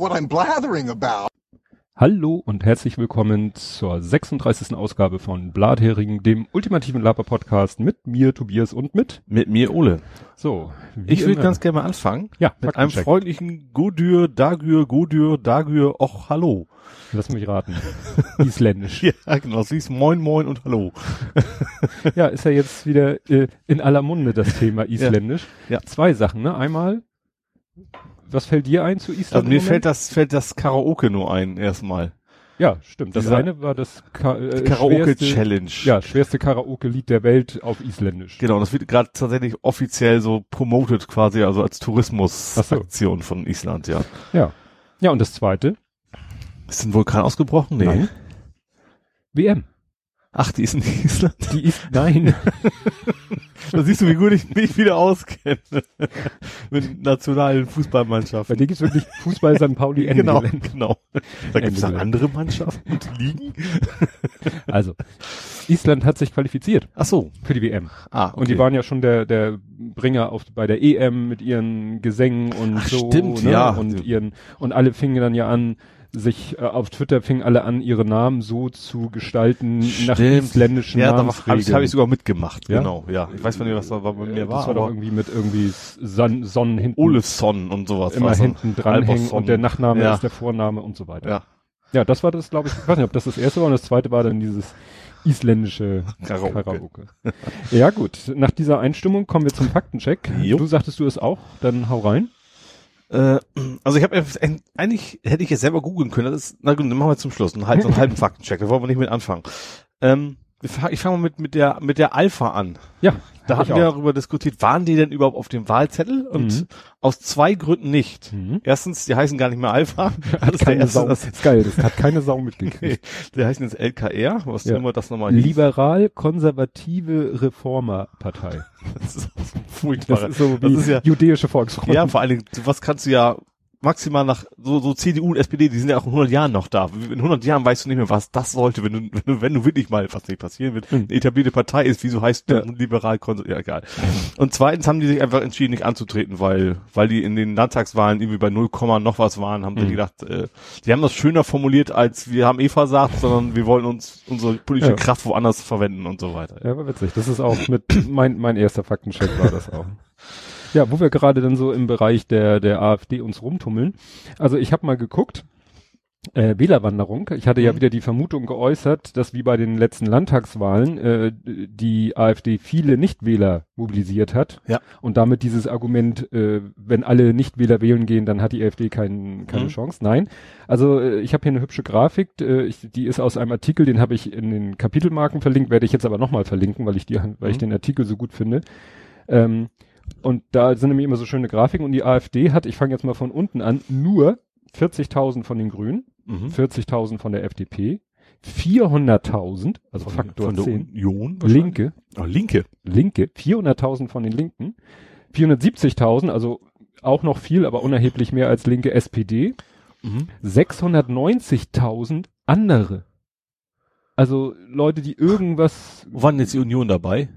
what I'm blathering about. Hallo und herzlich willkommen zur 36. Ausgabe von Blathering, dem ultimativen Laber-Podcast mit mir, Tobias und mit Mit mir, Ole. so. Ich würde ganz gerne mal anfangen. ja Mit einem freundlichen Godür, Dagür, Godür, Dagür, och, hallo. Lass mich raten. Isländisch. Ja, genau. Das hieß Moin, Moin und Hallo. Ja, ist ja jetzt wieder äh, in aller Munde das Thema Isländisch. Ja. Zwei Sachen, ne? Einmal, was fällt dir ein zu Island? Also mir fällt das, fällt das Karaoke nur ein, erstmal. Ja, stimmt. Das Dieser- eine war das Ka äh, Karaoke Challenge. Ja, schwerste Karaoke-Lied der Welt auf Isländisch. Genau, das wird gerade tatsächlich offiziell so promoted quasi, also als Ach so. Tourismusaktion von Island, ja. Ja. Ja, und das zweite? Ist ein Vulkan ausgebrochen? Nee. Nein. WM. Ach, die ist in Island. Die ist, nein. Da siehst du, wie gut ich mich wieder auskenne. Mit nationalen Fußballmannschaften. Bei dir gibt's wirklich Fußball St. Pauli Ende Genau, genau. Da gibt es dann andere Mannschaften, die liegen. Also, Island hat sich qualifiziert Ach so. für die WM. Ah, okay. Und die waren ja schon der, der Bringer auf, bei der EM mit ihren Gesängen und Ach, so. stimmt, ne? ja. Und ihren, und alle fingen dann ja an, sich äh, auf Twitter fingen alle an, ihre Namen so zu gestalten nach Stimmt. isländischen ja, da habe Namensregeln. ich, sogar mitgemacht, Ja? genau, ja. Ich weiß nicht, was da bei mir das war, war doch irgendwie mit irgendwie Son Sonnen hinten Olefson und sowas. immer dann. hinten dranhängen und der Nachname Ja. ist der Vorname und so weiter. Ja, Ja, das war das, glaube ich, ich weiß nicht, ob das das erste war und das zweite war dann dieses isländische Karaoke. Karaoke. ja gut, nach dieser Einstimmung kommen wir zum Faktencheck. Jo. Du sagtest du es auch, dann hau rein. Äh, also ich habe eigentlich hätte ich jetzt selber googeln können. Das ist, na gut, dann machen wir zum Schluss einen, halb, so einen halben Faktencheck. Da wollen wir nicht mit anfangen. Ähm, ich fange mal mit mit der mit der Alpha an. Ja, Da hatten wir auch. darüber diskutiert, waren die denn überhaupt auf dem Wahlzettel? Und Mhm. aus zwei Gründen nicht. Mhm. Erstens, die heißen gar nicht mehr Alpha. Das Hat ist der keine erste, Sau, das, das ist geil, das hat keine Sau mitgekriegt. die heißen jetzt LKR, was Ja. immer das nochmal. Liberal-konservative Reformerpartei. Das ist Das furchtbar. ist so Das wie ist ja- jüdische Volksfront. Ja, vor allen Dingen, was kannst du ja maximal nach, so, so CDU und SPD, die sind ja auch in 100 Jahren noch da. In 100 Jahren weißt du nicht mehr, was das sollte, wenn du, wenn du, wenn du wirklich mal, was nicht passieren wird, Mhm. eine etablierte Partei ist, wieso heißt Ja. liberal konser ja, egal. Und zweitens haben die sich einfach entschieden, nicht anzutreten, weil, weil die in den Landtagswahlen irgendwie bei 0, noch was waren, haben Mhm. die gedacht, äh, die haben das schöner formuliert, als wir haben eh versagt, sondern wir wollen uns unsere politische Ja. Kraft woanders verwenden und so weiter. Ja, war witzig. Das ist auch mit mein, mein erster Faktencheck war das auch. Ja, wo wir gerade dann so im Bereich der, der AfD uns rumtummeln. Also ich habe mal geguckt, äh, Wählerwanderung. Ich hatte ja Mhm. wieder die Vermutung geäußert, dass wie bei den letzten Landtagswahlen äh, die AfD viele Nichtwähler mobilisiert hat. Ja. Und damit dieses Argument, äh, wenn alle Nichtwähler wählen gehen, dann hat die AfD kein, keine Mhm. Chance. Nein. Also äh, ich habe hier eine hübsche Grafik, äh, ich, die ist aus einem Artikel, den habe ich in den Kapitelmarken verlinkt, werde ich jetzt aber nochmal verlinken, weil ich die, weil ich Mhm. den Artikel so gut finde. Ähm, und da sind nämlich immer so schöne Grafiken und die AfD hat, ich fange jetzt mal von unten an, nur 40.000 von den Grünen, Mhm. 40.000 von der FDP, 400.000, also Von, Faktor von der 10, Union? wahrscheinlich? Linke, Oh, Linke. Linke, 400.000 von den Linken, 470.000, also auch noch viel, aber unerheblich mehr als Linke SPD, Mhm. 690.000 andere. Also Leute, die irgendwas Wo waren jetzt die Union dabei?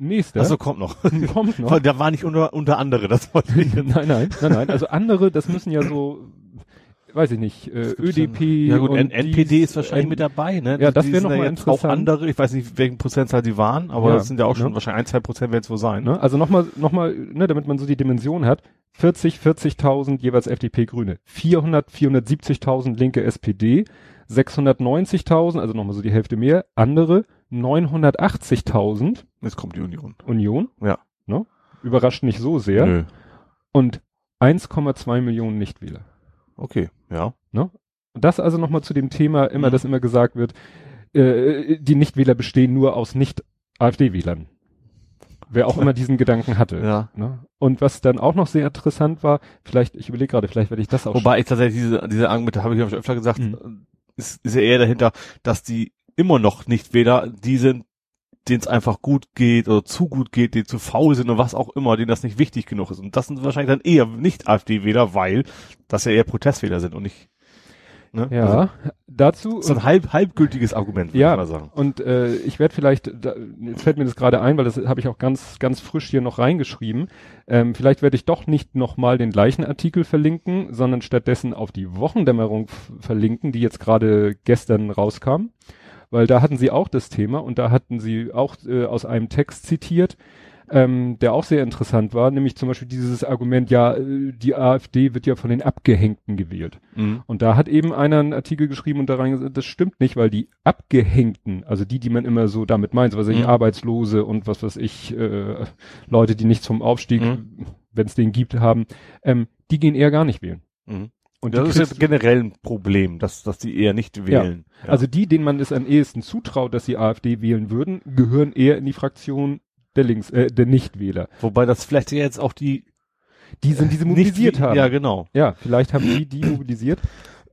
Nächste Also kommt noch. kommt noch. Da war nicht unter, unter andere, das wollte ich nein, nein, nein, nein. Also andere, das müssen ja so, weiß ich nicht, äh, ÖDP. Ja gut, und N NPD dies, ist wahrscheinlich N- mit dabei, ne? Ja, das wäre sind noch mal jetzt interessant. Auch andere, ich weiß nicht, welchen Prozentzahl die waren, aber Ja, das sind ja auch schon ne? wahrscheinlich ein, zwei Prozent werden es wohl sein. Ne? Also nochmal, nochmal, ne, damit man so die Dimension hat. 40, 40.000 jeweils FDP Grüne. 400, 470.000 linke SPD. 690.000, also nochmal so die Hälfte mehr. Andere 980.000 Jetzt kommt die Union. Union. Ja. Ne? Überrascht nicht so sehr. Nö. Und 1,2 Millionen Nichtwähler. Okay, ja. Und das also nochmal zu dem Thema, immer, Mhm. dass immer gesagt wird, äh, die Nichtwähler bestehen nur aus Nicht-AfD-Wählern. Wer auch immer diesen Gedanken hatte. Ja. Ne? Und was dann auch noch sehr interessant war, vielleicht, ich überlege gerade, vielleicht werde ich das auch Wobei ich tatsächlich diese, diese Argumente, habe ich glaube ich öfter gesagt, Mhm. ist, ist ja eher dahinter, dass die immer noch nicht weder die sind, denen es einfach gut geht oder zu gut geht, die zu faul sind und was auch immer, denen das nicht wichtig genug ist. Und das sind wahrscheinlich dann eher nicht AfD-Wähler, weil das ja eher Protestwähler sind und nicht Ne? Ja, Also, dazu. ist ein halb, halbgültiges Argument, würde Ja. ich mal sagen. Und äh, ich werde vielleicht, da, jetzt fällt mir das gerade ein, weil das habe ich auch ganz, ganz frisch hier noch reingeschrieben. Ähm, vielleicht werde ich doch nicht nochmal den gleichen Artikel verlinken, sondern stattdessen auf die Wochendämmerung verlinken, die jetzt gerade gestern rauskam. Weil da hatten sie auch das Thema und da hatten sie auch äh, aus einem Text zitiert, ähm, der auch sehr interessant war, nämlich zum Beispiel dieses Argument, ja, äh, die AfD wird ja von den Abgehängten gewählt. Mhm. Und da hat eben einer einen Artikel geschrieben und da reingesagt, das stimmt nicht, weil die Abgehängten, also die, die man immer so damit meint, was weiß ich, Mhm. Arbeitslose und was weiß ich, äh, Leute, die nichts vom Aufstieg, Mhm. wenn es den gibt, haben, ähm, die gehen eher gar nicht wählen. Mhm. Und Das die ist jetzt generell ein Problem, dass, dass die eher nicht wählen. Ja. Also die, denen man es am ehesten zutraut, dass sie AfD wählen würden, gehören eher in die Fraktion der Links, äh, der Nichtwähler. Wobei das vielleicht ja jetzt auch die Die sind diese nicht mobilisiert wie- haben. Ja, genau. Ja, vielleicht haben die die mobilisiert.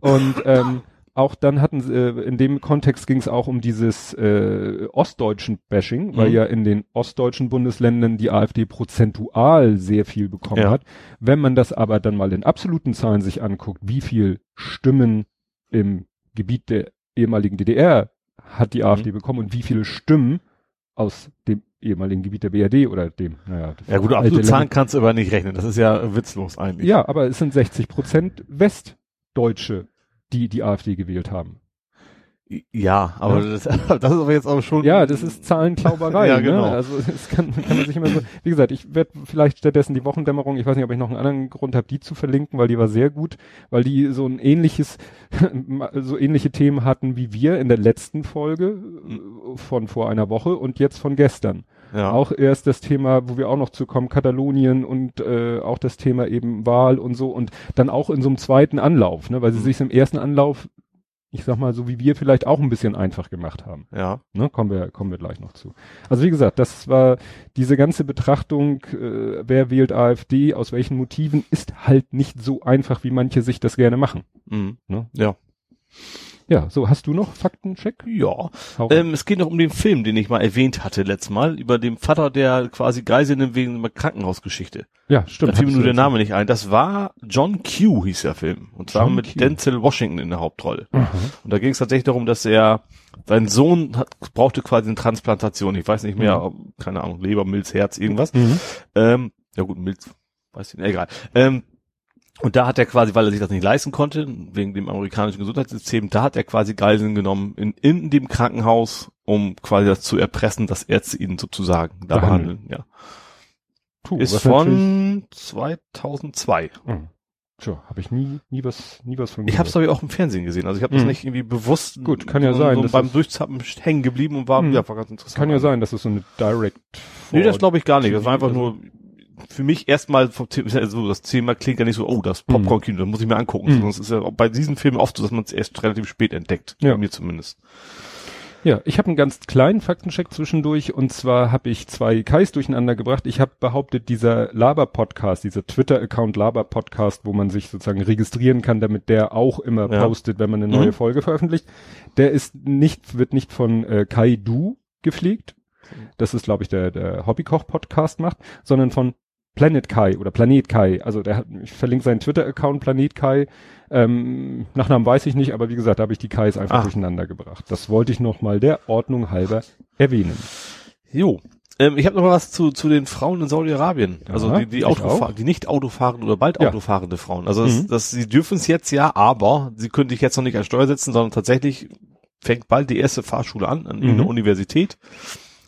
Und ähm, auch dann hatten sie, äh, in dem Kontext ging es auch um dieses äh, ostdeutschen Bashing, weil Mhm. ja in den ostdeutschen Bundesländern die AfD prozentual sehr viel bekommen Ja. hat. Wenn man das aber dann mal in absoluten Zahlen sich anguckt, wie viel Stimmen im Gebiet der ehemaligen DDR hat die AfD bekommen und wie viele Stimmen aus dem ehemaligen Gebiet der BRD oder dem, naja, Ja gut, absolute Zahlen kannst du aber nicht rechnen. Das ist ja witzlos eigentlich. ja, aber es sind 60 Prozent Westdeutsche, die die AfD gewählt haben. Ja, aber Das, das ist aber jetzt auch schon. Ja, das ist Zahlenklauberei. Ja, genau. Ne? Also es kann, kann man sich immer so. Wie gesagt, ich werde vielleicht stattdessen die Wochendämmerung. Ich weiß nicht, ob ich noch einen anderen Grund habe, die zu verlinken, weil die war sehr gut, weil die so ein ähnliches, so ähnliche Themen hatten wie wir in der letzten Folge äh, von vor einer Woche und jetzt von gestern. Ja. Auch erst das Thema, wo wir auch noch zu kommen, Katalonien und äh, auch das Thema eben Wahl und so und dann auch in so einem zweiten Anlauf, ne, weil sie Mhm. sich im ersten Anlauf, ich sag mal, so wie wir vielleicht auch ein bisschen einfach gemacht haben. ja. Ne, kommen wir, kommen wir gleich noch zu. Also wie gesagt, das war diese ganze Betrachtung, äh, wer wählt AfD, aus welchen Motiven, ist halt nicht so einfach, wie manche sich das gerne machen. Mhm. Ne? Ja. Ja, so, hast du noch Faktencheck? Ja. Ähm, es geht noch um den Film, den ich mal erwähnt hatte letztes Mal, über den Vater, der quasi Geiseln nimmt wegen einer Krankenhausgeschichte. ja, stimmt. da fiel mir nur der. Name nicht ein. Das war John Q hieß der Film. Und zwar John mit Q. Denzel Washington in der Hauptrolle. Mhm. Und da ging es tatsächlich darum, dass er, sein Sohn hat, brauchte quasi eine Transplantation. Ich weiß nicht mehr, ob- keine Ahnung, Leber, Milz, Herz, irgendwas. Mhm. Ähm, ja gut, Milz, weiß ich nicht, egal. Ähm, und da hat er quasi, weil er sich das nicht leisten konnte, wegen dem amerikanischen Gesundheitssystem, da hat er quasi Geiseln genommen in, in dem Krankenhaus, um quasi das zu erpressen, dass Ärzte ihn sozusagen da Behandeln. Ja. Puh, Ist von 2002. Mhm. Tja, habe ich nie, nie was, nie was von Ich habe es aber auch im Fernsehen gesehen, also ich habe das Mhm. nicht irgendwie bewusst Gut, kann ja so, sein, so beim Durchzappen hängen geblieben und war, Mhm. ja, war ganz interessant. Kann ja sein, dass es so eine Direct. Nee, das glaube ich gar nicht. Das war einfach Also- nur für mich erstmal vom Thema, ist ja so, das Thema klingt ja nicht so, oh, das Popcorn-Kino, das muss ich mir angucken. Mhm. Sonst ist ja auch bei diesen Filmen oft so, dass man es erst relativ spät entdeckt. Ja. Bei mir zumindest. Ja, ich habe einen ganz kleinen Faktencheck zwischendurch und zwar habe ich zwei Kais durcheinander gebracht. Ich habe behauptet, dieser Laber-Podcast, dieser Twitter-Account Laber-Podcast, wo man sich sozusagen registrieren kann, damit der auch immer Ja. postet, wenn man eine neue Mhm. Folge veröffentlicht, der ist nicht, wird nicht von äh, Kai Du gepflegt. Das ist, glaube ich, der, der Hobbykoch-Podcast macht, sondern von Planet Kai oder Planet Kai. Also der hat, ich verlinke seinen Twitter-Account Planet Kai. Ähm, Nachnamen weiß ich nicht, aber wie gesagt, da habe ich die Kais einfach Ah. durcheinander gebracht. Das wollte ich noch mal der Ordnung halber erwähnen. Jo. Ähm, ich habe noch mal was zu, zu den Frauen in Saudi-Arabien. Also die, die, Autofahr auch. die nicht Autofahrende oder bald Ja. Autofahrende Frauen. Also das, Mhm. das, sie dürfen es jetzt ja, aber sie können sich jetzt noch nicht an Steuer setzen, sondern tatsächlich fängt bald die erste Fahrschule an, an Mhm. einer Universität.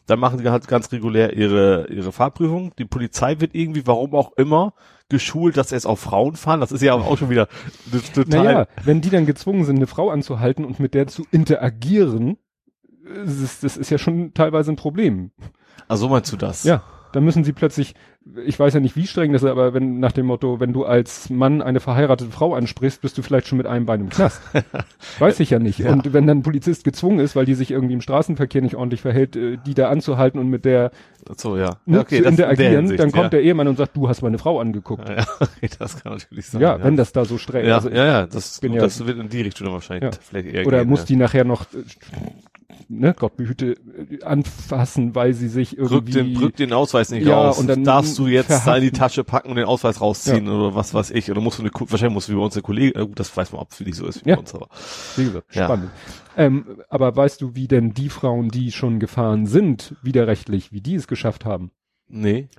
Dann machen die halt ganz regulär ihre, ihre Fahrprüfung. Die Polizei wird irgendwie, warum auch immer, geschult, dass jetzt auch Frauen fahren. Das ist ja auch schon wieder total. Naja, wenn die dann gezwungen sind, eine Frau anzuhalten und mit der zu interagieren, das ist, das ist ja schon teilweise ein Problem. Also so meinst du das? Ja, dann müssen sie plötzlich, ich weiß ja nicht, wie streng das ist, aber wenn nach dem Motto, wenn du als Mann eine verheiratete Frau ansprichst, bist du vielleicht schon mit einem Bein im Knast. weiß ich ja nicht. Ja. Und wenn dann ein Polizist gezwungen ist, weil die sich irgendwie im Straßenverkehr nicht ordentlich verhält, äh, die da anzuhalten und mit der So, ja. ja zu in interagieren, Hinsicht, dann kommt ja. der Ehemann und sagt, du hast meine Frau angeguckt. Ja, okay, das kann natürlich sein. Ja, wenn das da so streng ja, also, ja, ja, das, das wird in die Richtung wahrscheinlich vielleicht eher Oder gehen, muss die nachher noch äh, ne, Gott behüte, äh, anfassen, weil sie sich Drück irgendwie den, drück den Ausweis nicht Ja, raus. und dann darfst du jetzt verhaften. da in die Tasche packen und den Ausweis rausziehen oder was weiß ich. Oder musst du eine, wahrscheinlich musst du wie bei uns eine Kollegin, gut, das weiß man, ob es für dich so ist wie Ja. bei uns, aber. Wie gesagt, Ja. spannend. Ähm, aber weißt du, wie denn die Frauen, die schon gefahren sind, widerrechtlich, wie die es geschafft haben? Nee.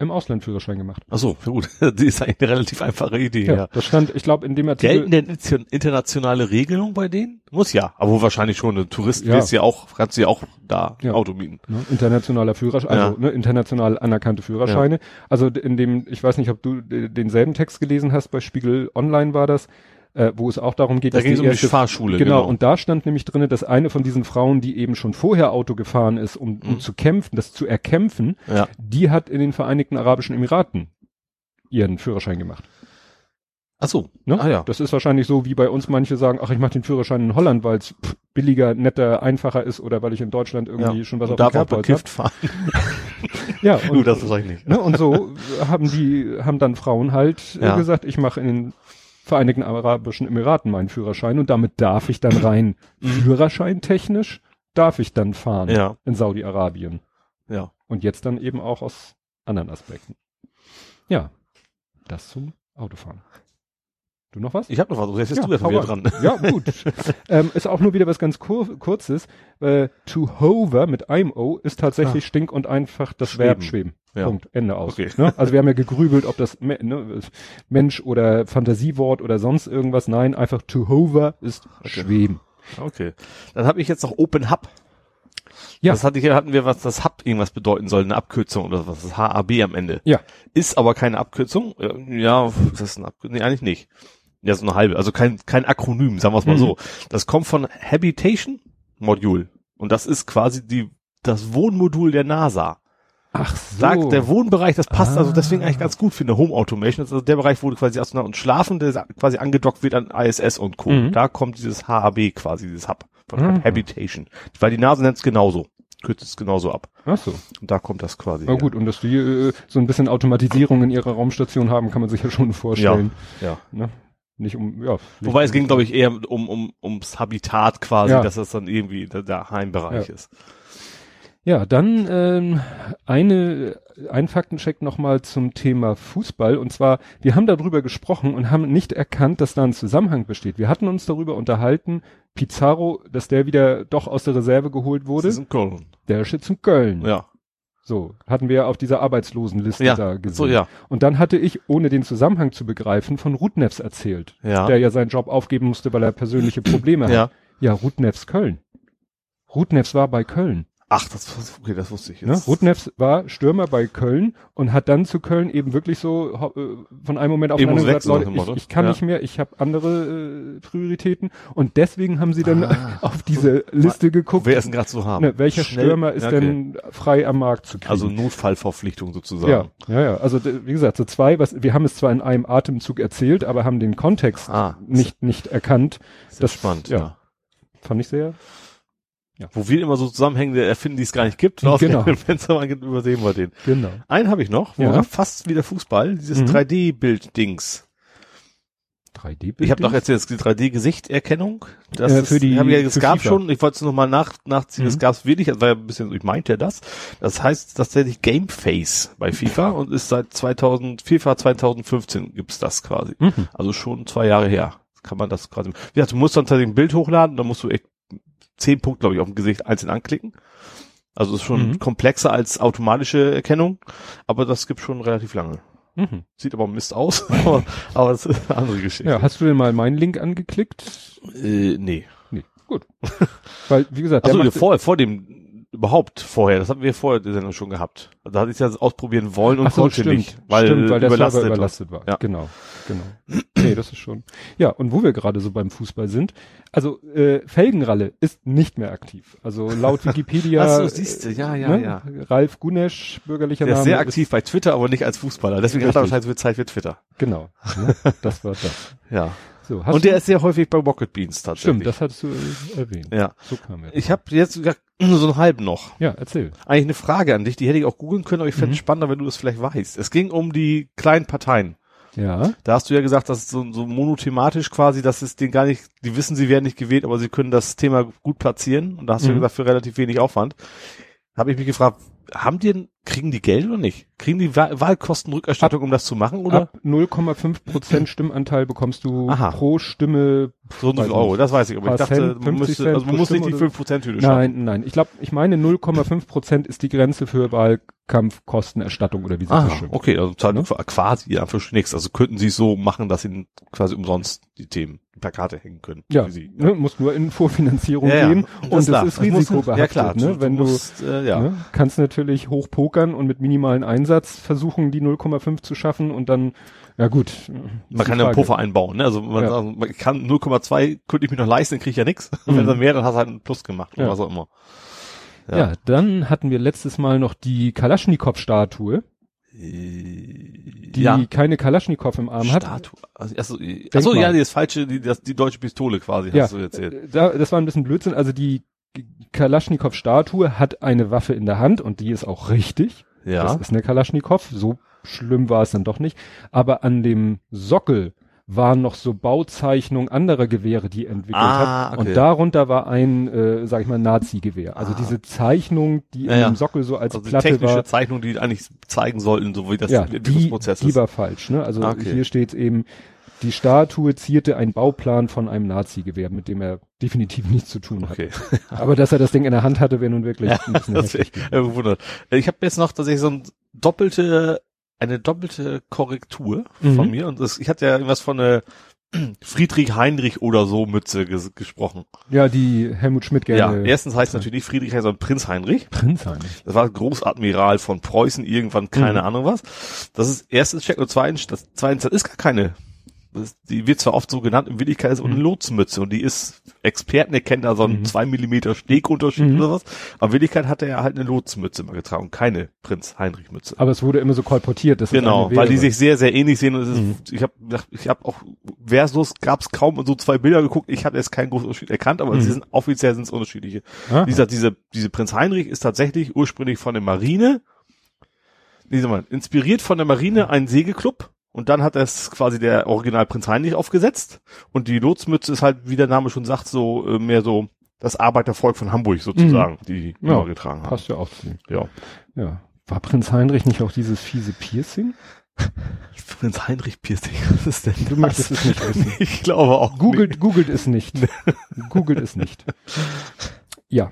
Im Ausland Führerschein gemacht. Ach so, gut. Die ist eigentlich eine relativ einfache Idee, Ja, ja. das stand, ich glaube, in dem Artikel. Gelten denn inter- internationale Regelungen bei denen? Muss ja. Aber wahrscheinlich schon. Ein Tourist Ja. ja auch, kannst ja auch da Ja. Auto mieten. Ne, internationaler Führerschein, also ne, international anerkannte Führerscheine. Also in dem, ich weiß nicht, ob du denselben Text gelesen hast, bei Spiegel Online war das, äh, wo es auch darum geht, Da dass es um die erste- Fahrschule, Genau, genau. und da stand nämlich drinne, dass eine von diesen Frauen, die eben schon vorher Auto gefahren ist, um, um Mhm. zu kämpfen, das zu erkämpfen, Ja. die hat in den Vereinigten Arabischen Emiraten ihren Führerschein gemacht. Ach so. Ne? Ah ja. Das ist wahrscheinlich so, wie bei uns manche sagen, ach, ich mache den Führerschein in Holland, weil es billiger, netter, einfacher ist oder weil ich in Deutschland irgendwie ja. schon was und auf dem darf auch Kerbholz hab. bekifft fahren. Ja, Du, und, das wahrscheinlich nicht. ne, und so haben die, haben dann Frauen halt äh, Ja. gesagt, ich mache in den Vereinigten Arabischen Emiraten meinen Führerschein und damit darf ich dann rein Führerschein technisch, darf ich dann fahren Mhm. Ja. in Saudi-Arabien. Ja. Und jetzt dann eben auch aus anderen Aspekten. Ja, das zum Autofahren. Du noch was? Ich habe noch was. Jetzt bist Ja, du erstmal wieder dran. Ja, gut. ähm, ist auch nur wieder was ganz kur kurzes. Äh, to hover mit einem O ist tatsächlich stink und einfach das Schweben. Verb schweben. Ja. Punkt. Ende aus. Okay. Ne? Also wir haben ja gegrübelt, ob das ne, Mensch oder Fantasiewort oder sonst irgendwas. Nein, einfach to hover ist schweben. Okay. Dann habe ich jetzt noch Open Hub. Ja. Das hatte ich, hatten wir, was das Hub irgendwas bedeuten soll, eine Abkürzung oder was, das HAB am Ende. Ja. Ist aber keine Abkürzung. Äh, Ja, ist das eine Abkürzung? Nee, eigentlich nicht. Ja, so eine halbe. Also kein, kein Akronym, sagen wir es mal Mhm. so. Das kommt von Habitation Module. Und das ist quasi die, das Wohnmodul der NASA. Ach so. Sagt der Wohnbereich, das passt Ah. also deswegen eigentlich ganz gut für eine Home Automation. Das ist also der Bereich, wo du quasi Astronauten und schlafen, der quasi angedockt wird an ISS und Co. Mhm. Da kommt dieses HAB quasi, dieses Hub von Mhm. Habitation. Weil die NASA nennt es genauso. Kürzt es genauso ab. Ach so. Und da kommt das quasi. Na her. gut, und dass die äh, so ein bisschen Automatisierung in ihrer Raumstation haben, kann man sich ja schon vorstellen. Ja. Ne? Nicht um, ja. Wobei es ging, glaube ich, eher um, um, ums Habitat quasi, Ja. dass das dann irgendwie der, der Heimbereich Ja. ist. Ja, dann ähm, eine, ein Faktencheck nochmal zum Thema Fußball. Und zwar, wir haben darüber gesprochen und haben nicht erkannt, dass da ein Zusammenhang besteht. Wir hatten uns darüber unterhalten, Pizarro, dass der wieder doch aus der Reserve geholt wurde. Das ist in Köln. Der ist jetzt in Köln. Ja. So, hatten wir auf dieser Arbeitslosenliste Ja. da gesehen. So, ja. Und dann hatte ich, ohne den Zusammenhang zu begreifen, von Rudnevs erzählt, Ja. der ja seinen Job aufgeben musste, weil er persönliche Probleme Ja. hat. Ja, Rudnevs Köln. Rudnevs war bei Köln. Ach, das, okay, das wusste ich Ne? jetzt. Rudnevs war Stürmer bei Köln und hat dann zu Köln eben wirklich so äh, von einem Moment auf den anderen gesagt, Leute, ich, ich kann Ja. nicht mehr, ich habe andere äh, Prioritäten und deswegen haben sie dann Ah. auf diese Liste geguckt, Wer ist denn gerade zu haben? ne, welcher Schnell- Stürmer ist okay. denn frei am Markt zu kriegen. Also Notfallverpflichtung sozusagen. ja, ja, ja, also wie gesagt, so zwei, was wir haben es zwar in einem Atemzug erzählt, aber haben den Kontext Ah, nicht nicht erkannt. Sehr Das- spannend, ja. ja. Fand ich sehr. Wo wir immer so Zusammenhänge erfinden, die es gar nicht gibt. Genau. Wenn es aber gibt, übersehen wir den. Genau. Einen habe ich noch, wo Ja. fast wieder Fußball, dieses Mhm. 3D-Bild-Dings. 3D Ich habe doch gibt die 3D-Gesichterkennung. Das Äh, ist- für die- ich ja, es gab FIFA. schon, ich wollte es nochmal nach, nachziehen, es Mhm. gab es wirklich, das war ja ein bisschen, ich meinte das. Das heißt tatsächlich Gameface bei FIFA und ist seit 2000, FIFA 2015 gibt's das quasi. Mhm. Also schon zwei Jahre her. Kann man das quasi, gesagt, du musst dann tatsächlich ein Bild hochladen, da musst du echt zehn Punkte, glaube ich, auf dem Gesicht einzeln anklicken. Also ist schon Mhm. komplexer als automatische Erkennung, aber das gibt schon relativ lange. Mhm. Sieht aber Mist aus, aber, aber das ist eine andere Geschichte. Ja, hast du denn mal meinen Link angeklickt? Äh, nee. Nee, gut. Weil, wie gesagt, der Achso, macht, vor, vor dem, überhaupt vorher, das hatten wir vorher die Sendung schon gehabt. Also Da hatte ich das ausprobieren wollen und so, konnte stimmt, nicht, weil, stimmt, weil der überlastet war. überlastet war. Ja. Genau, genau. Nee, das ist schon. Ja, und wo wir gerade so beim Fußball sind, also äh, Felgenralle ist nicht mehr aktiv. Also laut Wikipedia. Ach so, siehste, ja, ja, ne, ja. Ralf Gunesch, bürgerlicher Der Name. ist sehr aktiv bei Twitter, aber nicht als Fußballer. Deswegen hat er wahrscheinlich Zeit für Twitter. genau. Ne, das war das. Ja. So, hast und der ist sehr häufig bei Rocket Beans tatsächlich. stimmt, das hattest du äh, erwähnt. ja. So kam er. Ich habe jetzt nur so einen halben noch. ja, erzähl. Eigentlich eine Frage an dich, die hätte ich auch googeln können, aber ich fände Mhm. es spannender, wenn du das vielleicht weißt. Es ging um die kleinen Parteien. Ja. Da hast du ja gesagt, dass so, so monothematisch quasi, dass es den gar nicht, die wissen, sie werden nicht gewählt, aber sie können das Thema gut platzieren. Und da hast du ja Mhm. gesagt, für relativ wenig Aufwand. Habe ich mich gefragt, haben die, kriegen die Geld oder nicht? Kriegen die Wahl Wahlkostenrückerstattung, um das zu machen, oder? Ab 0,5 Prozent Stimmanteil bekommst du Aha. pro Stimme. so und viel Euro, das weiß ich, aber ich dachte, Cent, man 50 müsste, also man muss nicht die Stimme 5%-Hürde schaffen. Nein, nein. Ich glaube, ich meine 0,5 Prozent ist die Grenze für Wahlkampfkostenerstattung oder wie sie das Ah, okay, also zahlen Ne? quasi ja für nichts. Also könnten sie es so machen, dass sie quasi umsonst die Themen, Plakate hängen können. Ja, für sie. ne, musst nur in Vorfinanzierung Ja, ja. gehen Das und das ist muss- risikobehaftet. Ja klar, ne? Wenn du, musst, äh, ja. ne, kannst natürlich hoch pokern und mit minimalen Einsatz versuchen, die 0,5 zu schaffen und dann, ja gut. Man kann ja einen. Puffer einbauen, ne? Also man, Ja. sagt, man kann 0,2 könnte ich mir noch leisten, dann kriege ich ja nichts. Mhm. Wenn dann mehr, dann hast du halt einen Plus gemacht oder Ja. was auch immer. Ja. dann hatten wir letztes Mal noch die Kalaschnikow-Statue, Die ja. keine Kalaschnikow im Arm hat. Statue. Also, achso, achso ja, die ist falsche, die, das, die deutsche Pistole quasi, Ja, hast du erzählt. äh, da, das war ein bisschen Blödsinn. Also die Kalaschnikow-Statue hat eine Waffe in der Hand und die ist auch richtig. Das Ja. ist eine Kalaschnikow. So schlimm war es dann doch nicht. Aber an dem Sockel waren noch so Bauzeichnungen anderer Gewehre, die er entwickelt Ah, hat. okay. Und darunter war ein, äh, sag ich mal, Nazi-Gewehr. Also Ah. diese Zeichnung, die Ja, in ja. dem Sockel so als Also die Platte technische war. Zeichnung, die eigentlich zeigen sollten, so wie das ja, die, Entwicklungsprozess die ist. war falsch. Ne? Also Okay. hier steht eben, die Statue zierte ein Bauplan von einem Nazi-Gewehr, mit dem er definitiv nichts zu tun hat. Okay. Aber dass er das Ding in der Hand hatte, wäre nun wirklich ein bisschen Das wär, äh, gewundert. Äh, Ich habe jetzt noch tatsächlich so ein doppelte, eine doppelte Korrektur von Mhm. mir und das, ich hatte ja irgendwas von eine Friedrich Heinrich oder so Mütze ges gesprochen. Ja, die Helmut Schmidt gerne. ja, erstens heißt natürlich nicht Friedrich, sondern Prinz Heinrich. Prinz eigentlich. Das war Großadmiral von Preußen, irgendwann, keine Mhm. Ahnung was. Das ist erstens Check und zweitens, das zweitens, das ist gar keine. Die wird zwar oft so genannt, in Wirklichkeit ist es eine Mhm. Lotsmütze und die ist, Experten erkennen da so einen Mhm. zwei Millimeter Stegunterschied Mhm. oder was. Aber in Wirklichkeit hat er ja halt eine Lotsmütze mal getragen, keine Prinz Heinrich Mütze. Aber es wurde immer so kolportiert, dass Genau, weil die sich sehr, sehr ähnlich sehen und es ist, Mhm. ich habe ich hab auch Versus gab's kaum so zwei Bilder geguckt, ich habe jetzt keinen großen Unterschied erkannt, aber Mhm. sie sind offiziell sind es unterschiedliche. Aha. Wie gesagt, diese, diese Prinz Heinrich ist tatsächlich ursprünglich von der Marine, wie soll man, inspiriert von der Marine ein Segelclub und dann hat es quasi der Original Prinz Heinrich aufgesetzt und die Lotsmütze ist halt, wie der Name schon sagt, so äh, mehr so das Arbeitervolk von Hamburg sozusagen, die Mhm. Ja, immer getragen haben. Passt ja auch zu. Ja. Ja. War Prinz Heinrich nicht auch dieses fiese Piercing? Prinz Heinrich Piercing, was ist denn Du möchtest es nicht wissen. Ich glaube auch. Googelt, googelt es nicht. googelt es nicht. Ja.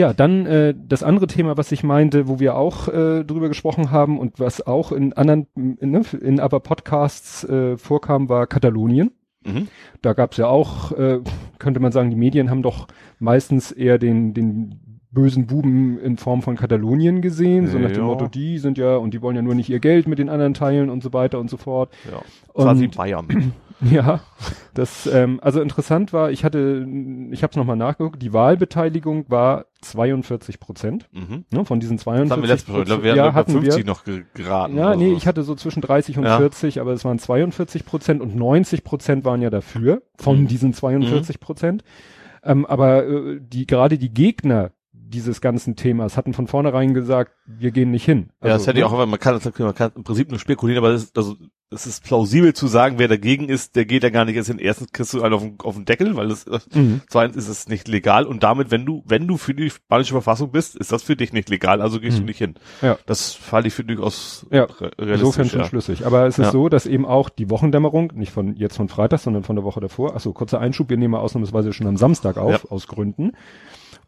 Ja, dann äh, das andere Thema, was ich meinte, wo wir auch äh, drüber gesprochen haben und was auch in anderen, in, ne, in aber Podcasts äh, vorkam, war Katalonien. Mhm. Da gab's ja auch, äh, könnte man sagen, die Medien haben doch meistens eher den, den bösen Buben in Form von Katalonien gesehen, so nach dem. Motto, die sind ja, und die wollen ja nur nicht ihr Geld mit den anderen teilen und so weiter und so fort. Ja. Quasi Bayern. Ja, das ähm, also interessant war, ich hatte, ich habe es nochmal nachgeguckt, die Wahlbeteiligung war 42 Prozent Mhm. ne, von diesen Das 42 haben wir letztes Mal, glaube, wir ja, hatten bei hatten 50 wir. noch ge- geraten. Ja, nee, so. ich hatte so zwischen 30 und Ja. 40, aber es waren 42 Prozent und 90 Prozent waren ja dafür von Mhm. diesen 42 Prozent. Ähm, aber äh, die gerade die Gegner dieses ganzen Themas hatten von vornherein gesagt, wir gehen nicht hin. ja, das hätte ich ne? auch, aber man kann, man kann im Prinzip nur spekulieren, aber das ist, also, es ist plausibel zu sagen, wer dagegen ist, der geht ja gar nicht erst hin. Erstens kriegst du einen auf den, auf den Deckel, weil das, äh, Mhm. zweitens ist es nicht legal und damit, wenn du, wenn du für die spanische Verfassung bist, ist das für dich nicht legal, also gehst Mhm. du nicht hin. Ja. Das halte ich für durchaus Ja, re- Insofern realistisch. schon Ja. schlüssig. Aber es ist Ja. so, dass eben auch die Wochendämmerung, nicht von jetzt von Freitag, sondern von der Woche davor, achso, kurzer Einschub, wir nehmen ausnahmsweise schon am Samstag auf, aus Gründen.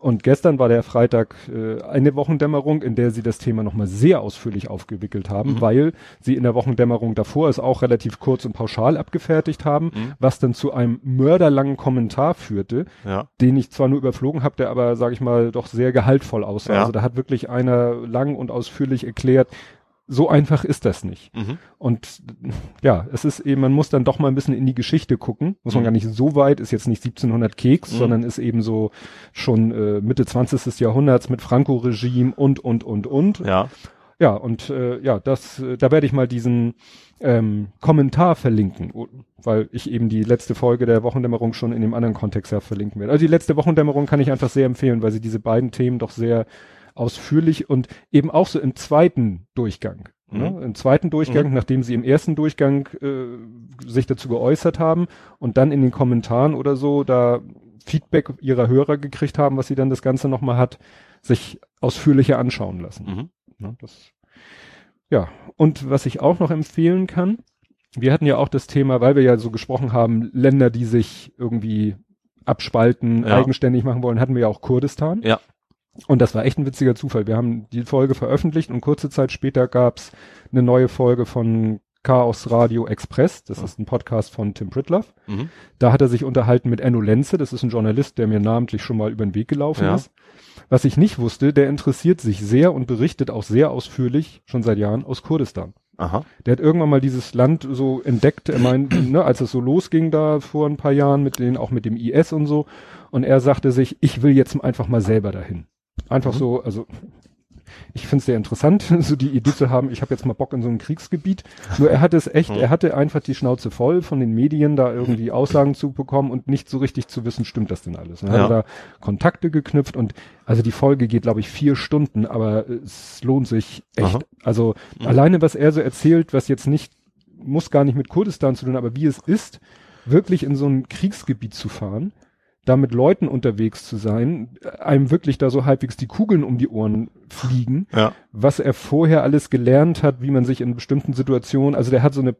Und gestern war der Freitag äh, eine Wochendämmerung, in der sie das Thema nochmal sehr ausführlich aufgewickelt haben, Mhm. weil sie in der Wochendämmerung davor es auch relativ kurz und pauschal abgefertigt haben, Mhm. was dann zu einem mörderlangen Kommentar führte, Ja. den ich zwar nur überflogen habe, der aber, sage ich mal, doch sehr gehaltvoll aussah. Ja. Also da hat wirklich einer lang und ausführlich erklärt, so einfach ist das nicht. Mhm. Und ja, es ist eben, man muss dann doch mal ein bisschen in die Geschichte gucken. Muss man Mhm. gar nicht so weit, ist jetzt nicht 1700 Keks, Mhm. sondern ist eben so schon äh, Mitte 20. Jahrhunderts mit Franco-Regime und, und, und, und. Ja. Ja, und äh, ja, das, äh, da werde ich mal diesen ähm, Kommentar verlinken, weil ich eben die letzte Folge der Wochendämmerung schon in dem anderen Kontext ja verlinken werde. Also die letzte Wochendämmerung kann ich einfach sehr empfehlen, weil sie diese beiden Themen doch sehr ausführlich und eben auch so im zweiten Durchgang Ne? Mhm. Im zweiten Durchgang, nachdem sie im ersten Durchgang äh, sich dazu geäußert haben und dann in den Kommentaren oder so da Feedback ihrer Hörer gekriegt haben, was sie dann das Ganze nochmal hat, sich ausführlicher anschauen lassen. Mhm. Ne, das, ja, und was ich auch noch empfehlen kann, wir hatten ja auch das Thema, weil wir ja so gesprochen haben, Länder, die sich irgendwie abspalten, Ja. eigenständig machen wollen, hatten wir ja auch Kurdistan. Ja. Und das war echt ein witziger Zufall. Wir haben die Folge veröffentlicht und kurze Zeit später gab's eine neue Folge von Chaos Radio Express. Das Ja. ist ein Podcast von Tim Pritloff. Mhm. Da hat er sich unterhalten mit Enno Lenze. Das ist ein Journalist, der mir namentlich schon mal über den Weg gelaufen Ja. ist. Was ich nicht wusste, der interessiert sich sehr und berichtet auch sehr ausführlich, schon seit Jahren, aus Kurdistan. Aha. Der hat irgendwann mal dieses Land so entdeckt, er meint, ne, als es so losging da vor ein paar Jahren mit den, auch mit dem IS und so. Und er sagte sich, ich will jetzt einfach mal selber dahin. Einfach Mhm. so, also ich finde es sehr interessant, so die Idee zu haben, ich habe jetzt mal Bock in so ein Kriegsgebiet. Nur er hatte es echt, Mhm. er hatte einfach die Schnauze voll von den Medien, da irgendwie Aussagen zu bekommen und nicht so richtig zu wissen, stimmt das denn alles. Er Ja. hat da Kontakte geknüpft und also die Folge geht, glaube ich, vier Stunden, aber es lohnt sich echt. Aha. Also Mhm. alleine, was er so erzählt, was jetzt nicht, muss gar nicht mit Kurdistan zu tun, aber wie es ist, wirklich in so ein Kriegsgebiet zu fahren, da mit Leuten unterwegs zu sein, einem wirklich da so halbwegs die Kugeln um die Ohren fliegen, Ja. was er vorher alles gelernt hat, wie man sich in bestimmten Situationen, also der hat so eine,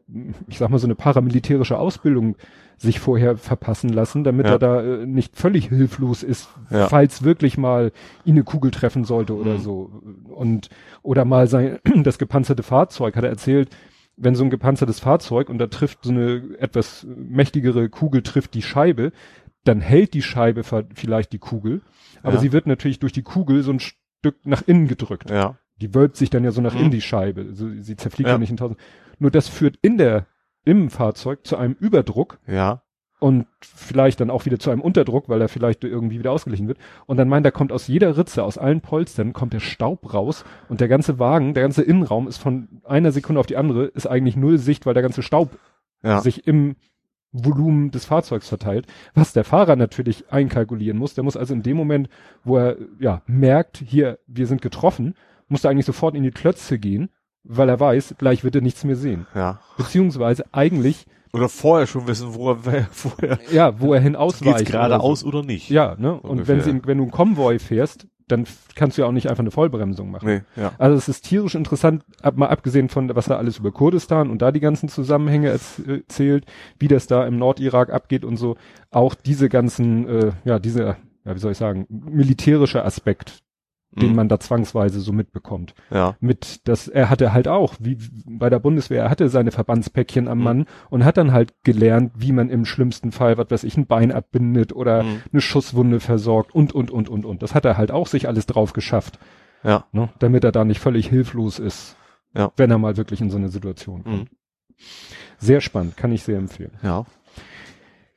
ich sag mal, so eine paramilitärische Ausbildung sich vorher verpassen lassen, damit Ja. er da äh, nicht völlig hilflos ist, Ja. falls wirklich mal ihn eine Kugel treffen sollte oder Mhm. so. Und, oder mal sein, das gepanzerte Fahrzeug, hat er erzählt, wenn so ein gepanzertes Fahrzeug und da trifft so eine etwas mächtigere Kugel trifft die Scheibe, dann hält die Scheibe vielleicht die Kugel, aber Ja. sie wird natürlich durch die Kugel so ein Stück nach innen gedrückt. Ja. Die wölbt sich dann ja so nach Mhm. in die Scheibe. Also sie zerfliegt ja. Ja. nicht in tausend. Nur das führt in der, im Fahrzeug zu einem Überdruck Ja. und vielleicht dann auch wieder zu einem Unterdruck, weil er vielleicht irgendwie wieder ausgeglichen wird. Und dann meint er, kommt aus jeder Ritze, aus allen Polstern, kommt der Staub raus und der ganze Wagen, der ganze Innenraum ist von einer Sekunde auf die andere, ist eigentlich null Sicht, weil der ganze Staub Ja. sich im Volumen des Fahrzeugs verteilt, was der Fahrer natürlich einkalkulieren muss. Der muss also in dem Moment, wo er ja merkt, hier, wir sind getroffen, muss er eigentlich sofort in die Klötze gehen, weil er weiß, gleich wird er nichts mehr sehen. Ja. Beziehungsweise eigentlich, Oder vorher schon wissen, wo er, vorher ja, wo er hin ausweicht. geht's oder geradeaus so. oder nicht. Ja, ne? Und Ungefähr. wenn sie, wenn du einen Konvoi fährst, dann kannst du ja auch nicht einfach eine Vollbremsung machen. Nee, ja. Also es ist tierisch interessant, ab, mal abgesehen von, was er alles über Kurdistan und da die ganzen Zusammenhänge erz- erzählt, wie das da im Nordirak abgeht und so, auch diese ganzen, äh, ja, diese, ja, wie soll ich sagen, militärische Aspekt, den Mhm. man da zwangsweise so mitbekommt. Ja. Mit, das, er hatte halt auch, wie bei der Bundeswehr, er hatte seine Verbandspäckchen am Mhm. Mann und hat dann halt gelernt, wie man im schlimmsten Fall, was weiß ich, ein Bein abbindet oder Mhm. eine Schusswunde versorgt und, und, und, und, und. Das hat er halt auch sich alles drauf geschafft Ja. ne, damit er da nicht völlig hilflos ist, Ja. wenn er mal wirklich in so eine Situation kommt. Mhm. Sehr spannend, kann ich sehr empfehlen. Ja.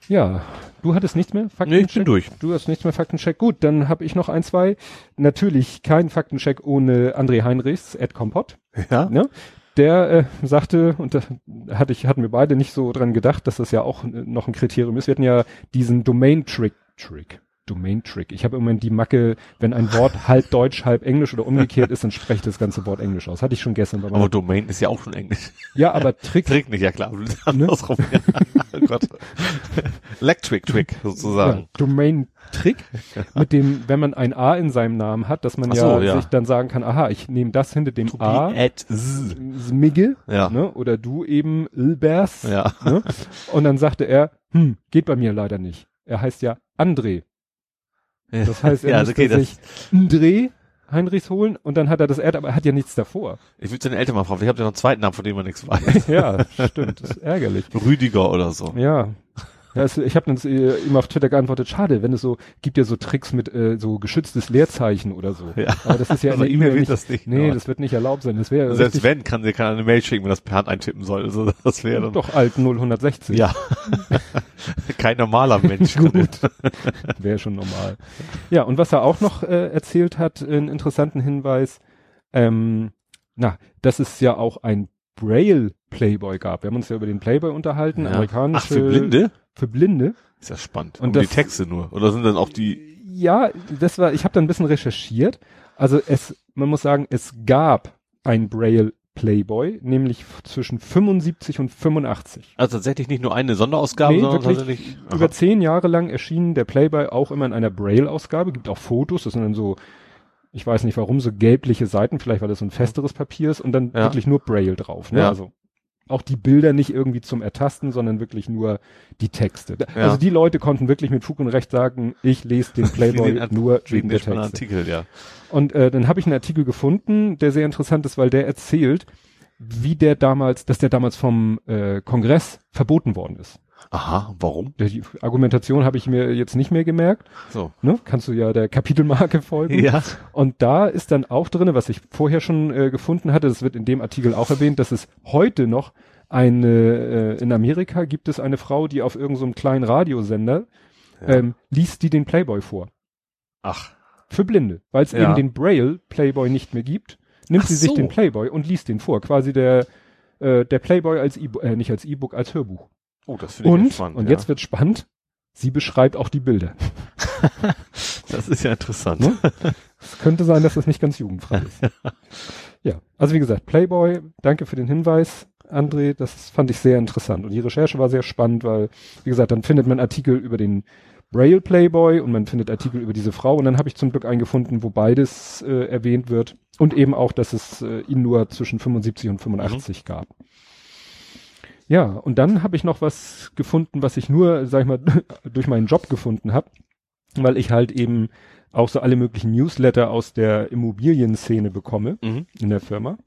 Ja, du hattest nichts mehr? Nee, Faktencheck? ich bin durch. Du hast nichts mehr Faktencheck. Gut, dann habe ich noch ein, zwei. Natürlich kein Faktencheck ohne André Heinrichs, Ed Kompott. Ja. Ne? Der äh, sagte, und da hatte ich, hatten wir beide nicht so dran gedacht, dass das ja auch äh, noch ein Kriterium ist. Wir hatten ja diesen Domain-Trick, Trick, Domain-Trick. Ich habe im Moment die Macke, wenn ein Wort halb Deutsch, halb Englisch oder umgekehrt ist, dann spricht das ganze Wort Englisch aus. Hatte ich schon gestern bei Aber Domain ist ja auch schon Englisch. Ja, aber Trick, Trick nicht, ja klar. Ne? Andersrum. oh Gott. Electric Trick, ja, sozusagen. Domain-Trick, mit dem, wenn man ein A in seinem Namen hat, dass man ja, so, ja. sich dann sagen kann, aha, ich nehme das hinter dem To A, at z. Smigge, Ja. ne, oder du eben Ilbers, Ja. ne? Und dann sagte er, hm, geht bei mir leider nicht. Er heißt ja André. Das heißt, er ja, musste okay, sich André Heinrichs holen und dann hat er das Erd, aber er hat ja nichts davor. ich würde seine Eltern mal fragen. Ich habe ja noch einen zweiten Namen, von dem man nichts weiß. ja, stimmt, das ist ärgerlich. Rüdiger oder so. Ja. Ja, es, ich habe dann äh, ihm auf Twitter geantwortet, schade, wenn es so, gibt ja so Tricks mit äh, so geschütztes Leerzeichen oder so. Ja. Aber das ist ja in Also der E-Mail wird das nicht, Nee, das wird nicht erlaubt sein. Das wäre Selbst wenn, kann sie kann eine Mail schicken, wenn das per Hand eintippen soll. Also das wäre dann doch alt 0160. ja kein normaler Mensch. Gut. Wäre schon normal. Ja, und was er auch noch äh, erzählt hat, einen interessanten Hinweis, ähm, na, dass es ja auch ein Braille Playboy gab. Wir haben uns ja über den Playboy unterhalten, Ja. amerikanische. Ach, für Blinde? Für Blinde. Ist ja spannend. Und um die das- Texte nur. Oder sind dann auch die Ja, das war, ich habe da ein bisschen recherchiert. Also es, man muss sagen, es gab ein Braille Playboy, nämlich zwischen 75 und 85. Also tatsächlich nicht nur eine Sonderausgabe, Nee, sondern wirklich tatsächlich aha. Über zehn Jahre lang erschien der Playboy auch immer in einer Braille-Ausgabe, gibt auch Fotos, das sind dann so, ich weiß nicht warum, so gelbliche Seiten, vielleicht weil das so ein festeres Papier ist und dann Ja. wirklich nur Braille drauf. Ne? Ja. Also auch die Bilder nicht irgendwie zum Ertasten, sondern wirklich nur die Texte. Ja. Also die Leute konnten wirklich mit Fug und Recht sagen, ich lese den Playboy Den nur wegen der Texte. Artikel, ja. Und äh, dann habe ich einen Artikel gefunden, der sehr interessant ist, weil der erzählt, wie der damals, dass der damals vom äh, Kongress verboten worden ist. Aha, warum? Die Argumentation habe ich mir jetzt nicht mehr gemerkt. So. Ne? Kannst du ja der Kapitelmarke folgen. Ja. Und da ist dann auch drinne, was ich vorher schon äh, gefunden hatte, das wird in dem Artikel auch erwähnt, dass es heute noch eine, äh, in Amerika gibt es eine Frau, die auf irgendeinem so kleinen Radiosender Ja. ähm, liest die den Playboy vor. Ach. Für Blinde. Weil es Ja. eben den Braille Playboy nicht mehr gibt, nimmt Ach sie sich so. den Playboy und liest den vor. Quasi der, äh, der Playboy als E-Book, äh, nicht als E-Book, als Hörbuch. Oh, das finde ich spannend. und ja. jetzt wird spannend, sie beschreibt auch die Bilder. Das ist ja interessant. Ne? Es könnte sein, dass das nicht ganz jugendfrei ist. ja, also wie gesagt, Playboy, danke für den Hinweis, André, das fand ich sehr interessant. Und die Recherche war sehr spannend, weil, wie gesagt, dann findet man Artikel über den Braille Playboy und man findet Artikel über diese Frau und dann habe ich zum Glück einen gefunden, wo beides äh, erwähnt wird und eben auch, dass es äh, ihn nur zwischen 75 und 85 gab. Ja, und dann habe ich noch was gefunden, was ich nur, sag ich mal, durch meinen Job gefunden habe, weil ich halt eben auch so alle möglichen Newsletter aus der Immobilienszene bekomme Mhm. in der Firma.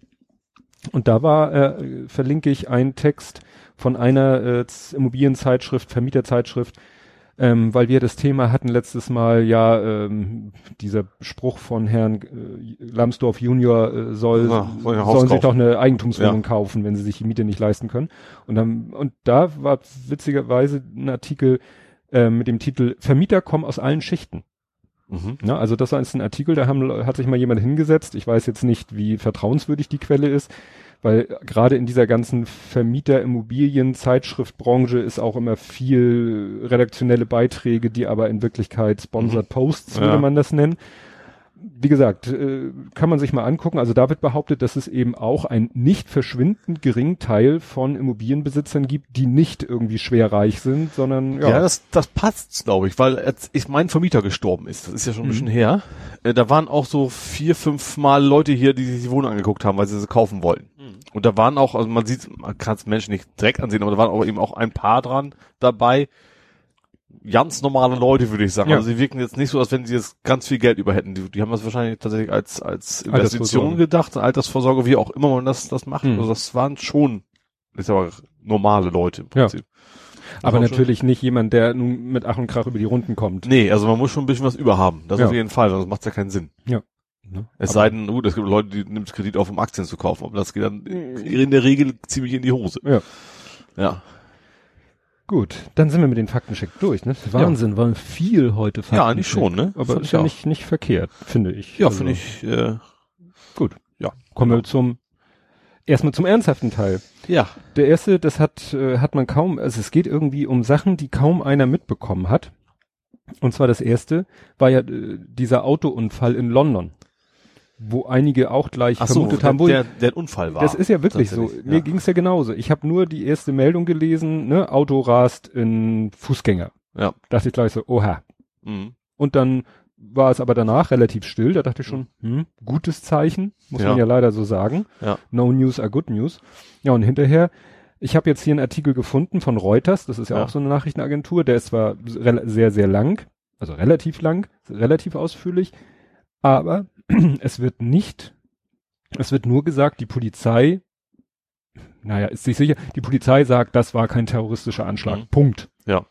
Und da war, äh, verlinke ich einen Text von einer äh, Immobilienzeitschrift, Vermieterzeitschrift, ähm, weil wir das Thema hatten letztes Mal, ja, ähm, dieser Spruch von Herrn äh, Lambsdorff Junior äh, soll, Ja, soll sollen sich kaufen. doch eine Eigentumswohnung Ja. kaufen, wenn sie sich die Miete nicht leisten können. Und dann, und da war witzigerweise ein Artikel äh, mit dem Titel Vermieter kommen aus allen Schichten. Mhm. Ne? Also das ist ein Artikel, da haben, hat sich mal jemand hingesetzt. Ich weiß jetzt nicht, wie vertrauenswürdig die Quelle ist, weil gerade in dieser ganzen Vermieter, Immobilien, Zeitschriftbranche ist auch immer viel redaktionelle Beiträge, die aber in Wirklichkeit Sponsored Posts Ja. würde man das nennen. Wie gesagt, äh, kann man sich mal angucken. Also da wird behauptet, dass es eben auch ein nicht verschwindend geringen Teil von Immobilienbesitzern gibt, die nicht irgendwie schwer reich sind, sondern Ja, ja, das, das passt, glaube ich, weil als ich mein Vermieter gestorben ist, das ist ja schon ein Mhm. bisschen her, äh, da waren auch so vier, fünf Mal Leute hier, die sich die Wohnung angeguckt haben, weil sie sie kaufen wollten. Und da waren auch, also man sieht, man kann es Menschen nicht direkt ansehen, aber da waren auch eben auch ein paar dran dabei. Ganz normale Leute, würde ich sagen. Ja. Also sie wirken jetzt nicht so, als wenn sie jetzt ganz viel Geld über hätten. Die, die haben das wahrscheinlich tatsächlich als, als Investition gedacht, Altersvorsorge, wie auch immer man das, das macht. Mhm. Also das waren schon, ist aber normale Leute im Ja. Prinzip. aber auch schon- natürlich nicht jemand, der nun mit Ach und Krach über die Runden kommt. Nee, also man muss schon ein bisschen was überhaben. Das Ja. auf jeden Fall, sonst macht ja keinen Sinn. Ne? Es sei denn, gut, es gibt Leute, die nimmt Kredit auf, um Aktien zu kaufen, aber das geht dann Mhm. in der Regel ziemlich in die Hose. Ja. Ja. Gut, dann sind wir mit den Faktencheck durch. Ne? Wahnsinn, war viel heute Ja, eigentlich schon, ne? Aber Fand ist ja nicht, nicht verkehrt, finde ich. Ja, Also, finde ich, äh, Gut. Ja. Kommen wir zum, erstmal zum ernsthaften Teil. ja. Der erste, das hat, äh, hat man kaum, also es geht irgendwie um Sachen, die kaum einer mitbekommen hat. Und zwar das erste war ja äh, dieser Autounfall in London, wo einige auch gleich Ach so, vermutet der, haben, wo der, der Unfall war. Das ist ja wirklich so. Mir ja. ging's ja genauso. Ich habe nur die erste Meldung gelesen, ne, Auto rast in Fußgänger. Ja. Dachte ich gleich so, oha. Mhm. Und dann war es aber danach relativ still. Da dachte ich schon, hm, gutes Zeichen, muss Ja. man ja leider so sagen. Ja. No news are good news. Ja, und hinterher, ich habe jetzt hier einen Artikel gefunden von Reuters, das ist ja, Ja. auch so eine Nachrichtenagentur, der ist zwar sehr, sehr lang, also relativ lang, relativ ausführlich, aber es wird nicht, es wird nur gesagt, die Polizei, naja, ist sich sicher, die Polizei sagt, das war kein terroristischer Anschlag. Mhm. Punkt. Ja.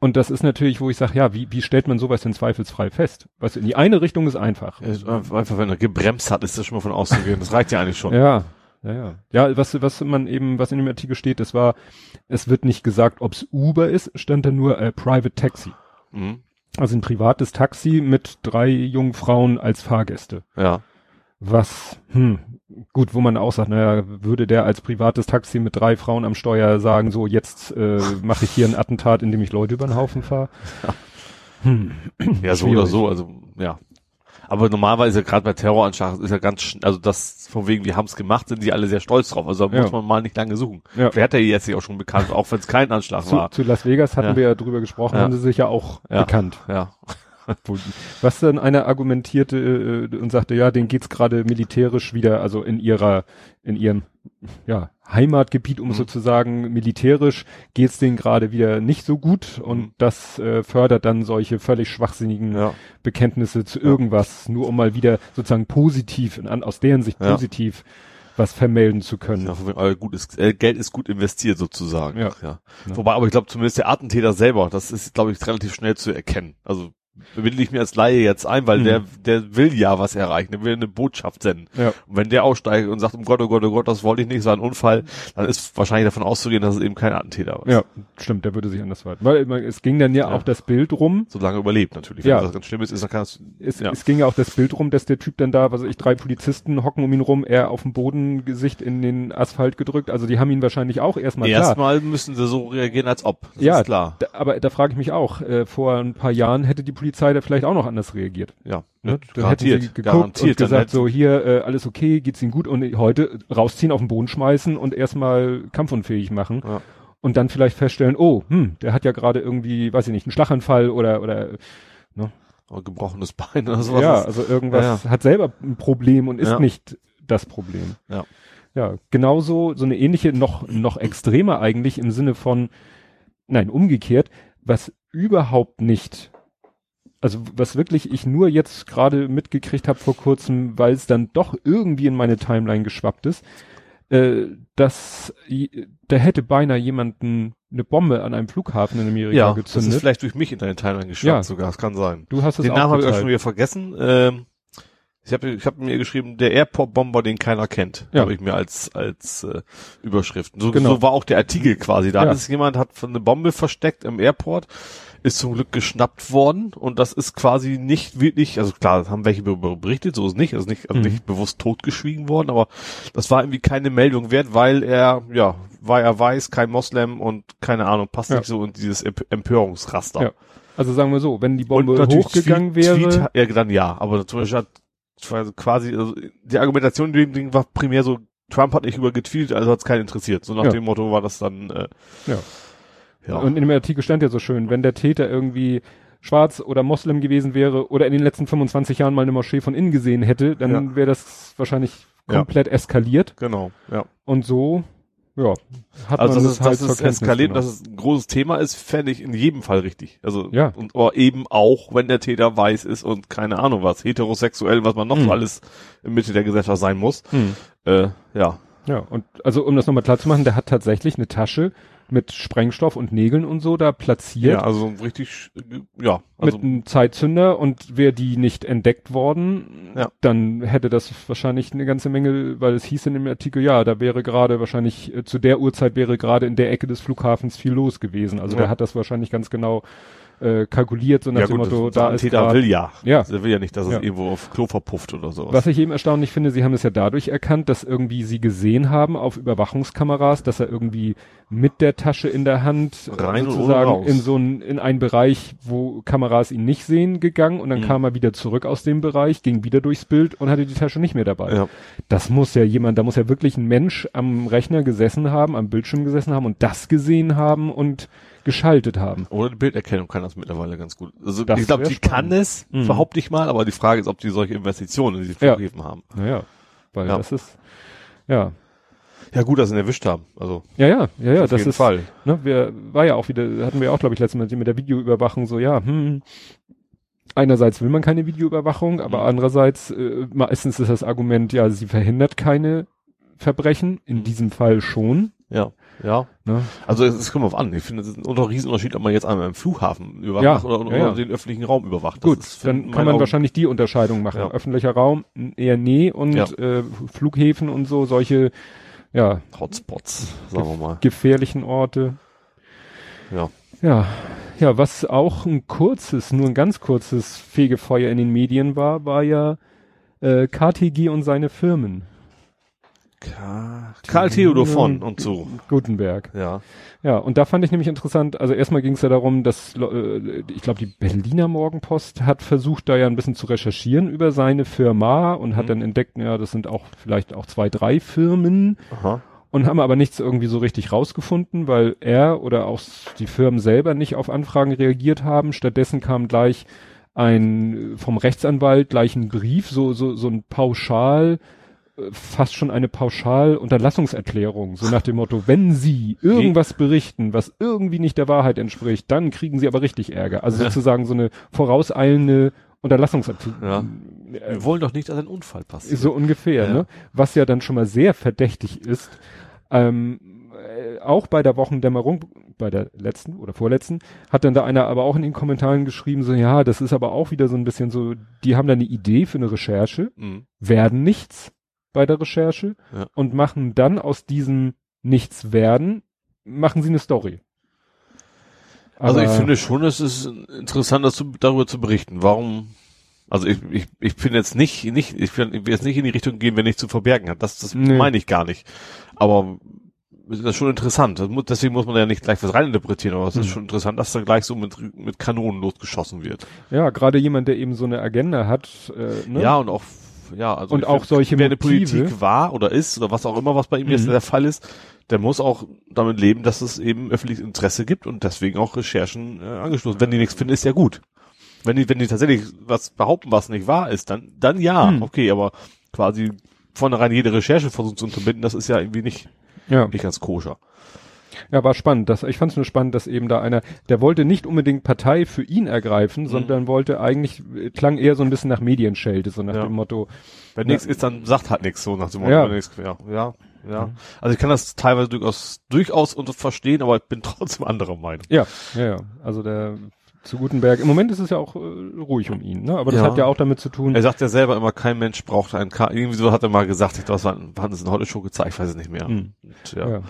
Und das ist natürlich, wo ich sage, ja, wie, wie stellt man sowas denn zweifelsfrei fest? Weißt du, in die eine Richtung ist einfach. Ist Einfach, wenn er gebremst hat, ist das schon mal von auszugehen. Das reicht ja eigentlich schon. Ja, ja, ja. Ja, was, was man eben, was in dem Artikel steht, das war, es wird nicht gesagt, ob's Uber ist, stand da nur äh, Private Taxi. Mhm. Also ein privates Taxi mit drei jungen Frauen als Fahrgäste. Ja. Was, hm, gut, wo man auch sagt, naja, würde der als privates Taxi mit drei Frauen am Steuer sagen, so jetzt äh, mache ich hier ein Attentat, indem ich Leute über den Haufen fahre. Hm. Ja, so Schwierig. oder so, also, ja. Aber normalerweise gerade bei Terroranschlag ist ja ganz, also das von wegen, wir haben es gemacht, sind die alle sehr stolz drauf. Also da Ja. muss man mal nicht lange suchen. Ja. Wer hat ja jetzt sich auch schon bekannt, auch wenn es kein Anschlag Zu, war. zu Las Vegas hatten Ja. wir ja drüber gesprochen, haben sie sich ja auch bekannt. Ja. Was dann einer argumentierte äh, und sagte, ja, denen geht's gerade militärisch wieder, also in ihrer, in ihrem ja, Heimatgebiet, um Mhm. sozusagen militärisch, geht's denen gerade wieder nicht so gut und Mhm. das äh, fördert dann solche völlig schwachsinnigen Ja. Bekenntnisse zu irgendwas, nur um mal wieder sozusagen positiv, in, aus deren Sicht Ja. positiv was vermelden zu können. Ja, gut ist, äh, Geld ist gut investiert sozusagen. Ja. ja. Ja. Wobei, aber ich glaube zumindest der Attentäter selber, das ist, glaube ich, relativ schnell zu erkennen. Also bilde ich mir als Laie jetzt ein, weil Mhm. der, der will ja was erreichen, der will eine Botschaft senden. Ja. Und wenn der aussteigt und sagt, um Gott, oh Gott, oh Gott, das wollte ich nicht, es war ein Unfall, dann ist wahrscheinlich davon auszugehen, dass es eben kein Attentäter war. Ja, stimmt, der würde sich anders verhalten. Weil es ging dann ja, Ja. auch das Bild rum, Solange er überlebt natürlich. Ja. Wenn das ganz schlimm ist, ist dann kann es, es, ja. es ging ja auch das Bild rum, dass der Typ dann da, was weiß ich, drei Polizisten hocken um ihn rum, er auf dem Boden, Gesicht in den Asphalt gedrückt. Also die haben ihn wahrscheinlich auch erstmal. Erstmal müssen sie so reagieren, als ob. Das Ja, klar. Da, aber da frage ich mich auch, äh, vor ein paar Jahren hätte die Polizei da vielleicht auch noch anders reagiert. Ja, Ne? Dann garantiert. hätten sie geguckt garantiert. und gesagt, so hier, äh, alles okay, geht's ihnen gut und heute rausziehen, auf den Boden schmeißen und erstmal kampfunfähig machen. Ja. Und dann vielleicht feststellen, oh, hm, der hat ja gerade irgendwie, weiß ich nicht, einen Schlaganfall oder, oder Oder gebrochenes Bein oder sowas. ja, also irgendwas Ja, hat selber ein Problem und ist Ja. nicht das Problem. Ja. Ja, genauso so eine ähnliche, noch, noch extremer eigentlich im Sinne von, nein, umgekehrt, was überhaupt nicht, also was wirklich ich nur jetzt gerade mitgekriegt habe vor kurzem, weil es dann doch irgendwie in meine Timeline geschwappt ist, äh, dass da hätte beinahe jemanden eine Bombe an einem Flughafen in Amerika ja, das ist gezündet. vielleicht durch mich in deine Timeline geschafft Ja. sogar, das kann sein. Du hast es Den auch Namen habe ich auch schon wieder vergessen. Ähm, ich habe ich hab mir geschrieben, der Airport-Bomber, den keiner kennt, Ja. habe ich mir als als äh, Überschrift. So, Genau. so war auch der Artikel quasi. Da Ja. ist jemand, hat eine Bombe versteckt im Airport, ist zum Glück geschnappt worden und das ist quasi nicht wirklich, also klar, haben welche berichtet, so ist nicht, also nicht, also Mhm. nicht bewusst totgeschwiegen worden, aber das war irgendwie keine Meldung wert, weil er, ja, war er weiß, kein Moslem und keine Ahnung, passt Ja. nicht so in dieses Emp Empörungsraster. Ja. Also sagen wir so, wenn die Bombe natürlich hochgegangen Tweet, wäre, Tweet, ja, dann ja, aber zum Beispiel hat quasi, also die Argumentation in dem Ding war primär so, Trump hat nicht über getweetet, also hat es keinen interessiert. So nach Ja. dem Motto war das dann, äh, Ja. Ja. Und in dem Artikel stand ja so schön, wenn der Täter irgendwie schwarz oder Moslem gewesen wäre oder in den letzten 25 Jahren mal eine Moschee von innen gesehen hätte, dann Ja. wäre das wahrscheinlich Ja. komplett eskaliert. genau, ja. Und so, ja, hat Also man dass es, das halt dass es eskaliert, dass es ein großes Thema ist, fände ich in jedem Fall richtig. Also Ja. und aber eben auch, wenn der Täter weiß ist und keine Ahnung was, heterosexuell, was man noch Mhm. so alles in Mitte der Gesellschaft sein muss. Hm. Äh, ja, Ja, und also um das nochmal klar zu machen, der hat tatsächlich eine Tasche mit Sprengstoff und Nägeln und so da platziert. ja, also richtig, ja, also mit einem Zeitzünder und wäre die nicht entdeckt worden, Ja. dann hätte das wahrscheinlich eine ganze Menge, weil es hieß in dem Artikel, ja, da wäre gerade wahrscheinlich, äh, zu der Uhrzeit wäre gerade in der Ecke des Flughafens viel los gewesen. Also Ja. der hat das wahrscheinlich ganz genau äh, kalkuliert, so nach ja dem gut, Motto, da ist Täter grad- will ja. Ja. Er will ja nicht, dass es Ja. irgendwo auf Klo verpufft oder sowas. Was ich eben erstaunlich finde, sie haben es ja dadurch erkannt, dass irgendwie sie gesehen haben auf Überwachungskameras, dass er irgendwie mit der Tasche in der Hand äh, Rein sozusagen in so ein, in einen Bereich, wo Kameras ihn nicht sehen, gegangen und dann Mhm. kam er wieder zurück aus dem Bereich, ging wieder durchs Bild und hatte die Tasche nicht mehr dabei. Ja. Das muss ja jemand, da muss ja wirklich ein Mensch am Rechner gesessen haben, am Bildschirm gesessen haben und das gesehen haben und geschaltet haben. Oder die Bilderkennung kann das mittlerweile ganz gut. Also Das ich glaube, die spannend. kann es, Mhm. behaupte ich mal, aber die Frage ist, ob die solche Investitionen in die Ja. Flughäfen haben. Naja, weil Ja. das ist, ja. Ja gut, dass sie ihn erwischt haben. Also Ja, ja, ja, ja, auf das jeden ist, Fall. ne, wir, war ja auch wieder, hatten wir auch, glaube ich, letztes Mal mit der Videoüberwachung so, ja, hm, einerseits will man keine Videoüberwachung, aber Mhm. andererseits, äh, meistens ist das Argument, ja, sie verhindert keine Verbrechen, in Mhm. diesem Fall schon, Ja, ja. ne, Also es, es kommt auf an. Ich finde, es ist ein unter- Riesenunterschied, ob man jetzt einmal im Flughafen überwacht Ja, oder, oder ja, ja. den öffentlichen Raum überwacht. Das Gut, ist dann kann man Augen- wahrscheinlich die Unterscheidung machen. Öffentlicher Raum eher nee und äh, Flughäfen und so, solche, ja, Hotspots, sagen wir mal. gefährlichen Orte. Ja. Ja, ja, was auch ein kurzes, nur ein ganz kurzes Fegefeuer in den Medien war, war ja äh, KTG und seine Firmen. Karl, Karl Theodor von und so. Gutenberg. Ja. Ja, und da fand ich nämlich interessant, also erstmal ging es ja darum, dass, äh, ich glaube, die Berliner Morgenpost hat versucht, da ja ein bisschen zu recherchieren über seine Firma und hat Mhm. dann entdeckt, ja, das sind auch vielleicht auch zwei, drei Firmen Aha. und haben aber nichts irgendwie so richtig rausgefunden, weil er oder auch die Firmen selber nicht auf Anfragen reagiert haben. Stattdessen kam gleich ein vom Rechtsanwalt gleich ein Brief, so so so ein Pauschal äh, fast schon eine Pauschal-Unterlassungserklärung, so nach dem Motto, wenn Sie irgendwas berichten, was irgendwie nicht der Wahrheit entspricht, dann kriegen Sie aber richtig Ärger. Also sozusagen so eine vorauseilende Unterlassungserklärung. Ja. Äh, Wir wollen doch nicht, dass ein Unfall passiert. so ungefähr, Ja. ne? Was ja dann schon mal sehr verdächtig ist. Ähm, äh, auch bei der Wochendämmerung, bei der letzten oder vorletzten, hat dann da einer aber auch in den Kommentaren geschrieben, so, ja, das ist aber auch wieder so ein bisschen so, die haben da eine Idee für eine Recherche, Mhm. werden nichts bei der Recherche Ja. und machen dann aus diesem Nichts werden, machen sie eine Story. Also ich Aber- finde schon, es ist interessant, das zu, darüber zu berichten. Warum? Also ich, ich, ich bin jetzt nicht, nicht, ich will, ich will jetzt nicht in die Richtung gehen, wenn nichts zu verbergen hat. Das, das Nee. meine ich gar nicht. Aber das ist schon interessant. Muss, deswegen muss man ja nicht gleich was reininterpretieren, aber es ist Mhm. schon interessant, dass da gleich so mit, mit Kanonen losgeschossen wird. ja, gerade jemand, der eben so eine Agenda hat, äh, ne? Ja, und auch, ja, also Und auch find, solche wer eine Motive. Politik war oder ist oder was auch immer, was bei ihm jetzt Mhm. der Fall ist, der muss auch damit leben, dass es eben öffentliches Interesse gibt und deswegen auch Recherchen äh, angestoßen. Wenn die nichts finden, ist ja gut. Wenn die, wenn die tatsächlich was behaupten, was nicht wahr ist, dann, dann ja, Mhm. okay, aber quasi vornherein jede Recherche versuchen zu unterbinden, das ist ja irgendwie nicht, ja. nicht ganz koscher. Ja, war spannend. Das, ich fand es nur spannend, dass eben da einer, der wollte nicht unbedingt Partei für ihn Mhm. ergreifen, sondern wollte eigentlich, äh, klang eher so ein bisschen nach Medienschelte, so nach Ja. dem Motto, Wenn nichts ist, dann sagt halt nichts, so nach dem Motto. Ja. wenn nichts- ja, ja, ja. Also ich kann das teilweise durchaus, durchaus verstehen, aber ich bin trotzdem anderer Meinung. ja, ja, ja. Also der zu Gutenberg, im Moment ist es ja auch äh, ruhig um ihn, ne? Aber das Ja. hat ja auch damit zu tun. Er sagt ja selber immer, kein Mensch braucht einen K. Irgendwie so hat er mal gesagt, ich glaube, das war, war das in heute schon gezeigt, ich weiß es nicht mehr. Mhm. Und, ja. Ja.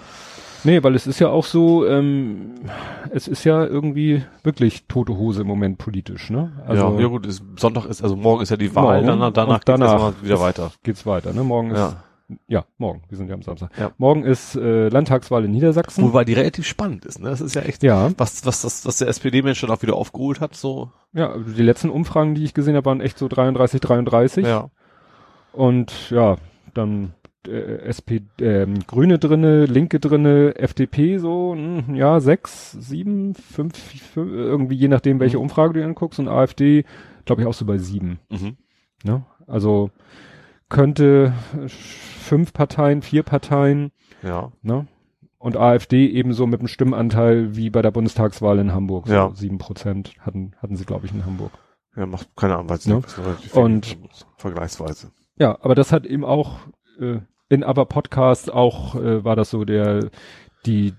Nee, weil es ist ja auch so, ähm, es ist ja irgendwie wirklich tote Hose im Moment politisch, ne? ja, ja gut, ist, Sonntag ist, also morgen ist ja die Wahl, Morgen danach, danach, danach geht's wieder weiter. geht's weiter, ne? Morgen ist, Ja. ja, morgen, wir sind ja am Samstag. Ja. Morgen ist äh, Landtagswahl in Niedersachsen. Wobei die relativ spannend ist, ne? Das ist ja echt, ja, was, was, das, was der SPD-Mensch dann auch wieder aufgeholt hat, so. ja, also die letzten Umfragen, die ich gesehen habe, waren echt so 33, 33. Ja. Und ja, dann äh, SP, ähm, Grüne drinne, Linke drinne, FDP so, hm, ja, sechs, sieben, fünf, fünf, irgendwie je nachdem, welche Mhm. Umfrage du anguckst und AfD, glaube ich, auch so bei sieben. Mhm. Ne? Also könnte äh, fünf Parteien, vier Parteien, Ja. ne? Und AfD ebenso mit einem Stimmenanteil wie bei der Bundestagswahl in Hamburg. So Ja. sieben Prozent hatten, hatten sie, glaube ich, in Hamburg. Ja, macht keine Ahnung, was relativ viel Und- vergleichsweise. Ja, aber das hat eben auch äh, in aber Podcast auch äh, war das so der die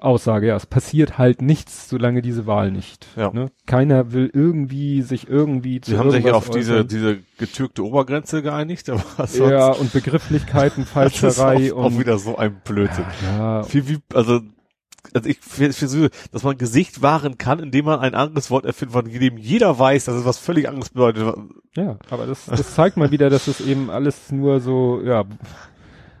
Aussage, ja, es passiert halt nichts, solange diese Wahl nicht. Ja. Ne? Keiner will irgendwie sich irgendwie zu Sie haben sich ja auf diese, äußern. diese getürkte Obergrenze geeinigt, aber was ja sonst- und Begrifflichkeiten, das ist Falscherei auch, auch und wieder so ein Blödsinn. ja, Viel wie, also, also ich versuche, dass man Gesicht wahren kann, indem man ein anderes Wort erfindet, von dem jeder weiß, dass es was völlig anderes bedeutet. ja, aber das, das zeigt mal wieder, dass es eben alles nur so, ja,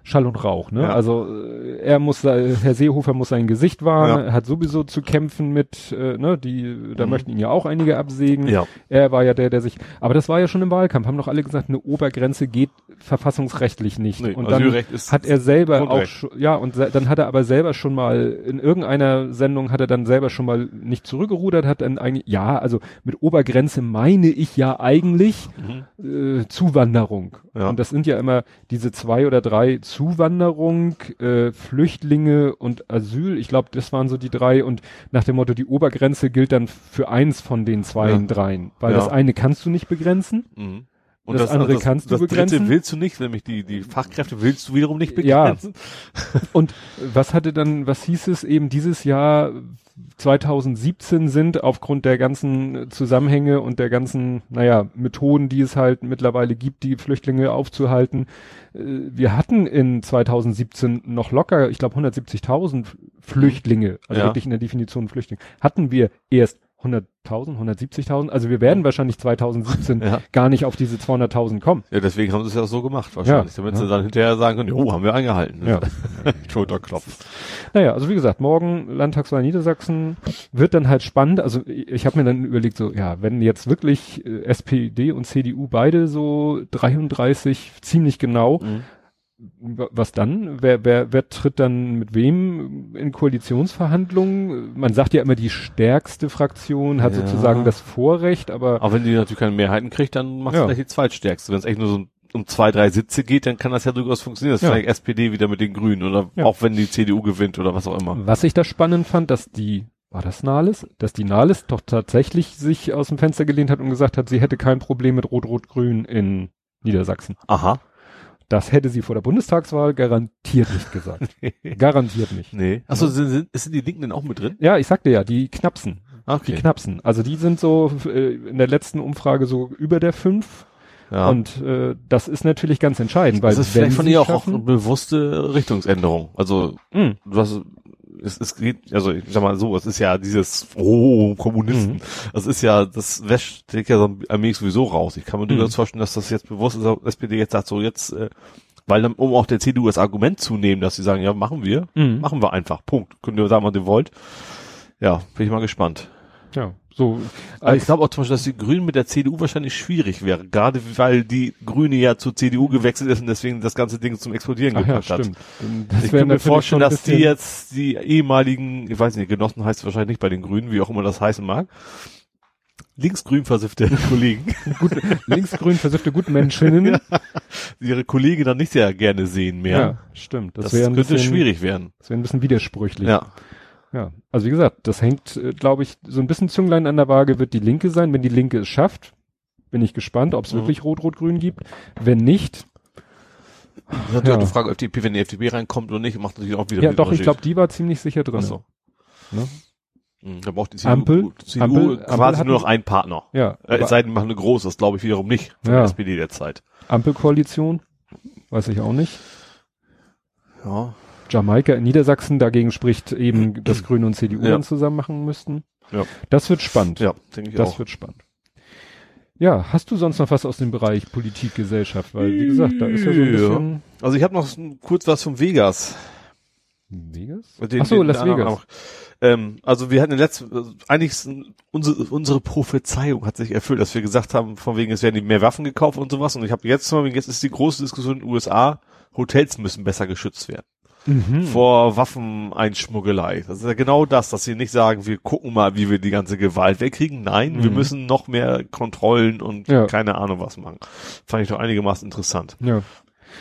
Schall und Rauch, ne? Ja. Also äh, er muss, Herr Seehofer muss sein Gesicht wahren, Ja. hat sowieso zu kämpfen mit, äh, ne, die, da Mhm. möchten ihn ja auch einige absägen. Ja. Er war ja der, der sich, aber das war ja schon im Wahlkampf, haben doch alle gesagt, eine Obergrenze geht verfassungsrechtlich nicht. Nee, und dann Asylrecht ist hat er selber auch Grundrecht. schon, ja, und dann hat er aber selber schon mal, in irgendeiner Sendung hat er dann selber schon mal nicht zurückgerudert, hat dann eigentlich, ja, also mit Obergrenze meine ich ja eigentlich Mhm. äh, Zuwanderung. Ja. Und das sind ja immer diese zwei oder drei Zuwanderung, äh, Flüchtlinge und Asyl. Ich glaube, das waren so die drei. Und nach dem Motto, die Obergrenze gilt dann für eins von den zwei, Ja. dreien. Weil Ja. das eine kannst du nicht begrenzen. Mhm. Das andere kannst du das begrenzen? dritte willst du nicht, nämlich die, die Fachkräfte willst du wiederum nicht Ja. begrenzen. Und was hatte dann, was hieß es eben dieses Jahr 2017 sind aufgrund der ganzen Zusammenhänge und der ganzen, naja, Methoden, die es halt mittlerweile gibt, die Flüchtlinge aufzuhalten. äh, Wir hatten in 2017 noch locker, ich glaube 170.000 Flüchtlinge, also Ja. wirklich in der Definition Flüchtling, hatten wir erst 100.000, 170.000. Also wir werden wahrscheinlich 2017 Ja. gar nicht auf diese 200.000 kommen. Ja, deswegen haben sie es ja so gemacht wahrscheinlich, damit ja. sie dann hinterher sagen können, oh, haben wir eingehalten. Ja. Schulterklopf. Naja, also wie gesagt, morgen Landtagswahl Niedersachsen wird dann halt spannend. Also ich, ich habe mir dann überlegt, so, ja, wenn jetzt wirklich äh, SPD und CDU beide so 33 ziemlich genau, Mhm. Wa- was dann? Wer, wer, wer tritt dann mit wem in Koalitionsverhandlungen? Man sagt ja immer, die stärkste Fraktion hat Ja. sozusagen das Vorrecht, aber Aber wenn die natürlich keine Mehrheiten kriegt, dann macht Ja. sie vielleicht die zweitstärkste. Wenn es echt nur so um zwei, drei Sitze geht, dann kann das ja durchaus funktionieren. Das ist Ja. vielleicht SPD wieder mit den Grünen oder Ja. auch wenn die CDU gewinnt oder was auch immer. was ich da spannend fand, dass die, war das Nahles? Dass die Nahles doch tatsächlich sich aus dem Fenster gelehnt hat und gesagt hat, sie hätte kein Problem mit Rot-Rot-Grün in Niedersachsen. Aha. Das hätte sie vor der Bundestagswahl garantiert nicht gesagt. garantiert nicht. Nee. Achso, sind, sind, sind die Linken denn auch mit drin? Ja, ich sagte ja, die Knapsen. Die Okay. Knapsen. Also die sind so äh, in der letzten Umfrage so über der fünf. Ja. Und äh, das ist natürlich ganz entscheidend, weil das ist wenn vielleicht von ihr auch, auch eine bewusste Richtungsänderung. Also Mm, du hast es, es geht, also ich sag mal so, es ist ja dieses Oh, Kommunisten. Mhm. Das ist ja, das wäscht ja so allmählich sowieso raus. Ich kann mir Mhm. durchaus vorstellen, dass das jetzt bewusst ist, dass SPD jetzt sagt, so jetzt, äh, weil dann, um auch der CDU das Argument zu nehmen, dass sie sagen, ja, machen wir, Mhm. machen wir einfach. Punkt. Könnt ihr sagen, was ihr wollt. Ja, bin ich mal gespannt. ja, so. Aber ich glaube auch zum Beispiel, dass die Grünen mit der CDU wahrscheinlich schwierig wäre, gerade weil die Grüne ja zur CDU gewechselt ist und deswegen das ganze Ding zum Explodieren Ach ja, gebracht hat. stimmt. Das Ich kann mir vorstellen, dass die jetzt die ehemaligen, ich weiß nicht, Genossen heißt es wahrscheinlich nicht bei den Grünen, wie auch immer das heißen mag, linksgrün versiffte Kollegen, gut, linksgrün versiffte Gutmenschinnen. die ihre Kollegen dann nicht sehr gerne sehen mehr. Ja, stimmt. Das, das könnte bisschen, schwierig werden. Das wäre ein bisschen widersprüchlich. Ja. Ja, also wie gesagt, das hängt, äh, glaube ich, so ein bisschen Zünglein an der Waage wird die Linke sein. Wenn die Linke es schafft, bin ich gespannt, ob es Mhm. wirklich Rot-Rot-Grün gibt. Wenn nicht, Das ist natürlich Ja. die Frage, ob die FDP, wenn die FDP reinkommt oder nicht, macht natürlich auch wieder ja doch, ich glaube, die war ziemlich sicher drin. Ach so. Ne? Mhm, Da braucht die CDU, Ampel- CDU Ampel- quasi Ampel hatten- nur noch einen Partner. Ja, Äh, es sei denn, machen eine große, das glaube ich wiederum nicht von Ja. der SPD derzeit. Ampelkoalition, weiß ich auch nicht. Ja. Jamaika in Niedersachsen, dagegen spricht eben, dass Grüne und CDU Ja. dann zusammen machen müssten. Ja. Das wird spannend. Ja, denke ich das auch. wird spannend. Ja, hast du sonst noch was aus dem Bereich Politik, Gesellschaft? Weil, wie gesagt, da ist ja so ein bisschen Also ich habe noch kurz was vom Vegas. Vegas? Den- Ach so, den Las anderen Vegas. Ähm, also wir hatten in letzten, also eigentlich unsere, unsere Prophezeiung hat sich erfüllt, dass wir gesagt haben, von wegen es werden mehr Waffen gekauft und sowas. Und ich habe jetzt jetzt ist die große Diskussion in den USA, Hotels müssen besser geschützt werden Mhm. vor Waffeneinschmuggelei. Das ist ja genau das, dass sie nicht sagen, wir gucken mal, wie wir die ganze Gewalt wegkriegen. Nein, wir Mhm. müssen noch mehr Kontrollen und Ja. keine Ahnung was machen. Fand ich doch einigermaßen interessant. Ja.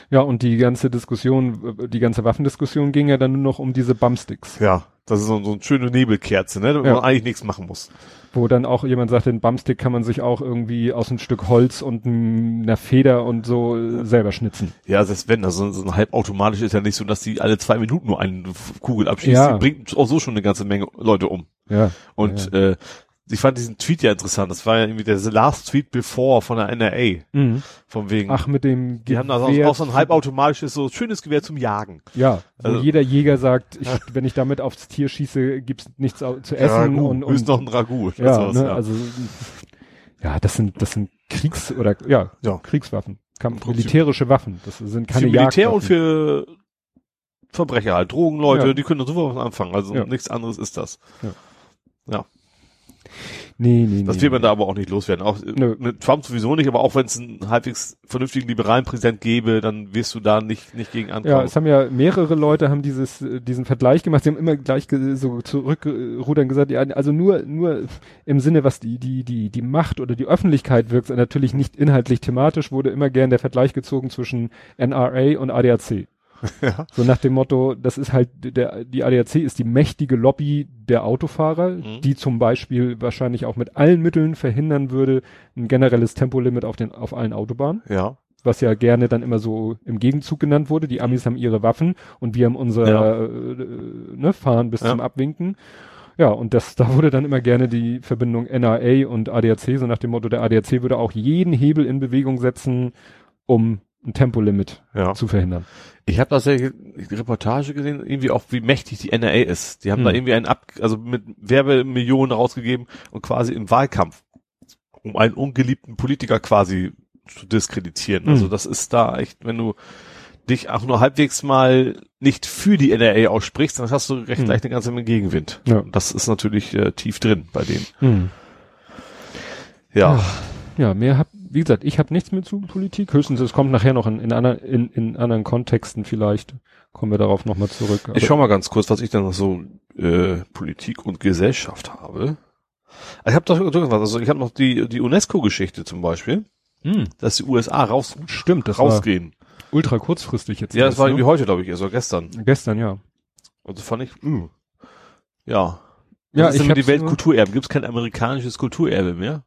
Ja, und die ganze Diskussion, äh, die ganze Waffendiskussion ging ja dann nur noch um diese Bumpsticks, Ja, das ist so, so eine schöne Nebelkerze, ne, wo Ja. man eigentlich nichts machen muss. wo dann auch jemand sagt, den Bumpstick kann man sich auch irgendwie aus einem Stück Holz und einer Feder und so äh, selber schnitzen. Ja, selbst wenn, also so ein halbautomatisch ist ja nicht so, dass die alle zwei Minuten nur eine Kugel abschießt. Ja. Die bringt auch so schon eine ganze Menge Leute um. Ja. Und äh, ich fand diesen Tweet ja interessant. Das war ja irgendwie der Last Tweet Before von der NRA. Mhm. Von wegen, Ach, mit dem die haben da auch, Gewehr auch so ein halbautomatisches, so schönes Gewehr zum Jagen. Ja, wo Also- jeder Jäger sagt, ich, wenn ich damit aufs Tier schieße, gibt's nichts zu essen Ragout, und, ist und noch ein Ragout. ja, sowas, ne, also ja, das sind das sind Kriegs oder ja, Ja. Kriegswaffen, Kam Prinzip- militärische Waffen. Das sind keine für Militär und für Verbrecher halt, Drogenleute, Ja. die können da super was anfangen. Also Ja. nichts anderes ist das. Nee, nee, Das nee. wird man da aber auch nicht loswerden. Auch äh, Nö. mit Trump sowieso nicht, aber auch wenn es einen halbwegs vernünftigen liberalen Präsident gäbe, dann wirst du da nicht nicht gegen Ja, ankommen. es haben ja mehrere Leute haben dieses äh, diesen Vergleich gemacht. Sie haben immer gleich so zurückrudern gesagt, ja, also nur nur im Sinne, was die die die die Macht oder die Öffentlichkeit wirkt, natürlich nicht inhaltlich thematisch, wurde immer gern der Vergleich gezogen zwischen NRA und ADAC. Ja. So nach dem Motto, das ist halt der die ADAC ist die mächtige Lobby der Autofahrer, Mhm. die zum Beispiel wahrscheinlich auch mit allen Mitteln verhindern würde ein generelles Tempolimit auf den auf allen Autobahnen ja. was ja gerne dann immer so im Gegenzug genannt wurde. Die Amis haben ihre Waffen und wir haben unser Ja. äh, ne, Fahren bis Ja. zum Abwinken. Ja, und das, da wurde dann immer gerne die Verbindung NRA und ADAC, so nach dem Motto, der ADAC würde auch jeden Hebel in Bewegung setzen, um ein Tempolimit Ja. zu verhindern. Ich habe tatsächlich die Reportage gesehen, irgendwie auch wie mächtig die NRA ist. Die haben da Hm. irgendwie einen ab, also mit Werbemillionen rausgegeben und quasi im Wahlkampf, um einen ungeliebten Politiker quasi zu diskreditieren. Hm. Also das ist da echt, wenn du dich auch nur halbwegs mal nicht für die NRA aussprichst, dann hast du recht Hm. gleich eine ganze Menge Gegenwind. Ja. Und Das ist natürlich äh, tief drin bei denen. Hm. Ja. Ja, mehr hab, wie gesagt, ich habe nichts mehr zu Politik. Höchstens, es kommt nachher noch in, in, anderen, in, in anderen Kontexten vielleicht. Kommen wir darauf nochmal zurück. Ich schau mal ganz kurz, was ich dann noch so äh, Politik und Gesellschaft habe. Ich habe doch irgendwas, also ich habe noch die die UNESCO-Geschichte zum Beispiel, hm, dass die USA raus stimmt, das war rausgehen. ultra kurzfristig jetzt. Ja, das war ne? irgendwie heute, glaube ich, oder gestern. Gestern, ja. Also fand ich, mh. ja. Ja, Was ist ich denn mit die Weltkulturerbe? Gibt es kein amerikanisches Kulturerbe mehr?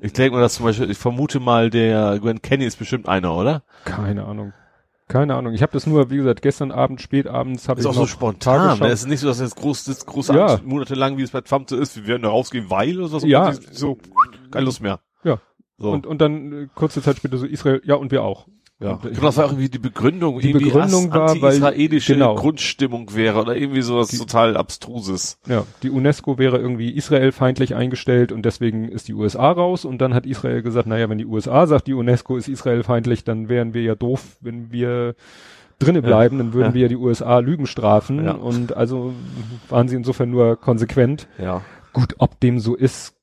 Ich denke mal, dass zum Beispiel, ich vermute mal, der Gwen Kenny ist bestimmt einer, oder? Keine Ahnung. Keine Ahnung. Ich habe das nur, wie gesagt, gestern Abend, spät abends habe Ist ich auch so spontan. Ne? Es ist nicht so, dass jetzt groß, das große Ja. Monatelang, wie es bei Trump so ist, wir werden da rausgehen, weil oder so. Ja. So, keine Lust mehr. Ja. So. Und, und dann äh, kurze Zeit später so Israel, ja, und wir auch. Ja, Und ich glaube, das war irgendwie die Begründung, Die irgendwie Begründung war, weil- anti-israelische genau. Grundstimmung wäre oder irgendwie sowas total abstruses. Ja, die UNESCO wäre irgendwie israelfeindlich eingestellt und deswegen ist die USA raus und dann hat Israel gesagt, naja, wenn die USA sagt, die UNESCO ist israelfeindlich, dann wären wir ja doof, wenn wir drinne bleiben, dann würden ja. wir ja die USA Lügen strafen Ja. und also waren sie insofern nur konsequent. Ja. Gut, ob dem so ist,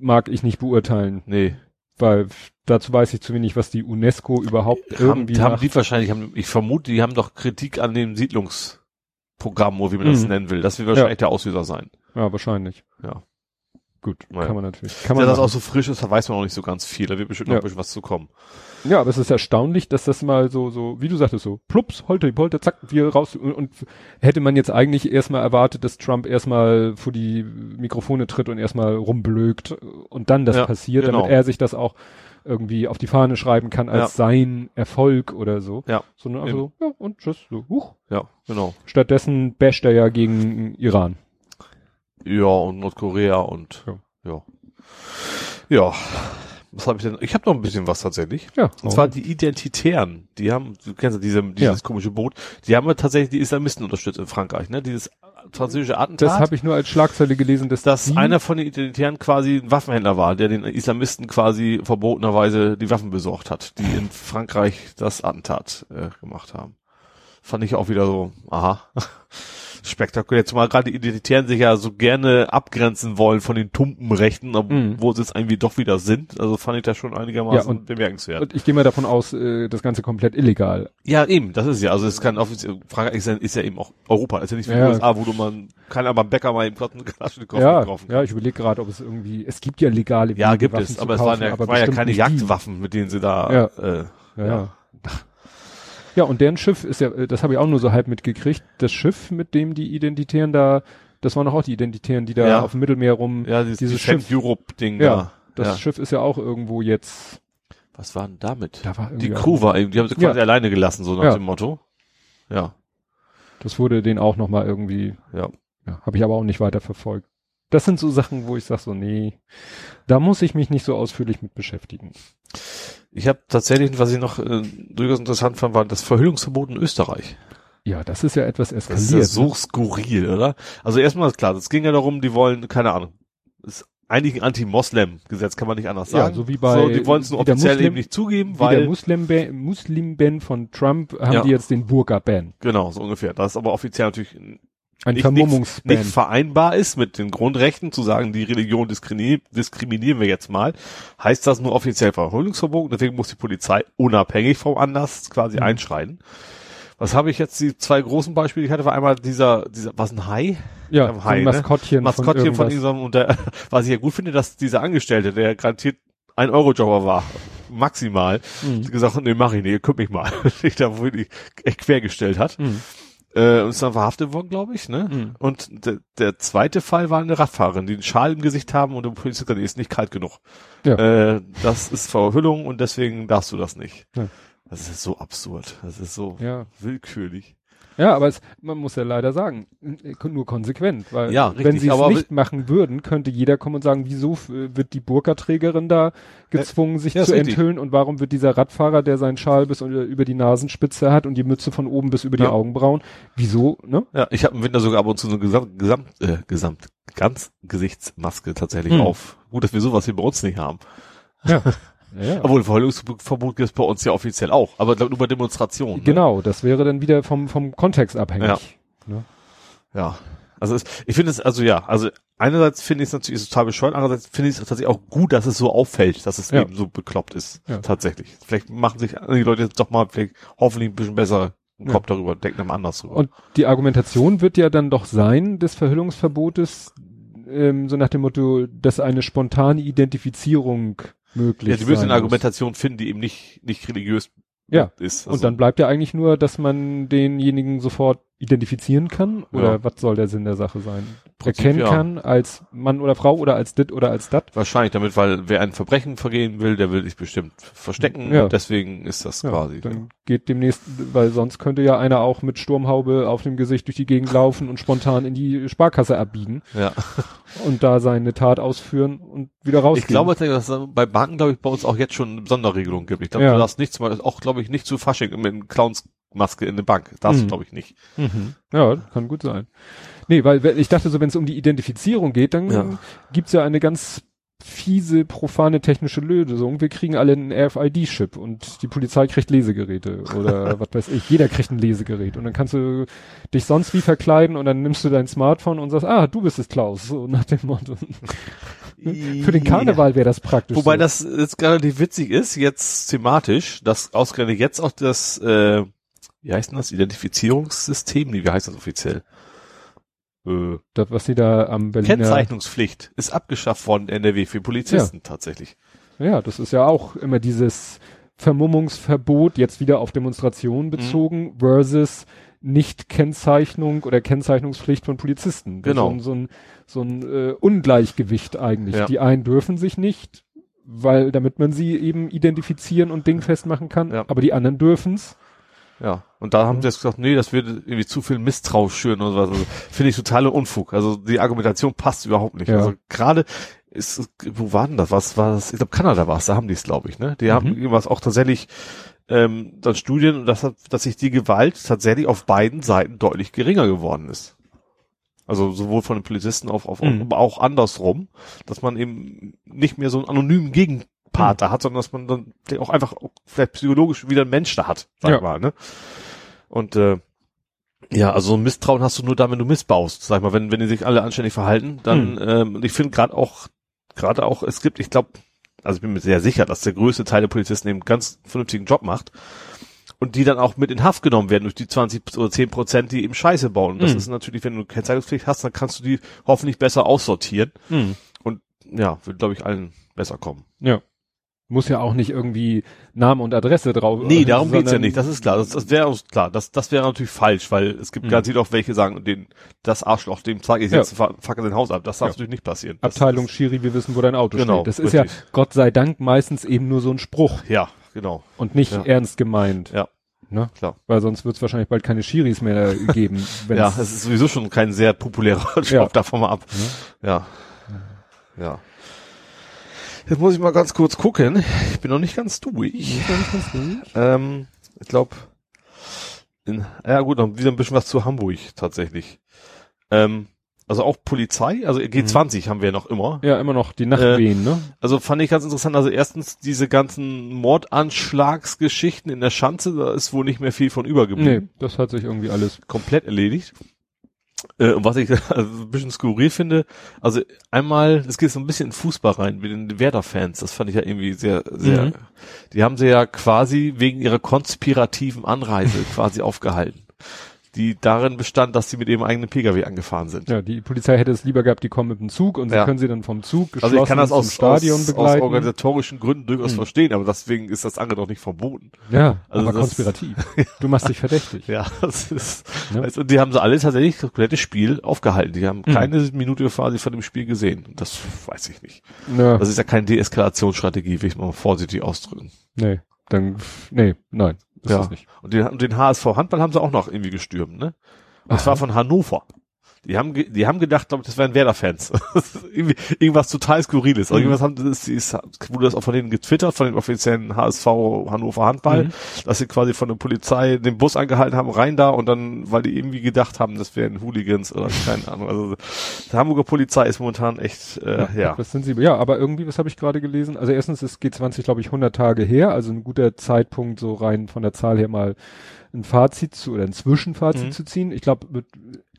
mag ich nicht beurteilen, Nee. Weil dazu weiß ich zu wenig, was die UNESCO überhaupt Haben, irgendwie haben macht. die wahrscheinlich, haben, ich vermute, die haben doch Kritik an dem Siedlungsprogramm, oder wie man das Mhm. nennen will. Das wird wahrscheinlich der Auslöser sein. Ja, wahrscheinlich. Ja. Gut, Naja. kann man natürlich. Kann Ja, man das machen. auch so frisch ist, da weiß man auch nicht so ganz viel. Da wird bestimmt noch Ja. ein bisschen was zu kommen. Ja, aber es ist erstaunlich, dass das mal so, so, wie du sagtest, so, plups, holter die Polter, zack, wir raus. Und, und hätte man jetzt eigentlich erstmal erwartet, dass Trump erstmal vor die Mikrofone tritt und erstmal rumblökt und dann das Ja, passiert, genau. damit er sich das auch irgendwie auf die Fahne schreiben kann als Ja. sein Erfolg oder so. Ja. Sondern einfach so, ja, und tschüss, so, huch. Ja, genau. Stattdessen basht er ja gegen Iran. Ja, und Nordkorea und Ja. ja. Ja. Was habe ich denn? Ich habe noch ein bisschen was tatsächlich. Ja. Und zwar die Identitären. Die haben, du kennst ja diese, dieses Ja. komische Boot. Die haben ja tatsächlich die Islamisten unterstützt in Frankreich, ne? Dieses französische Attentat. das habe ich nur als Schlagzeile gelesen, dass dass einer von den Identitären quasi ein Waffenhändler war, der den Islamisten quasi verbotenerweise die Waffen besorgt hat, die in Frankreich das Attentat äh, gemacht haben. Fand ich auch wieder so, aha, spektakulär. Zumal gerade die Identitären sich ja so gerne abgrenzen wollen von den tumpen Rechten, obwohl sie es irgendwie doch wieder sind. Also fand ich das schon einigermaßen Ja, und- bemerkenswert. und ich gehe mal davon aus, äh, das Ganze komplett illegal. Ja, eben, das ist ja, also es kann offiziell, Frankreich ist ja, ist ja eben auch Europa, ist ja nicht wie Ja. die USA, wo du man, kann aber Bäcker mal eben kurz eine Kalaschnikow Ja, kaufen ja, ich überlege gerade, ob es irgendwie, es gibt ja legale Ja, gibt Waffen es, aber es waren ja, aber war ja keine. Jagdwaffen, mit denen sie da, Ja. äh, Ja, ja. Ja, und deren Schiff ist ja, äh, das habe ich auch nur so halb mitgekriegt, das Schiff, mit dem die Identitären da, das waren doch auch die Identitären, die da Ja. auf dem Mittelmeer rum, ja, dieses, Dieses Schiff. Europe Ding Ja, da. das ja. Schiff ist ja auch irgendwo jetzt, Was war denn damit? da war Die irgendwie, Crew war eben, die haben sie quasi Ja. alleine gelassen, so nach Ja. dem Motto. Ja, das wurde denen auch nochmal irgendwie, ja. ja, habe ich aber auch nicht weiter verfolgt. Das sind so Sachen, wo ich sage so, nee, da muss ich mich nicht so ausführlich mit beschäftigen. Ich habe tatsächlich, was ich noch äh, durchaus interessant fand, war das Verhüllungsverbot in Österreich. Ja, das ist ja etwas Das ist eskaliert. ja so skurril, oder? Also erstmal ist klar, es ging ja darum, die wollen, keine Ahnung, ist eigentlich ein Anti-Moslem-Gesetz, kann man nicht anders Ja, sagen. so wie bei- So, die wollen es nur offiziell Muslim- eben nicht zugeben, Wie der weil, Muslim-Ban Muslim von Trump haben Ja. die jetzt den Burka-Ban. genau, so ungefähr. Das ist aber offiziell natürlich Ein nicht, Vermummungsban. nicht vereinbar ist mit den Grundrechten, zu sagen, die Religion diskriminieren, diskriminieren wir jetzt mal, heißt das nur offiziell Verhüllungsverbot, deswegen muss die Polizei unabhängig vom Anlass quasi Mhm. einschreiten. Was habe ich jetzt, die zwei großen Beispiele, die ich hatte, war einmal dieser, dieser, was ein Hai? ja, so Hai, ein ne? Maskottchen, Maskottchen von irgendwas. und der, was ich ja gut finde, dass dieser Angestellte, der garantiert ein Euro-Jobber war, maximal, Mhm. Gesagt hat, nee, mach ich nicht, ihr kümmt mich mal, sich da wirklich echt quergestellt hat. Mhm. Äh, und ist dann verhaftet worden, glaube ich, ne? Mhm. Und der, der zweite Fall war eine Radfahrerin, die einen Schal im Gesicht haben und der Polizist gesagt, nee, ist nicht kalt genug. Ja. Äh, das ist Verhüllung und deswegen darfst du das nicht. Ja. Das ist so absurd. Das ist so Ja. willkürlich. Ja, aber es, man muss ja leider sagen, äh, nur konsequent, weil Ja, wenn richtig, sie es nicht machen würden, könnte jeder kommen und sagen, wieso äh, wird die Burka-Trägerin da gezwungen, sich ja, zu richtig. enthüllen und warum wird dieser Radfahrer, der seinen Schal bis über die Nasenspitze hat und die Mütze von oben bis über die Ja. Augenbrauen, wieso, ne? Ja, ich habe im Winter sogar ab und zu so eine Gesamt, Gesamt, äh, Gesamt, ganz Gesichtsmaske tatsächlich Hm. auf. Gut, dass wir sowas hier bei uns nicht haben. Ja. ja. Obwohl, Verheulungsverbot gibt es bei uns ja offiziell auch, aber nur bei Demonstrationen. Ne? Genau, das wäre dann wieder vom, vom Kontext abhängig. Ja. Also es, ich finde es, also ja, also einerseits finde ich es natürlich total bescheuert, andererseits finde ich es tatsächlich auch gut, dass es so auffällt, dass es Ja. eben so bekloppt ist. Ja. Tatsächlich. Vielleicht machen sich die Leute jetzt doch mal vielleicht hoffentlich ein bisschen besser im Ja. Kopf darüber, denken dann anders drüber. Und die Argumentation wird ja dann doch sein, des Verhüllungsverbotes, ähm, so nach dem Motto, dass eine spontane Identifizierung möglich ja, die müssen eine muss. Argumentation finden, die eben nicht, nicht religiös Ja. ist. Und dann bleibt ja eigentlich nur, dass man denjenigen sofort identifizieren kann? Oder Ja. was soll der Sinn der Sache sein? Prinzip, Erkennen ja. kann als Mann oder Frau oder als dit oder als dat? Wahrscheinlich damit, weil wer ein Verbrechen vergehen will, der will sich bestimmt verstecken. Ja. Deswegen ist das Ja, quasi. dann geht demnächst, weil sonst könnte ja einer auch mit Sturmhaube auf dem Gesicht durch die Gegend laufen und spontan in die Sparkasse abbiegen Ja. und da seine Tat ausführen und wieder rausgehen. Ich glaube, dass es bei Banken, glaube ich, bei uns auch jetzt schon eine Sonderregelung gibt. Ich glaube, Ja. du darfst nicht zum Beispiel, auch, glaube ich, nicht zu Fasching mit einer Clownsmaske in eine Bank. Darfst Mhm. glaube ich, nicht. Mhm. Ja, kann gut sein. Nee, weil ich dachte so, wenn es um die Identifizierung geht, dann Ja. gibt's ja eine ganz fiese, profane technische Lösung. Wir kriegen alle einen RFID-Chip und die Polizei kriegt Lesegeräte oder was weiß ich. Jeder kriegt ein Lesegerät und dann kannst du dich sonst wie verkleiden und dann nimmst du dein Smartphone und sagst, ah, du bist es, Klaus. So nach dem Motto. Für den Karneval wäre das praktisch. Wobei so. das jetzt relativ witzig ist, jetzt thematisch, dass ausgerechnet jetzt auch das, äh, wie heißt denn das, Identifizierungssystem, nee, wie heißt das offiziell? Äh, das, was sie da am Berliner... Kennzeichnungspflicht ist abgeschafft worden in NRW für Polizisten tatsächlich. Ja, das ist ja auch immer dieses Vermummungsverbot, jetzt wieder auf Mhm. Demonstrationen bezogen, versus Nicht-Kennzeichnung oder Kennzeichnungspflicht von Polizisten. Das ist Genau. So ein, so ein, so ein äh, Ungleichgewicht eigentlich. Ja. Die einen dürfen sich nicht, weil damit man sie eben identifizieren und dingfest machen kann, Ja. aber die anderen dürfen's. Ja, und da haben Mhm. sie jetzt gesagt, nee, das würde irgendwie zu viel Misstrauisch schüren oder sowas. Also, Finde ich totaler Unfug. Also die Argumentation passt überhaupt nicht. Ja. Also gerade ist, wo war denn das? Was war das? Ich glaube Kanada war es, da haben die es, glaube ich, ne? Die haben Mhm. irgendwas auch tatsächlich ähm, dann Studien, dass, dass sich die Gewalt tatsächlich auf beiden Seiten deutlich geringer geworden ist. Also sowohl von den Polizisten auf, auf Mhm. aber auch andersrum, dass man eben nicht mehr so einen anonymen Gegenpart Mhm. da hat, sondern dass man dann auch einfach vielleicht psychologisch wieder einen Mensch da hat, sag Ja. mal, ne? Und äh, ja, also so ein Misstrauen hast du nur da, wenn du missbaust, sag mal, wenn wenn die sich alle anständig verhalten, dann Mhm. ähm, und ich finde gerade auch gerade auch es gibt, ich glaube, also ich bin mir sehr sicher, dass der größte Teil der Polizisten eben ganz vernünftigen Job macht und die dann auch mit in Haft genommen werden durch die 20 oder 10 Prozent, die eben Scheiße bauen. Und das Mhm. ist natürlich, wenn du Kennzeichnungspflicht hast, dann kannst du die hoffentlich besser aussortieren. Und ja, wird, glaube ich, allen besser kommen. Ja. Muss ja auch nicht irgendwie Name und Adresse drauf. Nee, darum geht's ja nicht, das ist klar. Das, das wäre klar. Das, das wäre natürlich falsch, weil es gibt Mhm. garantiert auch welche, sagen, den, das Arschloch, dem zeige ich Ja. jetzt, fa- fackel sein Haus ab. Das darf Ja. natürlich nicht passieren. Das Abteilung ist- Schiri, wir wissen, wo dein Auto Genau, steht. Das ist ja, richtig. Gott sei Dank, meistens eben nur so ein Spruch Ja, genau. und nicht Ja. ernst gemeint. Ja. Ne? Klar. Weil sonst wird es wahrscheinlich bald keine Schiris mehr geben. Ja, es ist sowieso schon kein sehr populärer Job, Ja. davon mal ab. Ja. Ja. Jetzt muss ich mal ganz kurz gucken. Ich bin noch nicht ganz durch. Ähm, ich glaube, ja gut, dann wieder ein bisschen was zu Hamburg tatsächlich. Ähm, also auch Polizei, also G20 haben wir noch immer. Ja, immer noch die Nachtwehen, ne? Also fand ich ganz interessant. Also erstens diese ganzen Mordanschlagsgeschichten in der Schanze, da ist wohl nicht mehr viel von übergeblieben Nee, das hat sich irgendwie alles. komplett erledigt. Äh, was ich also ein bisschen skurril finde, also einmal, es geht so ein bisschen in Fußball rein, mit den Werder-Fans, das fand ich ja irgendwie sehr, sehr, Mhm. die haben sie ja quasi wegen ihrer konspirativen Anreise quasi aufgehalten. Die darin bestand, dass sie mit ihrem eigenen Pkw angefahren sind. Ja, die Polizei hätte es lieber gehabt, die kommen mit dem Zug und sie Ja. können sie dann vom Zug Also ich kann das aus, Stadion aus, aus begleiten. organisatorischen Gründen durchaus Mhm. verstehen, aber deswegen ist das andere doch nicht verboten. ja, Also aber konspirativ. Du machst dich verdächtig. Ja, das ist, Ne? also, und die haben sie alle tatsächlich das komplette Spiel aufgehalten. Die haben Mhm. keine Minute quasi von dem Spiel gesehen. Das weiß ich nicht. Ja, Das ist ja keine Deeskalationsstrategie, will ich mal vorsichtig ausdrücken. nee, dann, nee, nein. Ist Ja. das nicht. Und den, und den HSV Handball haben sie auch noch irgendwie gestürmt, ne? Und Aha. zwar von Hannover. Die haben, die haben gedacht, glaube ich, das wären Werder-Fans. Irgendwas total skurriles. Also irgendwas haben, das ist, wurde das auch von denen getwittert, von den offiziellen HSV Hannover Handball, Mhm. dass sie quasi von der Polizei den Bus angehalten haben, rein da und dann, weil die irgendwie gedacht haben, das wären Hooligans oder keine Ahnung. Also die Hamburger Polizei ist momentan echt, äh, ja. Das sind sie. Ja, aber irgendwie, was habe ich gerade gelesen? Also erstens ist G20, glaube ich, 100 Tage her, also ein guter Zeitpunkt, so rein von der Zahl her mal ein Fazit zu oder ein Zwischenfazit Mhm. zu ziehen. Ich glaube,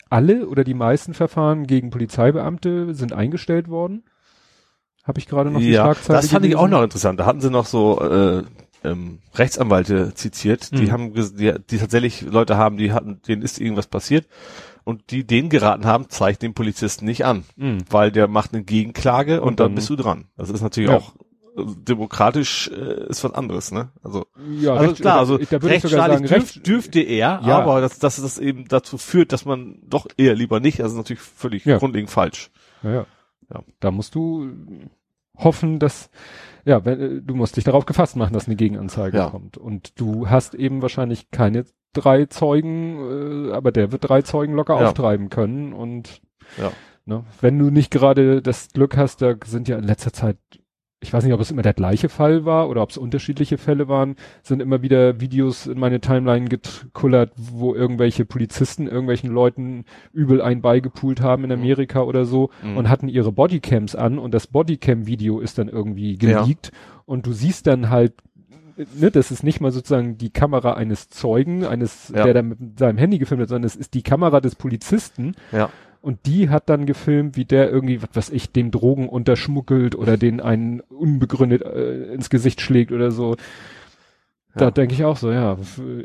alle oder die meisten Verfahren gegen Polizeibeamte sind eingestellt worden. Habe ich gerade noch die Ja, Schlagzeile das fand ich gelesen. auch noch interessant. Da hatten sie noch so äh, ähm, Rechtsanwälte zitiert, die Mhm. haben die, die tatsächlich Leute haben, die hatten, denen ist irgendwas passiert und die denen geraten haben, zeigt den Polizisten nicht an, Mhm. weil der macht eine Gegenklage und, Und dann, dann- bist du dran. Das ist natürlich Ja. auch demokratisch äh, ist was anderes, ne? Also, Ja, also recht- klar, also da würde ich sogar sagen, recht, dürf, dürfte er, Ja. aber dass, dass das eben dazu führt, dass man doch eher lieber nicht, ist natürlich völlig Ja. grundlegend falsch. Ja, ja. Ja. Da musst du hoffen, dass, ja, wenn, äh, du musst dich darauf gefasst machen, dass eine Gegenanzeige Ja. kommt. Und du hast eben wahrscheinlich keine drei Zeugen, äh, aber der wird drei Zeugen locker Ja. auftreiben können. Und Ja. ne, wenn du nicht gerade das Glück hast, da sind ja in letzter Zeit, ich weiß nicht, ob es immer der gleiche Fall war oder ob es unterschiedliche Fälle waren, sind immer wieder Videos in meine Timeline gekullert, wo irgendwelche Polizisten irgendwelchen Leuten übel ein beigepult haben in Mhm. Amerika oder so Mhm. und hatten ihre Bodycams an und das Bodycam-Video ist dann irgendwie Ja. geleakt und du siehst dann halt, ne, das ist nicht mal sozusagen die Kamera eines Zeugen, eines, Ja. der da mit seinem Handy gefilmt hat, sondern es ist die Kamera des Polizisten Ja. Und die hat dann gefilmt, wie der irgendwie, was weiß ich, dem Drogen unterschmuggelt oder den einen unbegründet äh, ins Gesicht schlägt oder so. Da Ja. denke ich auch so, ja,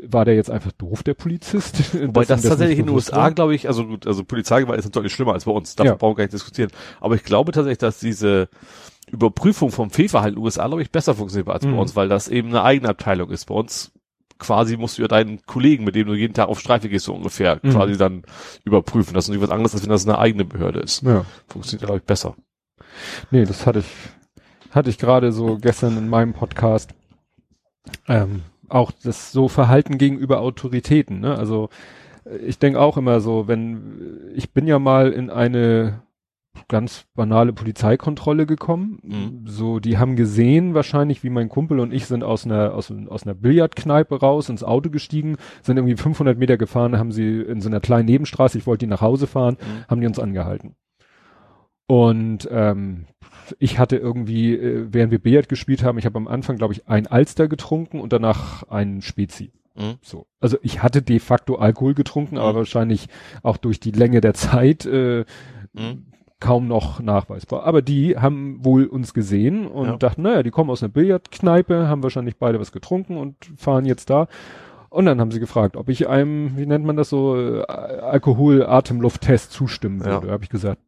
war der jetzt einfach doof, der Polizist? Wobei Dass ihm das tatsächlich in den USA, glaube ich, also gut, also Polizeigewalt ist deutlich schlimmer als bei uns. Darf Ja. brauchen wir gar nicht diskutieren. Aber ich glaube tatsächlich, dass diese Überprüfung vom Fehlverhalten in den USA, glaube ich, besser funktioniert als Mhm. bei uns, weil das eben eine eigene Abteilung ist. Bei uns quasi musst du ja deinen Kollegen, mit dem du jeden Tag auf Streife gehst, so ungefähr, Mhm. quasi dann überprüfen. Das ist natürlich was anderes, als wenn das eine eigene Behörde ist. Ja. Funktioniert, glaube ich, besser. Nee, das hatte ich, hatte ich gerade so gestern in meinem Podcast. Ähm, auch das so Verhalten gegenüber Autoritäten, ne? Also äh, ich denke auch immer so, wenn ich bin ja mal in eine ganz banale Polizeikontrolle gekommen. Mhm. So, die haben gesehen wahrscheinlich, wie mein Kumpel und ich sind aus einer aus, aus einer Billardkneipe raus ins Auto gestiegen, sind irgendwie 500 Meter gefahren, haben sie in so einer kleinen Nebenstraße, ich wollte die nach Hause fahren, Mhm. haben die uns angehalten. Und ähm, ich hatte irgendwie, äh, während wir Billard gespielt haben, ich habe am Anfang, glaube ich, ein Alster getrunken und danach einen Spezi. Mhm. So. Also ich hatte de facto Alkohol getrunken, aber Mhm. wahrscheinlich auch durch die Länge der Zeit äh, Mhm. Kaum noch nachweisbar. Aber die haben wohl uns gesehen und Ja. dachten, naja, die kommen aus einer Billardkneipe, haben wahrscheinlich beide was getrunken und fahren jetzt da. Und dann haben sie gefragt, ob ich einem, wie nennt man das so, äh, Alkohol-Atemlufttest zustimmen Ja. würde. Da habe ich gesagt,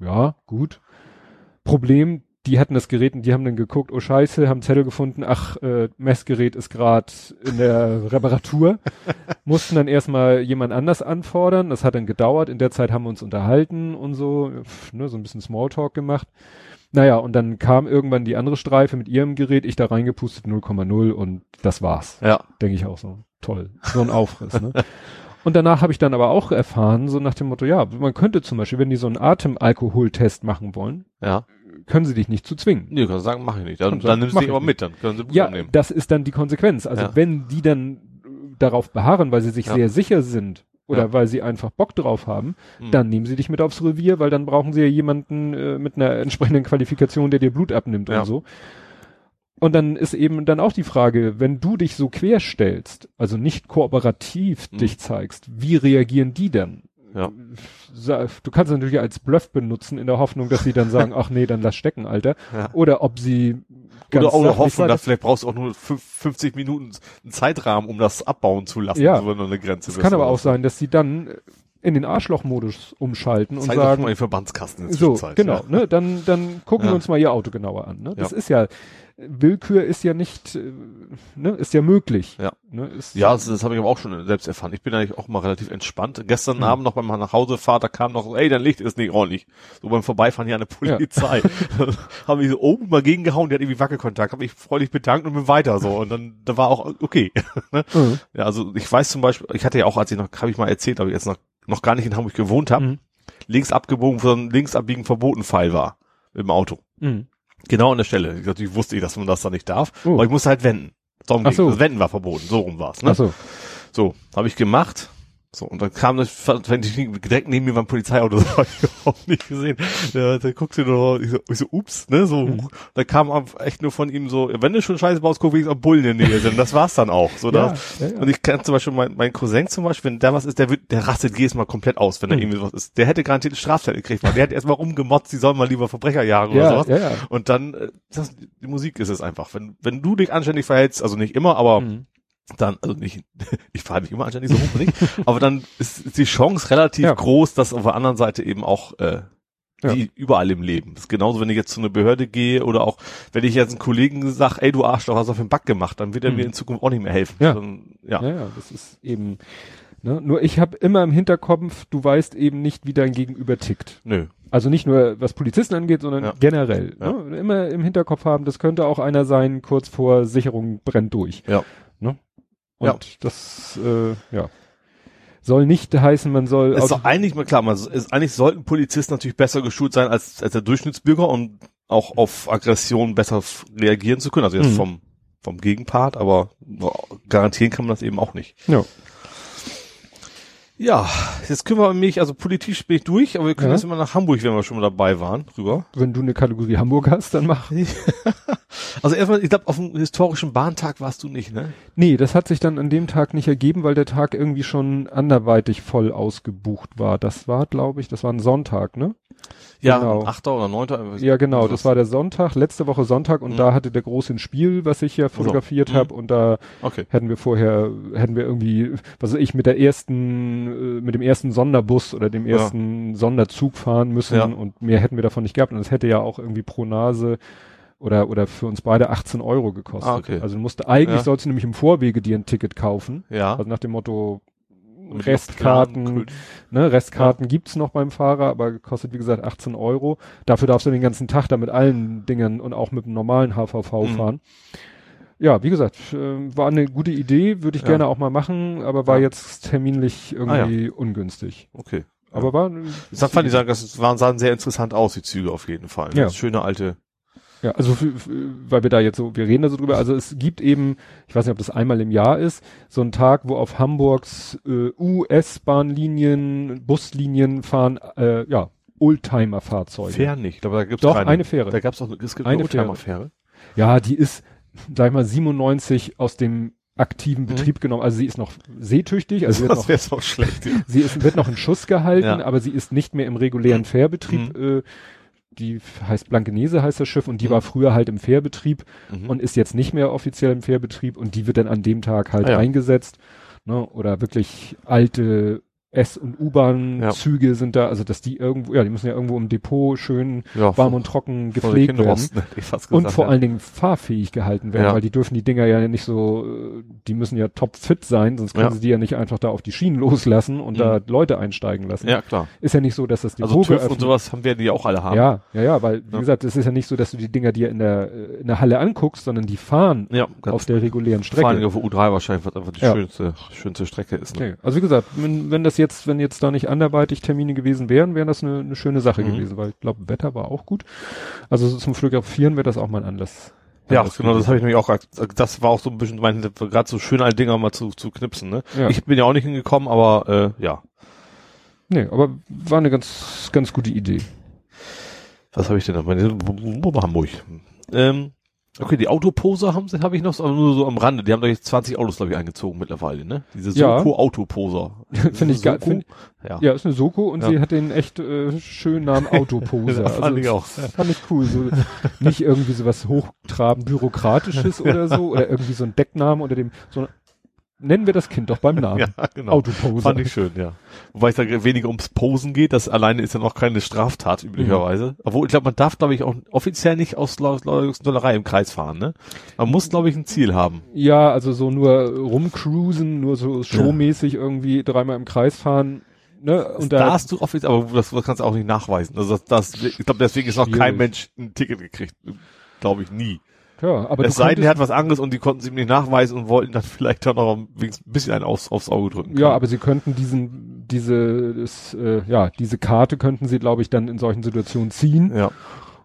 ja, gut. Problem, die hatten das Gerät und die haben dann geguckt, oh scheiße, haben Zettel gefunden, ach, äh, Messgerät ist gerade in der Reparatur. Mussten dann erstmal jemand anders anfordern. Das hat dann gedauert. In der Zeit haben wir uns unterhalten und so, pf, ne, so ein bisschen Smalltalk gemacht. Naja, und dann kam irgendwann die andere Streife mit ihrem Gerät, ich da reingepustet 0,0 und das war's. Ja. Denke ich auch so. Toll. So ein Aufriss, ne? Und danach habe ich dann aber auch erfahren, so nach dem Motto, ja, man könnte zum Beispiel, wenn die so einen Atemalkoholtest machen wollen, Ja. können sie dich nicht zu zwingen. Nee, kannst sagen, mach ich nicht. Dann, dann sagen, nimmst du dich ich aber mit, dann können sie Blut Ja, nehmen. das ist dann die Konsequenz. Also Ja. wenn die dann äh, darauf beharren, weil sie sich Ja. sehr sicher sind oder Ja. weil sie einfach Bock drauf haben, Mhm. dann nehmen sie dich mit aufs Revier, weil dann brauchen sie ja jemanden äh, mit einer entsprechenden Qualifikation, der dir Blut abnimmt Ja. und so. Und dann ist eben dann auch die Frage, wenn du dich so quer stellst, also nicht kooperativ Mhm. dich zeigst, wie reagieren die dann? Ja. Du kannst es natürlich als Bluff benutzen, in der Hoffnung, dass sie dann sagen, ach nee, dann lass stecken, Alter. Ja. Oder ob sie ganz Oder, oder hoffen, dass vielleicht brauchst du auch nur fünf- 50 Minuten einen Zeitrahmen, um das abbauen zu lassen, Ja. so wenn du eine Grenze Es kann aber auch sein, dass sie dann, äh, in den Arschlochmodus umschalten und Zeig sagen, mal den Verbandskasten in der so, genau, ja. ne, dann, dann gucken Ja. wir uns mal ihr Auto genauer an. Ne? Das ist ja, Willkür ist ja nicht, äh, ne, ist ja möglich. Ja. Ne, ist, Ja, das, das habe ich aber auch schon selbst erfahren. Ich bin eigentlich auch mal relativ entspannt. Gestern Hm. Abend noch beim nach Hause Fahrt, da kam noch ey, dein Licht ist nicht ordentlich. So beim Vorbeifahren hier an der Polizei. haben die so oben mal gegengehauen, die hat irgendwie Wackelkontakt, habe ich freudig bedankt und bin weiter so. Und dann da war auch okay. Ne? Mhm. Ja, also ich weiß zum Beispiel, ich hatte ja auch, als ich noch, habe ich mal erzählt, aber jetzt noch, noch gar nicht in Hamburg gewohnt habe, Mhm. links abgebogen, ein links abbiegen verboten Pfeil war im Auto. Mhm. Genau an der Stelle. Ich, natürlich wusste ich, dass man das da nicht darf, Oh. aber ich musste halt wenden. Darum so. Das Wenden war verboten, so rum war's. Ne? Ach so. So, habe ich gemacht. So, und dann kam das, wenn ich direkt neben mir beim Polizeiauto, das habe ich überhaupt nicht gesehen. Ja, da guckst du nur, ich so, ich so ups, ne, so, Mhm. da kam echt nur von ihm so, wenn du schon Scheiße baust, guck, wie am Bullen in der Nähe sind. Das war's dann auch. So, Ja, da, ja, ja. Und ich kann zum Beispiel mein, mein Cousin zum Beispiel, wenn da was ist, der wird, der rastet jedes Mal komplett aus, wenn da Mhm. irgendwie was ist. Der hätte garantiert eine Straftat gekriegt, weil der hat erstmal rumgemotzt, die sollen mal lieber Verbrecher jagen oder sowas. ja, ja. Und dann, äh, das, die Musik ist es einfach. Wenn, wenn du dich anständig verhältst, also nicht immer, aber Mhm. Dann, also nicht, ich fahre mich immer anständig so hoch nicht, aber dann ist, die Chance relativ Ja. groß, dass auf der anderen Seite eben auch, äh, Ja. wie überall im Leben. Das ist genauso, wenn ich jetzt zu einer Behörde gehe oder auch, wenn ich jetzt einen Kollegen sag, ey, du Arschloch, hast auf den Back gemacht, dann wird er Mhm. mir in Zukunft auch nicht mehr helfen. Ja. Dann, ja. Ja, ja, das ist eben, ne, nur ich habe immer im Hinterkopf, du weißt eben nicht, wie dein Gegenüber tickt. Nö. Also nicht nur was Polizisten angeht, sondern Ja. generell. Ja. Ne? Immer im Hinterkopf haben, das könnte auch einer sein, kurz vor Sicherung brennt durch. Ja. Und Ja. das, äh, ja. Soll nicht heißen, man soll. Ist doch eigentlich mal klar, man, ist, eigentlich sollten Polizisten natürlich besser geschult sein als, als der Durchschnittsbürger und auch auf Aggressionen besser reagieren zu können. Also jetzt Mhm. vom, vom Gegenpart, aber garantieren kann man das eben auch nicht. ja. Ja, jetzt können wir mich, also politisch bin ich durch, aber wir können Ja. jetzt immer nach Hamburg, wenn wir schon mal dabei waren, rüber. Wenn du eine Kategorie Hamburg hast, dann mach. Also erstmal, ich glaube, auf dem historischen Bahntag warst du nicht, ne? Nee, das hat sich dann an dem Tag nicht ergeben, weil der Tag irgendwie schon anderweitig voll ausgebucht war. Das war, glaube ich, das war ein Sonntag, ne? Ja, Genau. achter oder neunter. Ja, genau, das war der Sonntag, letzte Woche Sonntag und Mhm. da hatte der große ein Spiel, was ich ja fotografiert Mhm. habe und da Okay. hätten wir vorher, hätten wir irgendwie, was weiß ich, mit der ersten, äh, mit dem ersten Sonderbus oder dem Ja. ersten Sonderzug fahren müssen Ja. und mehr hätten wir davon nicht gehabt und es hätte ja auch irgendwie pro Nase oder, oder für uns beide 18 Euro gekostet. Ah, okay. Also du musst, eigentlich Ja. sollst du nämlich im Vorwege dir ein Ticket kaufen. Ja. Also nach dem Motto, Restkarten, ne, Restkarten gibt's noch beim Fahrer, aber kostet wie gesagt 18 Euro. Dafür darfst du den ganzen Tag da mit allen Dingen und auch mit dem normalen HVV Mhm. fahren. Ja, wie gesagt, äh, war eine gute Idee, würde ich Ja. gerne auch mal machen, aber war Ja. jetzt terminlich irgendwie ungünstig. Okay. Aber war Ich sag, fand ich sagen, das waren, sahen sehr interessant aus, die Züge auf jeden Fall. Ja. Das schöne alte. ja, also für, für, weil wir da jetzt so, wir reden da so drüber, also es gibt eben, ich weiß nicht, ob das einmal im Jahr ist, so einen Tag, wo auf Hamburgs äh, US-Bahnlinien, Buslinien fahren, äh, ja, Oldtimer-Fahrzeuge. Fähren nicht, aber da gibt's Doch, keine. eine Fähre. Da gab's auch, es gibt Eine eine Oldtimer-Fähre. Ja, die ist, sag ich mal, 97 aus dem aktiven Betrieb genommen. Also sie ist noch seetüchtig, also sie wird Das noch, wäre so schlecht. ja. sie ist, wird noch in Schuss gehalten, Ja. aber sie ist nicht mehr im regulären Fährbetrieb. Äh, die heißt Blankenese heißt das Schiff und die Mhm. war früher halt im Fährbetrieb Mhm. und ist jetzt nicht mehr offiziell im Fährbetrieb und die wird dann an dem Tag halt Ah, ja. eingesetzt. Ne? Oder wirklich alte S- und U-Bahn-Züge sind da, also dass die irgendwo, ja, die müssen ja irgendwo im Depot schön ja, warm und trocken gepflegt werden. Ich fast Und gesagt, vor ja. allen Dingen fahrfähig gehalten werden, Ja. weil die dürfen die Dinger ja nicht so, äh, die müssen ja topfit sein, sonst können Ja. sie die ja nicht einfach da auf die Schienen loslassen und Mhm. da Leute einsteigen lassen. Ja, klar. Ist ja nicht so, dass das Depot Also TÜV geöffnet- und sowas haben wir die auch alle haben. Ja, ja, ja, weil, wie Ja. gesagt, es ist ja nicht so, dass du die Dinger dir in der, äh, in der Halle anguckst, sondern die fahren Ja, auf der regulären vor allem Strecke. auf der U3 wahrscheinlich, was einfach die Ja. schönste, schönste Strecke ist. Ne? Okay. Also wie gesagt, wenn, wenn das jetzt, wenn jetzt da nicht anderweitig Termine gewesen wären, wäre das eine, eine schöne Sache Mhm. gewesen, weil ich glaube, Wetter war auch gut. Also so zum Fotografieren wäre das auch mal ein Anlass. Ja, Anlass genau, das habe ich nämlich auch, das war auch so ein bisschen mein, gerade so schöne alte Dinger mal zu, zu knipsen, ne? Ja. Ich bin ja auch nicht hingekommen, aber, äh, ja. Nee, aber war eine ganz, ganz gute Idee. Was habe ich denn noch? Meine, Hamburg. Ähm, okay, die Autoposer haben sie, habe ich noch, aber nur so am Rande. Die haben doch jetzt 20 Autos, glaube ich, eingezogen mittlerweile, ne? Diese Ja. Soko-Autoposer. Finde ich geil. Find, Ja. ja, ist eine Soko und Ja. sie hat den echt äh, schönen Namen Autoposer. Fand ich auch. Fand ich cool. So, nicht irgendwie so was hochtrabend bürokratisches oder so oder irgendwie so ein Deckname unter dem, so nennen wir das Kind doch beim Namen. Ja, genau. Autopose. Fand ich schön, ja. Wobei es da weniger ums Posen geht, das alleine ist ja noch keine Straftat üblicherweise. Obwohl, ich glaube, man darf, glaube ich, auch offiziell nicht aus Dollerei im Kreis fahren, ne? Man muss, glaube ich, ein Ziel haben. Ja, also so nur rumcruisen, nur so showmäßig irgendwie dreimal im Kreis fahren. Ne? Und da da hast du offiziell, aber das, das kannst du auch nicht nachweisen. Also das, das ich glaube, deswegen ist noch kein. Mensch ein Ticket gekriegt. Glaube ich nie. Ja, aber es sei denn, er hat was anderes und die konnten sie ihm nicht nachweisen und wollten dann vielleicht dann noch ein bisschen einen aufs, aufs Auge drücken. Ja, können. aber sie könnten diesen, diese, das, äh, ja, diese Karte könnten sie, glaube ich, dann in solchen Situationen ziehen ja,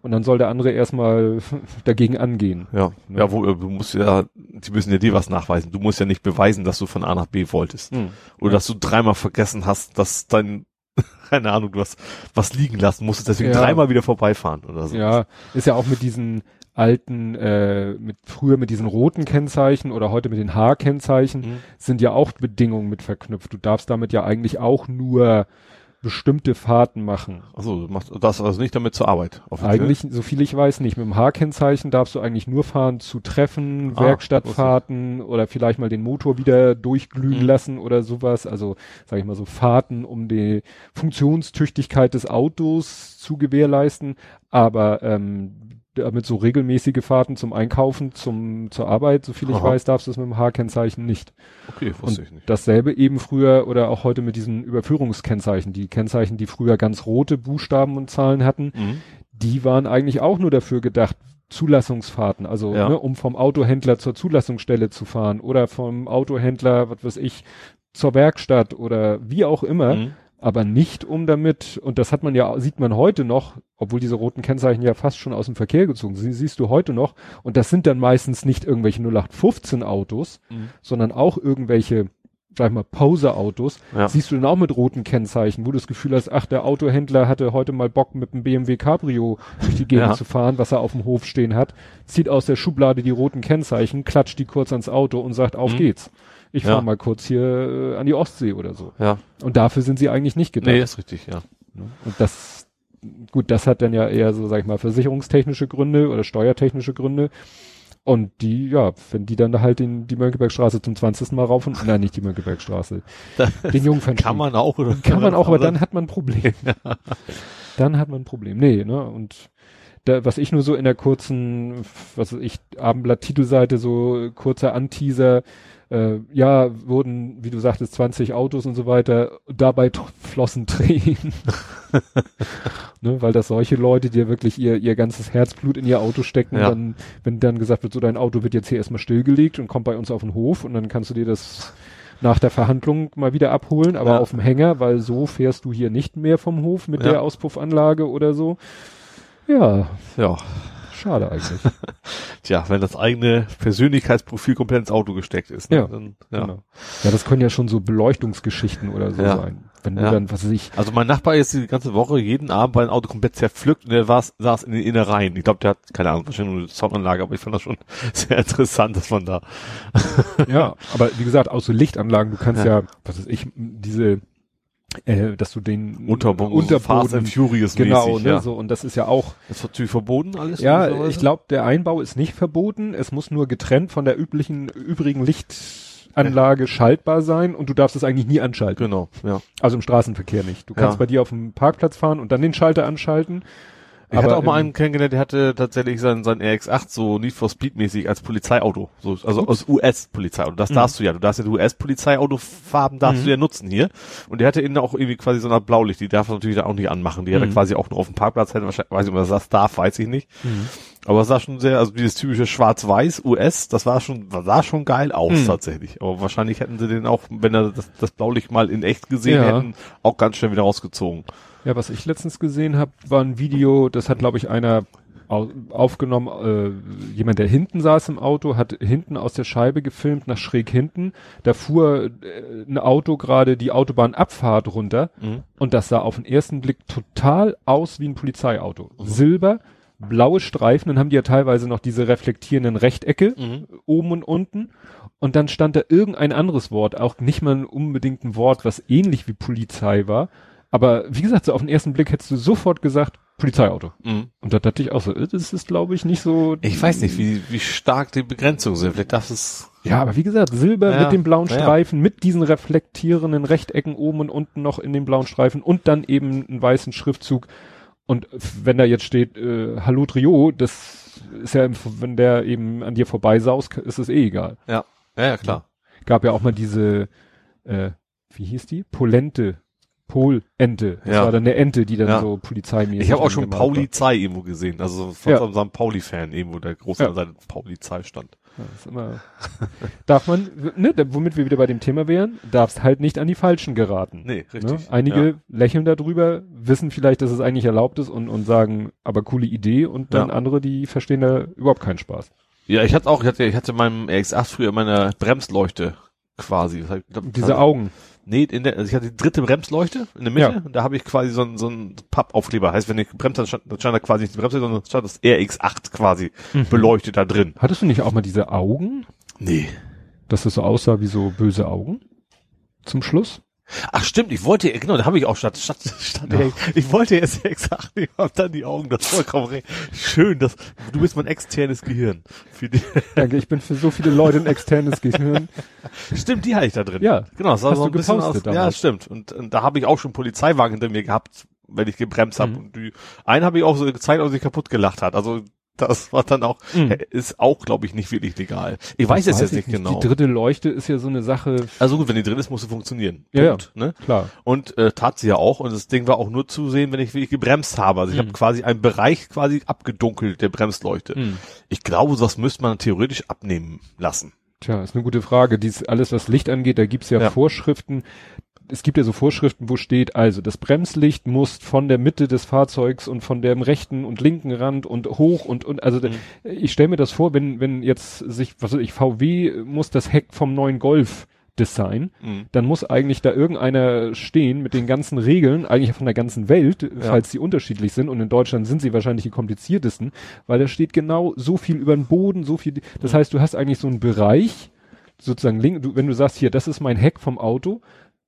und dann soll der andere erstmal dagegen angehen. ja, Ne? ja, wo, du musst ja, die müssen ja dir was nachweisen. Du musst ja nicht beweisen, dass du von A nach B wolltest. Oder dass du dreimal vergessen hast, dass dein, keine Ahnung, du hast was liegen lassen musstest, deswegen Ja. dreimal wieder vorbeifahren oder so. Ja, ist ja auch mit diesen alten, äh, mit früher mit diesen roten Kennzeichen oder heute mit den H-Kennzeichen Mhm. sind ja auch Bedingungen mit verknüpft. Du darfst damit ja eigentlich auch nur bestimmte Fahrten machen. Achso, du machst das also nicht damit zur Arbeit. Eigentlich, so viel ich weiß, nicht. Mit dem H-Kennzeichen darfst du eigentlich nur fahren zu Treffen, Ah, Werkstattfahrten oder vielleicht mal den Motor wieder durchglühen Mhm. lassen oder sowas. Also, sag ich mal so, Fahrten, um die Funktionstüchtigkeit des Autos zu gewährleisten. Aber ähm, damit so regelmäßige Fahrten zum Einkaufen, zum zur Arbeit, so viel ich Aha. weiß, darfst du es mit dem H-Kennzeichen nicht. Okay, wusste ich nicht. Dasselbe eben früher oder auch heute mit diesen Überführungskennzeichen. Die Kennzeichen, die früher ganz rote Buchstaben und Zahlen hatten, Mhm. die waren eigentlich auch nur dafür gedacht, Zulassungsfahrten, also Ja. ne, um vom Autohändler zur Zulassungsstelle zu fahren oder vom Autohändler, was weiß ich, zur Werkstatt oder wie auch immer, Mhm. Aber nicht um damit, und das hat man ja, sieht man heute noch, obwohl diese roten Kennzeichen ja fast schon aus dem Verkehr gezogen sind, siehst du heute noch, und das sind dann meistens nicht irgendwelche 0815 Autos, Mhm. sondern auch irgendwelche, sag ich mal, Poser-Autos, Ja. siehst du dann auch mit roten Kennzeichen, wo du das Gefühl hast, ach, der Autohändler hatte heute mal Bock mit dem BMW Cabrio durch die Gegend Ja. zu fahren, was er auf dem Hof stehen hat, zieht aus der Schublade die roten Kennzeichen, klatscht die kurz ans Auto und sagt, auf Mhm. geht's. Ich Ja. fahr mal kurz hier äh, an die Ostsee oder so. Ja. Und dafür sind sie eigentlich nicht gedacht. Nee, ist richtig, ja. Und das, gut, das hat dann ja eher so, sag ich mal, versicherungstechnische Gründe oder steuertechnische Gründe. Und die, ja, wenn die dann halt den, die Mönckebergstraße zum 20. Mal rauf und, nein, nicht die Mönckebergstraße, den Jungfernstieg. Kann man auch, oder? Kann man auch, aber dann hat man ein Problem. dann hat man ein Problem. Nee, ne, und da, was ich nur so in der kurzen, was weiß ich, Abendblatt-Titelseite, so kurzer Anteaser, äh, ja, wurden, wie du sagtest, 20 Autos und so weiter, dabei flossen Tränen. ne, weil das solche Leute, die ja wirklich ihr, ihr ganzes Herzblut in ihr Auto stecken, Ja. dann, wenn dann gesagt wird, so dein Auto wird jetzt hier erstmal stillgelegt und kommt bei uns auf den Hof und dann kannst du dir das nach der Verhandlung mal wieder abholen, aber Ja. auf dem Hänger, weil so fährst du hier nicht mehr vom Hof mit Ja. der Auspuffanlage oder so. Ja, Ja. Schade eigentlich. Tja, wenn das eigene Persönlichkeitsprofil komplett ins Auto gesteckt ist. Ne? Ja, Dann, ja. Genau. Ja, das können ja schon so Beleuchtungsgeschichten oder so Ja. sein. Wenn du Ja. dann, was weiß ich, Also mein Nachbar ist die ganze Woche jeden Abend bei einem Auto komplett zerpflückt und der war, saß in den Innereien. Ich glaube, der hat, keine Ahnung, wahrscheinlich nur eine Soundanlage, aber ich fand das schon sehr interessant, dass man da. ja, aber wie gesagt, auch so Lichtanlagen, du kannst Ja. ja, was weiß ich, diese, äh, dass du den Unterboden, so Fast and Furious genau, mäßig, ne, ja. so, und das ist ja auch, Das ist natürlich verboten alles? ja, ich glaube, der Einbau ist nicht verboten, es muss nur getrennt von der üblichen, übrigen Lichtanlage schaltbar sein und du darfst es eigentlich nie anschalten. Genau, ja. Also im Straßenverkehr nicht. Du kannst Ja. bei dir auf dem Parkplatz fahren und dann den Schalter anschalten. Ich hatte auch mal einen kennengelernt, der hatte tatsächlich sein, sein RX-8 so Need for Speed mäßig als Polizeiauto. So, also aus US-Polizeiauto. Das Mhm. darfst du ja. Du darfst ja die US-Polizeiautofarben darfst Mhm. du ja nutzen hier. Und der hatte innen auch irgendwie quasi so eine Blaulicht. Die darf er natürlich auch nicht anmachen. Die hat er Mhm. quasi auch nur auf dem Parkplatz. Hätte wahrscheinlich, weiß nicht, ob das darf, weiß ich nicht. Mhm. Aber es sah schon sehr, also dieses typische Schwarz-Weiß US, das war schon, sah schon geil aus Mhm. tatsächlich. Aber wahrscheinlich hätten sie den auch, wenn er das, das Blaulicht mal in echt gesehen Ja. hätten, auch ganz schnell wieder rausgezogen. Ja, was ich letztens gesehen habe, war ein Video, das hat, glaube ich, einer au aufgenommen, äh, jemand, der hinten saß im Auto, hat hinten aus der Scheibe gefilmt, nach schräg hinten. Da fuhr äh, ein Auto gerade die Autobahnabfahrt runter Mhm. und das sah auf den ersten Blick total aus wie ein Polizeiauto. Silber, blaue Streifen, dann haben die ja teilweise noch diese reflektierenden Rechtecke Mhm. oben und unten. Und dann stand da irgendein anderes Wort, auch nicht mal unbedingt ein Wort, was ähnlich wie Polizei war, Aber wie gesagt, so auf den ersten Blick hättest du sofort gesagt, Polizeiauto. Mhm. Und da dachte ich auch so, äh, das ist glaube ich nicht so. Ich weiß nicht, wie, wie stark die Begrenzungen sind. Vielleicht das ist, Ja, aber wie gesagt, Silber Ja, mit dem blauen ja. Streifen, mit diesen reflektierenden Rechtecken oben und unten noch in den blauen Streifen und dann eben einen weißen Schriftzug. Und wenn da jetzt steht, äh, Hallo Trio, das ist ja, wenn der eben an dir vorbeisaust, ist es eh egal. ja, ja, ja klar. Gab ja auch mal diese, äh, wie hieß die? Polente. Polente. Das Ja. war dann eine Ente, die dann Ja. so polizeimäßig. Ich habe auch schon. Polizei irgendwo gesehen, also von Ja. so einem Pauli-Fan irgendwo, der groß an seiner Polizei stand. Ja, ist immer, darf man, ne, womit wir wieder bei dem Thema wären, darfst halt nicht an die Falschen geraten. Nee, Ne? richtig. Einige Ja. lächeln darüber, wissen vielleicht, dass es eigentlich erlaubt ist und, und sagen, aber coole Idee und dann andere, die verstehen da überhaupt keinen Spaß. Ja, ich hatte auch, ich hatte, ich hatte in meinem RX8 früher meine Bremsleuchte quasi. Das Diese Augen. Nee, in der, also ich hatte die dritte Bremsleuchte in der Mitte Ja. und da habe ich quasi so einen so einen Pappaufkleber. Heißt, wenn ich gebremst habe, stand, dann stand da quasi nicht die Bremse, sondern stand das RX8 quasi Mhm. beleuchtet da drin. Hattest du nicht auch mal diese Augen, Nee. dass das so aussah wie so böse Augen? Zum Schluss? Ach stimmt, ich wollte, genau, da habe ich auch statt, statt, statt Ja. ich wollte jetzt RX8 nehmen, hab dann die Augen, das vollkommen recht. Schön, dass, du bist mein externes Gehirn. Danke, ich bin für so viele Leute ein externes Gehirn. stimmt, die hatte ich da drin. Ja. Genau, das war so ein bisschen aus, Ja, stimmt. Und, und da habe ich auch schon Polizeiwagen hinter mir gehabt, wenn ich gebremst habe. Mhm. Und die, einen habe ich auch so gezeigt, als ich kaputt gelacht hat. Also das war dann auch, Mhm. ist auch, glaube ich, nicht wirklich legal. Ich weiß es jetzt ich nicht genau. Die dritte Leuchte ist ja so eine Sache, Also gut, wenn die drin ist, muss sie funktionieren. Ja, Punkt, Ne? klar. Und äh, tat sie ja auch. Und das Ding war auch nur zu sehen, wenn ich wirklich gebremst habe. Also ich Mhm. habe quasi einen Bereich quasi abgedunkelt der Bremsleuchte. Mhm. Ich glaube, das müsste man theoretisch abnehmen lassen. Tja, ist eine gute Frage. Dies, alles, was Licht angeht, da gibt's ja, Ja. Vorschriften. Es gibt ja so Vorschriften, wo steht, also das Bremslicht muss von der Mitte des Fahrzeugs und von dem rechten und linken Rand und hoch und, und also Mhm. ich stelle mir das vor, wenn, wenn jetzt sich, was weiß ich, VW muss das Heck vom neuen Golf design, Mhm. dann muss eigentlich da irgendeiner stehen mit den ganzen Regeln, eigentlich von der ganzen Welt, falls die unterschiedlich sind. Und in Deutschland sind sie wahrscheinlich die kompliziertesten, weil da steht genau so viel über den Boden, so viel. Das heißt, du hast eigentlich so einen Bereich, sozusagen wenn du sagst, hier, das ist mein Heck vom Auto,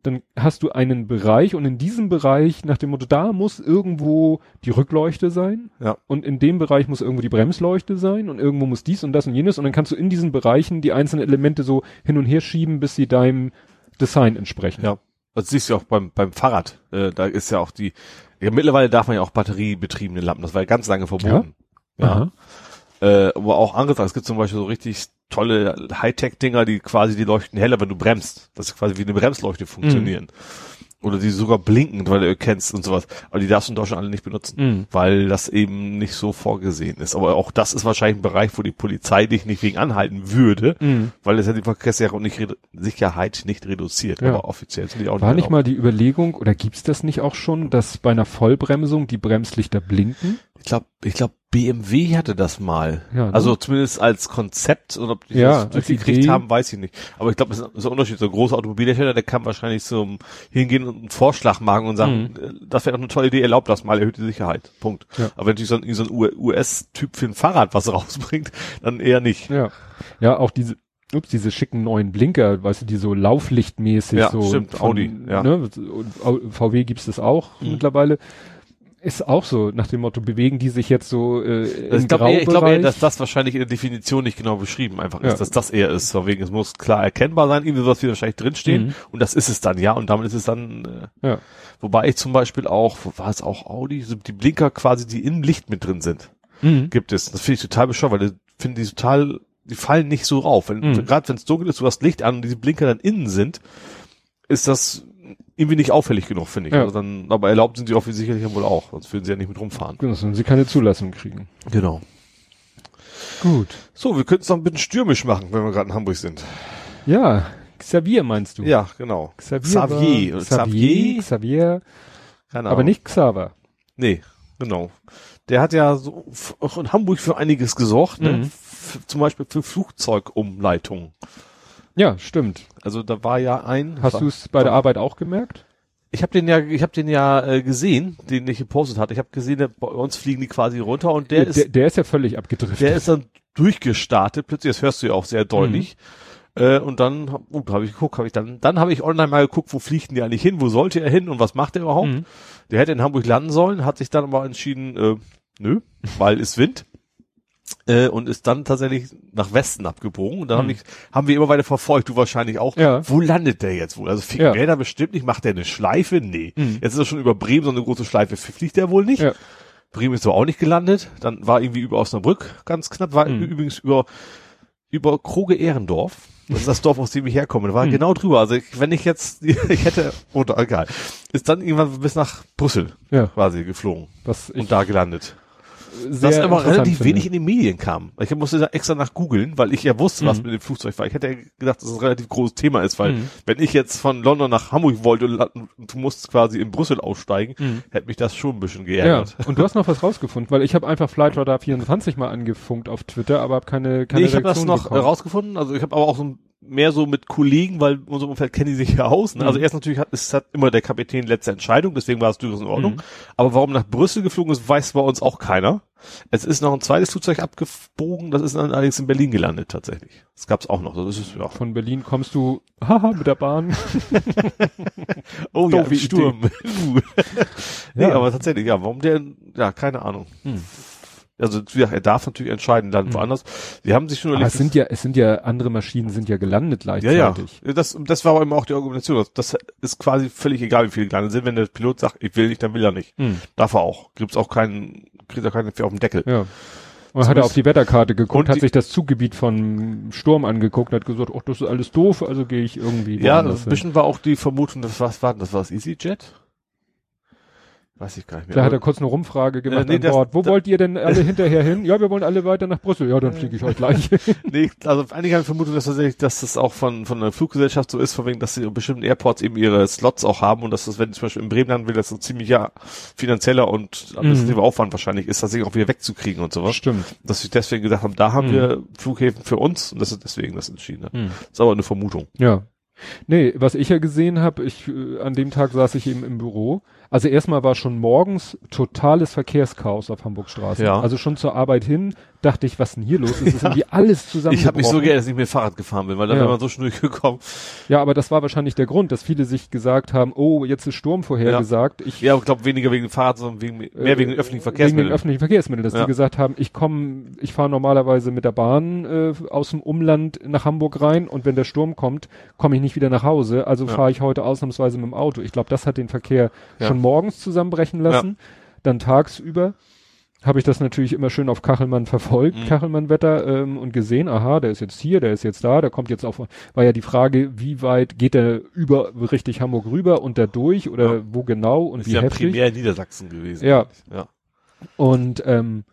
dann hast du einen Bereich und in diesem Bereich, nach dem Motto, da muss irgendwo die Rückleuchte sein Ja. und in dem Bereich muss irgendwo die Bremsleuchte sein und irgendwo muss dies und das und jenes und dann kannst du in diesen Bereichen die einzelnen Elemente so hin und her schieben, bis sie deinem Design entsprechen. Ja. Das siehst du auch beim, beim Fahrrad. Äh, da ist ja auch die, ja, mittlerweile darf man ja auch batteriebetriebene Lampen. Das war ja ganz lange verboten. Ja. Aha. Äh, aber auch angesagt, es gibt zum Beispiel so richtig tolle Hightech-Dinger, die quasi, die leuchten heller, wenn du bremst. Das ist quasi wie eine Bremsleuchte funktionieren. Oder die sogar blinken, weil du erkennst und sowas. Aber die darfst du in Deutschland alle nicht benutzen. Mhm. Weil das eben nicht so vorgesehen ist. Aber auch das ist wahrscheinlich ein Bereich, wo die Polizei dich nicht wegen anhalten würde, Mhm. weil es ja die Verkehrssicherheit nicht, Sicherheit nicht reduziert. Ja. Aber offiziell sind die auch War nicht erlaubt. mal die Überlegung, oder gibt's das nicht auch schon, dass bei einer Vollbremsung die Bremslichter blinken? Ich glaube, ich glaube, BMW hatte das mal. Ja, ne? Also zumindest als Konzept und ob die Ja, das durchgekriegt haben, weiß ich nicht. Aber ich glaube, es ist ein Unterschied. So ein großer Automobilhersteller, der kann wahrscheinlich so hingehen und einen Vorschlag machen und sagen, äh, das wäre doch eine tolle Idee, erlaubt das mal, erhöht die Sicherheit. Punkt. Mhm. Ja. Aber wenn natürlich so ein, so ein US-Typ für ein Fahrrad was rausbringt, dann eher nicht. Ja. Ja, auch diese, ups, diese schicken neuen Blinker, weißt du, die so lauflichtmäßig Ja, so. stimmt, Audi, ja. Ne, VW gibt's das auch Mhm. mittlerweile. Ist auch so, nach dem Motto, bewegen die sich jetzt so äh, im ich glaube eher, ich glaube eher, Graubereich? dass das wahrscheinlich in der Definition nicht genau beschrieben einfach Ja. ist, dass das eher ist. Wegen, es muss klar erkennbar sein, irgendwie sowas wie wahrscheinlich drinstehen. Mhm. Und das ist es dann, ja. Und damit ist es dann, äh, Ja. wobei ich zum Beispiel auch, war es auch Audi, die Blinker quasi, die im Licht mit drin sind, Mhm. gibt es. Das finde ich total bescheuert, weil ich finde die total, die fallen nicht so rauf. Wenn, Mhm. Gerade wenn es dunkel ist, du hast Licht an und diese Blinker dann innen sind, ist das irgendwie nicht auffällig genug, finde ich. Ja. Also dann, aber erlaubt sind sie auch sicherlich wohl auch, sonst würden sie ja nicht mit rumfahren. Genau, sonst sie keine Zulassung kriegen. Genau. Gut. So, wir könnten es noch ein bisschen stürmisch machen, wenn wir gerade in Hamburg sind. Ja, Xavier meinst du? Ja, genau. Xavier. Xavier. war- Xavier, Xavier? Keine aber nicht Xaver. Nee, genau. Der hat ja so auch in Hamburg für einiges gesorgt, ne? Mhm. F zum Beispiel für Flugzeugumleitungen. Ja, stimmt. Also da war ja ein. Hast du es bei der Arbeit auch gemerkt? Ich habe den ja, ich habe den ja äh, gesehen, den ich gepostet hatte. Ich habe gesehen, der, bei uns fliegen die quasi runter und der der, ist, der ist ja völlig abgedriftet. der ist dann durchgestartet. Plötzlich, das hörst du ja auch sehr deutlich. Äh, und dann hab- uh, habe ich geguckt, habe ich dann, dann habe ich online mal geguckt, wo fliegt denn der eigentlich hin, wo sollte er hin und was macht er überhaupt? Mhm. Der hätte in Hamburg landen sollen, hat sich dann aber entschieden, äh, nö, weil ist Wind. Äh, und ist dann tatsächlich nach Westen abgebogen. Und dann Mhm. hab ich, haben wir immer weiter verfolgt, du wahrscheinlich auch. Ja. Wo landet der jetzt wohl? Also fliegt Ja. der da bestimmt nicht? Macht der eine Schleife? Nee. Mhm. Jetzt ist er schon über Bremen, so eine große Schleife. Fliegt der wohl nicht? Ja. Bremen ist aber auch nicht gelandet. Dann war irgendwie über Osnabrück ganz knapp, war Mhm. übrigens über, über Kroge-Ehrendorf. Das ist das Dorf, aus dem ich herkomme. Da war Mhm. genau drüber. Also ich, wenn ich jetzt, ich hätte, oder egal, ist dann irgendwann bis nach Brüssel Ja, quasi geflogen was ich und da gelandet. Sehr Das interessant relativ finde. wenig in den Medien kam. Ich musste da extra nach googeln, weil ich ja wusste, was Mhm. mit dem Flugzeug war. Ich hätte ja gedacht, dass es ein relativ großes Thema ist, weil Mhm. wenn ich jetzt von London nach Hamburg wollte und du musst quasi in Brüssel aussteigen, Mhm. hätte mich das schon ein bisschen Ja, geärgert. und du hast noch was rausgefunden, weil ich habe einfach Flightradar 24 mal angefunkt auf Twitter, aber habe keine, keine nee, ich habe das noch bekommen. rausgefunden. Also ich habe aber auch so ein- mehr so mit Kollegen, weil in unserem Umfeld kennen die sich ja aus. Ne? Mhm. Also erst natürlich hat es hat immer der Kapitän letzte Entscheidung, deswegen war es durchaus in Ordnung. Mhm. Aber warum nach Brüssel geflogen ist, weiß bei uns auch keiner. Es ist noch ein zweites Flugzeug abgebogen, das ist dann allerdings in Berlin gelandet tatsächlich. Das gab's auch noch. Das ist ja. Von Berlin kommst du, haha, mit der Bahn. Oh ja, Sturm. Nee, Ja. aber tatsächlich, ja, warum der, ja, keine Ahnung. Hm. Also wie gesagt, er darf natürlich entscheiden, dann Hm. woanders. Sie haben sich schon Aber es sind ja, es sind ja andere Maschinen sind ja gelandet Ja, ja. gleichzeitig. Das, das war aber immer auch die Argumentation. Das, das ist quasi völlig egal, wie viele kleine sind. Wenn der Pilot sagt, ich will nicht, dann will er nicht. Hm. Darf er auch. Gibt's auch keinen, kriegt er keinen auf den Deckel. Ja. Und hat er auf die Wetterkarte geguckt, hat die- sich das Zuggebiet von Sturm angeguckt, hat gesagt, ach, das ist alles doof, also gehe ich irgendwie Ja, ein hin. bisschen war auch die Vermutung, das was war das? War das EasyJet? Weiß ich gar nicht mehr. Vielleicht hat er kurz eine Rumfrage gemacht Äh, nee, an Bord. Wo da- wollt ihr denn alle hinterher hin? Ja, wir wollen alle weiter nach Brüssel. Ja, dann fliege ich euch gleich. Nee, also einige haben vermutet, dass tatsächlich, dass das auch von, von der Fluggesellschaft so ist, von wegen, dass sie in bestimmten Airports eben ihre Slots auch haben und dass das, wenn du zum Beispiel in Bremen landen will, das so ziemlicher finanzieller und administrativer Aufwand wahrscheinlich ist, das Ding auch wieder wegzukriegen und sowas. Stimmt. Dass sie deswegen gesagt haben, da haben Mhm. wir Flughäfen für uns und das ist deswegen das entschieden. hat. Hm. ist aber eine Vermutung. Ja. Nee, was ich ja gesehen habe, ich äh, an dem Tag saß ich eben im Büro. Also erstmal war schon morgens totales Verkehrschaos auf Hamburgstraße. Ja. Also schon zur Arbeit hin dachte ich, was denn hier los ist? Es ist irgendwie alles zusammen. Ich habe mich so geärgert, dass ich mit dem Fahrrad gefahren bin, weil dann Ja. wäre man so schnell gekommen. Ja, aber das war wahrscheinlich der Grund, dass viele sich gesagt haben, oh, jetzt ist Sturm vorhergesagt. Ich Ja, ich glaube weniger wegen dem Fahrrad, sondern wegen, mehr wegen den öffentlichen Äh, Wegen den Verkehrsmitteln. öffentlichen Verkehrsmitteln, dass Ja. die gesagt haben, ich komme, ich fahre normalerweise mit der Bahn äh, aus dem Umland nach Hamburg rein und wenn der Sturm kommt, komme ich nicht wieder nach Hause. Also Ja. fahre ich heute ausnahmsweise mit dem Auto. Ich glaube, das hat den Verkehr Ja. schon morgens zusammenbrechen lassen. Dann tagsüber habe ich das natürlich immer schön auf Kachelmann verfolgt, Mhm. Kachelmann-Wetter ähm, und gesehen, aha, der ist jetzt hier, der ist jetzt da, der kommt jetzt auf, war ja die Frage, wie weit geht der über richtig Hamburg rüber und da durch oder Ja. wo genau und ist wie ja heftig. primär in Niedersachsen gewesen. Ja. ja. Und ähm,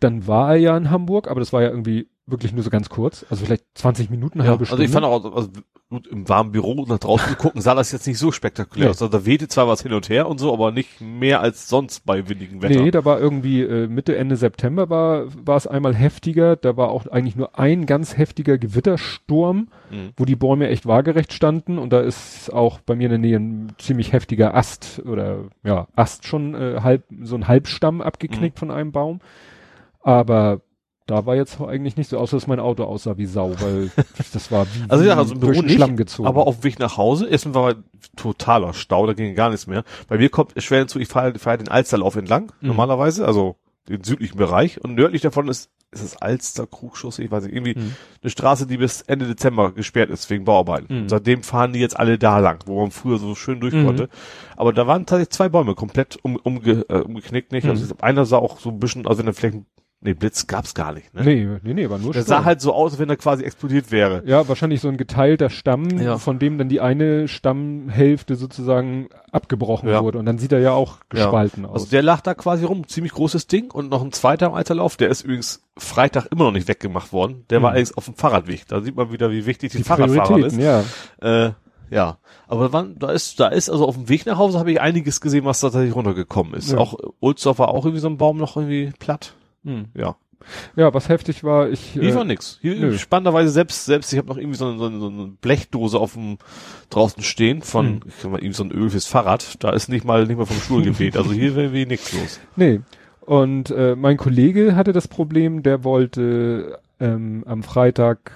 dann war er ja in Hamburg, aber das war ja irgendwie wirklich nur so ganz kurz, also vielleicht 20 Minuten, Ja, halbe also Stunde. ich fand auch, also gut, im warmen Büro nach draußen zu gucken, sah das jetzt nicht so spektakulär Nee. aus. Also da wehte zwar was hin und her und so, aber nicht mehr als sonst bei windigem Wetter. Nee, da war irgendwie äh, Mitte, Ende September war, war es einmal heftiger. Da war auch eigentlich nur ein ganz heftiger Gewittersturm, Mhm. wo die Bäume echt waagerecht standen. Und da ist auch bei mir in der Nähe ein ziemlich heftiger Ast oder ja, Ast schon äh, halb, so ein Halbstamm abgeknickt von einem Baum. Aber da war jetzt eigentlich nicht so, außer dass mein Auto aussah wie Sau, weil das war wie, Also ja, also im Büro nicht, Schlamm gezogen. aber auf dem Weg nach Hause, erstmal war totaler Stau, da ging gar nichts mehr. Bei mir kommt es schwer hinzu, ich fahre fahr den Alsterlauf entlang, Mhm. normalerweise, also den südlichen Bereich und nördlich davon ist, ist es Alster, Krugschuss, ich weiß nicht, irgendwie Mhm. eine Straße, die bis Ende Dezember gesperrt ist wegen Bauarbeiten. Mhm. Seitdem fahren die jetzt alle da lang, wo man früher so schön durch Mhm. konnte. Aber da waren tatsächlich zwei Bäume komplett um, umge, äh, umgeknickt, nicht? Also Mhm. einer sah auch so ein bisschen, also wenn er vielleicht, nee, Blitz gab's gar nicht, ne? nee, nee, nee, war nur Der Sturm. sah halt so aus, als wenn er quasi explodiert wäre. Ja, wahrscheinlich so ein geteilter Stamm, Ja. von dem dann die eine Stammhälfte sozusagen abgebrochen Ja. wurde. Und dann sieht er ja auch gespalten Also aus. der lag da quasi rum, ziemlich großes Ding und noch ein zweiter im Alterlauf, der ist übrigens Freitag immer noch nicht weggemacht worden. Der war Mhm. allerdings auf dem Fahrradweg. Da sieht man wieder, wie wichtig die, die Fahrradfahrer ist. Ja. Äh, ja, aber wann, da ist, da ist also auf dem Weg nach Hause habe ich einiges gesehen, was da tatsächlich runtergekommen ist. Ja. Auch Ulsdorf war auch irgendwie so ein Baum noch irgendwie platt. Hm. Ja, Ja, was heftig war, ich. hier äh, war nix. Hier nö. spannenderweise selbst, selbst ich habe noch irgendwie so eine, so, eine, so eine Blechdose auf dem draußen stehen von Hm. ich sag mal, irgendwie so ein Öl fürs Fahrrad. Da ist nicht mal nicht mal vom Stuhl geweht. Also hier wäre wie nix los. Nee. Und äh, mein Kollege hatte das Problem, der wollte ähm, am Freitag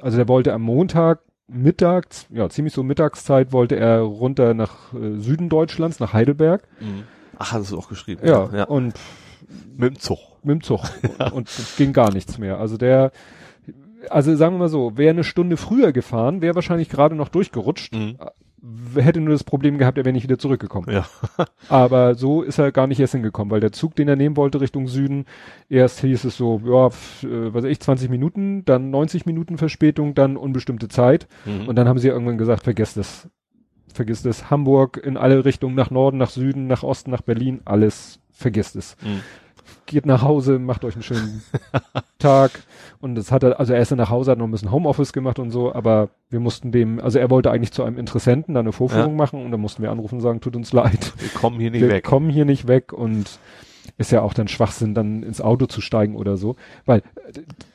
also der wollte am Montag mittags, ja, ziemlich so Mittagszeit wollte er runter nach äh, Süden Deutschlands, nach Heidelberg. Mhm. Ach, hast du auch geschrieben. Ja, ja. und mit dem Zug. Mit dem Zug. ja. Und ging gar nichts mehr. Also der, also sagen wir mal so, wäre eine Stunde früher gefahren, wäre wahrscheinlich gerade noch durchgerutscht. Mhm hätte nur das Problem gehabt, er wäre nicht wieder zurückgekommen. Ja. Aber so ist er gar nicht erst hingekommen, weil der Zug, den er nehmen wollte Richtung Süden, erst hieß es so, ja, äh, was weiß ich, 20 Minuten, dann 90 Minuten Verspätung, dann unbestimmte Zeit. Mhm. Und dann haben sie irgendwann gesagt, vergesst es. Vergiss das. Hamburg in alle Richtungen, nach Norden, nach Süden, nach Osten, nach Berlin, alles, vergisst es. Mhm geht nach Hause, macht euch einen schönen Tag. Und das hat er, also er ist dann nach Hause, hat noch ein bisschen Homeoffice gemacht und so, aber wir mussten dem, also er wollte eigentlich zu einem Interessenten da eine Vorführung ja. machen und dann mussten wir anrufen und sagen, tut uns leid. Wir kommen hier nicht wir weg. Wir kommen hier nicht weg und ist ja auch dann Schwachsinn, dann ins Auto zu steigen oder so. Weil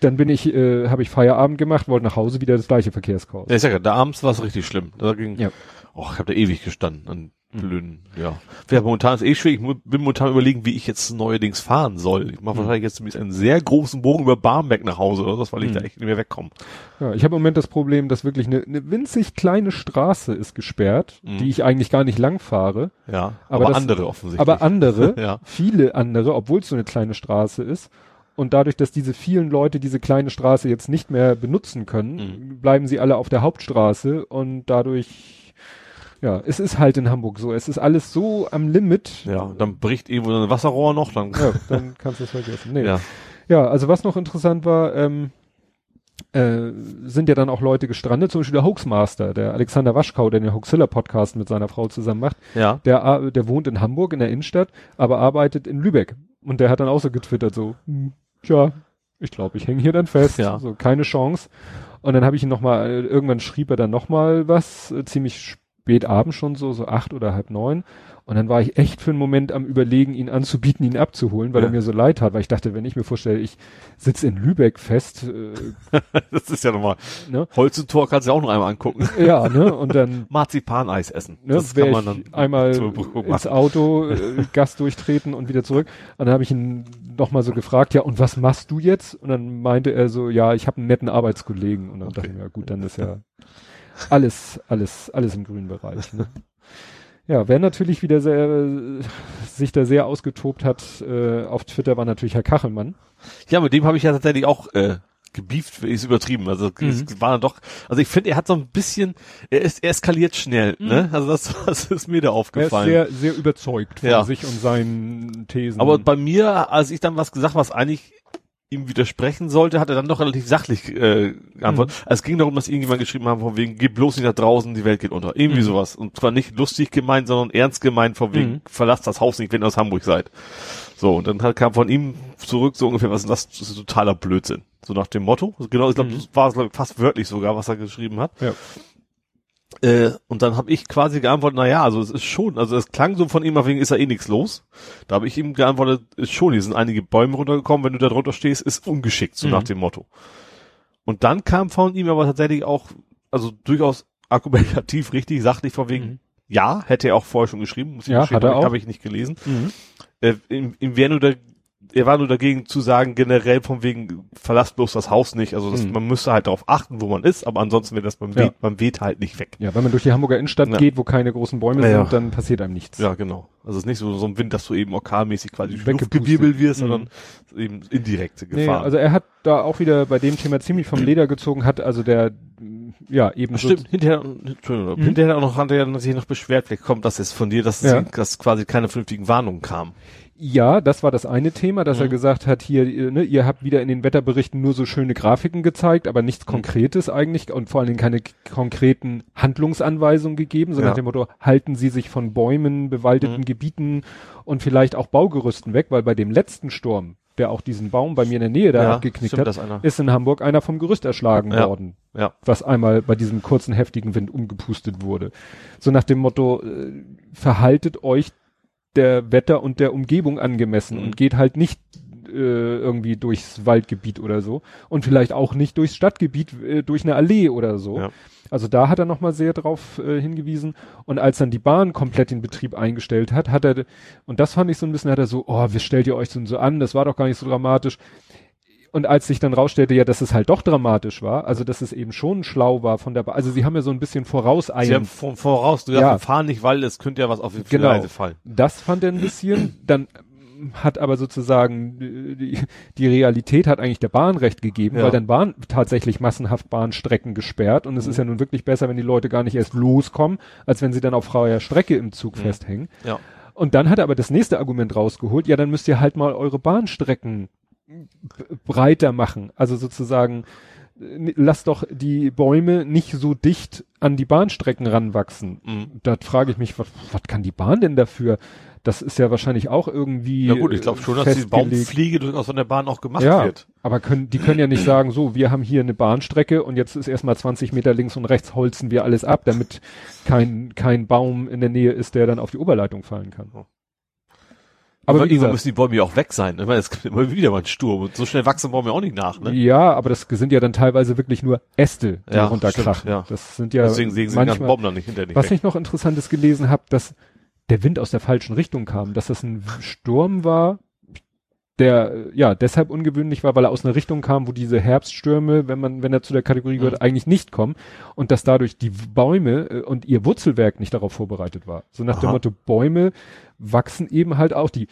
dann bin ich, äh, habe ich Feierabend gemacht, wollte nach Hause wieder das gleiche Verkehrschaos. Ja, sag ja, da abends war es richtig schlimm. Da ging, ja. Oh, ich habe da ewig gestanden blöden, ja. Wäre momentan ist eh schwierig. Ich bin momentan überlegen, wie ich jetzt neuerdings fahren soll. Ich mache mhm. wahrscheinlich jetzt einen sehr großen Bogen über Barmbek nach Hause oder was, weil ich mhm. da echt nicht mehr wegkomme. Ja, ich habe im Moment das Problem, dass wirklich eine, eine winzig kleine Straße ist gesperrt, mhm. die ich eigentlich gar nicht lang fahre. Ja, aber, aber das, andere offensichtlich. Aber andere, ja. viele andere, obwohl es so eine kleine Straße ist. Und dadurch, dass diese vielen Leute diese kleine Straße jetzt nicht mehr benutzen können, mhm. bleiben sie alle auf der Hauptstraße und dadurch ja, es ist halt in Hamburg so. Es ist alles so am Limit. Ja, dann bricht irgendwo ein Wasserrohr noch, dann. Ja, dann kannst du es vergessen. Nee. Ja. ja, also was noch interessant war, ähm, äh, sind ja dann auch Leute gestrandet, zum Beispiel der Hoaxmaster, der Alexander Waschkau, der den Hoaxilla Podcast mit seiner Frau zusammen macht. Ja. Der, der wohnt in Hamburg in der Innenstadt, aber arbeitet in Lübeck. Und der hat dann auch so getwittert, so, hm, tja, ich glaube, ich hänge hier dann fest. Ja. So, keine Chance. Und dann habe ich ihn nochmal, äh, irgendwann schrieb er dann nochmal was, äh, ziemlich spät abends schon so, so acht oder halb neun. Und dann war ich echt für einen Moment am überlegen, ihn anzubieten, ihn abzuholen, weil ja. er mir so leid hat, weil ich dachte, wenn ich mir vorstelle, ich sitze in Lübeck fest. Äh, das ist ja nochmal. Ne? Holzentor kannst du auch noch einmal angucken. Ja, ne? Und dann. Marzipaneis essen. Ne, das kann man dann einmal ins Auto, äh, Gas durchtreten und wieder zurück. Und dann habe ich ihn nochmal so gefragt, ja, und was machst du jetzt? Und dann meinte er so, ja, ich habe einen netten Arbeitskollegen. Und dann okay. dachte ich mir, ja, gut, dann ist ja alles, alles, alles im grünen Bereich. Ne? Ja, wer natürlich wieder sehr, sich da sehr ausgetobt hat äh, auf Twitter, war natürlich Herr Kachelmann. Ja, mit dem habe ich ja tatsächlich auch äh, gebieft, ist übertrieben. Also mhm. es war doch, also ich finde, er hat so ein bisschen, er ist, er eskaliert schnell, mhm. ne? Also das, das ist mir da aufgefallen. Er ist sehr, sehr überzeugt von ja. sich und seinen Thesen. Aber bei mir, als ich dann was gesagt, was eigentlich ihm widersprechen sollte, hat er dann doch relativ sachlich äh, geantwortet. Mhm. Es ging darum, dass irgendjemand geschrieben haben, von wegen, geh bloß nicht nach draußen, die Welt geht unter. Irgendwie mhm. sowas. Und zwar nicht lustig gemeint, sondern ernst gemeint, von wegen, mhm. verlasst das Haus nicht, wenn ihr aus Hamburg seid. So, und dann kam von ihm zurück so ungefähr, was ist das? Das ist totaler Blödsinn. So nach dem Motto. Genau, ich glaube, mhm. das war fast wörtlich sogar, was er geschrieben hat. Ja. Äh, und dann habe ich quasi geantwortet, na ja, also es ist schon, also es klang so von ihm, wegen ist ja eh nichts los. Da habe ich ihm geantwortet, ist schon, hier sind einige Bäume runtergekommen, wenn du da drunter stehst, ist ungeschickt, so mhm. nach dem Motto. Und dann kam von ihm aber tatsächlich auch, also durchaus argumentativ richtig, sachlich von wegen, mhm. ja, hätte er auch vorher schon geschrieben, muss ich ja, auch. habe ich nicht gelesen. Mhm. Äh, ihm, ihm wäre nur der er war nur dagegen zu sagen, generell von wegen, verlasst bloß das Haus nicht. Also das, mhm. man müsste halt darauf achten, wo man ist, aber ansonsten wird das beim, ja. Weht, beim Weht halt nicht weg. Ja, wenn man durch die Hamburger Innenstadt ja. geht, wo keine großen Bäume ja, sind, dann passiert einem nichts. Ja, genau. Also es ist nicht so, so ein Wind, dass du eben orkanmäßig quasi weggewirbelt wirst, mhm. sondern eben indirekte Gefahr. Nee, also er hat da auch wieder bei dem Thema ziemlich vom Leder gezogen, hat also der ja, eben. so stimmt, hinterher, Entschuldigung, mhm. hinterher auch noch, hat er sich noch beschwert, vielleicht kommt das jetzt von dir, dass, ja. dass quasi keine vernünftigen Warnungen kamen. Ja, das war das eine Thema, dass mhm. er gesagt hat, hier, ne, ihr habt wieder in den Wetterberichten nur so schöne Grafiken gezeigt, aber nichts mhm. Konkretes eigentlich und vor allen Dingen keine konkreten Handlungsanweisungen gegeben, sondern ja. nach dem Motto, halten Sie sich von Bäumen, bewaldeten mhm. Gebieten und vielleicht auch Baugerüsten weg, weil bei dem letzten Sturm, der auch diesen Baum bei mir in der Nähe da ja, abgeknickt hat, ist in Hamburg einer vom Gerüst erschlagen ja. worden. Ja. Was einmal bei diesem kurzen, heftigen Wind umgepustet wurde. So nach dem Motto, äh, verhaltet euch der Wetter und der Umgebung angemessen mhm. und geht halt nicht äh, irgendwie durchs Waldgebiet oder so und vielleicht auch nicht durchs Stadtgebiet äh, durch eine Allee oder so. Ja. Also da hat er nochmal sehr drauf äh, hingewiesen und als dann die Bahn komplett den Betrieb eingestellt hat, hat er und das fand ich so ein bisschen, hat er so, oh, wie stellt ihr euch denn so an? Das war doch gar nicht so dramatisch. Und als sich dann rausstellte, ja, dass es halt doch dramatisch war, also dass es eben schon schlau war von der, ba also sie haben ja so ein bisschen vorauseilen. Sie haben von, voraus, du Ja. fahren nicht, weil es könnte ja was auf die Genau. Reise fallen. Das fand er ein bisschen, dann hat aber sozusagen die, die Realität hat eigentlich der Bahn recht gegeben, Ja. weil dann waren tatsächlich massenhaft Bahnstrecken gesperrt und es Mhm. ist ja nun wirklich besser, wenn die Leute gar nicht erst loskommen, als wenn sie dann auf freier Strecke im Zug Mhm. festhängen. Ja. Und dann hat er aber das nächste Argument rausgeholt, ja, dann müsst ihr halt mal eure Bahnstrecken breiter machen. Also sozusagen, äh, lasst doch die Bäume nicht so dicht an die Bahnstrecken ranwachsen. Mhm. Da frage ich mich, was, was kann die Bahn denn dafür? Das ist ja wahrscheinlich auch irgendwie. Na gut, ich glaube schon, dass die. Baumpflege durchaus von der Bahn auch gemacht Ja, wird. aber können, die können ja nicht sagen, so, wir haben hier eine Bahnstrecke und jetzt ist erstmal 20 Meter links und rechts holzen wir alles ab, damit kein, kein Baum in der Nähe ist, der dann auf die Oberleitung fallen kann. Aber irgendwann gesagt, müssen die Bäume ja auch weg sein. Ich meine, es gibt immer wieder mal einen Sturm und so schnell wachsen Bäume auch nicht nach, ne? ja, aber das sind ja dann teilweise wirklich nur Äste, die Ja, runterkrachen. stimmt, ja. Das sind ja Deswegen sägen sie den ganzen manchmal, Baum dann nicht hinter was weg. ich noch interessantes gelesen habe, dass der Wind aus der falschen Richtung kam, dass das ein Sturm war, der ja deshalb ungewöhnlich war, weil er aus einer Richtung kam, wo diese Herbststürme, wenn man, wenn er zu der Kategorie gehört, Mhm. eigentlich nicht kommen und dass dadurch die Bäume äh, und ihr Wurzelwerk nicht darauf vorbereitet war. So nach dem Aha. Motto, Bäume wachsen eben halt auch, die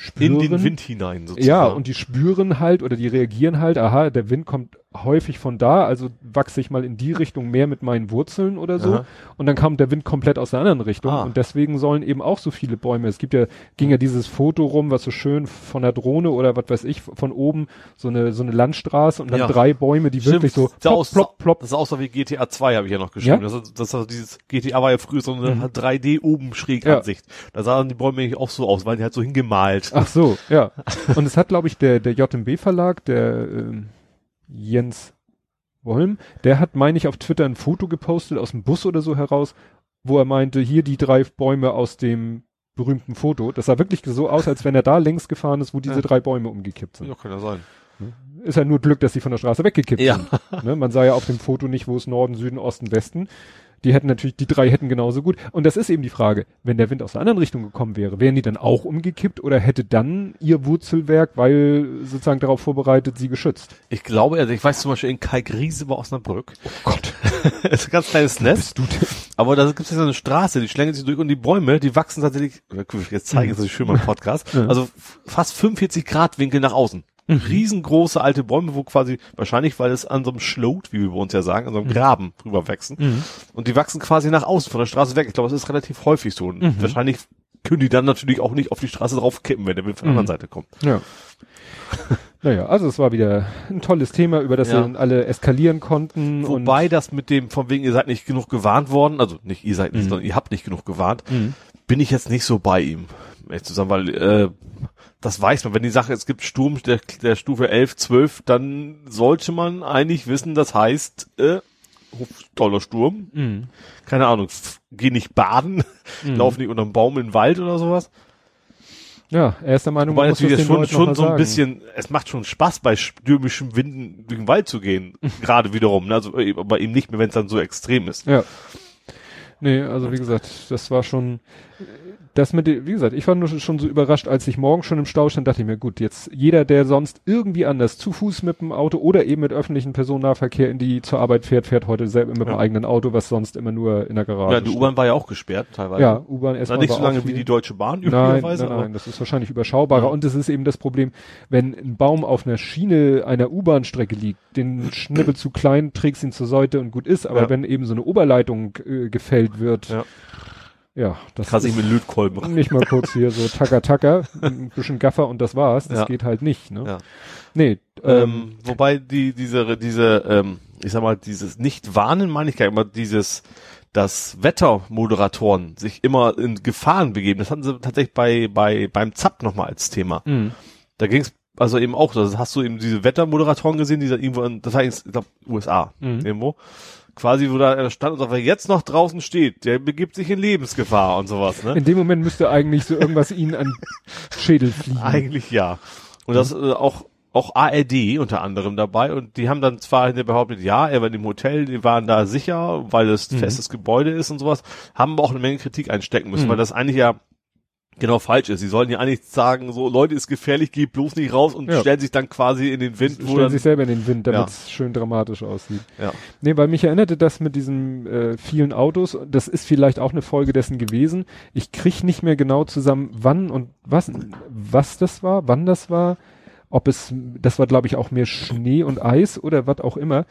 spüren, In den Wind hinein sozusagen. ja, und die spüren halt oder die reagieren halt, aha, der Wind kommt häufig von da, also wachse ich mal in die Richtung mehr mit meinen Wurzeln oder so. Aha. Und dann kam der Wind komplett aus der anderen Richtung. Ah. Und deswegen sollen eben auch so viele Bäume. Es gibt ja, ging ja dieses Foto rum, was so schön von der Drohne oder was weiß ich, von oben so eine, so eine Landstraße und dann Ja. drei Bäume, die Stimmt, wirklich so plopp, aus, plopp, plopp. Das sah aus wie GTA 2, habe ich ja noch geschrieben. Ja? Das, das, das, dieses GTA war ja früher so eine Mhm. 3D oben schräg Ja. Ansicht. Da sahen die Bäume eigentlich auch so aus, weil die halt so hingemalt. Ach so, ja. Und es hat, glaube ich, der, der JMB Verlag, der ähm, Jens Wolm, der hat, meine ich, auf Twitter ein Foto gepostet aus dem Bus oder so heraus, wo er meinte, hier die drei Bäume aus dem berühmten Foto. Das sah wirklich so aus, als wenn er da längs gefahren ist, wo diese Ja. drei Bäume umgekippt sind. Ja, kann ja sein. Ist ja nur Glück, dass sie von der Straße weggekippt Ja. sind. Ne? Man sah ja auf dem Foto nicht, wo es Norden, Süden, Osten, Westen. Die hätten natürlich, die drei hätten genauso gut. Und das ist eben die Frage, wenn der Wind aus der anderen Richtung gekommen wäre, wären die dann auch umgekippt oder hätte dann ihr Wurzelwerk, weil sozusagen darauf vorbereitet, sie geschützt? Ich glaube, also ich weiß zum Beispiel in Kalkriese bei Osnabrück. Oh Gott, das ist ein ganz kleines Nest. Aber da gibt es ja so eine Straße, die schlängelt sich durch und die Bäume, die wachsen tatsächlich, jetzt zeige ich es euch schön mal im Podcast, also fast 45 Grad Winkel nach außen. Riesengroße alte Bäume, wo quasi, wahrscheinlich, weil es an so einem Schlot, wie wir bei uns ja sagen, an so einem Graben drüber wachsen. Und die wachsen quasi nach außen von der Straße weg. Ich glaube, das ist relativ häufig so. Und wahrscheinlich können die dann natürlich auch nicht auf die Straße drauf kippen, wenn der Wind von der Mhm. anderen Seite kommt. Ja. naja, also es war wieder ein tolles Thema, über das Ja. wir dann alle eskalieren konnten. Wobei das mit dem, von wegen, ihr seid nicht genug gewarnt worden, also nicht ihr seid nicht, Mhm. sondern ihr habt nicht genug gewarnt, bin ich jetzt nicht so bei ihm, um ehrlich zu sagen, weil äh, das weiß man, wenn die Sache, es gibt Sturm der, der Stufe 11, 12, dann sollte man eigentlich wissen, das heißt, äh, toller Sturm, Mhm. keine Ahnung, geh nicht baden, Mhm. lauf nicht unterm Baum in den Wald oder sowas. Ja, er ist der Meinung, man muss das schon, schon so ein sagen. bisschen, es macht schon Spaß bei stürmischen Winden durch den Wald zu gehen, gerade wiederum, ne? also äh, bei ihm nicht mehr, wenn es dann so extrem ist. Ja. Nee, also wie gesagt, das war schon, das mit, dem- wie gesagt, ich war nur schon so überrascht, als ich morgen schon im Stau stand, dachte ich mir, gut, jetzt jeder, der sonst irgendwie anders zu Fuß mit dem Auto oder eben mit öffentlichen Personennahverkehr in die zur Arbeit fährt, fährt heute selber mit dem Ja. eigenen Auto, was sonst immer nur in der Garage Ja, die. U-Bahn war ja auch gesperrt teilweise. Ja, U-Bahn erstmal nicht war so lange wie die Deutsche Bahn Nein, üblicherweise, nein, aber nein, das ist wahrscheinlich überschaubarer. Ja. Und es ist eben das Problem, wenn ein Baum auf einer Schiene einer U-Bahn-Strecke liegt, den Schnippel zu klein, trägst ihn zur Seite und gut ist. Aber Ja. wenn eben so eine Oberleitung äh, gefällt wird, Ja. Ja, das ist nicht mit Lötkolben nicht mal kurz hier so tacker tacker, ein bisschen Gaffer und das war's. Das Ja. geht halt nicht, ne? Ja. Nee, ähm, Ähm, wobei die, diese, diese, ähm, ich sag mal, dieses Nicht-Warnen meine ich gar nicht, aber dieses, dass Wettermoderatoren sich immer in Gefahren begeben, das hatten sie tatsächlich bei, bei, beim ZAP nochmal als Thema. mh, Da ging es also eben auch, das hast du eben diese Wettermoderatoren gesehen, die da irgendwo, in, das war jetzt, ich glaube, USA, Mhm. irgendwo. Quasi, wo da stand und sagt, wer jetzt noch draußen steht, der begibt sich in Lebensgefahr und sowas, ne? in dem Moment müsste eigentlich so irgendwas ihnen an Schädel fliegen. Eigentlich ja. Und das äh, auch auch ARD unter anderem dabei und die haben dann zwar hinterher behauptet, ja, er war in dem Hotel, die waren da sicher, weil es Mhm. festes Gebäude ist und sowas, haben auch eine Menge Kritik einstecken müssen, Mhm. weil das eigentlich ja genau falsch ist. Sie sollen ja eigentlich sagen, so Leute, ist gefährlich, geht bloß nicht raus und Ja. stellen sich dann quasi in den Wind, wo Stellen dann, sich selber in den Wind, damit Ja. es schön dramatisch aussieht. ja. Nee, weil mich erinnerte das mit diesen äh, vielen Autos, das ist vielleicht auch eine Folge dessen gewesen. Ich krieg nicht mehr genau zusammen, wann und was, was das war, wann das war, ob es, das war glaube ich auch mehr Schnee und Eis oder was auch immer,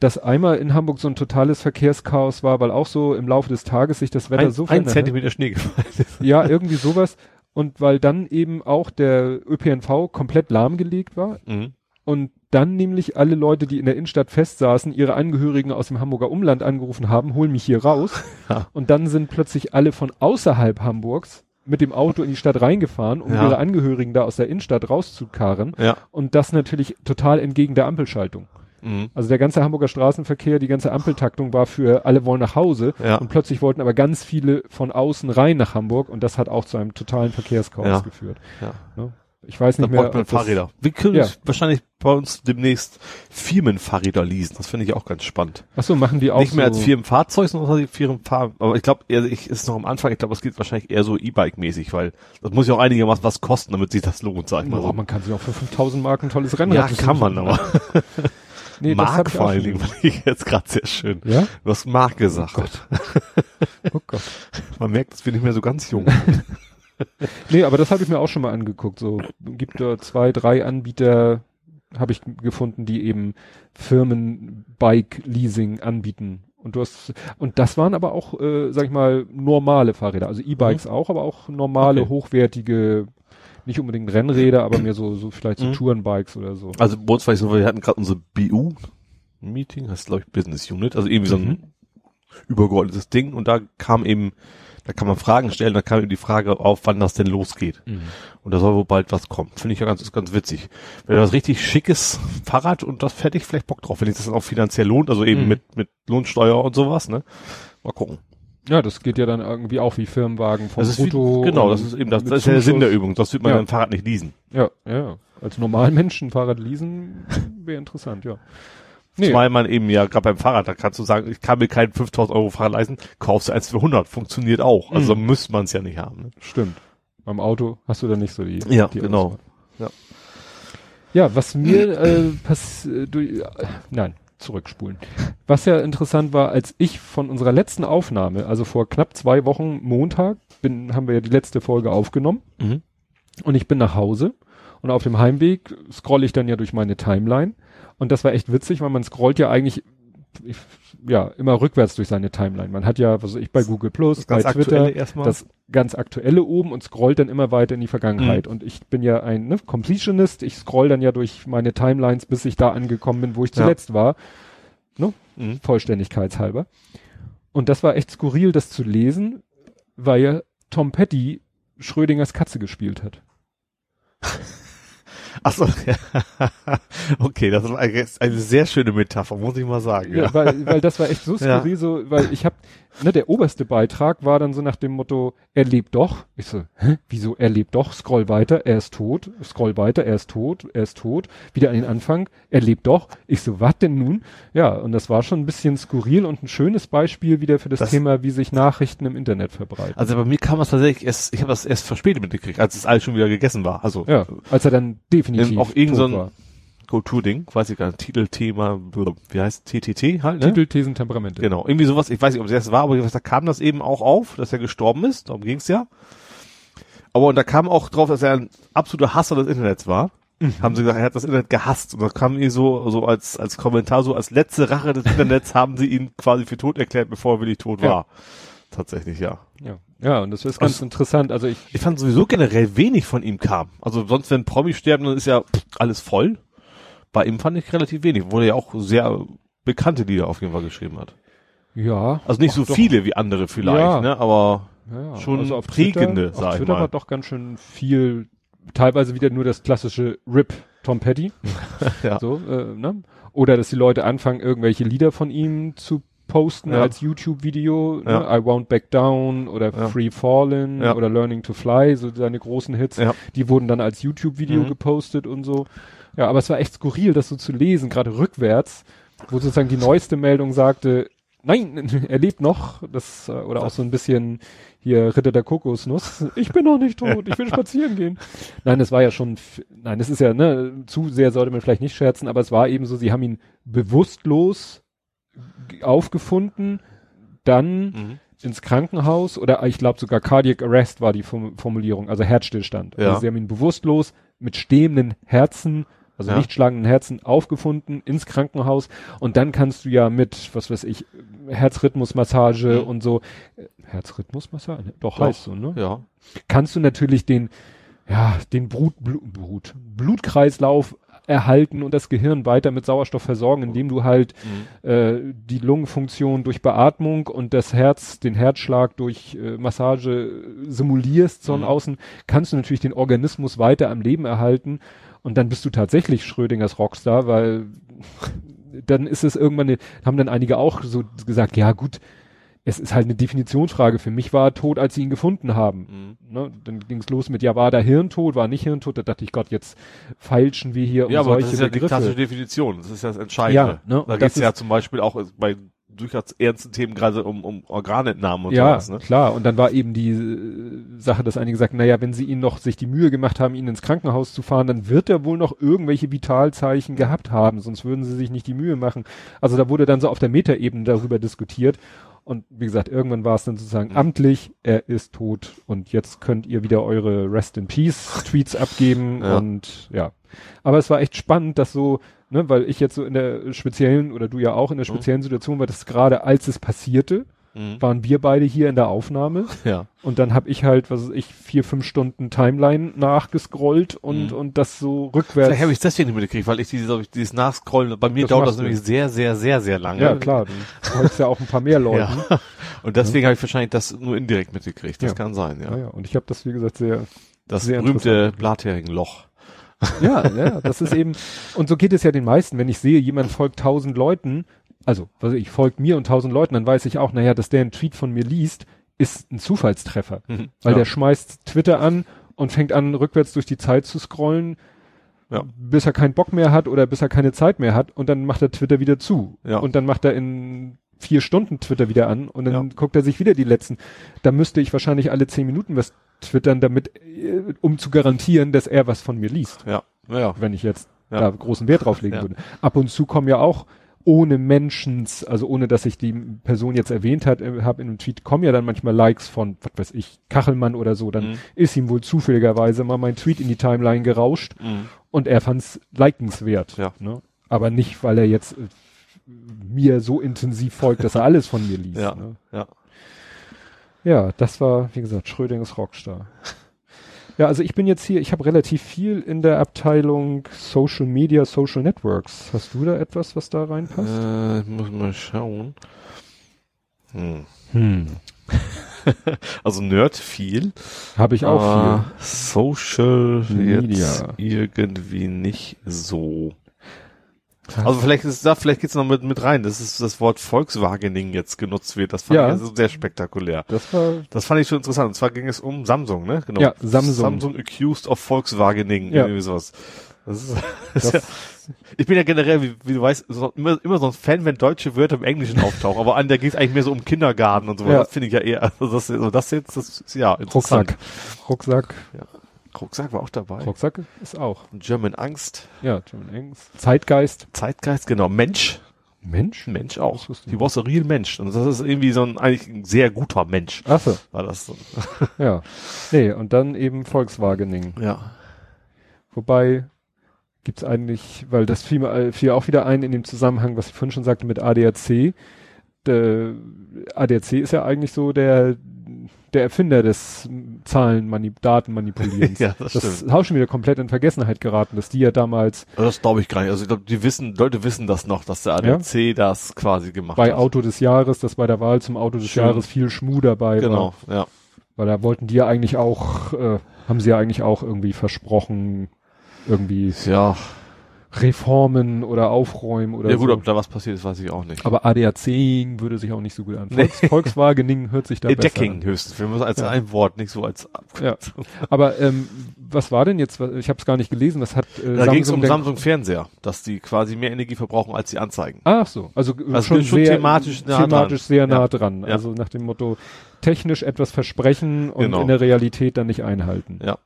dass einmal in Hamburg so ein totales Verkehrschaos war, weil auch so im Laufe des Tages sich das Wetter ein, so ein verändert hat. Zentimeter Schnee gefallen ist. Ja, irgendwie sowas. Und weil dann eben auch der ÖPNV komplett lahmgelegt war, Mhm. und dann nämlich alle Leute, die in der Innenstadt festsaßen, ihre Angehörigen aus dem Hamburger Umland angerufen haben, hol mich hier raus. Ja. Und dann sind plötzlich alle von außerhalb Hamburgs mit dem Auto in die Stadt reingefahren, um Ja. ihre Angehörigen da aus der Innenstadt rauszukarren. Ja. Und das natürlich total entgegen der Ampelschaltung. Mhm. Also der ganze Hamburger Straßenverkehr, die ganze Ampeltaktung war für alle wollen nach Hause. Ja. Und plötzlich wollten aber ganz viele von außen rein nach Hamburg und das hat auch zu einem totalen Verkehrschaos Ja. geführt. Ja. Ne? Ich weiß Da nicht mehr. braucht man Fahrräder. Wir können Ja. wahrscheinlich bei uns demnächst Firmenfahrräder leasen. Das finde ich auch ganz spannend. Ach so, machen die auch Nicht mehr so als Firmenfahrzeug, sondern tatsächlich Firmenfahr. Aber ich glaube, ich ist noch am Anfang. Ich glaube, es geht wahrscheinlich eher so E-Bike-mäßig, weil das muss ja auch einigermaßen was kosten, damit sich das lohnt, sag ich mal Boah, so. man kann sich auch für 5000 Mark ein tolles Rennrad Ja, kann man, aber Nee, das Mark ich vor allen Dingen, ich jetzt gerade sehr schön. Ja? Du hast Mark gesagt. Oh Gott. Man merkt, dass wir nicht mehr so ganz jung. Nee, aber das habe ich mir auch schon mal angeguckt. So gibt da zwei, drei Anbieter, habe ich gefunden, die eben Firmen-Bike-Leasing anbieten. Und du hast, und das waren aber auch, äh, sag ich mal, normale Fahrräder. Also E-Bikes auch, aber auch normale, Mhm. Okay. hochwertige, nicht unbedingt Rennräder, aber mehr so, so vielleicht so Mhm. Tourenbikes oder so. Also bei uns war ich so, wir hatten gerade unser BU-Meeting, das ist glaube ich Business Unit, also irgendwie so ein Mhm. übergeordnetes Ding und da kam eben, da kann man Fragen stellen, da kam eben die Frage auf, wann das denn losgeht. Und da soll wohl bald was kommen. Finde ich ja ganz, ist ganz witzig. Wenn du das richtig schickes Fahrrad und das fertig vielleicht Bock drauf, wenn sich das dann auch finanziell lohnt, also eben Mhm. mit, mit Lohnsteuer und sowas, ne? Mal gucken. Ja, das geht ja dann irgendwie auch wie Firmenwagen vom Das ist wie, Brutto. genau, das ist eben das, das ist ja der Sinn der Übung. Das wird man Ja. beim Fahrrad nicht leasen. Ja, ja. Als normalen Menschen Fahrrad leasen wäre interessant, ja. Nee, Zumal man eben ja, gerade beim Fahrrad, da kannst du sagen, ich kann mir kein 5000 Euro Fahrrad leisten, kaufst du eins für 100, funktioniert auch. Also Mhm. müsste man es ja nicht haben. Ne? stimmt. Beim Auto hast du dann nicht so die. Ja, die genau. Auswahl. Ja. Ja, was mir äh, pass, äh, äh, nein, zurückspulen. Was ja interessant war, als ich von unserer letzten Aufnahme, also vor knapp zwei Wochen Montag, bin, haben wir ja die letzte Folge aufgenommen Mhm. und ich bin nach Hause und auf dem Heimweg scrolle ich dann ja durch meine Timeline und das war echt witzig, weil man scrollt ja eigentlich ich, ja immer rückwärts durch seine Timeline. Man hat ja, was ich, bei Google Plus, bei Twitter, das ganz aktuelle oben und scrollt dann immer weiter in die Vergangenheit. Mhm. Und ich bin ja ein ne, Completionist, ich scroll dann ja durch meine Timelines, bis ich da angekommen bin, wo ich Ja. zuletzt war, mhm. vollständigkeitshalber. Und das war echt skurril, das zu lesen, weil ja Tom Petty Schrödingers Katze gespielt hat. Achso, ja. okay, das war eine sehr schöne Metapher, muss ich mal sagen. Ja, Ja. weil, weil das war echt so skurril, so, weil ich hab, ne, der oberste Beitrag war dann so nach dem Motto, er lebt doch. Ich so, hä, wieso, er lebt doch, scroll weiter, er ist tot, scroll weiter, er ist tot, er ist tot, wieder an den Anfang, er lebt doch. Ich so, was denn nun? Ja, und das war schon ein bisschen skurril und ein schönes Beispiel wieder für das, Das- Thema, wie sich Nachrichten im Internet verbreiten. Also bei mir kam das tatsächlich erst, ich habe das erst verspätet mitgekriegt, als es alles schon wieder gegessen war. Also ja, als er dann definitiv Ähm, auf irgend so tot ein- war. Kulturding, weiß ich gar nicht, Titelthema, wie heißt TTT halt, ne? Titel, Thesen, Temperamente. Genau, irgendwie sowas, ich weiß nicht, ob es erst war, aber da kam das eben auch auf, dass er gestorben ist, darum ging's ja. Aber und da kam auch drauf, dass er ein absoluter Hasser des Internets war. Mhm. Haben sie gesagt, er hat das Internet gehasst. Und da kam irgendwie so, so als, als Kommentar, so als letzte Rache des Internets haben sie ihn quasi für tot erklärt, bevor er wirklich tot Ja. war. Tatsächlich, ja. Ja, ja, und das ist ganz Also- interessant. Also ich, Ich fand sowieso generell wenig von ihm kam. Also sonst, wenn Promis sterben, dann ist ja alles voll. Bei ihm fand ich relativ wenig, obwohl er ja auch sehr bekannte Lieder auf jeden Fall geschrieben hat. ja. Also nicht so doch. viele wie andere vielleicht, Ja. ne? Aber Ja, schon also auf prägende, Twitter, sag auf ich Twitter mal. war doch ganz schön viel, teilweise wieder nur das klassische RIP Tom Petty. Ja. So, äh, ne? Oder dass die Leute anfangen, irgendwelche Lieder von ihm zu posten Ja. als YouTube-Video, Ja. ne? I Won't Back Down oder Ja. Free Fallen Ja. oder Learning to Fly, so seine großen Hits, Ja. die wurden dann als YouTube-Video Mhm. gepostet und so. Ja, aber es war echt skurril, das so zu lesen, gerade rückwärts, wo sozusagen die neueste Meldung sagte, nein, er lebt noch. Das, äh, oder auch so ein bisschen hier Ritter der Kokosnuss. Ich bin noch nicht tot, ich will spazieren gehen. Nein, es war ja schon, nein, es ist ja, ne, zu sehr sollte man vielleicht nicht scherzen, aber es war eben so, sie haben ihn bewusstlos aufgefunden, dann mhm. ins Krankenhaus oder ich glaube sogar Cardiac Arrest war die Formulierung, also Herzstillstand. Ja. Also sie haben ihn bewusstlos mit stehenden Herzen also ja. nicht schlagenden Herzen aufgefunden ins Krankenhaus und dann kannst du ja mit, was weiß ich, Herzrhythmusmassage mhm. und so, Herzrhythmusmassage, doch, doch heißt so, ne? Ja. Kannst du natürlich den, ja, den Brut, Blut, Blut, Blutkreislauf erhalten und das Gehirn weiter mit Sauerstoff versorgen, indem du halt mhm. äh, die Lungenfunktion durch Beatmung und das Herz, den Herzschlag durch äh, Massage simulierst von mhm. außen, kannst du natürlich den Organismus weiter am Leben erhalten und dann bist du tatsächlich Schrödingers Rockstar, weil dann ist es irgendwann, haben dann einige auch so gesagt, ja gut, es ist halt eine Definitionsfrage. Für mich war er tot, als sie ihn gefunden haben. Mhm. Ne? Dann ging es los mit, ja, war da Hirntod, war nicht Hirntod. Da dachte ich, Gott, jetzt feilschen wir hier ja, um solche Ja, aber das ist ja die klassische Definition. Das ist ja das Entscheidende. Ja, ne? Da geht es ja zum Beispiel auch bei durchaus ernsten Themen gerade um, um Organentnahmen und ja, sowas. Ne? klar. Und dann war eben die äh, Sache, dass einige sagten, naja, wenn sie ihn noch sich die Mühe gemacht haben, ihn ins Krankenhaus zu fahren, dann wird er wohl noch irgendwelche Vitalzeichen gehabt haben, sonst würden sie sich nicht die Mühe machen. Also da wurde dann so auf der Metaebene darüber diskutiert. Und wie gesagt, irgendwann war es dann sozusagen mhm. amtlich, er ist tot und jetzt könnt ihr wieder eure Rest in Peace Tweets abgeben ja. und ja. Aber es war echt spannend, dass so ne, weil ich jetzt so in der speziellen, oder du ja auch in der mhm. speziellen Situation war, dass gerade als es passierte, mhm. waren wir beide hier in der Aufnahme. Ja. Und dann habe ich halt, was weiß ich, vier, fünf Stunden Timeline nachgescrollt und, mhm. und das so rückwärts. Vielleicht habe ich es deswegen nicht mitgekriegt, weil ich dieses, dieses Nachscrollen, bei mir das dauert das nämlich sehr, sehr, sehr, sehr lange. Ja, klar. Du holst ja auch ein paar mehr Leute. Ja. Und deswegen ja. habe ich wahrscheinlich das nur indirekt mitgekriegt. Das ja. kann sein, ja. ja. ja. Und ich habe das, wie gesagt, sehr, das sehr berühmte Blatheringenloch. Ja, ja, das ist eben, und so geht es ja den meisten. Wenn ich sehe, jemand folgt tausend Leuten, also, was ich folgt mir und tausend Leuten, dann weiß ich auch, naja, dass der einen Tweet von mir liest, ist ein Zufallstreffer. Mhm, weil ja. der schmeißt Twitter an und fängt an, rückwärts durch die Zeit zu scrollen, ja. bis er keinen Bock mehr hat oder bis er keine Zeit mehr hat und dann macht er Twitter wieder zu. Ja. Und dann macht er in vier Stunden Twitter wieder an und dann ja. guckt er sich wieder die letzten. Da müsste ich wahrscheinlich alle zehn Minuten was twittern, damit, äh, um zu garantieren, dass er was von mir liest. Ja. ja. Wenn ich jetzt ja. da großen Wert drauf legen ja. würde. Ab und zu kommen ja auch ohne Menschens, also ohne dass ich die Person jetzt erwähnt hat, äh, habe in einem Tweet kommen ja dann manchmal Likes von, was weiß ich, Kachelmann oder so, dann mhm. ist ihm wohl zufälligerweise mal mein Tweet in die Timeline gerauscht mhm. und er fand's likenswert. Ja. Ne? Aber nicht, weil er jetzt äh, mir so intensiv folgt, dass er alles von mir liest. Ja, ne? ja. Ja, das war, wie gesagt, Schrödingers Rockstar. Ja, also ich bin jetzt hier, ich habe relativ viel in der Abteilung Social Media, Social Networks. Hast du da etwas, was da reinpasst? Äh, ich muss mal schauen. Hm. hm. also Nerd viel. Habe ich auch viel. Social Media. irgendwie nicht so. Also vielleicht ist da, vielleicht geht's noch mit, mit rein, dass es das Wort Volkswagening jetzt genutzt wird. Das fand ja. ich also sehr spektakulär. Das war, das fand ich schon interessant. Und zwar ging es um Samsung, ne? Genau. Ja, Samsung. Samsung accused of Volkswagening, ja. irgendwie sowas. Das ist, das ja, ich bin ja generell, wie, wie du weißt, so, immer, immer so ein Fan, wenn deutsche Wörter im Englischen auftauchen. Aber an der geht es eigentlich mehr so um Kindergarten und so. Ja. Das finde ich ja eher, also das, also das jetzt, das ist ja interessant. Rucksack. Rucksack. Ja. Rucksack war auch dabei. Rucksack ist auch. German Angst. Ja, German Angst. Zeitgeist. Zeitgeist, genau. Mensch. Mensch? Mensch auch. Die was a real Mensch. Und das ist irgendwie so ein, eigentlich ein sehr guter Mensch. Ach so. War das so. ja. Nee, und dann eben Volkswagening. Ja. Wobei, gibt's eigentlich, weil das fiel, fiel auch wieder ein in dem Zusammenhang, was ich vorhin schon sagte mit ADAC. Der ADAC ist ja eigentlich so der, der Erfinder des Zahlen, Datenmanipulierens. ja, das, das stimmt. ist auch schon wieder komplett in Vergessenheit geraten, dass die ja damals. Das glaube ich gar nicht. Also ich glaube, die wissen, Leute wissen das noch, dass der ADAC ja? das quasi gemacht bei hat. Bei Auto des Jahres, dass bei der Wahl zum Auto des Schön. Jahres viel Schmu dabei genau, war. Genau, ja. Weil da wollten die ja eigentlich auch, äh, haben sie ja eigentlich auch irgendwie versprochen, irgendwie. Ja. Reformen oder Aufräumen oder Ja gut, so. ob da was passiert ist, weiß ich auch nicht. Aber ADAC würde sich auch nicht so gut an. Nee. Volks, Volkswagening hört sich da besser Decking an. höchstens. Wir müssen als Ja. ein Wort, nicht so als. Ja. Aber ähm, was war denn jetzt? Ich habe es gar nicht gelesen. Was hat äh, Da ging es um denn- Samsung Fernseher, dass die quasi mehr Energie verbrauchen, als sie anzeigen. Ach so, also, Also schon, schon sehr, thematisch nah thematisch dran. sehr nah Ja. dran. Also nach dem Motto technisch etwas versprechen und Genau. in der Realität dann nicht einhalten. Ja.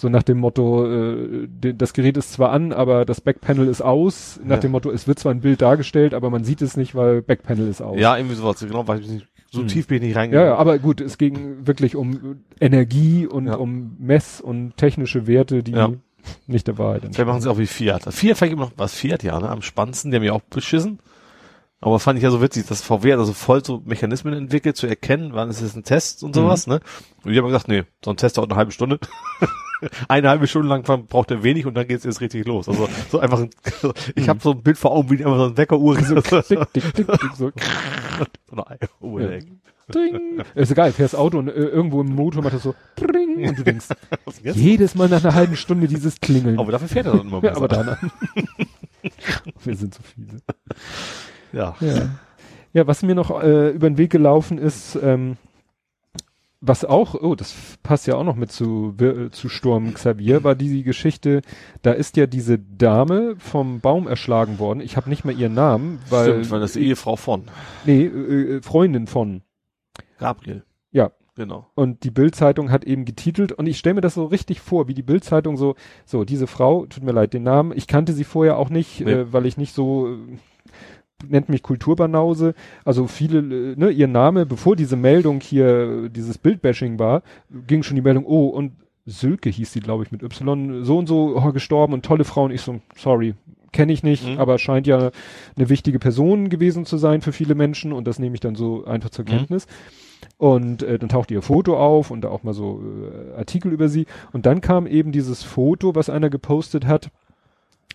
So nach dem Motto, äh, das Gerät ist zwar an, aber das Backpanel ist aus. Nach Ja. dem Motto, es wird zwar ein Bild dargestellt, aber man sieht es nicht, weil Backpanel ist aus. Ja, irgendwie sowas. Genau, weil ich nicht, so Hm. tief bin ich nicht reingegangen. ja, aber gut, es ging wirklich um Energie und Ja. um Mess- und technische Werte, die Ja. nicht der Wahrheit Vielleicht machen sie auch wie Fiat. Fiat fand ich immer noch, was Fiat ja, ne, am spannendsten, die haben ja auch beschissen. Aber fand ich ja so witzig, dass VW hat also voll so Mechanismen entwickelt, zu erkennen, wann ist es ein Test und sowas, ne? Und die haben gesagt, nee, so ein Test dauert eine halbe Stunde. eine halbe Stunde lang braucht er wenig und dann geht's jetzt richtig los. Also so einfach, ein, ich habe so ein Bild vor Augen, wie einfach so ein Weckeruhr so, Tick, tick, tick, tick, so. so eine Uhr Ja. Dring. Ist egal, fährst Auto und äh, irgendwo im Motor macht das so Dring, und du denkst, jedes Mal nach einer halben Stunde dieses Klingeln. Aber dafür fährt er dann immer ja, besser. aber dann. Wir sind so fiese. ja. Ja. ja, was mir noch äh, über den Weg gelaufen ist, ähm, was auch, oh, das passt ja auch noch mit zu, Wir- zu Sturm Xavier, war die Geschichte, da ist ja diese Dame vom Baum erschlagen worden. Ich habe nicht mehr ihren Namen, weil, Stimmt, weil das Ehefrau von nee, äh, äh, Freundin von. Gabriel. Ja. Genau. Und die Bildzeitung hat eben getitelt und ich stelle mir das so richtig vor, wie die Bildzeitung so, so diese Frau, tut mir leid den Namen, ich kannte sie vorher auch nicht, Nee. äh, weil ich nicht so nennt mich Kulturbanause. Also viele, äh, ne, ihr Name, bevor diese Meldung hier, dieses Bildbashing war, ging schon die Meldung, oh und Sülke hieß sie, glaube ich, mit Y, so und so oh, gestorben und tolle Frau und ich so, sorry, kenne ich nicht, Mhm. aber scheint ja eine wichtige Person gewesen zu sein für viele Menschen und das nehme ich dann so einfach zur Mhm. Kenntnis. Und äh, dann tauchte ihr Foto auf und da auch mal so äh, Artikel über sie. Und dann kam eben dieses Foto, was einer gepostet hat.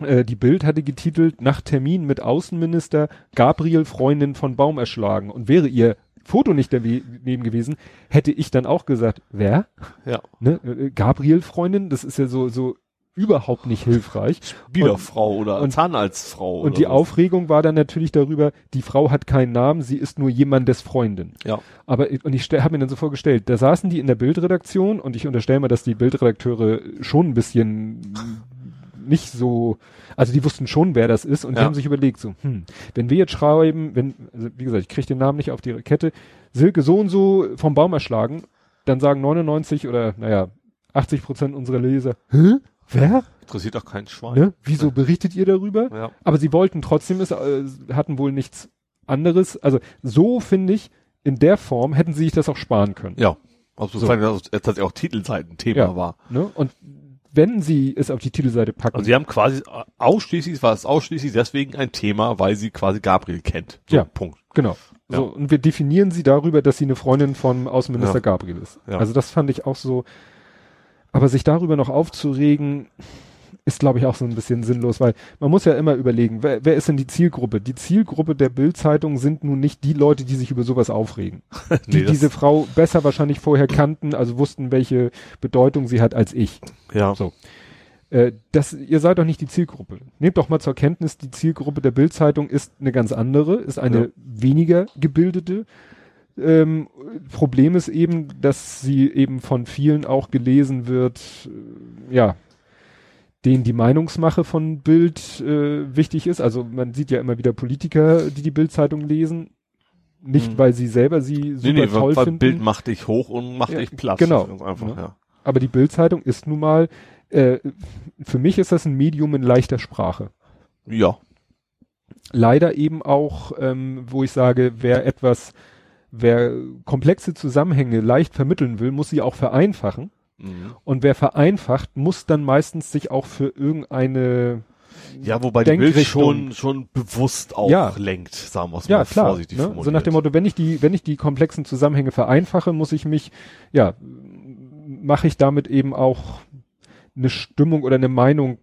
Äh, die Bild hatte getitelt, nach Termin mit Außenminister Gabriel Freundin von Baum erschlagen. Und wäre ihr Foto nicht daneben gewesen, hätte ich dann auch gesagt, wer? Ja. Ne? Äh, Gabriel Freundin, das ist ja so, so überhaupt nicht hilfreich. Biederfrau oder und- Zahnarztfrau. Und die so. Aufregung war dann natürlich darüber, die Frau hat keinen Namen, sie ist nur jemandes Freundin. Ja. Aber und ich habe mir dann so vorgestellt, da saßen die in der Bildredaktion und ich unterstelle mal, dass die Bildredakteure schon ein bisschen nicht so, also die wussten schon, wer das ist und die Ja. haben sich überlegt, so, hm, wenn wir jetzt schreiben, wenn, also wie gesagt, ich kriege den Namen nicht auf die Kette, Silke so und so vom Baum erschlagen, dann sagen 99 oder naja, 80 Prozent unserer Leser, hä? Wer? Interessiert auch kein Schwein. Ne? Wieso berichtet ihr darüber? Ja. Aber sie wollten trotzdem, es äh, hatten wohl nichts anderes. Also so finde ich, in der Form hätten sie sich das auch sparen können. Ja. Also So. es tatsächlich auch Titelseiten-Thema Ja. war. Ne? Und wenn sie es auf die Titelseite packen, Also sie haben quasi ausschließlich, war es ausschließlich deswegen ein Thema, weil sie quasi Gabriel kennt. So, Ja. Punkt. genau. Ja. So, und wir definieren sie darüber, dass sie eine Freundin von Außenminister Ja. Gabriel ist. Ja. Also das fand ich auch so. Aber sich darüber noch aufzuregen, ist, glaube ich, auch so ein bisschen sinnlos, weil man muss ja immer überlegen, wer, wer ist denn die Zielgruppe? Die Zielgruppe der Bildzeitung sind nun nicht die Leute, die sich über sowas aufregen. die Nee, diese Frau besser wahrscheinlich vorher kannten, also wussten, welche Bedeutung sie hat als ich. Ja. So. Äh, das, ihr seid doch nicht die Zielgruppe. Nehmt doch mal zur Kenntnis, die Zielgruppe der Bildzeitung ist eine ganz andere, ist eine Ja. weniger gebildete. Ähm, Problem ist eben, dass sie eben von vielen auch gelesen wird, äh, ja, denen die Meinungsmache von Bild äh, wichtig ist. Also man sieht ja immer wieder Politiker, die die Bildzeitung lesen. Nicht, Mhm. weil sie selber sie super Nee, nee, toll weil, finden. Bild macht dich hoch und macht Ja, dich platt. genau. Einfach, Ja. ja. Aber die Bildzeitung ist nun mal, äh, für mich ist das ein Medium in leichter Sprache. Ja. Leider eben auch, ähm, wo ich sage, wer etwas, wer komplexe Zusammenhänge leicht vermitteln will, muss sie auch vereinfachen. Mhm. Und wer vereinfacht, muss dann meistens sich auch für irgendeine Ja, wobei die Bild schon, schon bewusst auch Ja. lenkt, sagen wir es ja mal klar, vorsichtig ne? so nach dem Motto, wenn ich die, wenn ich die komplexen Zusammenhänge vereinfache, muss ich mich, ja, mache ich damit eben auch eine Stimmung oder eine Meinung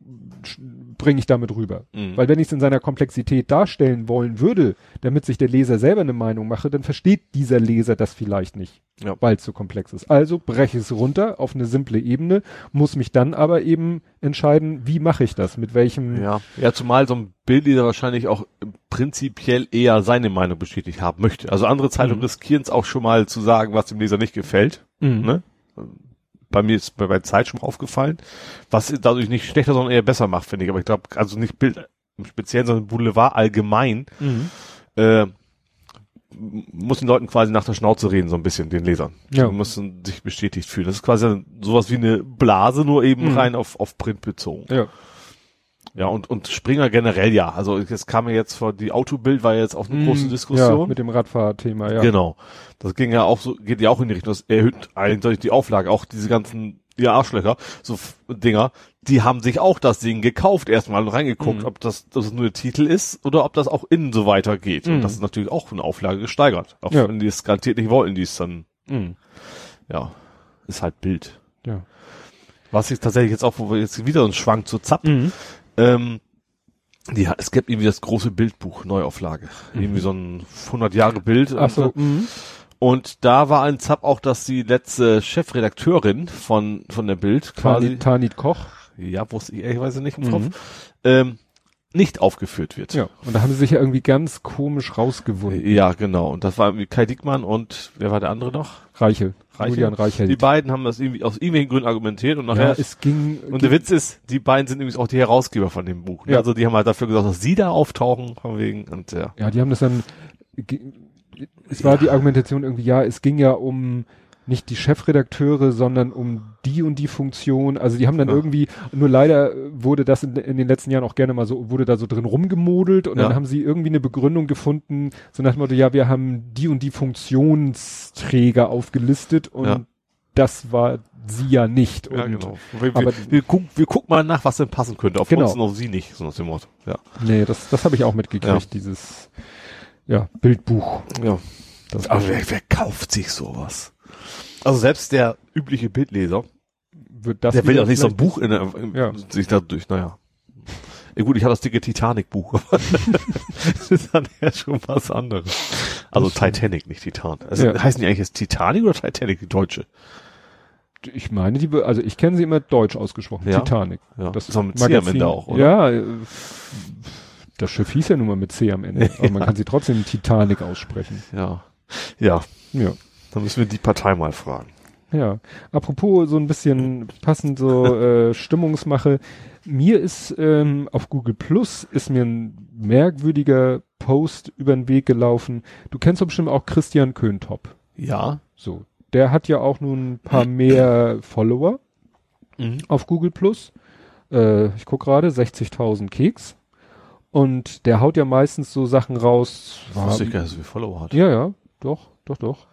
bringe ich damit rüber. Mhm. Weil wenn ich es in seiner Komplexität darstellen wollen würde, damit sich der Leser selber eine Meinung mache, dann versteht dieser Leser das vielleicht nicht, Ja. weil es so komplex ist. Also breche ich es runter auf eine simple Ebene, muss mich dann aber eben entscheiden, wie mache ich das, mit welchem Ja, ja, zumal so ein Bildleser wahrscheinlich auch prinzipiell eher seine Meinung bestätigt haben möchte. Also andere Zeitungen Mhm. riskieren es auch schon mal zu sagen, was dem Leser nicht gefällt. Mhm. Ne? Bei mir ist bei, bei Zeit schon aufgefallen, was dadurch nicht schlechter, sondern eher besser macht, finde ich. Aber ich glaube, also nicht Bild im Speziellen, sondern Boulevard allgemein, Mhm. äh, muss den Leuten quasi nach der Schnauze reden, so ein bisschen, den Lesern. Ja. Die müssen sich bestätigt fühlen. Das ist quasi sowas wie eine Blase, nur eben Mhm. rein auf, auf Print bezogen. Ja. Ja, und, und Springer generell ja. Also es kam ja jetzt vor, die Autobild war jetzt auch eine große Mhm. Ja, Diskussion. mit dem Radfahrthema, ja. Genau. Das ging ja auch so, geht ja auch in die Richtung, das erhöht eindeutig die Auflage, auch diese ganzen, ja, Arschlöcher, so Dinger, die haben sich auch das Ding gekauft erstmal und reingeguckt, Mhm. ob das, dass es nur der Titel ist oder ob das auch innen so weitergeht. Mhm. Und das ist natürlich auch eine Auflage gesteigert. Auch Ja. wenn die es garantiert nicht wollten, die es dann, Mhm. ja, ist halt Bild. Ja. Was ich tatsächlich jetzt auch, wo wir jetzt wieder so einen Schwank zu Zapp, Mhm. Ähm, die, es gibt irgendwie das große Bildbuch, Neuauflage. Irgendwie so ein 100 Jahre Bild. Mhm. Ach so. Mhm. Und da war ein Zapp auch, dass die letzte Chefredakteurin von, von der Bild quasi, Tanit, Tanit Koch. ja, wusste ich ehrlicherweise nicht im Mhm. Kopf, ähm, nicht aufgeführt wird. Ja. Und da haben sie sich ja irgendwie ganz komisch rausgewunden. Ja, genau. Und das war irgendwie Kai Diekmann und wer war der andere noch? Reichel. Reichel. Julian Reichel. Die beiden haben das irgendwie aus irgendwelchen Gründen argumentiert und ja, nachher es ging. Und der Witz ist, die beiden sind übrigens auch die Herausgeber von dem Buch. Ne? Ja. Also die haben halt dafür gesorgt, dass sie da auftauchen, von wegen, und ja. Ja, die haben das dann, es war die Argumentation irgendwie, ja, es ging ja um nicht die Chefredakteure, sondern um die und die Funktion. Also die haben dann Ja. irgendwie, nur leider wurde das in, in den letzten Jahren auch gerne mal so, wurde da so drin rumgemodelt und Ja. dann haben sie irgendwie eine Begründung gefunden, so nach dem Motto, ja, wir haben die und die Funktionsträger aufgelistet und Ja. das war sie ja nicht. Ja, und, genau. Wir, aber- wir, wir, gucken, wir gucken mal nach, was denn passen könnte. Auf Genau. uns und auf sie nicht, so nach dem Motto. Ja. Nee, das, das habe ich auch mitgekriegt, Ja. dieses ja, Bildbuch. ja. Das Aber wer, wer kauft sich sowas? Also selbst der übliche Bildleser, wird das der will doch nicht so ein Buch in der, im, Ja. sich dadurch, naja. Ja, gut, ich habe das dicke Titanic-Buch. das ist dann ja schon was anderes. Also. Titanic, nicht Titan. Also Ja. heißen die eigentlich jetzt Titanic oder Titanic, die deutsche? Ich meine, die, also ich kenne sie immer deutsch ausgesprochen. Ja. Titanic. Ja. Das ist auch mit C am Ende auch, oder? Ja, äh, das Schiff hieß ja nun mal mit C am Ende. Aber man kann sie trotzdem Titanic aussprechen. Ja. Ja, Ja. Dann müssen wir die Partei mal fragen. Ja. Apropos so ein bisschen passend so äh, Stimmungsmache. Mir ist ähm, auf Google Plus ist mir ein merkwürdiger Post über den Weg gelaufen. Du kennst doch bestimmt auch Christian Köntop. Ja. So. Der hat ja auch nun ein paar mehr Follower. Mhm. auf Google Plus. Äh, ich guck gerade, 60.000 Keks. Und der haut ja meistens so Sachen raus. Das wusste ich gar nicht, dass wir Follower hat. ja, ja, doch, doch, doch.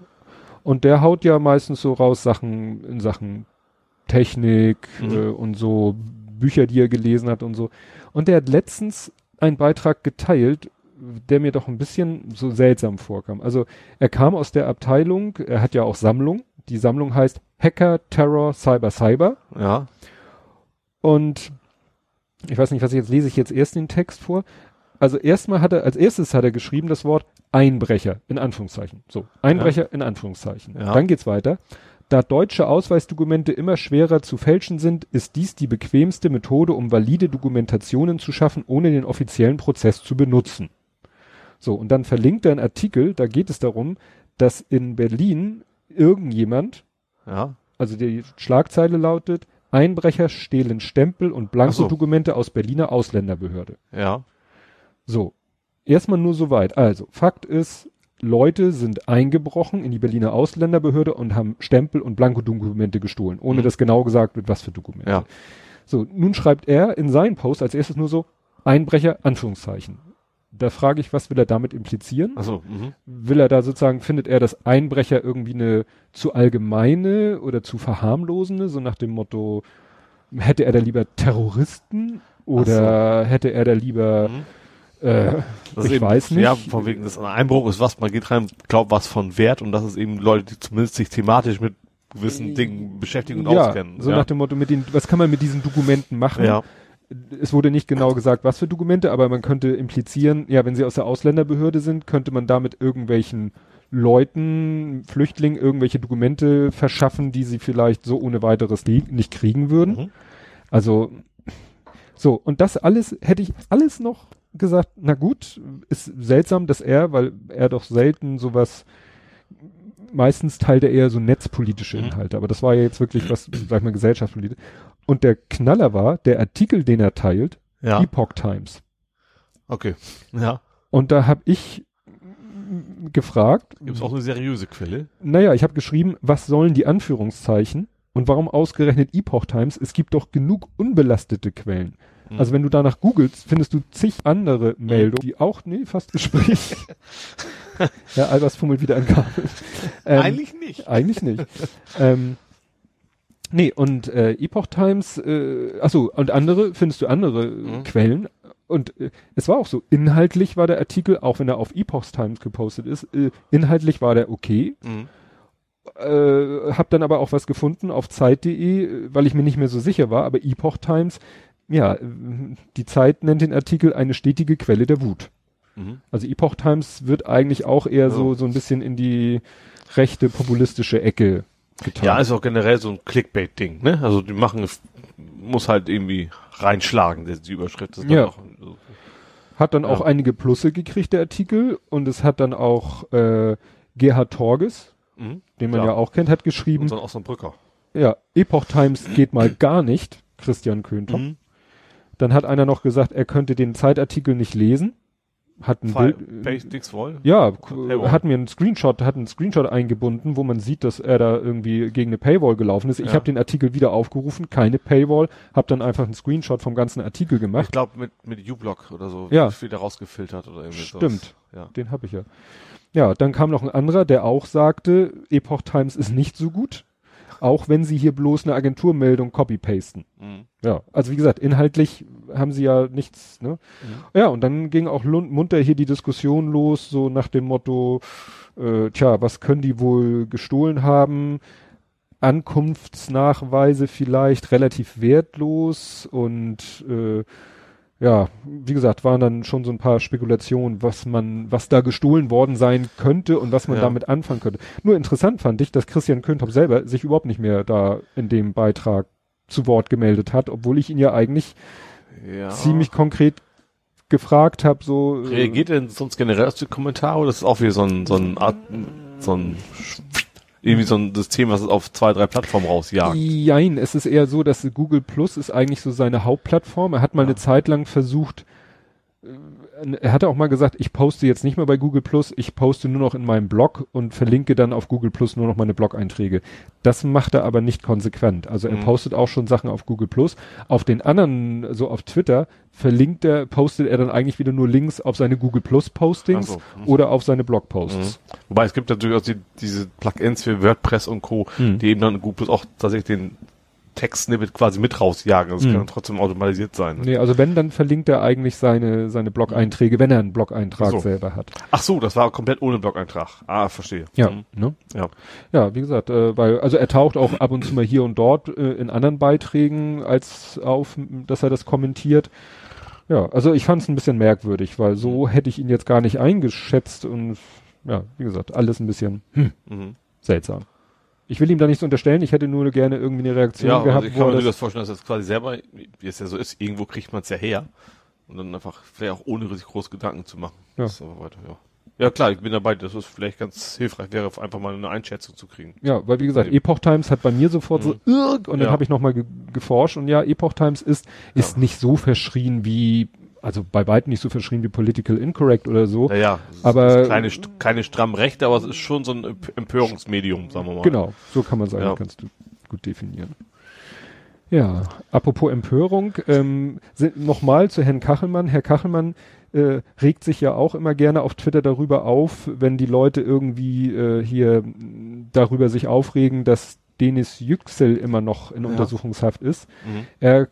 Und der haut ja meistens so raus Sachen in Sachen Technik Mhm. äh, und so Bücher, die er gelesen hat und so. Und der hat letztens einen Beitrag geteilt, der mir doch ein bisschen so seltsam vorkam. Also er kam aus der Abteilung, er hat ja auch Sammlung. Die Sammlung heißt Hacker, Terror, Cyber, Cyber. Ja. Und ich weiß nicht, was ich jetzt lese ich jetzt erst den Text vor. Also erstmal hat er, als erstes hat er geschrieben das Wort Einbrecher in Anführungszeichen. So, Einbrecher in Anführungszeichen. Ja. Dann geht's weiter. Da deutsche Ausweisdokumente immer schwerer zu fälschen sind, ist dies die bequemste Methode, um valide Dokumentationen zu schaffen, ohne den offiziellen Prozess zu benutzen. So, und dann verlinkt er einen Artikel, da geht es darum, dass in Berlin irgendjemand Ja. also die Schlagzeile lautet, Einbrecher stehlen Stempel und Blankodokumente aus Berliner Ausländerbehörde. Ja. So, erstmal nur soweit. Also, Fakt ist, Leute sind eingebrochen in die Berliner Ausländerbehörde und haben Stempel und Blankodokumente gestohlen, ohne Mhm. dass genau gesagt wird, was für Dokumente. Ja. So, nun schreibt er in seinen Post als erstes nur so, Einbrecher, Anführungszeichen. Da frage ich, was will er damit implizieren? Also, mhm. will er da sozusagen, findet er das Einbrecher irgendwie eine zu allgemeine oder zu verharmlosende, so nach dem Motto, hätte er da lieber Terroristen oder hätte er da lieber, Mhm. Äh, ich eben, weiß nicht. Ja, von wegen, das ein Einbruch ist was, man geht rein, glaubt was von Wert und das ist eben Leute, die zumindest sich thematisch mit gewissen Dingen beschäftigen und ja, auskennen. so ja. nach dem Motto, mit den, was kann man mit diesen Dokumenten machen? ja. es wurde nicht genau gesagt, was für Dokumente, aber man könnte implizieren, ja, wenn sie aus der Ausländerbehörde sind, könnte man damit irgendwelchen Leuten, Flüchtlingen, irgendwelche Dokumente verschaffen, die sie vielleicht so ohne weiteres nicht kriegen würden. Mhm. Also, so, und das alles hätte ich alles noch gesagt, na gut, ist seltsam, dass er, weil er doch selten sowas, meistens teilt er eher so netzpolitische mhm. Inhalte, aber das war ja jetzt wirklich was, sag ich mal, gesellschaftspolitisch. Und der Knaller war, der Artikel, den er teilt, ja. Epoch Times. Okay, ja. Und da habe ich gefragt. Gibt es auch eine seriöse Quelle? Naja, ich habe geschrieben, was sollen die Anführungszeichen und warum ausgerechnet Epoch Times? Es gibt doch genug unbelastete Quellen. Mhm. Also wenn du danach googelst, findest du zig andere mhm. Meldungen, die auch, nee, fast Gespräch. ja, Albers fummelt wieder ein Kabel. Ähm, eigentlich nicht. Eigentlich nicht. ähm, nee, und äh, Epoch Times, äh, achso, und andere, findest du andere mhm. Quellen, und äh, es war auch so, inhaltlich war der Artikel, auch wenn er auf Epoch Times gepostet ist, äh, inhaltlich war der okay. Mhm. Äh, hab dann aber auch was gefunden auf Zeit.de, weil ich mir nicht mehr so sicher war, aber Epoch Times, ja, die Zeit nennt den Artikel eine stetige Quelle der Wut. Mhm. Also Epoch Times wird eigentlich auch eher ja. so, so ein bisschen in die rechte populistische Ecke getan. Ja, ist auch generell so ein Clickbait-Ding, ne? Also die machen, muss halt irgendwie reinschlagen, die Überschrift. ist ja. Auch, so. Hat dann ja. auch einige Plusse gekriegt, der Artikel, und es hat dann auch äh, Gerhard Torges, mhm. den man ja. ja. auch kennt, hat geschrieben. Und dann auch so ein Brücker. Ja, Epoch Times geht mal gar nicht, Christian Köntop. Mhm. Dann hat einer noch gesagt, er könnte den Zeitartikel nicht lesen hat ein Fall, Bild, Wall? Ja, Paywall. hat mir einen Screenshot, hat einen Screenshot eingebunden, wo man sieht, dass er da irgendwie gegen eine Paywall gelaufen ist. Ich ja. habe den Artikel wieder aufgerufen, keine Paywall, habe dann einfach einen Screenshot vom ganzen Artikel gemacht. Ich glaube mit mit uBlock oder so, ja. wieder rausgefiltert oder irgendwie Stimmt. Ja. Den habe ich ja. Ja, dann kam noch ein anderer, der auch sagte, Epoch Times ist nicht so gut auch wenn sie hier bloß eine Agenturmeldung copy-pasten. Mhm. Ja, also wie gesagt, inhaltlich haben sie ja nichts, ne? Mhm. Ja, und dann ging auch munter hier die Diskussion los, so nach dem Motto, äh, tja, was können die wohl gestohlen haben? Ankunftsnachweise vielleicht relativ wertlos und äh, ja, wie gesagt, waren dann schon so ein paar Spekulationen, was man, was da gestohlen worden sein könnte und was man ja. damit anfangen könnte. Nur interessant fand ich, dass Christian Köntop selber sich überhaupt nicht mehr da in dem Beitrag zu Wort gemeldet hat, obwohl ich ihn ja eigentlich ja. ziemlich konkret gefragt habe, so. Äh, Reagiert er sonst generell auf die Kommentare? Das ist auch wie so ein, so ein Art, so ein irgendwie so ein System, was es auf zwei, drei Plattformen rausjagt. Nein, es ist eher so, dass Google Plus ist eigentlich so seine Hauptplattform. Er hat mal ja. eine Zeit lang versucht, er hatte auch mal gesagt, ich poste jetzt nicht mehr bei Google Plus, ich poste nur noch in meinem Blog und verlinke dann auf Google Plus nur noch meine Blog-Einträge. Das macht er aber nicht konsequent. Also er mhm. postet auch schon Sachen auf Google Plus. Auf den anderen, so auf Twitter, verlinkt er, postet er dann eigentlich wieder nur Links auf seine Google Plus Postings so. mhm. oder auf seine Blogposts. Mhm. Wobei es gibt natürlich auch die, diese Plugins für WordPress und Co., mhm. die eben dann Google Plus auch tatsächlich den Text-Snippet quasi mit rausjagen. Das mhm. kann trotzdem automatisiert sein. Nee, also wenn, dann verlinkt er eigentlich seine, seine Blog-Einträge, wenn er einen Blog-Eintrag so. selber hat. Ach so, das war komplett ohne Blog-Eintrag. Ah, verstehe. Ja, mhm. ne? Ja. Ja, wie gesagt, äh, weil, also er taucht auch ab und zu mal hier und dort äh, in anderen Beiträgen als auf, dass er das kommentiert. Ja, also ich fand es ein bisschen merkwürdig, weil so mhm. hätte ich ihn jetzt gar nicht eingeschätzt und ja, wie gesagt, alles ein bisschen hm, mhm. seltsam. Ich will ihm da nichts unterstellen, ich hätte nur gerne irgendwie eine Reaktion ja, gehabt. Also ich kann mir das, das vorstellen, dass das quasi selber, wie es ja so ist, irgendwo kriegt man es ja her. Und dann einfach, vielleicht auch ohne sich groß Gedanken zu machen. Ja. Weiter, ja. Ja klar, ich bin dabei, dass es vielleicht ganz hilfreich wäre, einfach mal eine Einschätzung zu kriegen. Ja, weil wie gesagt, Epoch Times hat bei mir sofort mhm. so und dann ja. habe ich nochmal ge geforscht und ja, Epoch Times ist, ist ja. nicht so verschrien wie also bei weitem nicht so verschrien wie Political Incorrect oder so. Naja, aber keine, keine stramm Rechte, aber es ist schon so ein Empörungsmedium, sagen wir mal. Genau, so kann man sagen, ja. kannst du gut definieren. Ja, apropos Empörung, ähm, nochmal zu Herrn Kachelmann. Herr Kachelmann äh, regt sich ja auch immer gerne auf Twitter darüber auf, wenn die Leute irgendwie äh, hier darüber sich aufregen, dass Denis Yüksel immer noch in ja. Untersuchungshaft ist. Mhm. Er äh,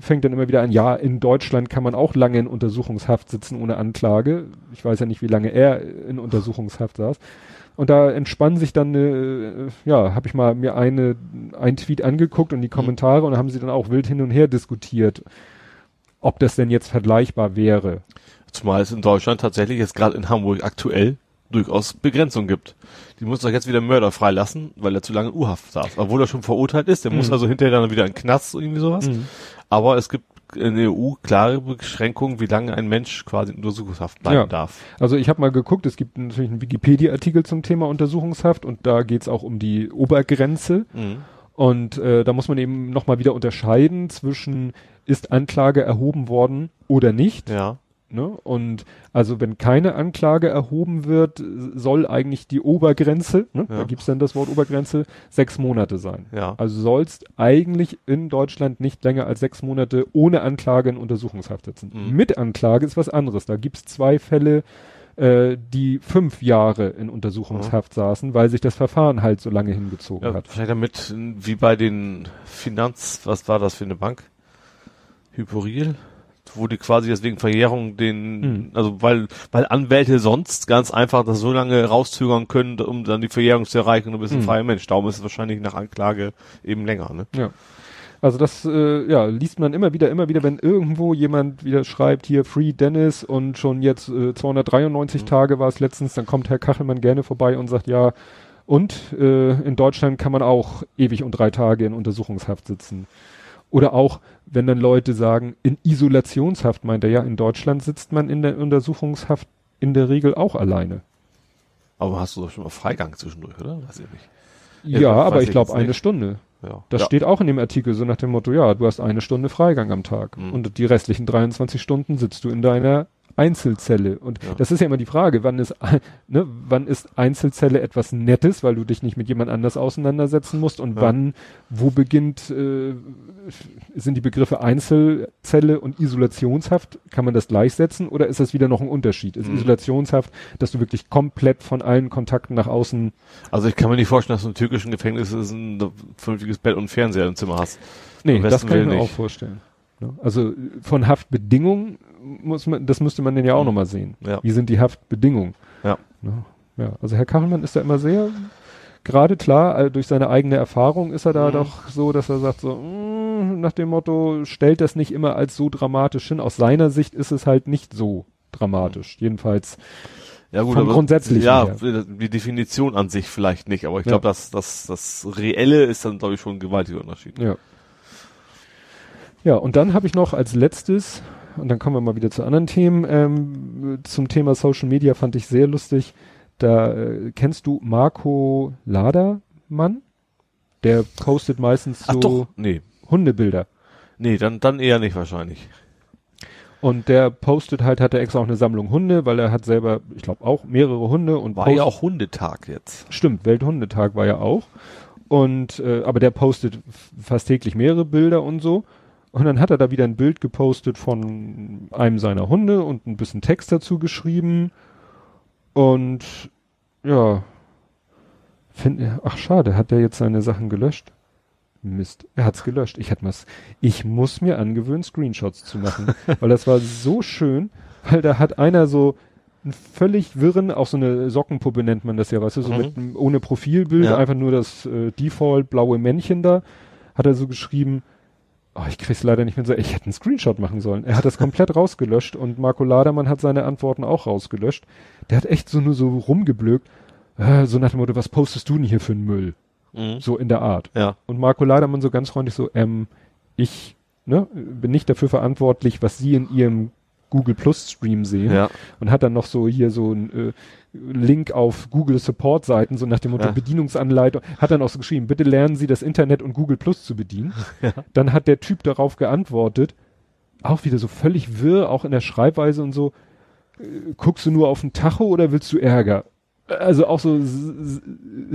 fängt dann immer wieder an, ja, in Deutschland kann man auch lange in Untersuchungshaft sitzen ohne Anklage. Ich weiß ja nicht, wie lange er in Untersuchungshaft saß. Und da entspann sich dann, äh, ja, habe ich mal mir eine ein Tweet angeguckt und die mhm. Kommentare mhm. und haben sie dann auch wild hin und her diskutiert. ob das denn jetzt vergleichbar wäre. Zumal es in Deutschland tatsächlich jetzt gerade in Hamburg aktuell durchaus Begrenzung gibt. Die muss doch jetzt wieder Mörder freilassen, weil er zu lange in U-Haft saß. Obwohl er schon verurteilt ist, der muss Mhm. also hinterher dann wieder in Knast irgendwie sowas. Aber es gibt in der EU klare Beschränkungen, wie lange ein Mensch quasi in Untersuchungshaft bleiben Ja. darf. Also ich habe mal geguckt, es gibt natürlich einen Wikipedia-Artikel zum Thema Untersuchungshaft und da geht's auch um die Obergrenze. Mhm. Und äh, da muss man eben nochmal wieder unterscheiden zwischen ist Anklage erhoben worden oder nicht. Ja. Ne? Und also wenn keine Anklage erhoben wird, soll eigentlich die Obergrenze, ne? da Ja. gibt's dann das Wort Obergrenze, sechs Monate sein. Ja. Also sollst eigentlich in Deutschland nicht länger als sechs Monate ohne Anklage in Untersuchungshaft sitzen. Mhm. Mit Anklage ist was anderes. Da gibt's zwei Fälle, äh, die fünf Jahre in Untersuchungshaft saßen, weil sich das Verfahren halt so lange hingezogen ja hat. wahrscheinlich damit, wie bei den Finanz, was war das für eine Bank? Hyporil? Wo die quasi deswegen Verjährung den, Mhm. also weil, weil Anwälte sonst ganz einfach das so lange rauszögern können, um dann die Verjährung zu erreichen und du bist ein Mhm. freier Mensch. Darum ist es wahrscheinlich nach Anklage eben länger, ne? Ja. Also das äh, ja, liest man immer wieder, immer wieder, wenn irgendwo jemand wieder schreibt, hier Free Dennis und schon jetzt äh, 293 Tage war es letztens, dann kommt Herr Kachelmann gerne vorbei und sagt, ja, und äh, in Deutschland kann man auch ewig und drei Tage in Untersuchungshaft sitzen. Oder auch, wenn dann Leute sagen, in Isolationshaft, meint er ja, in Deutschland sitzt man in der Untersuchungshaft in der Regel auch alleine. Aber hast du doch schon mal Freigang zwischendurch, oder? Weiß ich nicht. Ja, weiß aber ich glaube eine nicht. Stunde. Ja. Das ja. steht auch in dem Artikel so nach dem Motto, ja, du hast eine Stunde Freigang am Tag Mhm. und die restlichen 23 Stunden sitzt du in deiner Einzelzelle. Und Ja. das ist ja immer die Frage, wann ist, ne, wann ist Einzelzelle etwas Nettes, weil du dich nicht mit jemand anders auseinandersetzen musst und Ja. wann, wo beginnt, äh, sind die Begriffe Einzelzelle und Isolationshaft, kann man das gleichsetzen oder ist das wieder noch ein Unterschied? Ist Mhm. Isolationshaft, dass du wirklich komplett von allen Kontakten nach außen, Also ich kann mir nicht vorstellen, dass du im türkischen Gefängnis ein vernünftiges Bett und Fernseher im Zimmer hast. Nee, das kann ich mir auch nicht. vorstellen. Ne? Also von Haftbedingungen muss man, das müsste man denn ja auch Mhm. nochmal sehen. Ja. Wie sind die Haftbedingungen? Ja. Ne? Ja, also Herr Kachelmann ist da immer sehr, gerade klar, äh, durch seine eigene Erfahrung ist er da Mhm. doch so, dass er sagt so, mm, nach dem Motto, stellt das nicht immer als so dramatisch hin. Aus seiner Sicht ist es halt nicht so dramatisch. Jedenfalls, Ja gut, Vom aber Grundsätzlichen ja, her. die Definition an sich vielleicht nicht, aber ich Ja. glaube, dass das das Reelle ist dann glaube ich schon ein gewaltiger Unterschied. ja. Ja, und dann habe ich noch als letztes, und dann kommen wir mal wieder zu anderen Themen, ähm, zum Thema Social Media fand ich sehr lustig. Da äh, kennst du Marco Ladermann? Der postet meistens so doch, nee. Hundebilder. Nee, dann dann eher nicht wahrscheinlich. Und der postet halt, hat er extra auch eine Sammlung Hunde, weil er hat selber, ich glaube auch mehrere Hunde und War ja auch Hundetag jetzt. Stimmt, Welthundetag war ja auch. Und äh, aber der postet fast täglich mehrere Bilder und so. Und dann hat er da wieder ein Bild gepostet von einem seiner Hunde und ein bisschen Text dazu geschrieben. Und ja, find, ach schade, hat der jetzt seine Sachen gelöscht? Mist, er hat's gelöscht. Ich hätte was. Ich muss mir angewöhnen, Screenshots zu machen, weil das war so schön, weil da hat einer so einen völlig wirren, auch so eine Sockenpuppe nennt man das ja, weißt du, so Mhm. mit ohne Profilbild, Ja. einfach nur das äh, Default blaue Männchen da, hat er so geschrieben, oh, ich krieg's leider nicht mehr so, ich hätte einen Screenshot machen sollen. Er hat das komplett rausgelöscht und Marco Ladermann hat seine Antworten auch rausgelöscht. Der hat echt so nur so rumgeblökt, äh, so nach dem Motto, was postest du denn hier für einen Müll? Mhm. So in der Art. Ja. Und Marco Ladermann so ganz freundlich so, ähm, ich ne, bin nicht dafür verantwortlich, was Sie in Ihrem Google Plus Stream sehen. Ja. Und hat dann noch so hier so ein äh, Link auf Google Support Seiten, so nach dem Motto Ja. Bedienungsanleitung, hat dann auch so geschrieben, bitte lernen Sie das Internet und Google Plus zu bedienen. Dann hat der Typ darauf geantwortet, auch wieder so völlig wirr, auch in der Schreibweise und so, äh, guckst du nur auf den Tacho oder willst du Ärger? Also auch so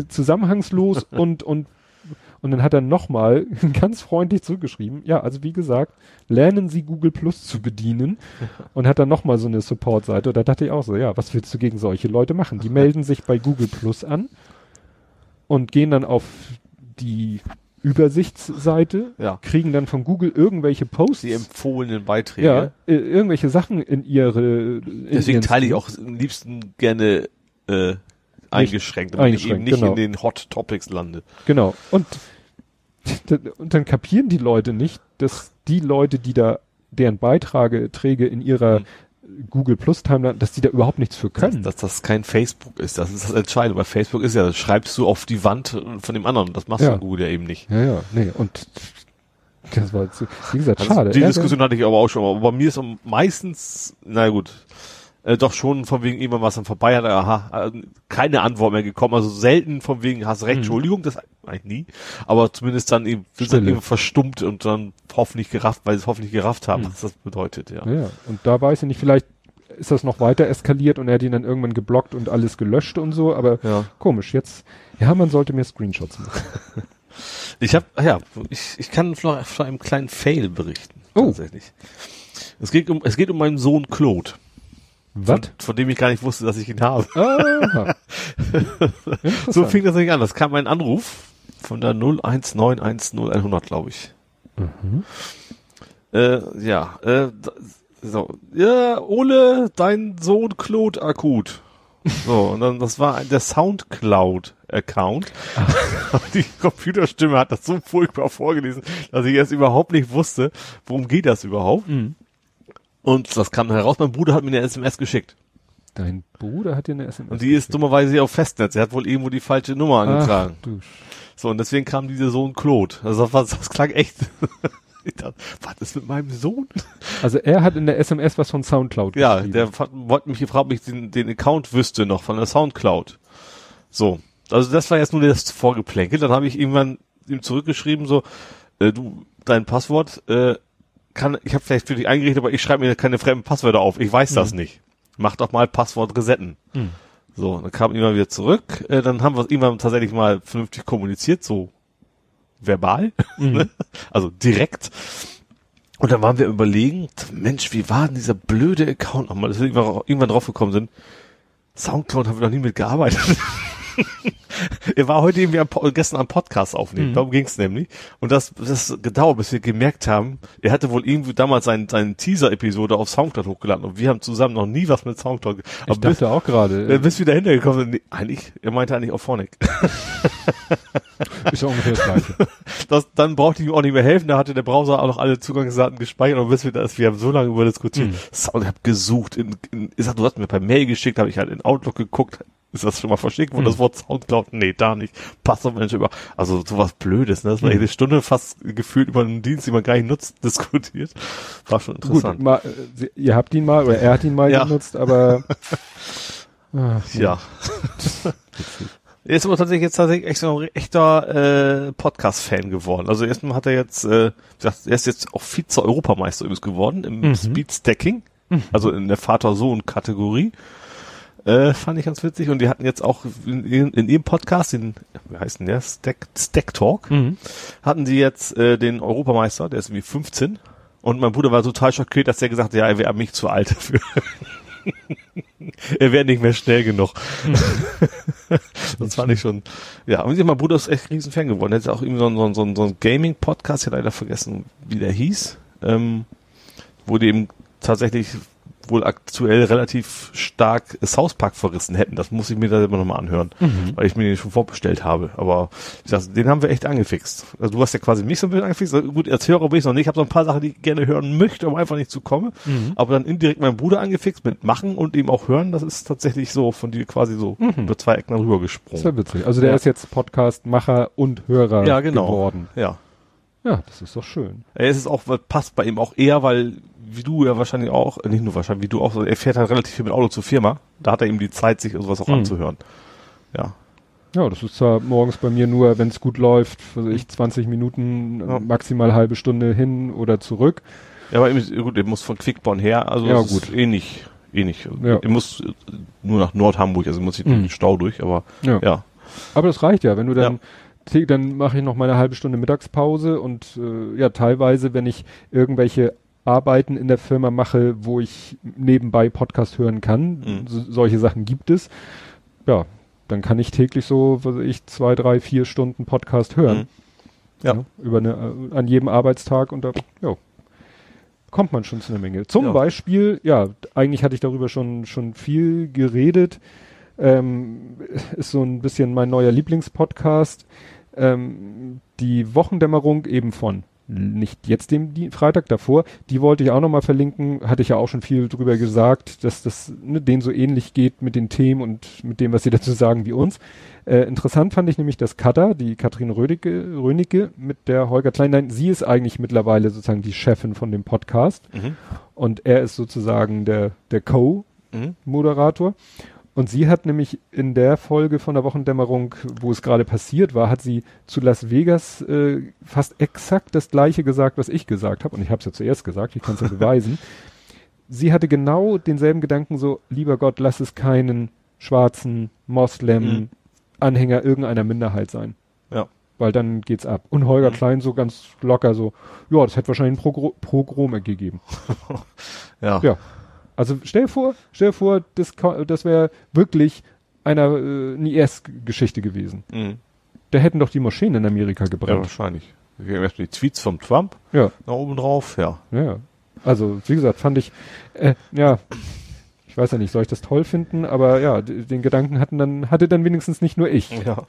zusammenhangslos und, und, und dann hat er nochmal ganz freundlich zurückgeschrieben, ja, also wie gesagt, lernen Sie Google Plus zu bedienen und hat dann nochmal so eine Support-Seite. Da dachte ich auch so, ja, was willst du gegen solche Leute machen? Die melden sich bei Google Plus an und gehen dann auf die Übersichtsseite, Ja. kriegen dann von Google irgendwelche Posts. Die empfohlenen Beiträge. ja, äh, irgendwelche Sachen in ihre. In Deswegen teile ich auch am liebsten gerne äh, eingeschränkt, damit ich eben eingeschränkt, nicht genau. in den Hot Topics lande. Genau. Und, und dann kapieren die Leute nicht, dass die Leute, die da deren Beiträge in ihrer Mhm. Google Plus Timeline, dass die da überhaupt nichts für können. Dass das kein Facebook ist, das ist das Entscheidende. Bei Facebook ist ja, das schreibst du auf die Wand von dem anderen. Das machst Ja. du Google ja eben nicht. ja, ja, nee, und das war, wie gesagt, Also schade. Die Diskussion hatte ich aber auch schon. Aber bei mir ist meistens, na gut, äh, doch schon von wegen irgendwann was dann vorbei hat, aha, äh, keine Antwort mehr gekommen. Also selten von wegen, hast recht, Mhm. Entschuldigung, das eigentlich nie. Aber zumindest dann eben, sind dann eben verstummt und dann hoffentlich gerafft, weil sie es hoffentlich gerafft haben, Mhm. was das bedeutet, ja. Ja, und da weiß ich nicht, vielleicht ist das noch weiter eskaliert und er hat ihn dann irgendwann geblockt und alles gelöscht und so, aber Ja. komisch, jetzt, ja, man sollte mir Screenshots machen. Ich habe, ja, ich, ich kann von, von einem kleinen Fail berichten. Oh. Tatsächlich. Es geht um, es geht um meinen Sohn Claude. Was? Von, von dem ich gar nicht wusste, dass ich ihn habe. Aha. So fing das nicht an. Das kam ein Anruf von der 01910 glaube ich. Mhm. Äh, ja, äh, so. Ja, Ole, dein Sohn Claude akut. So, und dann, das war der Soundcloud-Account. Die Computerstimme hat das so furchtbar vorgelesen, dass ich erst überhaupt nicht wusste, worum geht das überhaupt. Mhm. Und das kam dann heraus, mein Bruder hat mir eine SMS geschickt. Dein Bruder hat dir eine SMS. Und die ist dummerweise auf Festnetz. Er hat wohl irgendwo die falsche Nummer angetragen. Ach, du So, und deswegen kam dieser Sohn Claude. Also das, das klang echt. ich dachte, was ist mit meinem Sohn? Also er hat in der SMS was von Soundcloud Ja, der wollte mich gefragt, ob ich den, den Account wüsste noch von der Soundcloud. So. Also das war jetzt nur das Vorgeplänkel. Dann habe ich irgendwann ihm zurückgeschrieben, so, äh, du, dein Passwort, äh, kann, ich habe vielleicht für dich eingerichtet, aber ich schreibe mir keine fremden Passwörter auf. Ich weiß das nicht. Mach doch mal Passwort resetten. Mhm. So, dann kam irgendwann wieder zurück. Äh, dann haben wir es irgendwann tatsächlich mal vernünftig kommuniziert, so verbal, ne? also direkt. Und dann waren wir überlegen, Mensch, wie war denn dieser blöde Account nochmal, dass wir irgendwann, irgendwann drauf gekommen sind. Soundcloud haben wir noch nie mitgearbeitet. er war heute irgendwie am, gestern am Podcast aufnehmen, Mhm. darum ging's nämlich. Und das, das gedauert, bis wir gemerkt haben, er hatte wohl irgendwie damals seinen, seinen Teaser-Episode auf Soundcloud hochgeladen und wir haben zusammen noch nie was mit Soundcloud. ge- ich dachte auch gerade, äh, bis wir dahinter gekommen sind, nee, eigentlich, er meinte eigentlich auch Phonic. ist ja ungefähr das gleiche. Das, dann brauchte ich ihm auch nicht mehr helfen, da hatte der Browser auch noch alle Zugangsdaten gespeichert und bis wir das, wir haben so lange über diskutiert. Mhm. Sound, ich habe gesucht, in, in, ich sag, du hast mir per Mail geschickt, habe ich halt in Outlook geguckt, ist das schon mal verschickt worden, Mhm. das Wort Soundcloud? Nee, da nicht. Passwortmanager über, also sowas Blödes, ne? Das war Mhm. jede Stunde fast gefühlt über einen Dienst, den man gar nicht nutzt, diskutiert. War schon Gut, interessant. mal, äh, ihr habt ihn mal, oder er hat ihn mal Ja. genutzt, aber ah, Ja. Er ist aber tatsächlich jetzt tatsächlich echt so ein echter äh, Podcast-Fan geworden. Also erstmal hat er jetzt, äh, gesagt, er ist jetzt auch Vize-Europameister übrigens geworden im Mhm. Speedstacking, also in der Vater-Sohn-Kategorie. Äh, fand ich ganz witzig. Und die hatten jetzt auch in, in, in ihrem Podcast, den, wie heißt denn der? Stack, Stack Talk, Mhm. hatten die jetzt äh, den Europameister, der ist irgendwie 15. Und mein Bruder war total schockiert, dass er gesagt hat, ja, er wäre mich zu alt dafür. er wäre nicht mehr schnell genug. das fand ich schon, ja, und mein Bruder ist echt ein riesen Fan geworden. Er hat auch irgendwie so einen, so einen, so einen, einen Gaming-Podcast, ich leider vergessen, wie der hieß, ähm, wo die eben tatsächlich wohl aktuell relativ stark South Park verrissen hätten. Das muss ich mir da immer nochmal anhören, Mhm. weil ich mir den schon vorbestellt habe. Aber ich sag, den haben wir echt angefixt. Also du hast ja quasi mich so ein bisschen angefixt. Also Gut, als Hörer bin ich noch nicht. Ich habe so ein paar Sachen, die ich gerne hören möchte, aber einfach nicht zu kommen. Mhm. Aber dann indirekt meinen Bruder angefixt mit Machen und eben auch hören. Das ist tatsächlich so von dir quasi so Mhm. über zwei Ecken rüber gesprungen. wäre witzig. Also der Ja. ist jetzt Podcast-Macher und Hörer Ja, genau. geworden. Ja. Ja, das ist doch schön. Er ist es auch, passt bei ihm auch eher, weil wie du ja wahrscheinlich auch, äh, nicht nur wahrscheinlich, wie du auch, er fährt halt relativ viel mit Auto zur Firma. Da hat er eben die Zeit, sich sowas auch Mhm. anzuhören. Ja. Ja, das ist zwar morgens bei mir nur, wenn es gut läuft, also ich 20 Minuten, Ja. maximal halbe Stunde hin oder zurück. Ja, aber eben, gut, er muss von Quickborn her, also Ja, gut. eh nicht, eh nicht. Ja. Er muss äh, nur nach Nordhamburg, also muss ich durch Mhm. den Stau durch, aber Ja. ja. Aber das reicht ja, wenn du dann, te- dann mache ich noch meine halbe Stunde Mittagspause und äh, ja, teilweise, wenn ich irgendwelche Arbeiten in der Firma mache, wo ich nebenbei Podcast hören kann, Mhm. so, solche Sachen gibt es, ja, dann kann ich täglich so, was ich, zwei, drei, vier Stunden Podcast hören. Mhm. Ja. Ja, über eine, äh, an jedem Arbeitstag und da, ja, kommt man schon zu einer Menge. Zum Ja. Beispiel, ja, eigentlich hatte ich darüber schon, schon viel geredet, ähm, ist so ein bisschen mein neuer Lieblingspodcast, ähm, die Wochendämmerung eben von nicht jetzt den die Freitag davor, die wollte ich auch nochmal verlinken, hatte ich ja auch schon viel drüber gesagt, dass das ne, denen so ähnlich geht mit den Themen und mit dem, was sie dazu sagen wie uns. Äh, interessant fand ich nämlich, dass Katar, die Katrin Rödicke, Rönicke mit der Holger Klein, nein, sie ist eigentlich mittlerweile sozusagen die Chefin von dem Podcast Mhm. und er ist sozusagen der, der Co-Moderator. Mhm. Und sie hat nämlich in der Folge von der Wochendämmerung, wo es gerade passiert war, hat sie zu Las Vegas äh, fast exakt das gleiche gesagt, was ich gesagt habe. Und ich habe es ja zuerst gesagt, ich kann es ja beweisen. Sie hatte genau denselben Gedanken so, lieber Gott, lass es keinen schwarzen Moslem Mhm. Anhänger irgendeiner Minderheit sein. Ja. Weil dann geht's ab. Und Holger Mhm. Klein so ganz locker so, ja, das hätte wahrscheinlich ein Progr gegeben. Ja. Ja. Also stell dir vor, stell vor, das, das wäre wirklich einer äh, eine IS-Geschichte gewesen. Mhm. Da hätten doch die Moscheen in Amerika Ja, gebrannt. wahrscheinlich. Wir haben erstmal die Tweets vom Trump Ja, nach oben drauf, ja. ja. ja. Also wie gesagt, fand ich, äh, ja, ich weiß ja nicht, soll ich das toll finden, aber ja, den Gedanken hatten dann hatte dann wenigstens nicht nur ich. Ja.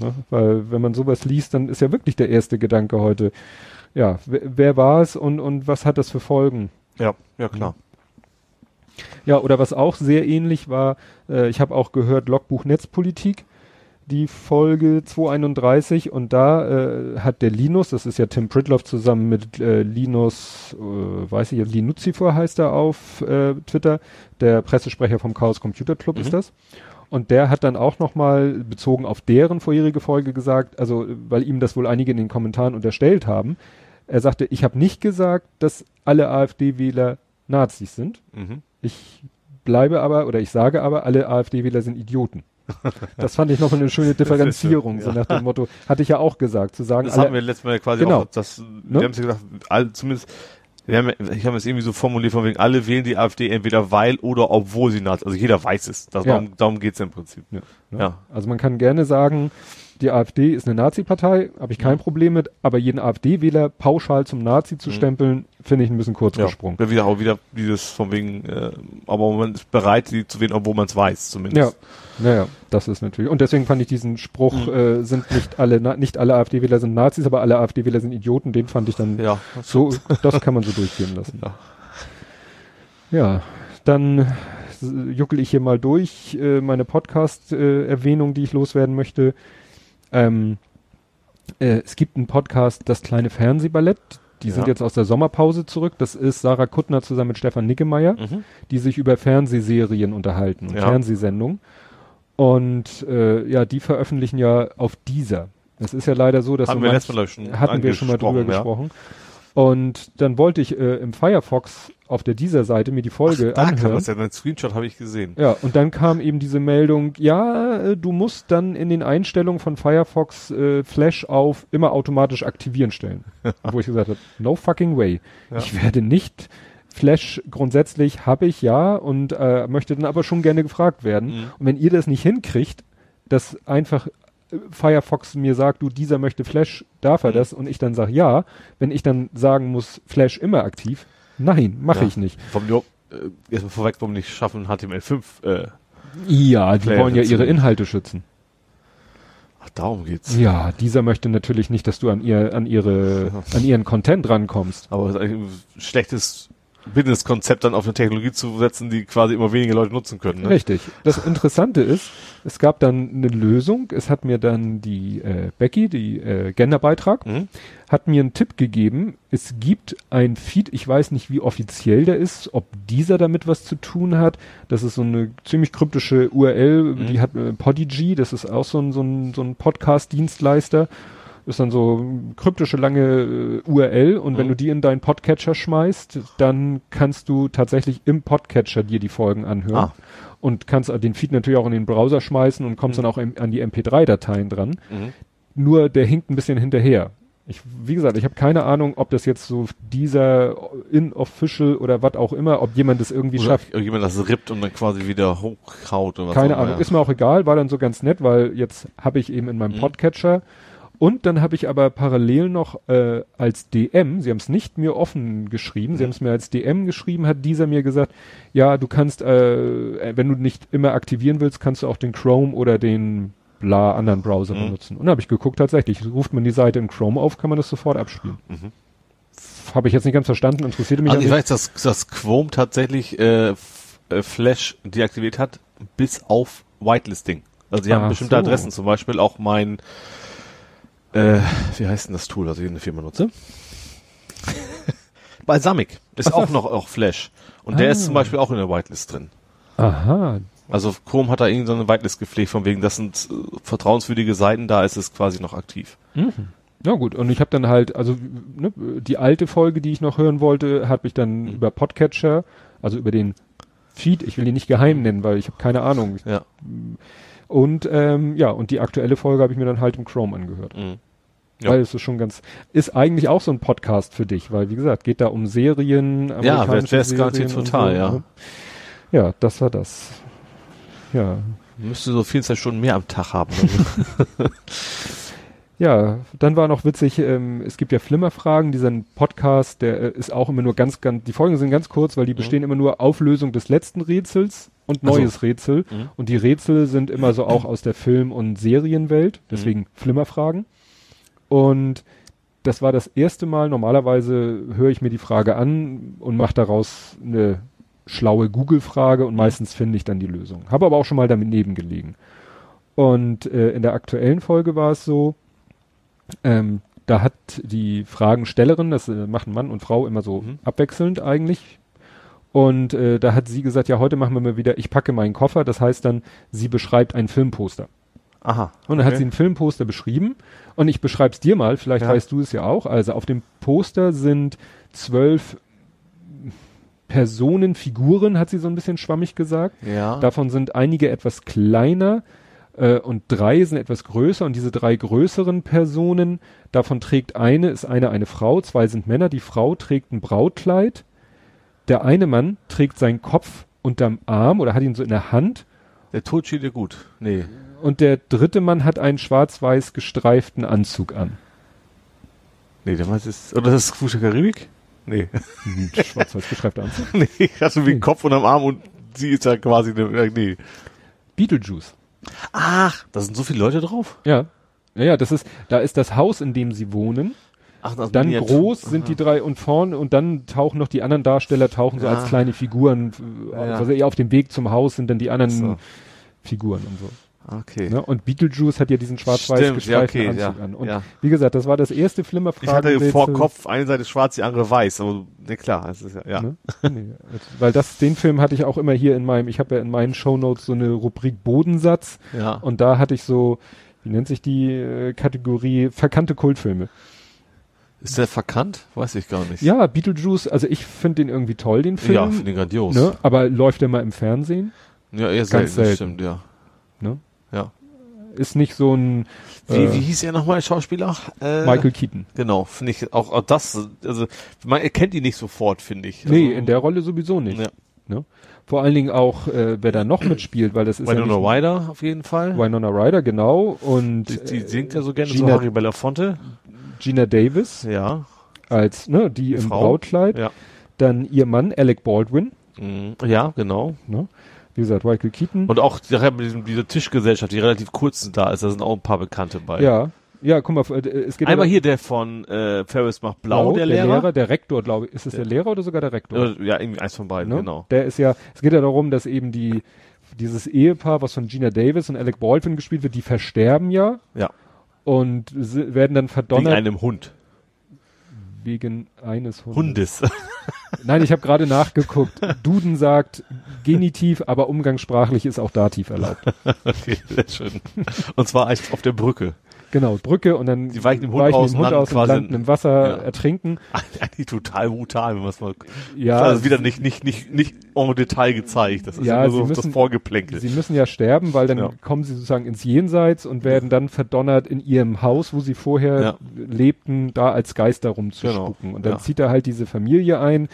Ne? Weil wenn man sowas liest, dann ist ja wirklich der erste Gedanke heute, ja, wer, wer war es und und was hat das für Folgen? Ja, ja klar. Ja, oder was auch sehr ähnlich war, äh, ich habe auch gehört, Logbuch Netzpolitik, die Folge 231 und da äh, hat der Linus, das ist ja Tim Pritloff zusammen mit äh, Linus, äh, weiß ich jetzt, Linuzifer heißt er auf äh, Twitter, der Pressesprecher vom Chaos Computer Club Mhm. ist das. Und der hat dann auch nochmal bezogen auf deren vorherige Folge gesagt, also weil ihm das wohl einige in den Kommentaren unterstellt haben, er sagte, ich habe nicht gesagt, dass alle AfD-Wähler Nazis sind. Mhm. Ich bleibe aber oder ich sage aber, alle AfD-Wähler sind Idioten. Das fand ich nochmal eine schöne Differenzierung, ja. so nach dem Motto, hatte ich ja auch gesagt, zu sagen, Das haben alle, wir letztes Mal quasi Genau. auch, das, Ne? wir haben es ja gesagt, all, zumindest, wir haben, ich habe es irgendwie so formuliert, von wegen, alle wählen die AfD entweder weil oder obwohl sie Nazi, also jeder weiß es. Das, Ja. Darum, darum geht's im Prinzip. Ja, ne? Ja. Also man kann gerne sagen, die AfD ist eine Nazi-Partei, habe ich kein Problem mit, aber jeden AfD-Wähler pauschal zum Nazi zu Mhm. stempeln, finde ich ein bisschen kurz Ja. gesprungen. Ja, wieder auch wieder dieses von wegen, äh, aber man ist bereit, sie zu wählen, obwohl man es weiß, Ja, zumindest. naja, das ist natürlich. Und deswegen fand ich diesen Spruch, Mhm. äh, sind nicht alle, Na nicht alle AfD-Wähler sind Nazis, aber alle AfD-Wähler sind Idioten, den fand ich dann Ja. so, das kann man so durchgehen lassen. Ja. Ja, dann äh, juckel ich hier mal durch äh, meine Podcast-Erwähnung, die ich loswerden möchte. Ähm, äh, es gibt einen Podcast, das kleine Fernsehballett. Die Ja. sind jetzt aus der Sommerpause zurück. Das ist Sarah Kuttner zusammen mit Stefan Nickemeyer, Mhm. die sich über Fernsehserien unterhalten und Ja. Fernsehsendungen. Und äh, ja, die veröffentlichen ja auf dieser. Es ist ja leider so, dass Haben so wir manch- schon hatten wir schon mal drüber ja. gesprochen. Und dann wollte ich äh, im Firefox auf der dieser Seite mir die Folge Da kann anhören. man's ja, den Screenshot habe ich gesehen. Ja, und dann kam eben diese Meldung, ja, äh, du musst dann in den Einstellungen von Firefox äh, Flash auf immer automatisch aktivieren stellen. Wo ich gesagt habe, no fucking way. Ja. Ich werde nicht Flash grundsätzlich habe ich ja und äh, möchte dann aber schon gerne gefragt werden. Mhm. Und wenn ihr das nicht hinkriegt, dass einfach äh, Firefox mir sagt, du, dieser möchte Flash, darf er Mhm. das? Und ich dann sage ja, wenn ich dann sagen muss, Flash immer aktiv, nein, mache Ja. ich nicht. Die, äh, erstmal vorweg, warum nicht schaffen, HTML5, äh, Ja, die Player wollen ja ihre Inhalte schützen. ach, darum geht's. Ja, dieser möchte natürlich nicht, dass du an ihr, an ihre, an ihren Content rankommst. Aber es ist ein schlechtes Business-Konzept dann auf eine Technologie zu setzen, die quasi immer weniger Leute nutzen können. Ne? Richtig. Das Interessante ist, es gab dann eine Lösung. Es hat mir dann die äh, Becky, die äh, Genderbeitrag, Mhm. hat mir einen Tipp gegeben. Es gibt ein Feed, ich weiß nicht, wie offiziell der ist, ob dieser damit was zu tun hat. Das ist so eine ziemlich kryptische URL, Mhm. die hat äh, Podigy, das ist auch so ein, so ein, so ein Podcast-Dienstleister. Ist dann so kryptische lange äh, URL und wenn Mhm. du die in deinen Podcatcher schmeißt, dann kannst du tatsächlich im Podcatcher dir die Folgen anhören Ah. und kannst den Feed natürlich auch in den Browser schmeißen und kommst Mhm. dann auch im, an die MP3-Dateien dran. Mhm. Nur der hinkt ein bisschen hinterher. Ich, wie gesagt, ich habe keine Ahnung, ob das jetzt so dieser in-official oder was auch immer, ob jemand das irgendwie Oder schafft. irgendjemand das rippt und dann quasi wieder hochhaut oder was Keine Ahnung, ja. ist mir auch egal, war dann so ganz nett, weil jetzt habe ich eben in meinem Mhm. Podcatcher und dann habe ich aber parallel noch äh, als DM, sie haben es nicht mir offen geschrieben, sie Mhm. haben es mir als DM geschrieben, hat dieser mir gesagt, ja, du kannst, äh, wenn du nicht immer aktivieren willst, kannst du auch den Chrome oder den bla anderen Browser Mhm. benutzen. Und dann habe ich geguckt, tatsächlich, ruft man die Seite in Chrome auf, kann man das sofort abspielen. Mhm. habe ich jetzt nicht ganz verstanden, interessierte mich Also ich weiß, dass, dass Chrome tatsächlich äh, äh, Flash deaktiviert hat, bis auf Whitelisting. Also sie haben bestimmte so. Adressen, zum Beispiel auch mein, äh, wie heißt denn das Tool, was ich in der Firma nutze? Balsamic ist auch noch auch Flash. Und der ist Ah. zum Beispiel auch in der Whitelist drin. Aha, Also Chrome hat da irgendwie so eine Whitelist gepflegt, von wegen, das sind äh, vertrauenswürdige Seiten, da ist es quasi noch aktiv. Ja gut, und ich habe dann halt, also ne, die alte Folge, die ich noch hören wollte, habe ich dann Mhm. über Podcatcher, also über den Feed, ich will ihn nicht geheim nennen, weil ich habe keine Ahnung. Ja. Und ähm, ja, und die aktuelle Folge habe ich mir dann halt im Chrome angehört. Mhm. Ja. Weil es ist schon ganz, ist eigentlich auch so ein Podcast für dich, weil wie gesagt, geht da um Serien, Ja, amerikanische garantiert Serien und total, so, ja. ne? Ja, das war das. Ja, Müsste so 24 Stunden mehr am Tag haben. Ja, dann war noch witzig, ähm, es gibt ja Flimmerfragen, dieser Podcast, der äh, ist auch immer nur ganz, ganz, die Folgen sind ganz kurz, weil die bestehen immer nur Auflösung des letzten Rätsels und Ach so. neues Rätsel. Mhm. Und die Rätsel sind immer so auch aus der Film- und Serienwelt, deswegen Flimmerfragen. Und das war das erste Mal, normalerweise höre ich mir die Frage an und mache daraus eine schlaue Google-Frage und meistens finde ich dann die Lösung. Habe aber auch schon mal damit nebengelegen. Und äh, in der aktuellen Folge war es so, ähm, da hat die Fragenstellerin, das äh, machen Mann und Frau immer so Mhm. abwechselnd eigentlich. Und äh, da hat sie gesagt, ja, heute machen wir mal wieder, ich packe meinen Koffer. Das heißt dann, sie beschreibt ein Filmposter. Aha. Und dann hat sie ein Filmposter beschrieben. Und ich beschreib's dir mal, vielleicht Ja. weißt du es ja auch. Also auf dem Poster sind zwölf Personen, Figuren, hat sie so ein bisschen schwammig gesagt. Ja. Davon sind einige etwas kleiner äh, und drei sind etwas größer. Und diese drei größeren Personen, davon trägt eine, ist eine eine Frau, zwei sind Männer. Die Frau trägt ein Brautkleid. Der eine Mann trägt seinen Kopf unterm Arm oder hat ihn so in der Hand. Der Tod steht dir gut. Nee. Und der dritte Mann hat einen schwarz-weiß gestreiften Anzug an. Nee, der meint ist, oder das ist der Karibik? Nee. Ein schwarz-weiß gestreifter Anzug. nee, hast du wie einen Kopf unterm Arm und sie ist ja quasi eine, äh, nee. Beetlejuice. Ach, da sind so viele Leute drauf? Ja. Ja, ja, das ist, da ist das Haus, in dem sie wohnen. Ach, das Dann groß sind die drei und vorne und dann tauchen noch die anderen Darsteller, tauchen so Ja. als kleine Figuren, Ja, ja. also eher auf dem Weg zum Haus sind dann die anderen So. Figuren und so. Okay. Ne? Und Beetlejuice hat ja diesen schwarz-weiß Stimmt, ja, gestreiften okay, Anzug ja, an. Und ja. wie gesagt, das war das erste Ich Flimmerfragen. hatte vor Kopf, eine Seite schwarz, die andere weiß, aber ne klar, das ist ja, ja. Ne? Nee, weil das, den Film hatte ich auch immer hier in meinem, ich habe ja in meinen Shownotes so eine Rubrik Bodensatz ja. und da hatte ich so, wie nennt sich die äh, Kategorie, verkannte Kultfilme. Ist der verkannt? Weiß ich gar nicht. Ja, Beetlejuice, also ich finde den irgendwie toll, den Film. Ja, finde ich grandios. ne? Aber läuft der mal im Fernsehen? Ja, eher selten, selten. stimmt, ja. Ne? Ja. Ist nicht so ein Wie, äh, wie hieß er nochmal, Schauspieler? Äh, Michael Keaton. Genau, finde ich auch, auch das, also man erkennt ihn nicht sofort, finde ich. Nee, also, in der Rolle sowieso nicht. Ja. Ne? Vor allen Dingen auch, äh, wer da noch mitspielt, weil das ist Winona ja nicht Ryder auf jeden Fall. Winona Ryder, genau. Und Die, die äh, singt ja so gerne Gina, so Harry Belafonte. Gina Davis Ja, als, ne, die im Frau. Brautkleid. ja. Dann ihr Mann, Alec Baldwin. Mhm. Ja, genau. Ne? Wie gesagt, Michael Keaton. Und auch diesem, diese Tischgesellschaft, die relativ kurz da ist, da sind auch ein paar Bekannte bei. ja, ja, guck mal, äh, es geht Einmal hier der von äh, Ferris macht blau, der, Lehrer. der Rektor, glaube ich. Ist es der Lehrer oder sogar der Rektor? Ja, irgendwie eins von beiden, Ne? genau. Der ist ja, es geht ja darum, dass eben die, dieses Ehepaar, was von Gina Davis und Alec Baldwin gespielt wird, die versterben ja Ja, und werden dann wegen verdonnert einem Hund. Wegen eines Hundes. Hundes. Nein, ich habe gerade nachgeguckt. Duden sagt Genitiv, aber umgangssprachlich ist auch Dativ erlaubt. okay, sehr schön. Und zwar echt auf der Brücke. Genau, Brücke und dann Die weichen dem Hund weichen aus dem und Hund aus und quasi in- im Wasser, Ja. ertrinken. Eigentlich total brutal, wenn man es mal. Ja, also wieder nicht, nicht, nicht, nicht en Detail gezeigt. Das ist Ja, sie so müssen- das Vorgeplänkel. Sie müssen ja sterben, weil dann Ja. kommen sie sozusagen ins Jenseits und werden dann verdonnert in ihrem Haus, wo sie vorher lebten, da als Geister rumzuspucken. Genau. Und dann zieht er halt diese Familie ein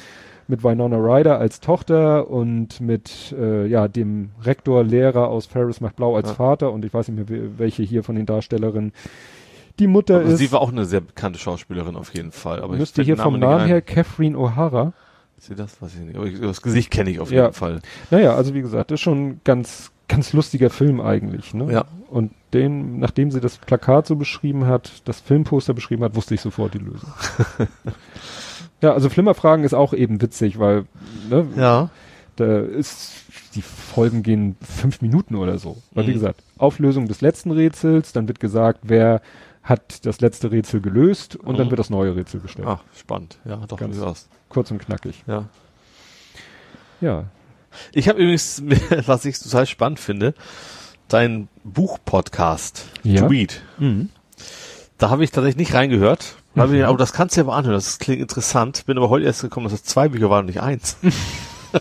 mit Winona Ryder als Tochter und mit äh, ja dem Rektor Lehrer aus Ferris macht blau als Ja. Vater und ich weiß nicht mehr we- welche hier von den Darstellerinnen die Mutter Also ist. sie war auch eine sehr bekannte Schauspielerin auf jeden Fall. Aber ich müsste hier vom Name Namen her. Catherine O'Hara. Ist sie das? Weiß ich nicht. Aber ich, das Gesicht kenne ich auf Ja. jeden Fall. Naja, also wie gesagt, das ist schon ein ganz, ganz lustiger Film eigentlich. Ne? Ja. Und den, nachdem sie das Plakat so beschrieben hat, das Filmposter beschrieben hat, wusste ich sofort die Lösung. ja, also Flimmerfragen ist auch eben witzig, weil, ne, Ja. da ist, die Folgen gehen fünf Minuten oder so. Weil wie Mhm. gesagt, Auflösung des letzten Rätsels, dann wird gesagt, wer hat das letzte Rätsel gelöst und dann Mhm. wird das neue Rätsel gestellt. Ah, spannend. Ja, doch, Ganz- durchaus. Kurz und knackig. Ja. Ja. Ich habe übrigens, was ich total spannend finde, dein Buch-Podcast, Ja. To Read. Mhm. Da habe ich tatsächlich nicht reingehört. Da hab ich, aber das kannst du ja mal anhören, das klingt interessant. Bin aber heute erst gekommen, dass es zwei Bücher waren und nicht eins.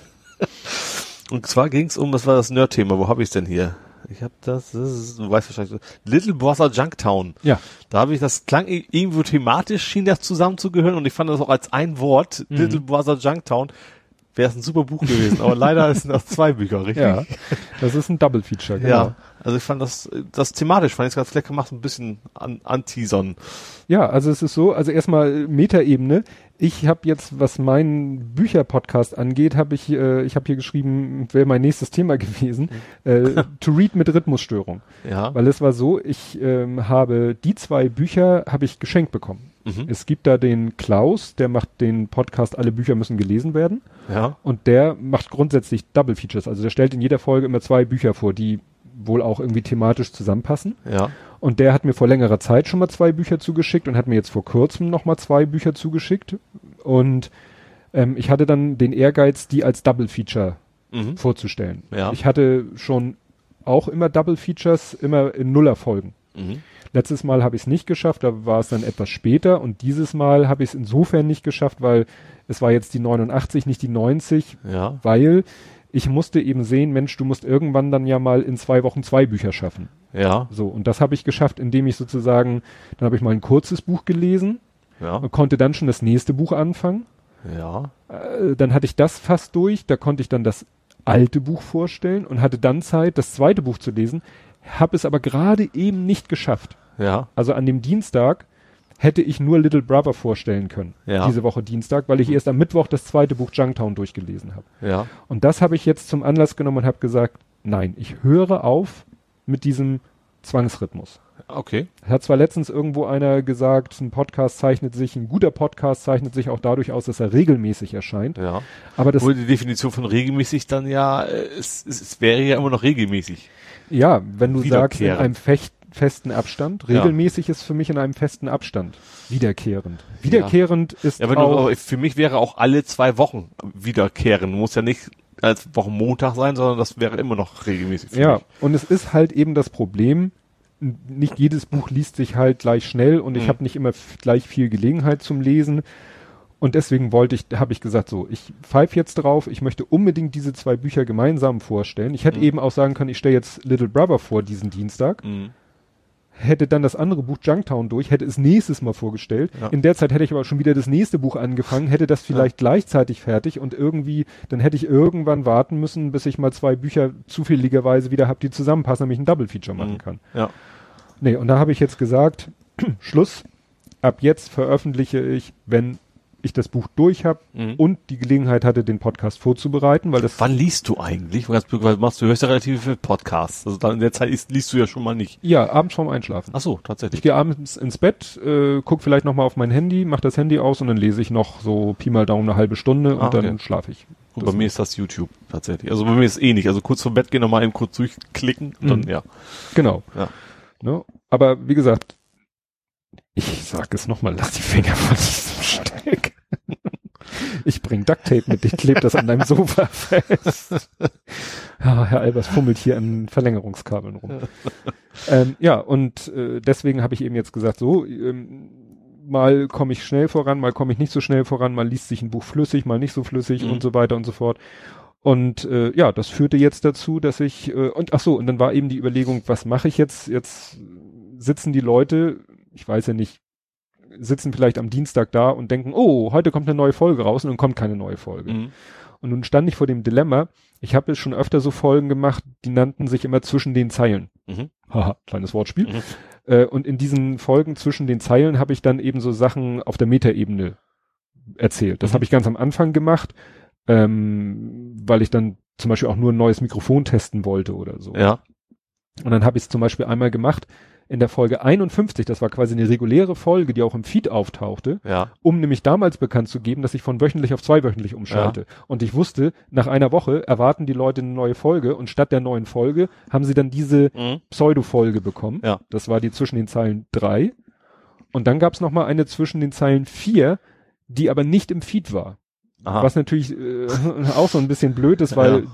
und zwar ging es um, was war das Nerd-Thema? Wo habe ich es denn hier? Ich habe das, das ist, du weißt wahrscheinlich, Little Brother Junktown. Ja. Da habe ich, das klang irgendwo thematisch, schien das zusammenzugehören und ich fand das auch als ein Wort, Mhm. Little Brother Junktown, wäre es ein super Buch gewesen. Aber leider sind das zwei Bücher, richtig? Ja. Das ist ein Double Feature, genau. Ja, also ich fand das, das thematisch fand ich ganz vielleicht gemacht, ein bisschen an, anteasern. Ja, also es ist so, also erstmal Metaebene. Ich habe jetzt, was meinen Bücherpodcast angeht, habe ich, äh, ich habe hier geschrieben, wäre mein nächstes Thema gewesen, äh, to read mit Rhythmusstörung. Ja. Weil es war so, ich ähm, habe die zwei Bücher habe ich geschenkt bekommen. Mhm. Es gibt da den Klaus, der macht den Podcast Alle Bücher müssen gelesen werden. Ja. Und der macht grundsätzlich Double Features. Also der stellt in jeder Folge immer zwei Bücher vor, die wohl auch irgendwie thematisch zusammenpassen. Ja. Und der hat mir vor längerer Zeit schon mal zwei Bücher zugeschickt und hat mir jetzt vor kurzem noch mal zwei Bücher zugeschickt. Und ähm, ich hatte dann den Ehrgeiz, die als Double Feature Mhm. vorzustellen. Ja. Ich hatte schon auch immer Double Features, immer in Nullerfolgen. Mhm. Letztes Mal habe ich es nicht geschafft, da war es dann etwas später und dieses Mal habe ich es insofern nicht geschafft, weil es war jetzt die 89, nicht die 90, Ja. weil ich musste eben sehen, Mensch, du musst irgendwann dann ja mal in zwei Wochen zwei Bücher schaffen. Ja. So, und das habe ich geschafft, indem ich sozusagen, dann habe ich mal ein kurzes Buch gelesen Ja. und konnte dann schon das nächste Buch anfangen. Ja. Äh, dann hatte ich das fast durch, da konnte ich dann das alte Buch vorstellen und hatte dann Zeit, das zweite Buch zu lesen, habe es aber gerade eben nicht geschafft. Ja. Also an dem Dienstag hätte ich nur Little Brother vorstellen können. Ja. Diese Woche Dienstag, weil ich erst am Mittwoch das zweite Buch Junktown durchgelesen habe. Ja. Und das habe ich jetzt zum Anlass genommen und habe gesagt, nein, ich höre auf mit diesem Zwangsrhythmus. Okay. Hat zwar letztens irgendwo einer gesagt, ein Podcast zeichnet sich, ein guter Podcast zeichnet sich auch dadurch aus, dass er regelmäßig erscheint. Ja. Aber das, Obwohl die Definition von regelmäßig dann ja, äh, es, es, es wäre ja immer noch regelmäßig. ja, wenn du sagst, in einem fecht, festen Abstand, Ja. regelmäßig ist für mich in einem festen Abstand. Wiederkehrend. Wiederkehrend ist Ja, aber, auch, du, für mich wäre auch alle zwei Wochen wiederkehren. Muss ja nicht als Wochen Montag sein, sondern das wäre immer noch regelmäßig. Ja, mich. und es ist halt eben das Problem, nicht jedes Buch liest sich halt gleich schnell und ich Mhm. habe nicht immer gleich viel Gelegenheit zum Lesen. Und deswegen wollte ich, habe ich gesagt, so, ich pfeife jetzt drauf, ich möchte unbedingt diese zwei Bücher gemeinsam vorstellen. Ich hätte Mhm. eben auch sagen können, ich stelle jetzt Little Brother vor diesen Dienstag, Mhm. Hätte dann das andere Buch Junktown durch, hätte es nächstes Mal vorgestellt. Ja. In der Zeit hätte ich aber schon wieder das nächste Buch angefangen, hätte das vielleicht gleichzeitig fertig und irgendwie, dann hätte ich irgendwann warten müssen, bis ich mal zwei Bücher zufälligerweise wieder habe, die zusammenpassen, damit ich ein Double Feature machen Mhm. kann. Ja. Nee, und da habe ich jetzt gesagt, Schluss, ab jetzt veröffentliche ich, wenn ich das Buch durch habe Mhm. und die Gelegenheit hatte, den Podcast vorzubereiten, weil das Wann liest du eigentlich? Weil machst du hörst ja relativ viel Podcasts. Also dann in der Zeit ist, liest du ja schon mal nicht. ja abends vorm Einschlafen. Ach so, Ich tatsächlich. gehe abends ins Bett, äh, guck vielleicht noch mal auf mein Handy, mach das Handy aus und dann lese ich noch so Pi mal Daumen eine halbe Stunde und Ah, okay. dann schlafe ich. Und das- bei mir ist das YouTube tatsächlich. Also bei mir ist eh nicht. Also kurz vor Bett gehen nochmal eben kurz durchklicken und dann, Mhm. ja. Genau. Ja. Ne? Aber wie gesagt, ich sag es noch mal, lass die Finger von diesem Steck. Ich bring Ducktape mit, ich kleb das an deinem Sofa fest. Ja, Herr Albers fummelt hier an Verlängerungskabeln rum. ähm, ja, und äh, deswegen habe ich eben jetzt gesagt, so, ähm, mal komme ich schnell voran, mal komme ich nicht so schnell voran, mal liest sich ein Buch flüssig, mal nicht so flüssig Mhm. und so weiter und so fort. Und äh, ja, das führte jetzt dazu, dass ich äh, und ach so, und dann war eben die Überlegung, was mache ich jetzt? Jetzt sitzen die Leute, ich weiß ja nicht, sitzen vielleicht am Dienstag da und denken, oh, heute kommt eine neue Folge raus und dann kommt keine neue Folge. Mhm. Und nun stand ich vor dem Dilemma, ich habe jetzt schon öfter so Folgen gemacht, die nannten sich immer zwischen den Zeilen. Mhm. Haha, kleines Wortspiel. Mhm. Äh, und in diesen Folgen zwischen den Zeilen habe ich dann eben so Sachen auf der Metaebene erzählt. Das Mhm. habe ich ganz am Anfang gemacht, ähm, weil ich dann zum Beispiel auch nur ein neues Mikrofon testen wollte oder so. Ja. Und dann habe ich es zum Beispiel einmal gemacht in der Folge 51, das war quasi eine reguläre Folge, die auch im Feed auftauchte, Ja. um nämlich damals bekannt zu geben, dass ich von wöchentlich auf zweiwöchentlich umschalte. Und ich wusste, nach einer Woche erwarten die Leute eine neue Folge und statt der neuen Folge haben sie dann diese Mhm. Pseudo-Folge bekommen. Ja. Das war die zwischen den Zeilen drei. Und dann gab es nochmal eine zwischen den Zeilen vier, die aber nicht im Feed war. Aha. Was natürlich äh, auch so ein bisschen blöd ist, weil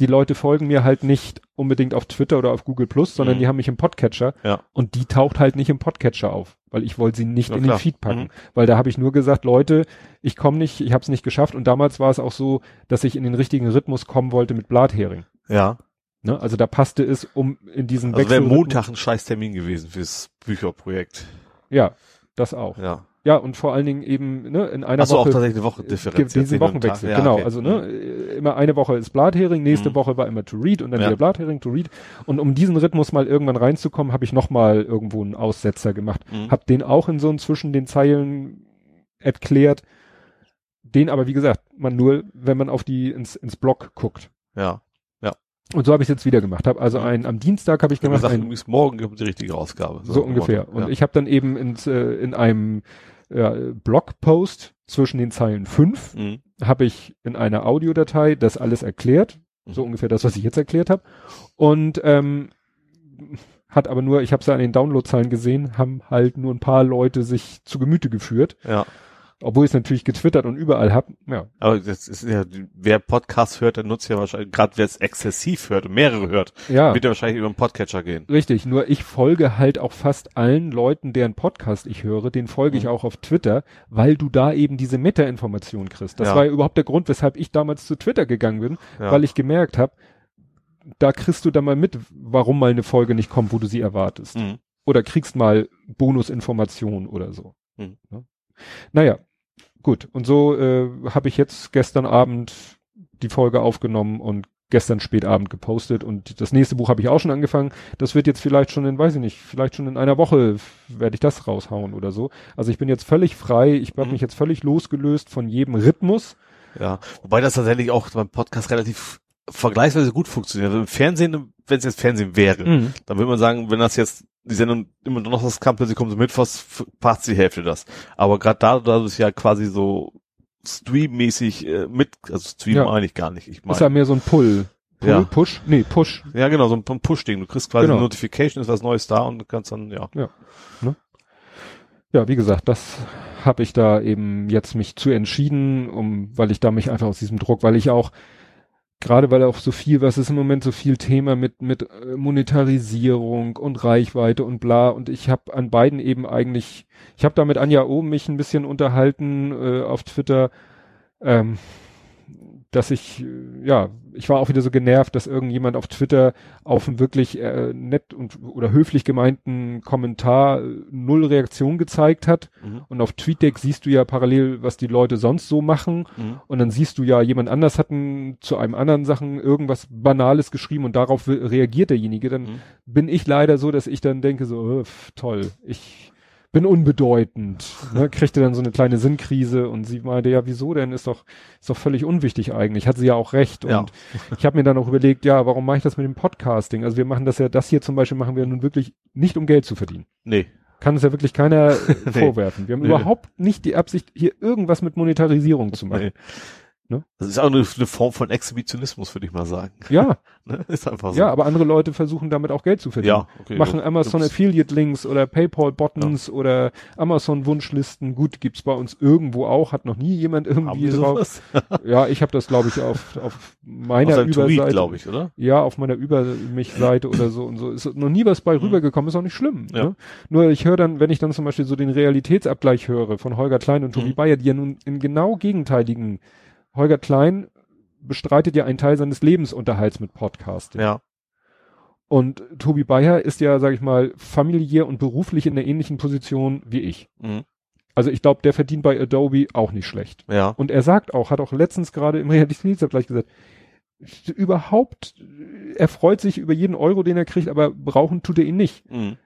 die Leute folgen mir halt nicht unbedingt auf Twitter oder auf Google Plus, sondern Mhm. die haben mich im Podcatcher Ja. und die taucht halt nicht im Podcatcher auf, weil ich wollte sie nicht Ja, in klar. den Feed packen, Mhm. weil da habe ich nur gesagt, Leute, ich komme nicht, ich habe es nicht geschafft und damals war es auch so, dass ich in den richtigen Rhythmus kommen wollte mit Blathering. Ja. Ne? Also da passte es, um in diesen Also wäre Montag ein scheiß Termin gewesen fürs Bücherprojekt. Ja, das auch. Ja. Ja, und vor allen Dingen eben ne, in einer Achso, auch Woche tatsächlich eine Woche Differenz. gibt diesen einen Wochenwechsel. Ja, genau, okay. also ne, äh, immer eine Woche ist Blathering, nächste Mhm. Woche war immer to read und dann Ja. wieder Blathering, to read. Und um diesen Rhythmus mal irgendwann reinzukommen, habe ich nochmal irgendwo einen Aussetzer gemacht. Mhm. Hab den auch in so einem zwischen den Zeilen erklärt. Den aber, wie gesagt, man nur, wenn man auf die ins, ins Blog guckt. Ja. Und so habe ich jetzt wieder gemacht. Hab also ein, am Dienstag habe ich gemacht, gesagt, ein, übrigens morgen gibt die richtige Ausgabe. so ungefähr. Und ja. ich habe dann eben ins, äh, in einem ja, Blogpost zwischen den Zeilen fünf Mhm. habe ich in einer Audiodatei das alles erklärt, so Mhm. ungefähr das, was ich jetzt erklärt habe. Und ähm, hat aber nur, ich habe es ja an den Downloadzahlen gesehen, haben halt nur ein paar Leute sich zu Gemüte geführt, Ja. Obwohl ich es natürlich getwittert und überall hab. Ja, Aber das ist ja, wer Podcast hört, der nutzt ja wahrscheinlich, gerade wer es exzessiv hört und mehrere hört, ja. wird er wahrscheinlich über den Podcatcher gehen. Richtig, nur ich folge halt auch fast allen Leuten, deren Podcast ich höre, den folge ich Mhm. auch auf Twitter, weil du da eben diese Meta-Information kriegst. Das Ja. war ja überhaupt der Grund, weshalb ich damals zu Twitter gegangen bin, Ja. weil ich gemerkt habe, da kriegst du dann mal mit, warum mal eine Folge nicht kommt, wo du sie erwartest. Mhm. Oder kriegst mal Bonusinformationen oder so. Mhm. Ne? Naja, gut. Und so äh, habe ich jetzt gestern Abend die Folge aufgenommen und gestern spätabend gepostet und das nächste Buch habe ich auch schon angefangen. Das wird jetzt vielleicht schon in, weiß ich nicht, vielleicht schon in einer Woche werde ich das raushauen oder so. Also ich bin jetzt völlig frei, ich habe Mhm. mich jetzt völlig losgelöst von jedem Rhythmus. Ja. Wobei das tatsächlich auch beim Podcast relativ vergleichsweise gut funktioniert. Also Im Fernsehen, wenn es jetzt Fernsehen wäre, Mhm. dann würde man sagen, wenn das jetzt die Sendung immer noch das kam, plötzlich kommt so Mittwochs, f- passt die Hälfte das. Aber gerade da, da es ja quasi so streammäßig äh, mit, also Stream Ja. meine ich gar nicht. Ich Ist ja mehr so ein Pull. Pull, Ja. Push? Nee, Push. ja genau, so ein Push-Ding. Du kriegst quasi Genau. eine Notification, ist was Neues da und du kannst dann, ja. Ja, wie gesagt, das habe ich da eben jetzt mich zu entschieden, um, weil ich da mich einfach aus diesem Druck, weil ich auch gerade weil auch so viel, was ist im Moment so viel Thema mit mit äh, Monetarisierung und Reichweite und bla. Und ich habe an beiden eben eigentlich, ich habe da mit Anja Ohm mich ein bisschen unterhalten äh, auf Twitter, ähm, dass ich, ja, ich war auch wieder so genervt, dass irgendjemand auf Twitter auf einen wirklich äh, nett und oder höflich gemeinten Kommentar äh, null Reaktion gezeigt hat. Mhm. Und auf TweetDeck siehst du ja parallel, was die Leute sonst so machen. Mhm. Und dann siehst du ja, jemand anders hat ein, zu einem anderen Sachen irgendwas Banales geschrieben und darauf reagiert derjenige. Dann Mhm. bin ich leider so, dass ich dann denke so, pf, toll, ich bin unbedeutend. Ne? Kriegte dann so eine kleine Sinnkrise und sie meinte, ja, wieso denn? Ist doch, ist doch völlig unwichtig eigentlich. Hat sie ja auch recht. Ja. Und ich habe mir dann auch überlegt, ja, warum mache ich das mit dem Podcasting? Also wir machen das ja, das hier zum Beispiel machen wir nun wirklich nicht, um Geld zu verdienen. Nee. Kann es ja wirklich keiner Nee. vorwerfen. Wir haben Nee. überhaupt nicht die Absicht, hier irgendwas mit Monetarisierung zu machen. nee. Ne? Das ist auch eine, eine Form von Exhibitionismus, würde ich mal sagen. Ja, Ne? Ist einfach so. ja, aber andere Leute versuchen damit auch Geld zu verdienen. ja okay. machen Du- Amazon Affiliate Links oder PayPal Buttons oder Amazon Wunschlisten. Gut, gibt's bei uns irgendwo auch, hat noch nie jemand irgendwie drauf. Ja, ich habe das glaube ich auf auf meiner Auf Überseite. glaube ich, oder? Ja, auf meiner Über mich Seite oder so und so ist noch nie was bei Mhm. rübergekommen, ist auch nicht schlimm. Ja. Ne? Nur ich höre dann, wenn ich dann zum Beispiel so den Realitätsabgleich höre von Holger Klein und Tobi Mhm. Bayer, die ja nun in genau gegenteiligen Holger Klein bestreitet ja einen Teil seines Lebensunterhalts mit Podcasting. Ja. Und Tobi Bayer ist ja, sag ich mal, familiär und beruflich in der ähnlichen Position wie ich. Mhm. Also ich glaube, der verdient bei Adobe auch nicht schlecht. Ja. Und er sagt auch, hat auch letztens gerade im Realitätsabgleich gesagt, überhaupt, er freut sich über jeden Euro, den er kriegt, aber brauchen tut er ihn nicht. Mhm.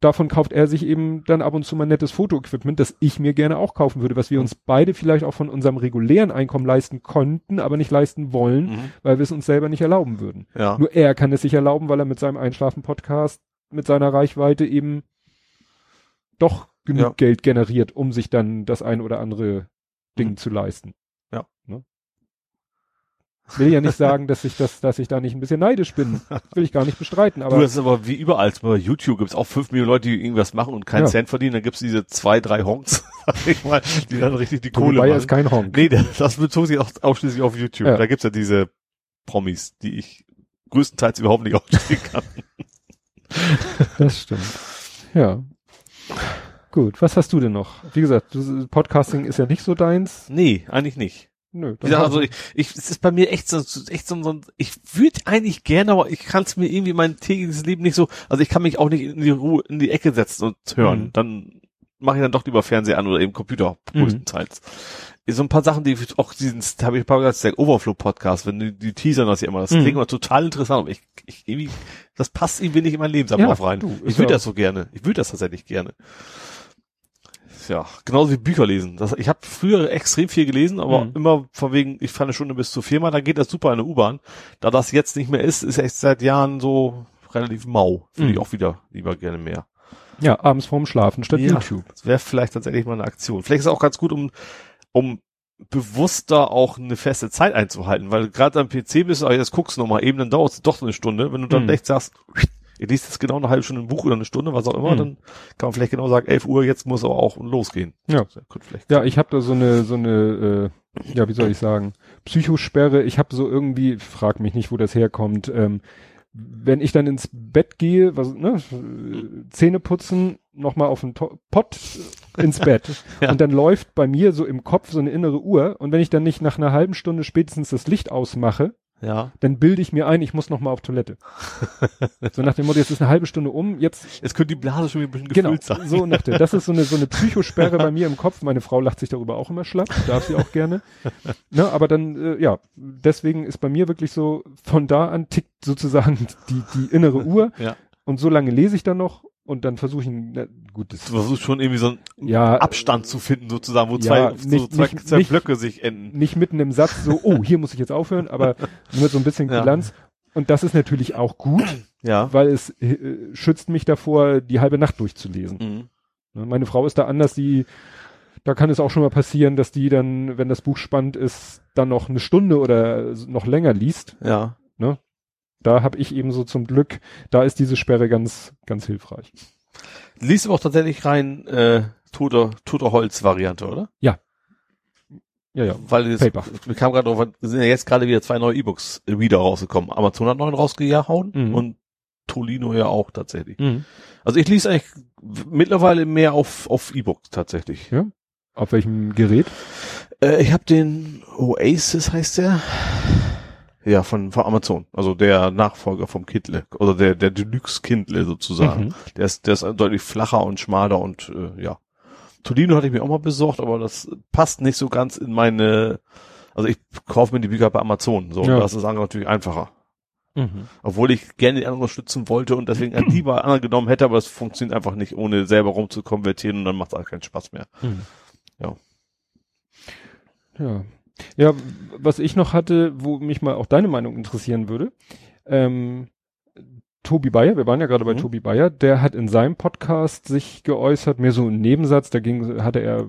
Davon kauft er sich eben dann ab und zu mal nettes Fotoequipment, das ich mir gerne auch kaufen würde, was wir uns beide vielleicht auch von unserem regulären Einkommen leisten konnten, aber nicht leisten wollen, Mhm. weil wir es uns selber nicht erlauben würden. Ja. Nur er kann es sich erlauben, weil er mit seinem Einschlafen-Podcast, mit seiner Reichweite eben doch genug Ja. Geld generiert, um sich dann das ein oder andere Ding Mhm. zu leisten. Ja. Ne? Will ja nicht sagen, dass ich das, dass ich da nicht ein bisschen neidisch bin. Will ich gar nicht bestreiten, aber du, das ist aber wie überall. Bei YouTube gibt's auch fünf Millionen Leute, die irgendwas machen und keinen Ja. Cent verdienen. Dann gibt's diese zwei, drei Honks, sag ich mal, die dann richtig die Kohle machen. ist kein Honk. Nee, das, das bezog sich auch ausschließlich auf YouTube. Ja. Da gibt's ja diese Promis, die ich größtenteils überhaupt nicht ausstehen kann. Das stimmt. Ja. Gut, was hast du denn noch? Wie gesagt, du, Podcasting ist ja nicht so deins. Nee, eigentlich nicht. Nö. Wie gesagt, also ich, ich, es ist bei mir echt so, echt so, so ich würde eigentlich gerne, aber ich kann es mir irgendwie mein tägliches Leben nicht so, also ich kann mich auch nicht in die Ruhe, in die Ecke setzen und hören. Mhm. Dann mache ich dann doch lieber Fernseher an oder eben Computer, Mhm. größtenteils. So ein paar Sachen, die ich auch diesen, da habe ich ein paar gesagt, der Overflow Podcast, wenn die, die teasern das ja immer, das Mhm. klingt immer total interessant, aber ich, ich irgendwie, das passt irgendwie nicht in mein Lebensablauf Ja, rein. du, ich würde ja- das so gerne. Ich würde das tatsächlich gerne. Ja, genauso wie Bücher lesen. Das, ich habe früher extrem viel gelesen, aber Mhm. immer von wegen, ich fahre eine Stunde bis zu viermal, dann geht das super in der U-Bahn. Da das jetzt nicht mehr ist, ist echt seit Jahren so relativ mau. Finde ich Mhm. auch wieder lieber gerne mehr. ja, abends vorm Schlafen statt Ja. YouTube. Das wäre vielleicht tatsächlich mal eine Aktion. Vielleicht ist es auch ganz gut, um, um bewusster auch eine feste Zeit einzuhalten, weil gerade am PC bist du, jetzt guckst du noch mal eben, dann dauert es doch eine Stunde. Wenn du dann Mhm. echt sagst, ihr liest jetzt genau eine halbe Stunde ein Buch oder eine Stunde, was auch immer, Mhm. dann kann man vielleicht genau sagen, 11 Uhr, jetzt muss aber auch losgehen. Ja. Vielleicht Ja, ich habe da so eine, so eine, äh, ja, wie soll ich sagen, Psychosperre. Ich habe so irgendwie, frag mich nicht, wo das herkommt. Ähm, wenn ich dann ins Bett gehe, was, ne, äh, Zähne putzen, nochmal auf den To Pott ins Bett. Ja. Und dann läuft bei mir so im Kopf so eine innere Uhr. Und wenn ich dann nicht nach einer halben Stunde spätestens das Licht ausmache, ja. dann bilde ich mir ein, ich muss nochmal auf Toilette. so nach dem Motto, jetzt ist eine halbe Stunde um, jetzt Jetzt könnte die Blase schon wieder ein bisschen Genau, gefüllt sein. so nach der, das ist so eine, so eine Psychosperre bei mir im Kopf. Meine Frau lacht sich darüber auch immer schlapp, darf sie auch gerne. Ne, aber dann, äh, ja, deswegen ist bei mir wirklich so, von da an tickt sozusagen die, die innere Uhr. Ja. Und so lange lese ich dann noch und dann versuche ich, na, gut, das, Du versuchst schon irgendwie so einen ja, Abstand zu finden, sozusagen, wo Ja, zwei, so nicht- zwei, nicht- zwei nicht- Blöcke sich enden. nicht mitten im Satz so, oh, hier muss ich jetzt aufhören, aber mit so ein bisschen Ja. Und das ist natürlich auch gut, Ja. weil es äh, schützt mich davor, die halbe Nacht durchzulesen. Mhm. Ne, Meine Frau ist da anders, die, da kann es auch schon mal passieren, dass die dann, wenn das Buch spannend ist, dann noch eine Stunde oder noch länger liest. Ja. Da habe ich eben so zum Glück, da ist diese Sperre ganz, ganz hilfreich. Liest aber auch tatsächlich rein äh, toter, toter Holz-Variante, oder? Ja, ja. Weil es, Paper. wir kamen gerade drauf, sind ja jetzt gerade wieder zwei neue E-Books äh, wieder rausgekommen. Amazon hat neuen rausgehauen Mhm. und Tolino ja auch tatsächlich. Mhm. Also ich lese eigentlich mittlerweile mehr auf, auf E-Books tatsächlich. Ja. Auf welchem Gerät? Äh, ich habe den Oasis heißt der. Ja, von, von Amazon. Also der Nachfolger vom Kindle. Oder der, der Deluxe Kindle sozusagen. Mhm. Der ist, der ist deutlich flacher und schmaler und äh, ja. Tolino hatte ich mir auch mal besorgt, aber das passt nicht so ganz in meine. Also ich kaufe mir die Bücher bei Amazon. So, Ja. das ist natürlich einfacher. Mhm. Obwohl ich gerne die anderen unterstützen wollte und deswegen an die anderen genommen hätte, aber es funktioniert einfach nicht, ohne selber rumzukonvertieren und dann macht es keinen Spaß mehr. Mhm. Ja. Ja. Ja, was ich noch hatte, wo mich mal auch deine Meinung interessieren würde, ähm, Tobi Bayer, wir waren ja gerade bei Mhm. Tobi Bayer, der hat in seinem Podcast sich geäußert, mir so ein Nebensatz, da ging, hatte er,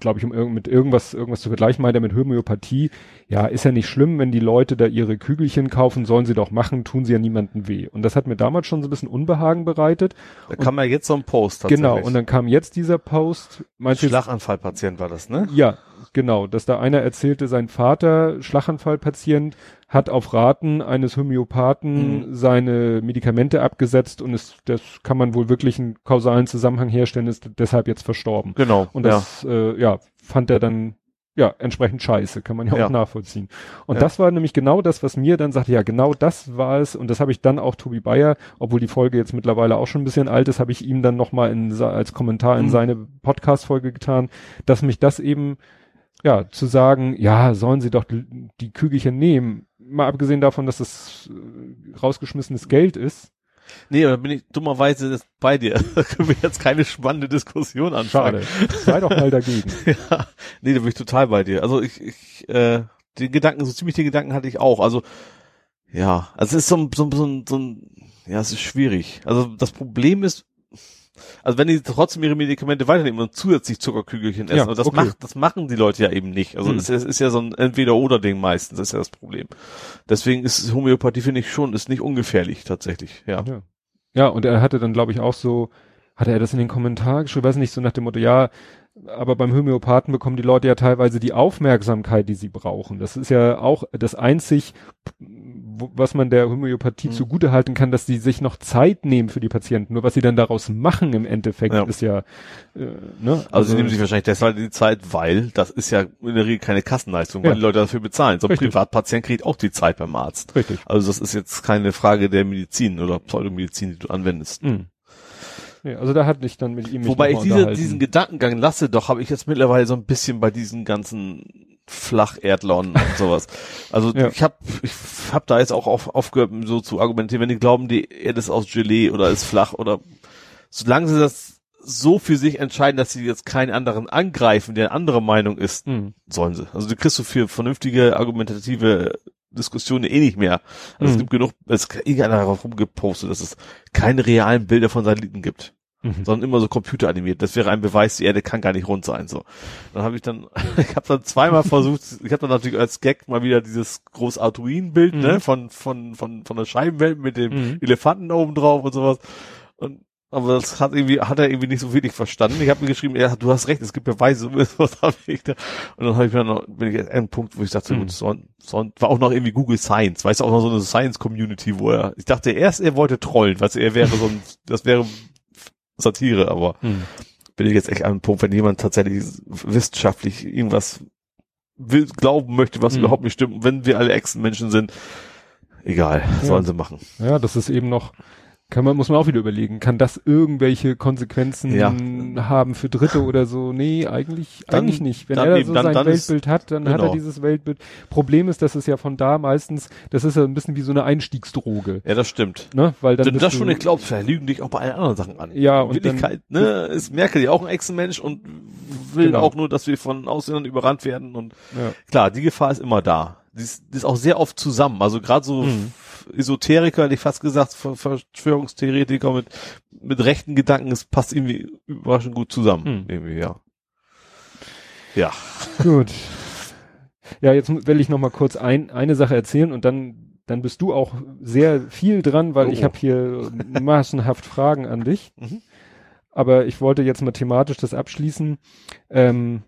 glaube ich, um irgend, mit irgendwas, irgendwas zu vergleichen, meint er mit Homöopathie. Ja, ist ja nicht schlimm, wenn die Leute da ihre Kügelchen kaufen, sollen sie doch machen, tun sie ja niemandem weh. Und das hat mir damals schon so ein bisschen Unbehagen bereitet. Da kam ja jetzt so ein Post tatsächlich. Genau. Und dann kam jetzt dieser Post, Schlaganfallpatient war das, ne? ja, genau, dass da einer erzählte, sein Vater, Schlaganfallpatient, hat auf Raten eines Homöopathen Mhm. seine Medikamente abgesetzt und es, das kann man wohl wirklich einen kausalen Zusammenhang herstellen, ist deshalb jetzt verstorben. Genau. Und das, ja, äh, ja fand er dann ja entsprechend scheiße, kann man ja, Ja. auch nachvollziehen. Und Ja. das war nämlich genau das, was mir dann sagte, ja genau das war es und das habe ich dann auch Tobi Bayer, obwohl die Folge jetzt mittlerweile auch schon ein bisschen alt ist, habe ich ihm dann nochmal als Kommentar in Mhm. seine Podcast-Folge getan, dass mich das eben ja, zu sagen, ja, sollen sie doch die, Kügelchen nehmen, mal abgesehen davon, dass es äh, rausgeschmissenes Geld ist. Nee, da bin ich dummerweise bei dir. Da können wir jetzt keine spannende Diskussion anfangen. Schade. Sei doch mal dagegen. ja. Nee, da bin ich total bei dir. Also ich, ich äh, den Gedanken, so ziemlich den Gedanken hatte ich auch. Also ja, also es ist so ein, so, ein- so, ein- so ein, ja, es ist schwierig. Also das Problem ist, also wenn die trotzdem ihre Medikamente weiternehmen und zusätzlich Zuckerkügelchen essen, Ja, und das okay. macht, das machen die Leute ja eben nicht. Also Hm. es, ist, es ist ja so ein Entweder-Oder-Ding meistens, das ist ja das Problem. Deswegen ist Homöopathie, finde ich schon, ist nicht ungefährlich, tatsächlich, ja. Ja. Ja, und er hatte dann, glaube ich, auch so, hatte er das in den Kommentaren geschrieben, weiß nicht, so nach dem Motto, ja, aber beim Homöopathen bekommen die Leute ja teilweise die Aufmerksamkeit, die sie brauchen. Das ist ja auch das einzig, was man der Homöopathie Mhm. zugute halten kann, dass die sich noch Zeit nehmen für die Patienten. Nur was sie dann daraus machen im Endeffekt Ja. ist ja, äh, ne? Also, sie nehmen sich wahrscheinlich deshalb die Zeit, weil das ist ja in der Regel keine Kassenleistung, weil Ja. die Leute dafür bezahlen. So ein Richtig. Privatpatient kriegt auch die Zeit beim Arzt. richtig. Also das ist jetzt keine Frage der Medizin oder Pseudomedizin, die du anwendest. Mhm. Ja, also da hatte ich dann mit ihm Wobei ich diese, diesen Gedankengang lasse, doch habe ich jetzt mittlerweile so ein bisschen bei diesen ganzen Flacherdlern und sowas. Also Ja. ich habe ich hab da jetzt auch auf, aufgehört, so zu argumentieren, wenn die glauben, die Erde ist aus Gelee oder ist flach oder solange sie das so für sich entscheiden, dass sie jetzt keinen anderen angreifen, der eine andere Meinung ist, Mhm. sollen sie. Also du kriegst du für vernünftige argumentative Diskussionen eh nicht mehr. Also es Mhm. gibt genug, es ist irgendeiner darauf rumgepostet, dass es keine realen Bilder von Satelliten gibt, Mhm. sondern immer so computeranimiert. Das wäre ein Beweis, die Erde kann gar nicht rund sein. So, dann habe ich dann, ich habe dann zweimal versucht, ich habe dann natürlich als Gag mal wieder dieses groß Arduin-Bild Mhm. ne, von von von von der Scheibenwelt mit dem Mhm. Elefanten oben drauf und sowas. Und aber das hat irgendwie, hat er irgendwie nicht so wirklich verstanden. Ich habe mir geschrieben, ja, du hast recht, es gibt Beweise, was habe ich da. Und dann habe ich mir noch, bin ich an einem Punkt, wo ich dachte, Mhm. gut, so, so, war auch noch irgendwie Google Science, weißt du, auch noch so eine Science-Community, wo er, ich dachte erst, er wollte trollen, du, er wäre so ein, das wäre Satire, aber Mhm. bin ich jetzt echt an einem Punkt, wenn jemand tatsächlich wissenschaftlich irgendwas will, glauben möchte, was Mhm. überhaupt nicht stimmt, wenn wir alle Echsenmenschen sind, egal, Ja. sollen sie machen. Ja, das ist eben noch, kann man, muss man auch wieder überlegen, kann das irgendwelche Konsequenzen Ja. haben für Dritte oder so? Nee, eigentlich, Dann- eigentlich nicht. Wenn dann er eben, so dann- sein dann ist- Weltbild hat, dann hat er genau. dieses Weltbild. Problem ist, dass es ja von da meistens, das ist ja ein bisschen wie so eine Einstiegsdroge, Ja, das stimmt. ne? Weil dann Wenn du das schon nicht glaubst, verlügen dich auch bei allen anderen Sachen an. Ja, und Wirklichkeit, ne, ist Merkel ja auch ein Echsenmensch und will Genau. auch nur, dass wir von Ausländern überrannt werden und ja. klar, die Gefahr ist immer da. Die ist, die ist auch sehr oft zusammen. Also gerade so Mhm. Esoteriker, hätte ich fast gesagt, Ver- Verschwörungstheoretiker mit, mit rechten Gedanken, es passt irgendwie überraschend gut zusammen. Mhm. Irgendwie, ja. Ja. Gut. Ja, jetzt will ich noch mal kurz ein, eine Sache erzählen und dann, dann bist du auch sehr viel dran, weil Oh. ich habe hier massenhaft Fragen an dich. Mhm. Aber ich wollte jetzt mal thematisch das abschließen. Ähm,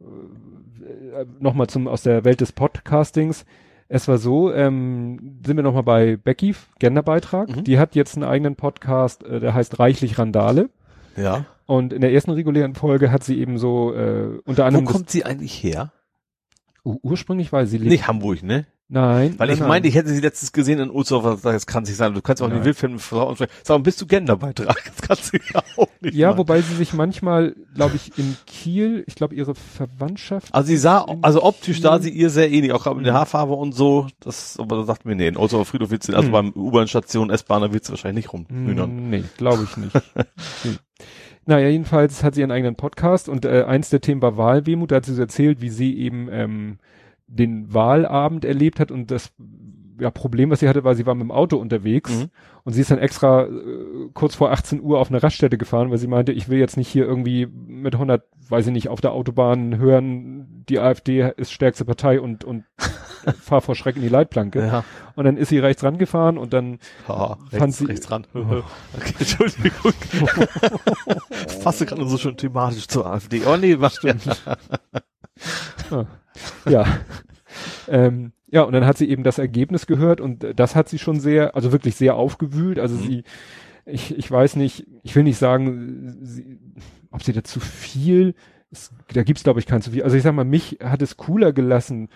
äh, nochmal zum aus der Welt des Podcastings. Es war so, ähm, sind wir nochmal bei Becky, Genderbeitrag. Mhm. Die hat jetzt einen eigenen Podcast, äh, der heißt Reichlich Randale. Ja. Und in der ersten regulären Folge hat sie eben so äh, unter Wo anderem das- kommt sie eigentlich her? Ursprünglich war sie lebt- Nicht Hamburg, ne? Nein. Weil nein, ich nein. meinte, ich hätte sie letztens gesehen in Ulzhof, das kann sich sein. Du kannst auch Nein. nicht Wildfilm Frauen mal, bist du Genderbeitrag? Das kannst du ja auch nicht Ja, machen. wobei sie sich manchmal, glaube ich, in Kiel, ich glaube, ihre Verwandtschaft. Also sie sah, in also optisch sah sie ihr sehr ähnlich, auch gerade mit der. Haarfarbe und so. Das, aber da sagt mir, nee, in Ulzhofer Friedhof wird sie, also Mhm. beim U-Bahn-Station, S-Bahner wird sie wahrscheinlich nicht rumhühnern. Mm, Nee, glaube ich nicht. nee. Naja, jedenfalls hat sie ihren eigenen Podcast und äh, eins der Themen war Wahlwehmut. Da hat sie so erzählt, wie sie eben ähm, den Wahlabend erlebt hat und das ja, Problem, was sie hatte, war, sie war mit dem Auto unterwegs Mhm. und sie ist dann extra äh, kurz vor 18 Uhr auf eine Raststätte gefahren, weil sie meinte, ich will jetzt nicht hier irgendwie mit 100, weiß ich nicht, auf der Autobahn hören, die AfD ist stärkste Partei und, und fahr vor Schreck in die Leitplanke. Ja. Und dann ist sie rechts rangefahren und dann Ha, Fand rechts, sie- rechts ran. Okay, Entschuldigung. passte gerade so schön thematisch zur AfD. Oh nee, was stimmt. ja. ähm, ja, und dann hat sie eben das Ergebnis gehört und das hat sie schon sehr, also wirklich sehr aufgewühlt. Also Mhm. sie, ich, ich weiß nicht, ich will nicht sagen, sie, ob sie da zu viel, es, da gibt's glaube ich kein zu viel. Also ich sag mal, mich hat es cooler gelassen,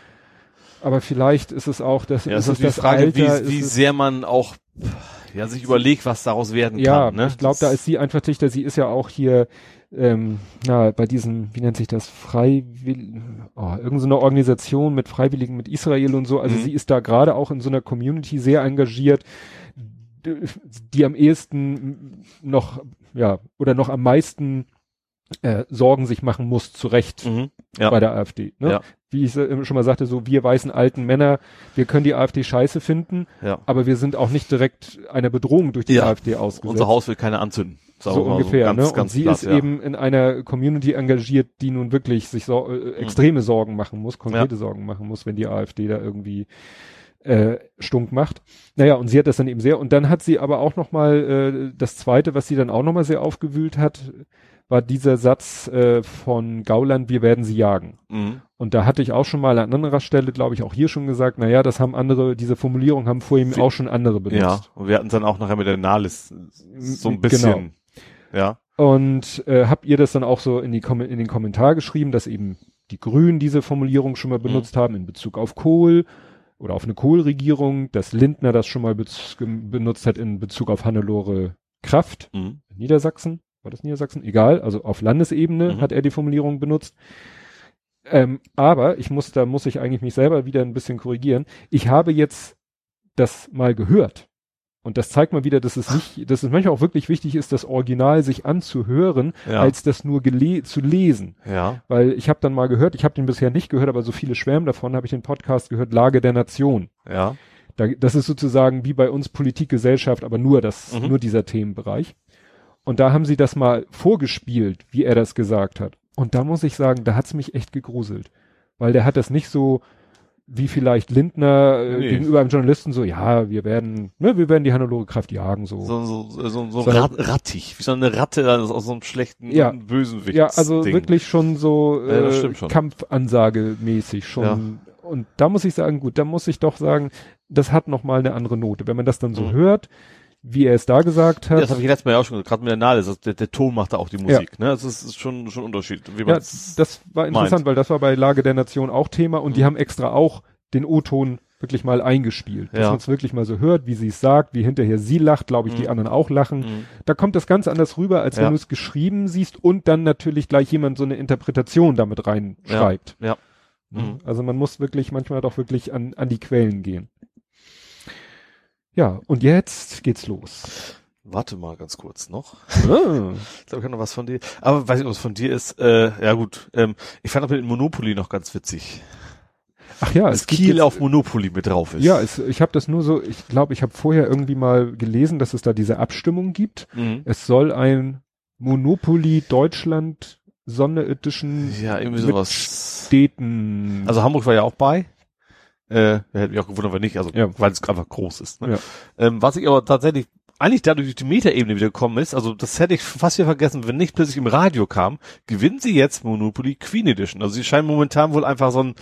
aber vielleicht ist es auch, dass Ja, ist das es ist die das Frage, Alter, wie, wie sehr man auch ja, sich überlegt, was daraus werden ja, kann. Ne? ich glaube, da ist sie einfach dichter. Sie ist ja auch hier, ähm, na, bei diesem, wie nennt sich das, Freiwill, oh, irgendeine so Organisation mit Freiwilligen mit Israel und so. Also Mhm. sie ist da gerade auch in so einer Community sehr engagiert. die am ehesten noch, ja, oder noch am meisten äh, Sorgen sich machen muss, zu Recht Mhm. Ja. bei der AfD. Ne? Ja. Wie ich schon mal sagte, so wir weißen alten Männer, wir können die AfD scheiße finden, Ja. aber wir sind auch nicht direkt einer Bedrohung durch die Ja. AfD ausgesetzt. Unser Haus will keiner anzünden. So ungefähr, ganz, ne? Und ganz sie platt, ist ja. eben in einer Community engagiert, die nun wirklich sich so, äh, extreme Sorgen machen muss, konkrete Sorgen machen muss, wenn die AfD da irgendwie äh, stunk macht. Naja, und sie hat das dann eben sehr. Und dann hat sie aber auch noch mal äh, das Zweite, was sie dann auch noch mal sehr aufgewühlt hat, war dieser Satz äh, von Gauland, wir werden sie jagen. Mhm. Und da hatte ich auch schon mal an anderer Stelle, glaube ich, auch hier schon gesagt, naja, das haben andere, diese Formulierung haben vor ihm auch schon andere benutzt. Ja. Und wir hatten dann auch nachher mit der Nahles so ein Genau. bisschen. Ja. Und äh, habt ihr das dann auch so in, die Kom in den Kommentar geschrieben, dass eben die Grünen diese Formulierung schon mal benutzt haben in Bezug auf Kohl oder auf eine Kohlregierung, dass Lindner das schon mal benutzt hat in Bezug auf Hannelore Kraft, Mhm. Niedersachsen, war das Niedersachsen? Egal, also auf Landesebene Mhm. hat er die Formulierung benutzt. Ähm, aber ich muss, da muss ich eigentlich mich selber wieder ein bisschen korrigieren. Ich habe jetzt das mal gehört. Und das zeigt mal wieder, dass es nicht, dass es manchmal auch wirklich wichtig ist, das Original sich anzuhören, Ja. als das nur gele zu lesen. ja. Weil ich habe dann mal gehört, ich habe den bisher nicht gehört, aber so viele schwärmen davon, habe ich den Podcast gehört, Lage der Nation. Ja. Da, das ist sozusagen wie bei uns Politik, Gesellschaft, aber nur das, Mhm. nur dieser Themenbereich. Und da haben sie das mal vorgespielt, wie er das gesagt hat. Und da muss ich sagen, da hat's mich echt gegruselt. Weil der hat das nicht so, wie vielleicht Lindner äh, Nee. gegenüber einem Journalisten so, ja, wir werden, ne, wir werden die Hannelore Kraft jagen, so. So, so, so, so, so rat, rattig, wie so eine Ratte aus aus so einem schlechten Ja. bösen ja, also wirklich schon so Ja, äh, schon. Kampfansage mäßig schon. Und da muss ich sagen, gut, da muss ich doch sagen, das hat noch mal eine andere Note. Wenn man das dann so Mhm. hört, wie er es da gesagt hat. Ja, das habe ich letztes Mal ja auch schon gesagt, gerade mit der Nahles, das- der, der Ton macht da auch die Musik, ne? Das ist, ist schon, schon ein Unterschied, wie Ja, das war interessant, weil das war bei Lage der Nation auch Thema und die Mhm. haben extra auch den O-Ton wirklich mal eingespielt. Dass Ja. man es wirklich mal so hört, wie sie es sagt, wie hinterher sie lacht, glaube ich, die Mhm. anderen auch lachen. Mhm. Da kommt das ganz anders rüber, als Ja. wenn du es geschrieben siehst und dann natürlich gleich jemand so eine Interpretation damit reinschreibt. Ja. Ne? Mhm. Also man muss wirklich manchmal doch wirklich an, an die Quellen gehen. Ja, und jetzt geht's los. Warte mal ganz kurz noch. Ah, Ich glaube, ich habe noch was von dir. Aber weiß nicht, es von dir ist. Äh, ja gut, ähm, ich fand auch mit Monopoly noch ganz witzig. Ach ja, dass es Kiel jetzt- auf Monopoly mit drauf ist. Ja, es, ich habe das nur so, ich glaube, ich habe vorher irgendwie mal gelesen, dass es da diese Abstimmung gibt. Mhm. Es soll ein Monopoly Deutschland Sonderedition Ja, irgendwie sowas. Städten. Also Hamburg war ja auch bei. Äh, hätte mich auch gewundert, wenn nicht, also Ja. weil es einfach groß ist. Ne? Ja. Ähm, was ich aber tatsächlich eigentlich dadurch durch die Metaebene wieder gekommen ist, also das hätte ich fast wieder vergessen, wenn nicht plötzlich im Radio kam, gewinnen sie jetzt Monopoly Queen Edition. Also sie scheinen momentan wohl einfach so ein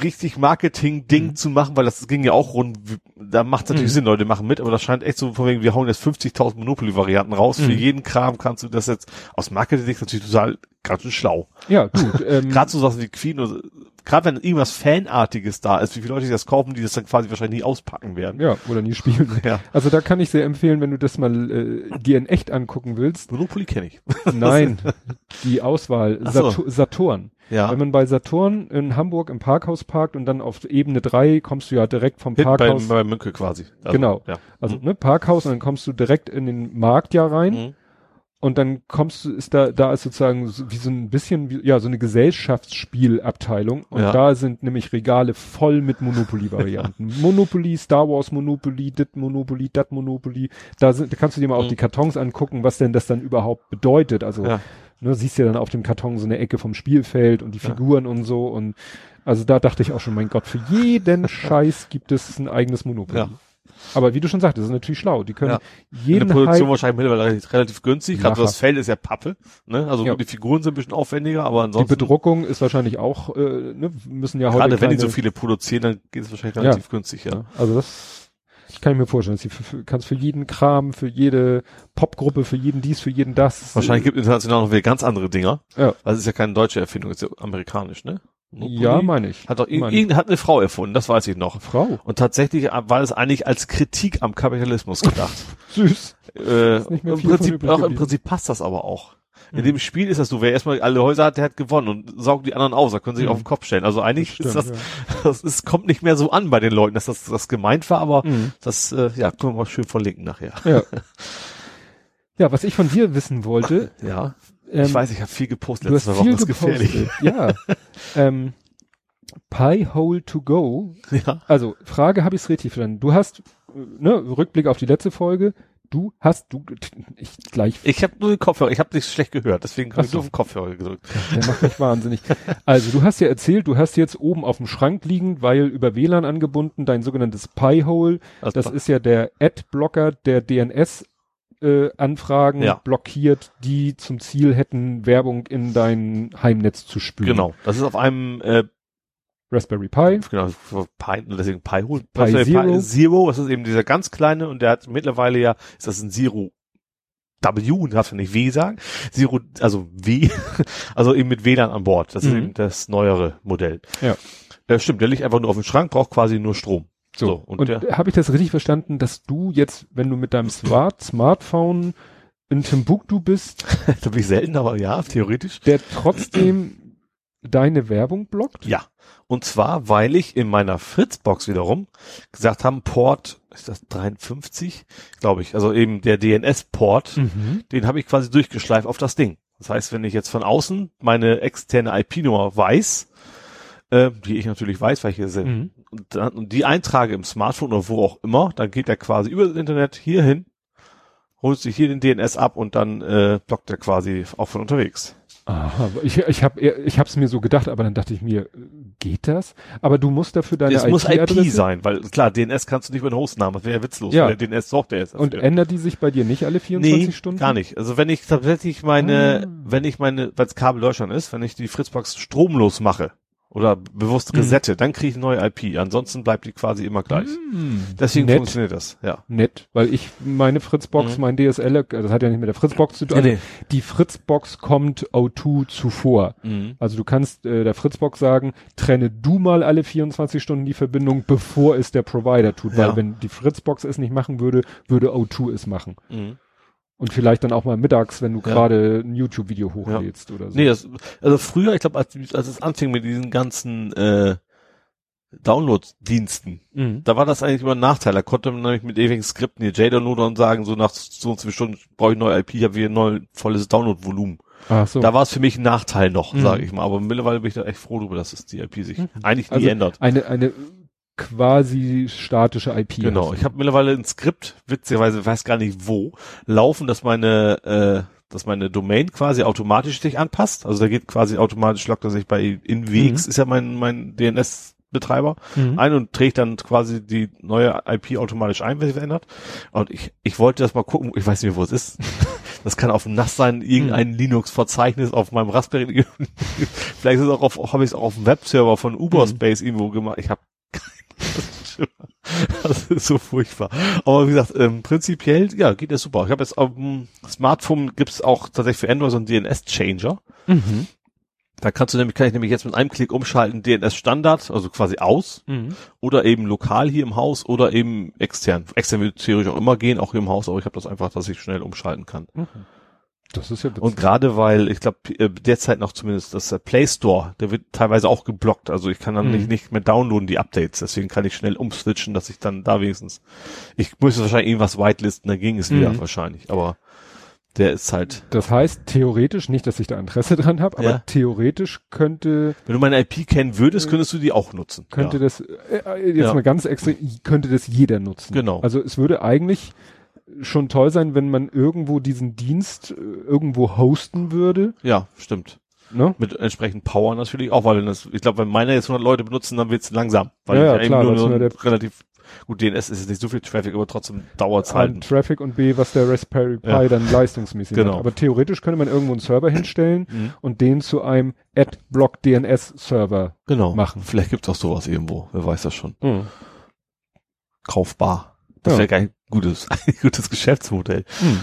richtig Marketing-Ding Mhm. zu machen, weil das ging ja auch rund, da macht natürlich Mhm. Sinn, Leute machen mit, aber das scheint echt so von wegen, wir hauen jetzt 50.000 Monopoly-Varianten raus, für Mhm. jeden Kram kannst du das jetzt, aus Marketing-Sicht natürlich total, ganz schön schlau. ja, gut. Ähm, Gerade so Sachen wie Queen, oder, gerade wenn irgendwas Fanartiges da ist, wie viele Leute sich das kaufen, die das dann quasi wahrscheinlich nie auspacken werden. ja, oder nie spielen. Ja. Also da kann ich sehr empfehlen, wenn du das mal äh, dir in echt angucken willst. Monopoly kenne ich. Nein, die Auswahl so. Satur Saturn. Ja. Wenn man bei Saturn in Hamburg im Parkhaus parkt und dann auf Ebene 3 kommst du ja direkt vom bei, Parkhaus. bei Münke quasi. Also, Genau. Ja. Also Mhm. ne, Parkhaus und dann kommst du direkt in den Markt ja rein Mhm. Und dann kommst du, ist da, da ist sozusagen so, wie so ein bisschen, wie, ja, so eine Gesellschaftsspielabteilung und Ja. da sind nämlich Regale voll mit Monopoly-Varianten. Monopoly, Star Wars Monopoly, dit Monopoly, dat Monopoly. Da sind, da kannst du dir mal auch Mhm. die Kartons angucken, was denn das dann überhaupt bedeutet. Also, Ja. ne, siehst ja dann auf dem Karton so eine Ecke vom Spielfeld und die Ja. Figuren und so und also da dachte ich auch schon, mein Gott, für jeden Scheiß gibt es ein eigenes Monopoly. Ja. Aber wie du schon sagst, das ist natürlich schlau. Die können Ja. Jeden der Produktion Hype, wahrscheinlich mittlerweile relativ, günstig. Gerade das. Feld ist ja Pappe. Ne? Also Ja. die Figuren sind ein bisschen aufwendiger, aber die ansonsten, Bedruckung ist wahrscheinlich auch, äh, ne, müssen ja heute gerade wenn die so viele produzieren, dann geht es wahrscheinlich Ja. relativ günstig. Ja. Ja, also das kann ich mir vorstellen. dass die für, für, kannst für jeden Kram, für jede Popgruppe, für jeden dies, für jeden das. Wahrscheinlich gibt es international noch wieder ganz andere Dinger. Ja. Das ist ja keine deutsche Erfindung, ist ja amerikanisch, ne? Monopoly Ja, meine ich. Hat doch irgend, hat eine Frau erfunden, das weiß ich noch. Frau. Und tatsächlich war es eigentlich als Kritik am Kapitalismus gedacht. Süß. äh, im, Prinzip, auch, Im. Prinzip passt das aber auch. In Mhm. dem Spiel ist das so, wer erstmal alle Häuser hat, der hat gewonnen und saugt die anderen aus, da können sie sich Mhm. auf den Kopf stellen. Also eigentlich Das ist das, stimmt, das ist, kommt nicht mehr so an bei den Leuten, dass das, das gemeint war, aber Mhm. das, äh, ja, können wir mal schön verlinken nachher. Ja. ja, was ich von dir wissen wollte, Ja, ähm, ich weiß, ich habe viel gepostet du letzte Woche, viel das ist gefährlich. Ja. ähm, Piehole to go. Ja, Also, Frage, habe ich es richtig verstanden? Du hast, äh, ne, Rückblick auf die letzte Folge, du hast, du, ich gleich, ich habe nur den Kopfhörer, ich habe nicht schlecht gehört, deswegen habe ich so. nur auf den Kopfhörer gedrückt. der macht mich wahnsinnig. Also, du hast ja erzählt, du hast jetzt oben auf dem Schrank liegen, weil über WLAN angebunden, dein sogenanntes Piehole, Also, das ist ja der Ad-Blocker, der DNS äh, Anfragen Ja. blockiert, die zum Ziel hätten, Werbung in dein Heimnetz zu spülen. genau, das ist auf einem äh, Raspberry Pi. genau, Pi, deswegen Pi. Pi Raspberry Zero. Zero, das ist eben dieser ganz kleine und der hat mittlerweile ja, ist das ein Zero W, darfst du nicht W sagen. Zero, also W, also eben mit WLAN an Bord. Das ist Mhm. eben das neuere Modell. Ja. Äh, stimmt, der liegt einfach nur auf dem Schrank, braucht quasi nur Strom. So, So, und, und habe ich das richtig verstanden, dass du jetzt, wenn du mit deinem Smart Smartphone in Timbuktu bist, da bin ich selten, aber ja, theoretisch. der trotzdem deine Werbung blockt? Ja. Und zwar, weil ich in meiner Fritzbox wiederum gesagt haben, Port, ist das 53? Glaube ich. Also eben der DNS-Port, Mhm. den habe ich quasi durchgeschleift auf das Ding. Das heißt, wenn ich jetzt von außen meine externe IP-Nummer weiß, äh, die ich natürlich weiß, weil ich hier sind, Mhm. Und, dann, und die eintrage im Smartphone oder wo auch immer, dann geht er quasi über das Internet hier hin, holt sich hier den DNS ab und dann äh, blockt er quasi auch von unterwegs. Aha, ich, ich habe ich hab's mir so gedacht, aber dann dachte ich mir, äh, geht das? Aber du musst dafür deine Es muss IP sein, weil klar, DNS kannst du nicht den Hostnamen, das wäre ja witzlos, Ja. weil der DNS sorgt der jetzt und ändert die sich bei dir nicht alle 24 nee, Stunden? gar nicht. Also wenn ich tatsächlich meine, Ah. wenn ich meine, weil es Kabel Deutschland ist, wenn ich die Fritzbox stromlos mache oder bewusst Mhm. resette, dann kriege ich eine neue IP. Ansonsten bleibt die quasi immer gleich. Hm. Deswegen Nett. funktioniert das, ja. Nett, weil ich meine Fritzbox, Mhm. mein DSL, äh, das hat ja nicht mit der Fritzbox zu tun. Nee, Also Die Fritzbox kommt O2 zuvor. Mhm. Also du kannst äh, der Fritzbox sagen, trenne du mal alle 24 Stunden die Verbindung, bevor es der Provider tut. Ja. Weil wenn die Fritzbox es nicht machen würde, würde O2 es machen. Und vielleicht dann auch mal mittags, wenn du Ja. gerade ein YouTube-Video hochlädst oder so. Nee, das, also früher, ich glaube, als, als es anfing mit diesen ganzen äh, Download-Diensten, Mhm. da war das eigentlich immer ein Nachteil. Da konnte man nämlich mit ewigen Skripten hier JDownloader und sagen, so nach so und so Stunden brauche ich neue IP, ich habe wieder ein neues volles Download-Volumen. Ach so. Da war es für mich ein Nachteil noch, Mhm. sage ich mal. Aber mittlerweile bin ich da echt froh drüber, dass es die IP sich Mhm. eigentlich nie Also ändert. eine, eine quasi statische IP. Genau. hast. Ich habe mittlerweile ein Skript, witzigerweise weiß gar nicht wo, laufen, dass meine äh, dass meine Domain quasi automatisch sich anpasst. Also da geht quasi automatisch, lockt er sich bei InWX, Mhm. ist ja mein, mein DNS-Betreiber, Mhm. ein und trägt dann quasi die neue IP automatisch ein, wenn sie verändert. Und ich, ich wollte das mal gucken, ich weiß nicht mehr, wo es ist. Das kann auf dem NAS sein, irgendein Linux-Verzeichnis auf meinem Raspberry. Vielleicht ist es auch auf, habe ich es auch auf dem Webserver von Uberspace irgendwo gemacht. Ich habe das ist so furchtbar. Aber wie gesagt, ähm, prinzipiell, ja, geht das super. Ich habe jetzt auf dem Smartphone gibt's auch tatsächlich für Android so einen DNS-Changer. Mhm. Da kannst du nämlich, kann ich nämlich jetzt mit einem Klick umschalten, DNS Standard, also quasi aus, Mhm. oder eben lokal hier im Haus oder eben extern. Extern würde theoretisch auch immer gehen, auch hier im Haus, aber ich habe das einfach, dass ich schnell umschalten kann. Das ist ja witzig. Und gerade weil, ich glaube, derzeit noch zumindest das äh, Play Store, der wird teilweise auch geblockt. Also ich kann dann Mhm. nicht, nicht mehr downloaden, die Updates. Deswegen kann ich schnell umswitchen, dass ich dann da wenigstens, ich müsste wahrscheinlich irgendwas whitelisten, dann ging es wieder Mhm. wahrscheinlich. Aber der ist halt, Das heißt, theoretisch, nicht, dass ich da Interesse dran habe, aber Ja. theoretisch könnte, wenn du meine IP kennen würdest, könntest du die auch nutzen. könnte ja. das, äh, jetzt Ja. mal ganz extrem, könnte das jeder nutzen. Genau. Also es würde eigentlich schon toll sein, wenn man irgendwo diesen Dienst äh, irgendwo hosten würde, Ja, stimmt. ne? Mit entsprechend Power natürlich auch, weil das, ich glaube, wenn meine jetzt 100 Leute benutzen, dann wird's langsam. Weil Ja, ich ja, eben klar, nur ist ein nur relativ, gut, DNS ist jetzt nicht so viel Traffic, aber trotzdem dauert's halt. Traffic und B, was der Raspberry Pi Ja. dann leistungsmäßig Genau. hat. Aber theoretisch könnte man irgendwo einen Server hinstellen Mhm. und den zu einem Adblock DNS Server Genau. machen. Vielleicht gibt's auch sowas irgendwo. Wer weiß das schon. Mhm. Kaufbar. Das Ja. wäre gar ein gutes, ein gutes Geschäftsmodell. Mhm.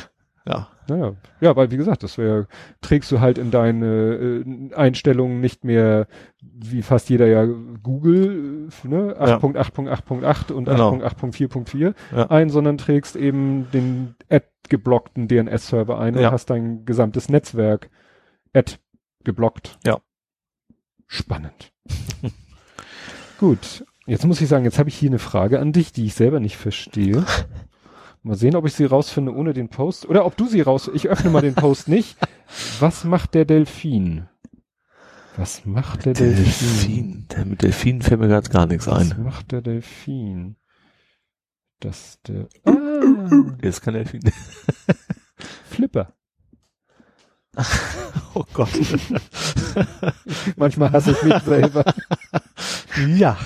Ja. Naja. Ja, weil wie gesagt, das wäre, trägst du halt in deine äh, Einstellungen nicht mehr, wie fast jeder ja Google, äh, ne, 8.8.8.8 und Genau. 8.8.4.4 Ja. ein, sondern trägst eben den ad-geblockten DNS-Server ein und Ja. hast dein gesamtes Netzwerk ad geblockt. Ja. Spannend. Gut. Jetzt muss ich sagen, jetzt habe ich hier eine Frage an dich, die ich selber nicht verstehe. Mal sehen, ob ich sie rausfinde ohne den Post. Oder ob du sie raus. Ich öffne mal den Post nicht. Was macht der Delfin? Was macht der Delfin? Delfin. Der, mit Delfin fällt mir ganz gar nichts Was ein. macht der Delfin? Das der. Ah, Der ist kein Delfin. Flipper. Oh Gott. Manchmal hasse ich mich selber. ja.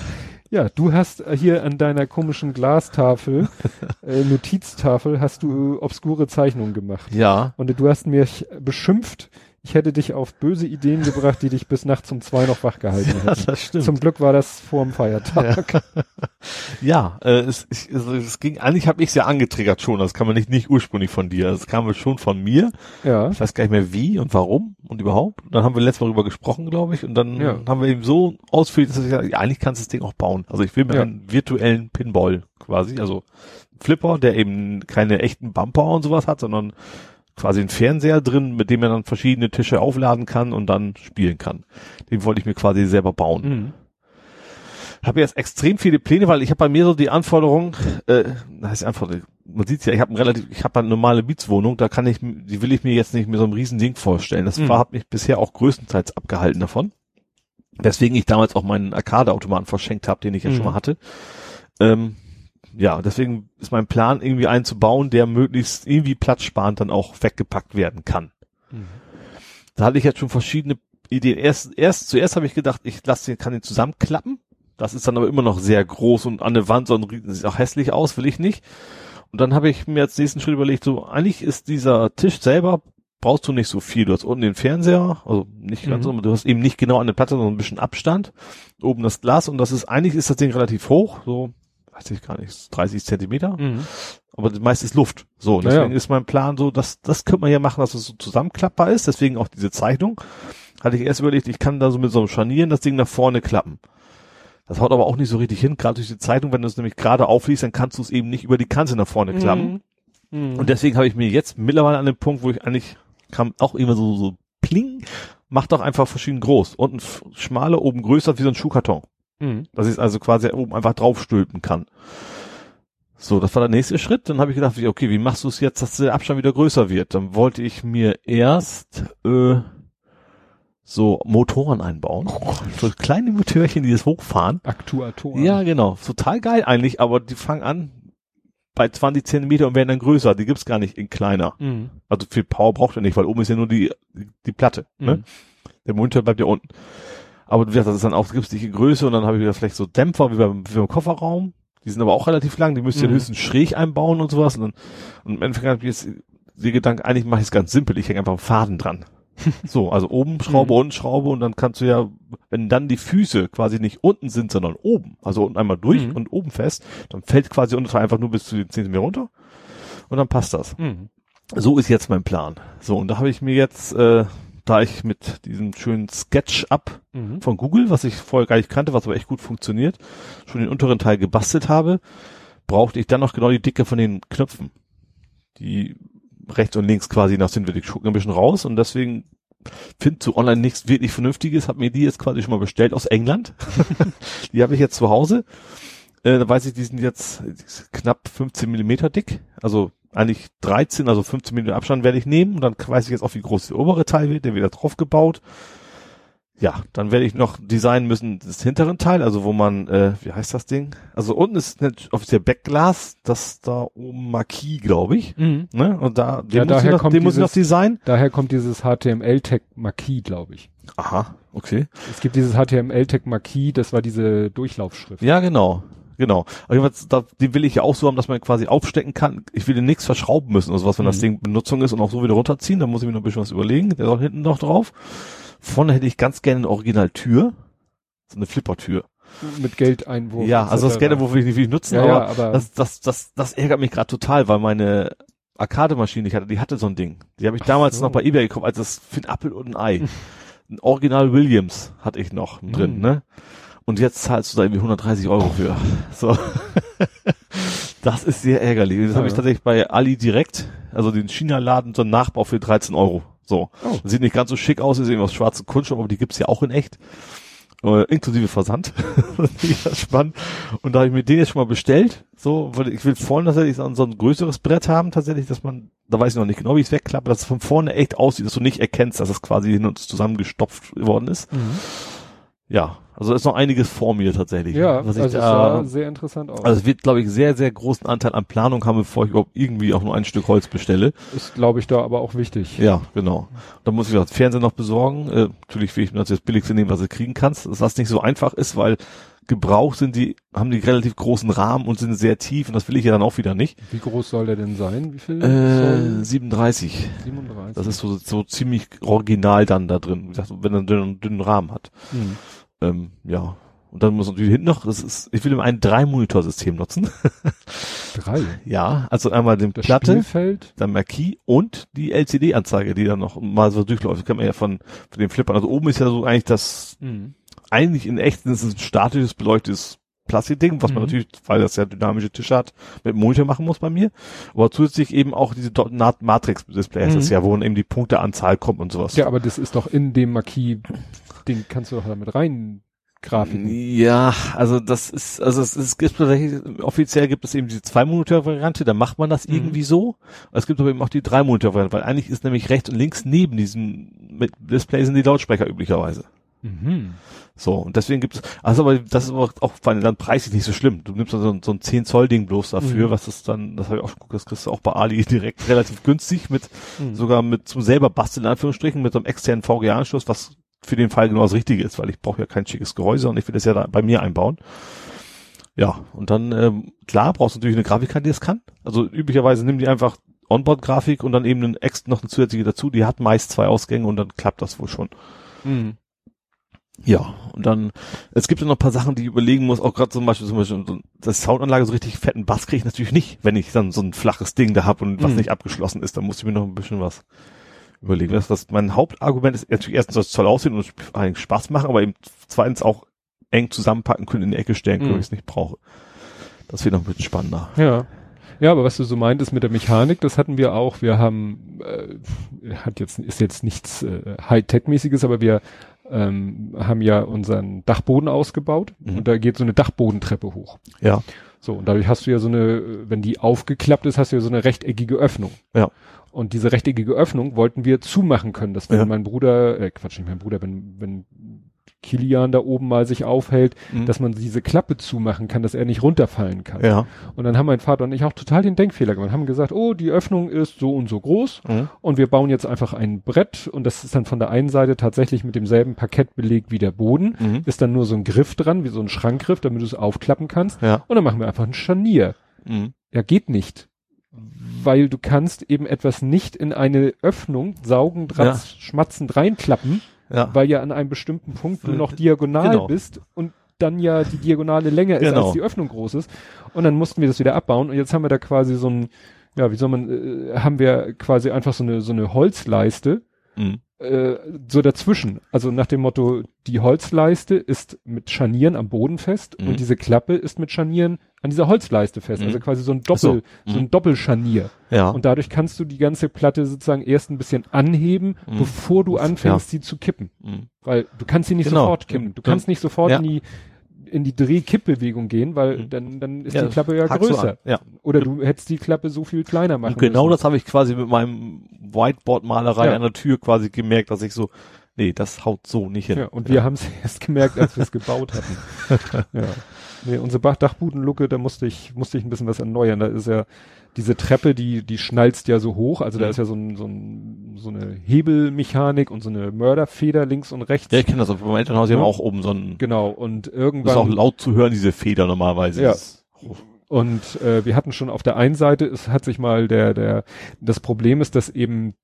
Ja, du hast äh, hier an deiner komischen Glastafel, äh, Notiztafel, hast du äh, obskure Zeichnungen gemacht. Ja. Und du hast mich beschimpft, ich hätte dich auf böse Ideen gebracht, die dich bis nachts um zwei noch wach gehalten Ja, hätten. das stimmt. Zum Glück war das vor dem Feiertag. Ja, äh, es, ich, also es ging, eigentlich habe ich es ja angetriggert schon, das kam ja nicht, nicht ursprünglich von dir, das kam ja schon von mir. Ja. Ich weiß gar nicht mehr wie und warum und überhaupt. Und dann haben wir letztes Mal darüber gesprochen, glaube ich, und dann Ja. haben wir eben so ausführlich, dass ich gesagt, ja, eigentlich kannst du das Ding auch bauen. Also ich will mir Ja. einen virtuellen Pinball quasi, also Flipper, der eben keine echten Bumper und sowas hat, sondern quasi einen Fernseher drin, mit dem man dann verschiedene Tische aufladen kann und dann spielen kann. Den wollte ich mir quasi selber bauen Mhm. habe jetzt extrem viele Pläne, weil ich habe bei mir so die Anforderung, äh, heißt einfach, man sieht ja, ich habe relativ, ich habe eine normale Mietswohnung, da kann ich, die will ich mir jetzt nicht mit so einem riesen Ding vorstellen. Das Mhm. war, hat mich bisher auch größtenteils abgehalten davon. Deswegen ich damals auch meinen Arcade-Automaten verschenkt habe, den ich ja Mhm. schon mal hatte. Ähm, ja, deswegen ist mein Plan, irgendwie einen zu bauen, der möglichst irgendwie platzsparend dann auch weggepackt werden kann. Mhm. Da hatte ich jetzt schon verschiedene Ideen. Erst, erst zuerst habe ich gedacht, ich lasse den, kann den zusammenklappen. Das ist dann aber immer noch sehr groß und an der Wand so ein, riesen- sieht auch hässlich aus, will ich nicht. Und dann habe ich mir als nächsten Schritt überlegt, so eigentlich ist dieser Tisch selber brauchst du nicht so viel. Du hast unten den Fernseher, also nicht ganz Mhm. so, aber du hast eben nicht genau an der Platte, sondern ein bisschen Abstand. Oben das Glas und das ist eigentlich ist das Ding relativ hoch, so weiß ich gar nicht, 30 Zentimeter Mhm. aber das meiste ist Luft. So, und Ja, deswegen ja. ist mein Plan so, dass das könnte man ja machen, dass es so zusammenklappbar ist. Deswegen auch diese Zeichnung. Hatte ich erst überlegt, ich kann da so mit so einem Scharnieren das Ding nach vorne klappen. Das haut aber auch nicht so richtig hin, gerade durch die Zeitung, wenn du es nämlich gerade aufliest, dann kannst du es eben nicht über die Kante nach vorne klappen. Mhm. Und deswegen habe ich mir jetzt mittlerweile an dem Punkt, wo ich eigentlich kam auch immer so, so pling, mach doch einfach verschieden groß. Unten schmaler, oben größer, wie so ein Schuhkarton. Mhm. Dass ich es also quasi oben einfach draufstülpen kann. So, das war der nächste Schritt. Dann habe ich gedacht, okay, wie machst du es jetzt, dass der Abstand wieder größer wird? Dann wollte ich mir erst äh, so Motoren einbauen. So kleine Motörchen, die das hochfahren. Aktuatoren. Ja, genau. Total geil eigentlich, aber die fangen an bei 20 Zentimeter und werden dann größer. Die gibt's gar nicht in kleiner. Mhm. Also viel Power braucht er nicht, weil oben ist ja nur die, die Platte. Ne? Mhm. Der Monitor bleibt ja unten. Aber wie gesagt, das ist dann auch, die Größe und dann habe ich wieder vielleicht so Dämpfer wie beim, wie beim Kofferraum. Die sind aber auch relativ lang, die müsst ihr Mhm. höchstens schräg einbauen und sowas. Und, dann, und im Endeffekt habe ich jetzt den Gedanken, eigentlich mache ich es ganz simpel, ich hänge einfach einen Faden dran. so, also oben Schraube, Mhm. unten Schraube und dann kannst du ja, wenn dann die Füße quasi nicht unten sind, sondern oben, also unten einmal durch Mhm. und oben fest, dann fällt quasi unten einfach nur bis zu den 10 Meter runter und dann passt das. Mhm. So ist jetzt mein Plan. So, und da habe ich mir jetzt, äh, da ich mit diesem schönen Sketch-Up Mhm. von Google, was ich vorher gar nicht kannte, was aber echt gut funktioniert, schon den unteren Teil gebastelt habe, brauchte ich dann noch genau die Dicke von den Knöpfen. Die rechts und links quasi nach sind wir, gucken ein bisschen raus und deswegen findest du online nichts wirklich Vernünftiges, hab mir die jetzt quasi schon mal bestellt aus England. die habe ich jetzt zu Hause. Äh, da weiß ich, die sind jetzt knapp 15 Millimeter dick, also eigentlich 13, also 15 Millimeter Abstand werde ich nehmen und dann weiß ich jetzt auch, wie groß der obere Teil wird, der wird da drauf gebaut. Ja, dann werde ich noch designen müssen das hinteren Teil, also wo man, äh, wie heißt das Ding? Also unten ist offiziell Backglas, das da oben Marquis, glaube ich. Mhm. Ne? Und da, den, Ja, muss, ich daher noch, kommt den muss ich noch dieses- designen. Daher kommt dieses HTML-Tag Marquis, glaube ich. Aha, okay. Es gibt dieses HTML-Tag Marquis, das war diese Durchlaufschrift. Ja, genau. Genau. Aber jedenfalls, da, den will ich ja auch so haben, dass man quasi aufstecken kann. Ich will den nichts verschrauben müssen oder sowas, wenn das Mhm. Ding Benutzung ist und auch so wieder runterziehen. Da muss ich mir noch ein bisschen was überlegen. Der soll hinten noch drauf. Vorne hätte ich ganz gerne eine Originaltür. So eine Flippertür. Mit Geldeinwurf. ja, also das gerne, wofür ich nicht wirklich nutzen, Ja, aber ja, aber das, das, das, das ärgert mich gerade total, weil meine Arcade-Maschine, die ich hatte, die hatte so ein Ding. Die habe ich damals so. noch bei eBay gekauft, als das für ein Apfel und ein Ei. ein Original Williams hatte ich noch drin, Mhm. ne? Und jetzt zahlst du da irgendwie 130 Euro für. So. das ist sehr ärgerlich. Das habe ich Ja. tatsächlich bei Ali direkt, also den China-Laden, so einen Nachbau für 13 Euro. So. Oh. Sieht nicht ganz so schick aus, ist irgendwie aus schwarzem Kunststoff, aber die gibt's ja auch in echt. Äh, inklusive Versand. das spannend. Und da habe ich mir den jetzt schon mal bestellt. So, weil ich will vorne tatsächlich so ein, größeres Brett haben, tatsächlich, dass man, da weiß ich noch nicht genau, wie ich es wegklappe, dass es von vorne echt aussieht, dass du nicht erkennst, dass es quasi hin und zusammengestopft worden ist. Ja, also ist noch einiges vor mir tatsächlich. Ja, was ich also es da, sah sehr interessant aus. also es wird, glaube ich, sehr, sehr großen Anteil an Planung haben, bevor ich überhaupt irgendwie auch nur ein Stück Holz bestelle. ist, glaube ich, da aber auch wichtig. Ja, genau. Da muss ich das Fernseher noch besorgen. Äh, natürlich will ich mir das billigste nehmen, was du kriegen kannst. Dass das nicht so einfach ist, weil gebraucht sind die, haben die relativ großen Rahmen und sind sehr tief und das will ich ja dann auch wieder nicht. Wie groß soll der denn sein? Wie viel? Äh, soll 37. 37. Das ist so, so ziemlich original dann da drin. Wie gesagt, wenn er einen dünnen, dünnen Rahmen hat. Hm. Ähm, ja. Und dann muss natürlich hinten noch, das ist, ich will immer ein Drei-Monitor-System nutzen. Drei. ja, also einmal den Das Platte, Spielfeld. der Marquis und die LCD-Anzeige, die dann noch mal so durchläuft. Das kann man ja von, von den Flippern. Also oben ist ja so eigentlich das, Hm. eigentlich in echt ist es ein statisches, beleuchtetes Plastikding, was man Mhm. natürlich, weil das ja dynamische Tische hat, mit dem Monitor machen muss bei mir. Aber zusätzlich eben auch diese Matrix-Displays, Mhm. das ist ja, wo dann eben die Punkteanzahl kommt und sowas. Ja, aber das ist doch in dem Marquis, den kannst du doch damit rein grafiken. Ja, also das ist, also es, es gibt tatsächlich, offiziell gibt es eben diese zwei Monitor Variante, da macht man das Mhm. irgendwie so. Es gibt aber eben auch die drei Monitor Variante, weil eigentlich ist nämlich rechts und links neben diesem mit Display sind die Lautsprecher üblicherweise. Mhm. So, und deswegen gibt es, also aber das ist aber auch vor allem dann preislich nicht so schlimm. Du nimmst dann so, ein- so ein 10 Zoll Ding bloß dafür, Mhm. was ist dann, das habe ich auch schon geguckt, das kriegst du auch bei Ali direkt relativ günstig mit, Mhm. sogar mit zum selber basteln, in Anführungsstrichen, mit so einem externen VGA-Anschluss, was für den Fall genau das Richtige ist, weil ich brauche ja kein schickes Gehäuse und ich will das ja da bei mir einbauen. Ja, und dann, ähm, klar, brauchst du natürlich eine Grafikkarte, die das kann. Also üblicherweise nimm die einfach Onboard-Grafik und dann eben einen extra, noch eine zusätzliche dazu, die hat meist zwei Ausgänge und dann klappt das wohl schon. Mhm. Ja, und dann, es gibt ja noch ein paar Sachen, die ich überlegen muss, auch gerade zum Beispiel, zum Beispiel so, das Soundanlage so richtig fetten Bass kriege ich natürlich nicht, wenn ich dann so ein flaches Ding da hab und was Mhm. nicht abgeschlossen ist, dann muss ich mir noch ein bisschen was überlegen. Das, das mein Hauptargument ist natürlich erstens, dass es toll aussehen und eigentlich Spaß machen, aber eben zweitens auch eng zusammenpacken können, in die Ecke stellen können, Mhm. wenn ich es nicht brauche. Das wird noch ein bisschen spannender. Ja. Ja, aber was du so meintest mit der Mechanik, das hatten wir auch. Wir haben, äh, hat jetzt, ist jetzt nichts äh, Hightech-mäßiges, aber wir ähm, haben ja unseren Dachboden ausgebaut Mhm. und da geht so eine Dachbodentreppe hoch. Ja. So, und dadurch hast du ja so eine, wenn die aufgeklappt ist, hast du ja so eine rechteckige Öffnung. Ja. Und diese rechteckige Öffnung wollten wir zumachen können, dass wenn Ja. mein Bruder, äh, Quatsch, nicht mein Bruder, wenn, wenn Kilian da oben mal sich aufhält, Mhm. dass man diese Klappe zumachen kann, dass er nicht runterfallen kann. Ja. Und dann haben mein Vater und ich auch total den Denkfehler gemacht, haben gesagt, oh, die Öffnung ist so und so groß Mhm. und wir bauen jetzt einfach ein Brett und das ist dann von der einen Seite tatsächlich mit demselben Parkett belegt wie der Boden, Mhm. ist dann nur so ein Griff dran, wie so ein Schrankgriff, damit du es aufklappen kannst Ja. und dann machen wir einfach ein Scharnier. Mhm. Ja, geht nicht. Weil du kannst eben etwas nicht in eine Öffnung saugen, dratz, schmatzend reinklappen, Ja. weil ja an einem bestimmten Punkt du Äh, noch diagonal genau. bist und dann ja die Diagonale länger ist, Genau. als die Öffnung groß ist. Und dann mussten wir das wieder abbauen und jetzt haben wir da quasi so ein, ja, wie soll man, äh, haben wir quasi einfach so eine, so eine Holzleiste, Mhm. Äh, so dazwischen. Also nach dem Motto, die Holzleiste ist mit Scharnieren am Boden fest Mhm. und diese Klappe ist mit Scharnieren an dieser Holzleiste fest. Mhm. Also quasi so ein so. Doppel, so, Mhm. ein Doppelscharnier. Ja. Und dadurch kannst du die ganze Platte sozusagen erst ein bisschen anheben, Mhm. bevor du anfängst, sie zu kippen. Mhm. Weil du kannst sie nicht Genau. sofort kippen. Du Dann- kannst nicht sofort ja. in die in die Dreh-Kippbewegung gehen, weil Mhm. dann, dann ist Ja, die Klappe ja größer. an. Ja. Oder du hättest die Klappe so viel kleiner machen Und genau müssen. das habe ich quasi mit meinem Whiteboard-Malerei Ja. an der Tür quasi gemerkt, dass ich so, nee, das haut so nicht hin. Ja, und wir haben es erst gemerkt, als wir es gebaut hatten. ja. Nee, unsere Dachbudenlucke, da musste ich, musste ich ein bisschen was erneuern. Da ist ja diese Treppe, die, die schnalzt ja so hoch. Also da Mhm. ist ja so, ein, so, ein, so eine Hebelmechanik und so eine Mörderfeder links und rechts. Ja, ich kenne das. Auf meinem Elternhaus, die Ja. haben auch oben so ein, Genau. Und das ist auch irgendwann, laut zu hören, diese Feder normalerweise. Ja. Und äh, wir hatten schon auf der einen Seite, es hat sich mal der, der, das Problem ist, dass eben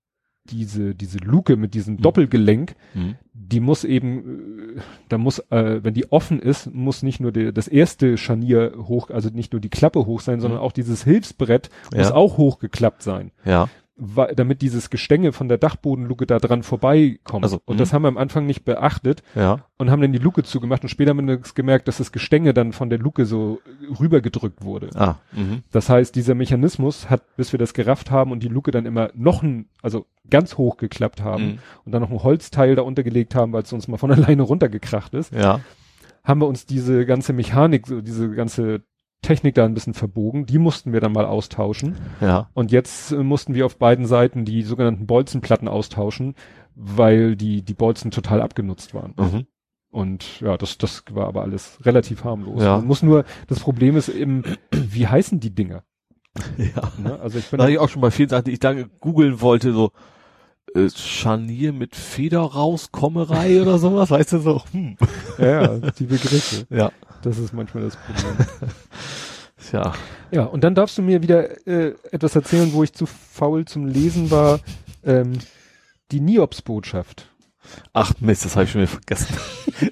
diese, diese Luke mit diesem Mhm. Doppelgelenk, Mhm. die muss eben, äh, da muss, äh, wenn die offen ist, muss nicht nur der, das erste Scharnier hoch, also nicht nur die Klappe hoch sein, sondern Mhm. auch dieses Hilfsbrett muss Ja. auch hochgeklappt sein, Ja. Damit dieses Gestänge von der Dachbodenluke da dran vorbeikommt. Also, und mhm. das haben wir am Anfang nicht beachtet Ja. und haben dann die Luke zugemacht und später haben wir gemerkt, dass das Gestänge dann von der Luke so rübergedrückt wurde. Ah. Mhm. Das heißt, dieser Mechanismus hat, bis wir das gerafft haben und die Luke dann immer noch ein, also ganz hoch geklappt haben Mhm. und dann noch ein Holzteil da untergelegt haben, weil es uns mal von alleine runtergekracht ist, Ja. haben wir uns diese ganze Mechanik, so diese ganze Technik da ein bisschen verbogen. Die mussten wir dann mal austauschen. Ja. Und jetzt äh, mussten wir auf beiden Seiten die sogenannten Bolzenplatten austauschen, weil die, die Bolzen total abgenutzt waren. Mhm. Und ja, das, das war aber alles relativ harmlos. Ja. Man muss nur, das Problem ist eben, wie heißen die Dinger? Ja. Ne? Also ich bin Da habe ich auch schon bei vielen Sachen, die ich da googeln wollte, so äh, Scharnier mit Federrauskommerei oder sowas, weißt du so. Hm. ja, ja, die Begriffe. Ja. Das ist manchmal das Problem. Ja. Ja, und dann darfst du mir wieder äh, etwas erzählen, wo ich zu faul zum Lesen war. Ähm, die Niops-Botschaft. Ach Mist, das habe ich schon wieder vergessen.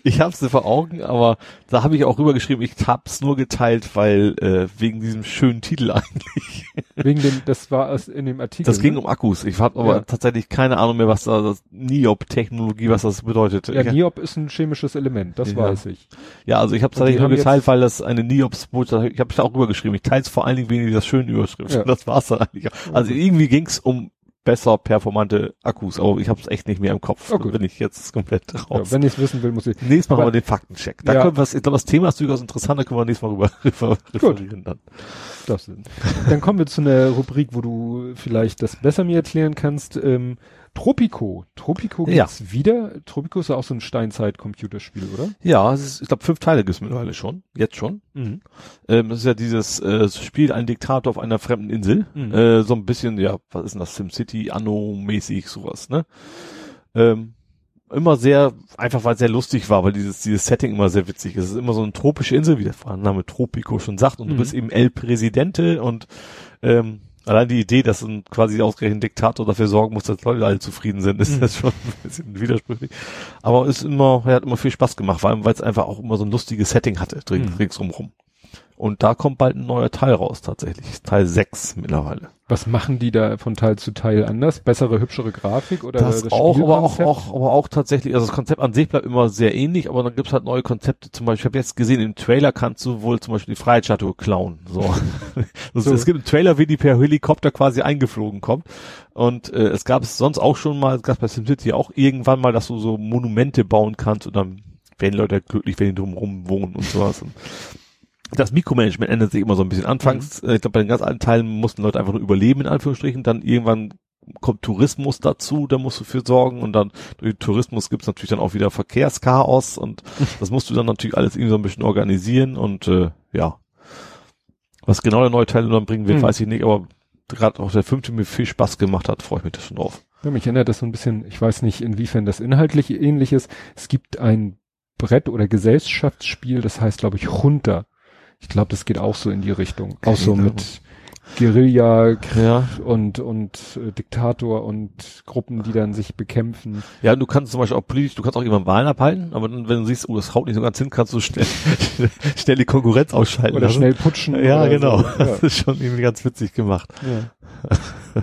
Ich habe sie vor Augen, aber da habe ich auch rübergeschrieben, ich hab's nur geteilt, weil äh, wegen diesem schönen Titel eigentlich. Wegen dem, das war aus, in dem Artikel. Das ging ne? um Akkus. Ich habe aber Ja. tatsächlich keine Ahnung mehr, was da das NIOP-Technologie, was das bedeutet. Ja, ich, Niop ist ein chemisches Element, das Ja. weiß ich. ja, also ich habe die tatsächlich nur geteilt, weil das eine NIOPs-Botschaft, ich habe da auch rübergeschrieben. Ich teile es vor allen Dingen wegen dieser schönen Überschrift. Ja. Das war's dann eigentlich. Also irgendwie ging's um besser performante Akkus, aber ich habe es echt nicht mehr im Kopf. Oh, gut. Bin ich jetzt komplett Ja, raus. wenn ich es wissen will, muss ich. Nächstes Mal Aber- machen wir den Faktencheck. Da Ja. können wir, ich glaube, das Thema ist durchaus interessant, da können wir nächstes Mal rüber refer- referieren dann. Das sind. Dann kommen wir zu einer Rubrik, wo du vielleicht das besser mir erklären kannst. Ähm, Tropico. Tropico Ja. gibt's wieder. Tropico ist ja auch so ein Steinzeit-Computerspiel, oder? Ja, es ist, ich glaube, fünf Teile gibt's mittlerweile schon. Jetzt schon. Mhm. Ähm, das ist ja dieses äh, Spiel, ein Diktator auf einer fremden Insel. Mhm. Äh, so ein bisschen, ja, was ist denn das? SimCity, Anno-mäßig, sowas, ne? Ähm, immer sehr, einfach weil es sehr lustig war, weil dieses, dieses Setting immer sehr witzig ist. Es ist immer so eine tropische Insel, wie der Name Tropico schon sagt, und Mhm. du bist eben El Presidente und ähm, allein die Idee, dass ein quasi ausgerechnet Diktator dafür sorgen muss, dass Leute alle zufrieden sind, ist Mhm. das schon ein bisschen widersprüchlich. Aber ist immer, er hat immer viel Spaß gemacht, vor allem weil es einfach auch immer so ein lustiges Setting hatte, drin, Mhm. ringsrum rum. Und da kommt bald ein neuer Teil raus, tatsächlich. Teil 6 mittlerweile. Was machen die da von Teil zu Teil anders? Bessere, hübschere Grafik oder Das, auch, aber auch, auch, aber auch tatsächlich, also das Konzept an sich bleibt immer sehr ähnlich, aber dann gibt's halt neue Konzepte. Zum Beispiel, ich habe jetzt gesehen, im Trailer kannst du wohl zum Beispiel die Freiheitsstatue klauen. So. das, So. Es gibt einen Trailer, wie die per Helikopter quasi eingeflogen kommt. Und äh, es gab es sonst auch schon mal, es gab bei SimCity auch irgendwann mal, dass du so Monumente bauen kannst und dann werden Leute glücklich, wenn die drumherum wohnen und sowas. Das Mikromanagement ändert sich immer so ein bisschen. Anfangs, äh, ich glaube, bei den ganz alten Teilen mussten Leute einfach nur überleben, in Anführungsstrichen. Dann irgendwann kommt Tourismus dazu, da musst du für sorgen. Und dann durch Tourismus gibt's natürlich dann auch wieder Verkehrschaos. Und das musst du dann natürlich alles irgendwie so ein bisschen organisieren. Und äh, ja, was genau der neue Teil dann bringen wird, Hm. weiß ich nicht. Aber gerade auch der fünfte mir viel Spaß gemacht hat, freue ich mich da schon drauf. Ja, mich erinnert das so ein bisschen, ich weiß nicht, inwiefern das inhaltlich ähnlich ist. Es gibt ein Brett- oder Gesellschaftsspiel, das heißt, glaube ich, Junta. Ich glaube, das geht auch so in die Richtung. Auch so Keine mit Guerilla Ja. und, und äh, Diktator und Gruppen, die dann sich bekämpfen. Ja, du kannst zum Beispiel auch politisch, du kannst auch jemanden Wahlen abhalten, aber dann, wenn du siehst, oh, das haut nicht so ganz hin, kannst du schnell, schnell die Konkurrenz ausschalten. Oder lassen. schnell putschen. Ja, genau. So. Das ist schon irgendwie ganz witzig gemacht. Ja.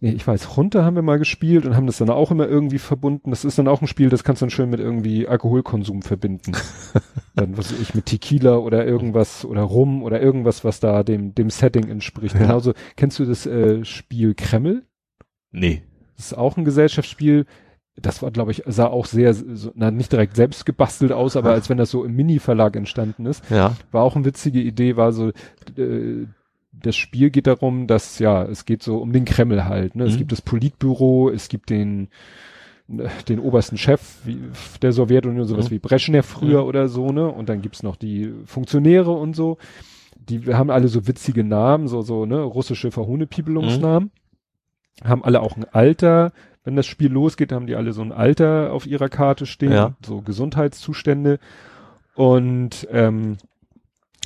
nee, ich weiß, Junta haben wir mal gespielt und haben das dann auch immer irgendwie verbunden. Das ist dann auch ein Spiel, das kannst du dann schön mit irgendwie Alkoholkonsum verbinden. dann, was weiß ich, mit Tequila oder irgendwas oder Rum oder irgendwas, was da dem, dem Setting entspricht. Ja. Genauso, kennst du das äh, Spiel Kreml? Nee. Das ist auch ein Gesellschaftsspiel. Das war, glaube ich, sah auch sehr, so, na, nicht direkt selbst gebastelt aus, aber als wenn das so im Mini-Verlag entstanden ist. Ja. War auch eine witzige Idee, war so, äh, das Spiel geht darum, dass, ja, es geht so um den Kreml halt, ne? Es Mhm. gibt das Politbüro, es gibt den, den obersten Chef wie, der Sowjetunion, sowas Mhm. wie Brezhnev früher Mhm. oder so, ne? Und dann gibt's noch die Funktionäre und so. Die haben alle so witzige Namen, so, so, ne? Russische Verhohnepiepelungsnamen. Haben alle auch ein Alter. Wenn das Spiel losgeht, haben die alle so ein Alter auf ihrer Karte stehen, Ja. so Gesundheitszustände. Und ähm,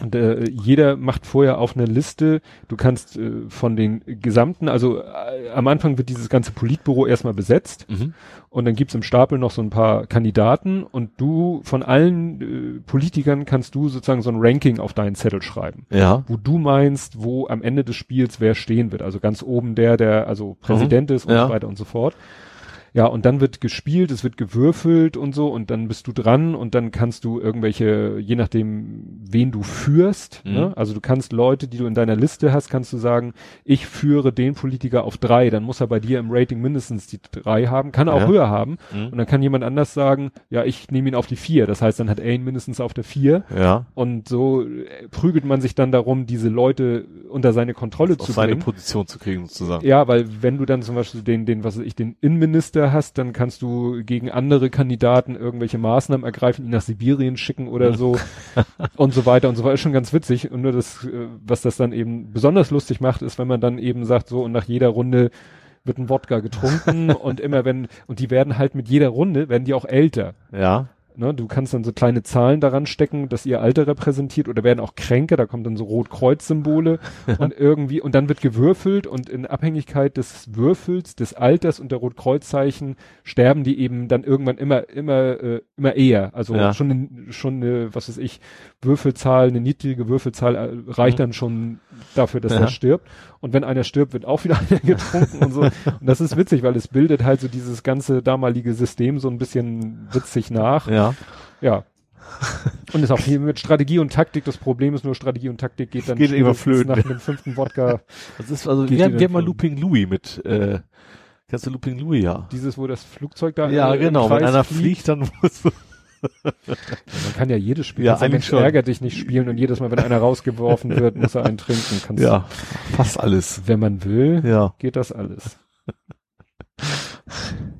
Und, äh, jeder macht vorher auf eine Liste, du kannst äh, von den gesamten, also äh, am Anfang wird dieses ganze Politbüro erstmal besetzt Mhm. und dann gibt's im Stapel noch so ein paar Kandidaten und du von allen äh, Politikern kannst du sozusagen so ein Ranking auf deinen Zettel schreiben, Ja. wo du meinst, wo am Ende des Spiels wer stehen wird. Also ganz oben der, der also Präsident ist und Ja. so weiter und so fort. Ja, und dann wird gespielt, es wird gewürfelt und so und dann bist du dran und dann kannst du irgendwelche, je nachdem, wen du führst, Mhm. ne? also du kannst Leute, die du in deiner Liste hast, kannst du sagen, ich führe den Politiker auf drei, dann muss er bei dir im Rating mindestens die drei haben, kann er auch Ja. höher haben Mhm. und dann kann jemand anders sagen, ja, ich nehme ihn auf die vier, das heißt, dann hat er ihn mindestens auf der vier Ja. und so äh, prügelt man sich dann darum, diese Leute unter seine Kontrolle Auf zu seine bringen. Position zu kriegen, sozusagen. Ja, weil wenn du dann zum Beispiel den, den, was weiß ich, den Innenminister hast, dann kannst du gegen andere Kandidaten irgendwelche Maßnahmen ergreifen, ihn nach Sibirien schicken oder so und so weiter und so weiter. Ist schon ganz witzig. Und nur das, äh, was das dann eben besonders lustig macht, ist, wenn man dann eben sagt, so und nach jeder Runde wird ein Wodka getrunken und immer wenn, und die werden halt mit jeder Runde, werden die auch älter. Ja. Ne, du kannst dann so kleine Zahlen daran stecken, dass ihr Alter repräsentiert oder werden auch Kränke, da kommt dann so Rot-Kreuz-Symbole und irgendwie, und dann wird gewürfelt und in Abhängigkeit des Würfels, des Alters und der Rot-Kreuz-Zeichen sterben die eben dann irgendwann immer, immer, äh, immer eher. Also Ja. schon, eine- schon eine, was weiß ich, Würfelzahl, eine niedrige Würfelzahl äh, reicht Mhm. dann schon dafür, dass Ja. er stirbt. Und wenn einer stirbt, wird auch wieder einer getrunken und so. Und das ist witzig, weil es bildet halt so dieses ganze damalige System so ein bisschen witzig nach. Ja. Ja. Und ist auch hier mit Strategie und Taktik. Das Problem ist nur, Strategie und Taktik geht dann Geht immer spätestens flöten. nach dem fünften Wodka. Das ist also, wir, haben- wir mal Looping Louis mit, äh, kennst du Looping Louis, ja? Dieses, wo das Flugzeug da Ja, genau. Wenn einer fliegt, dann muss Man kann ja jedes Spiel, Ja, eigentlich Mensch schon. ärgert dich nicht spielen und jedes Mal, wenn einer rausgeworfen wird, muss er einen trinken. Kannst, ja, fast alles. Wenn man will, Ja. geht das alles.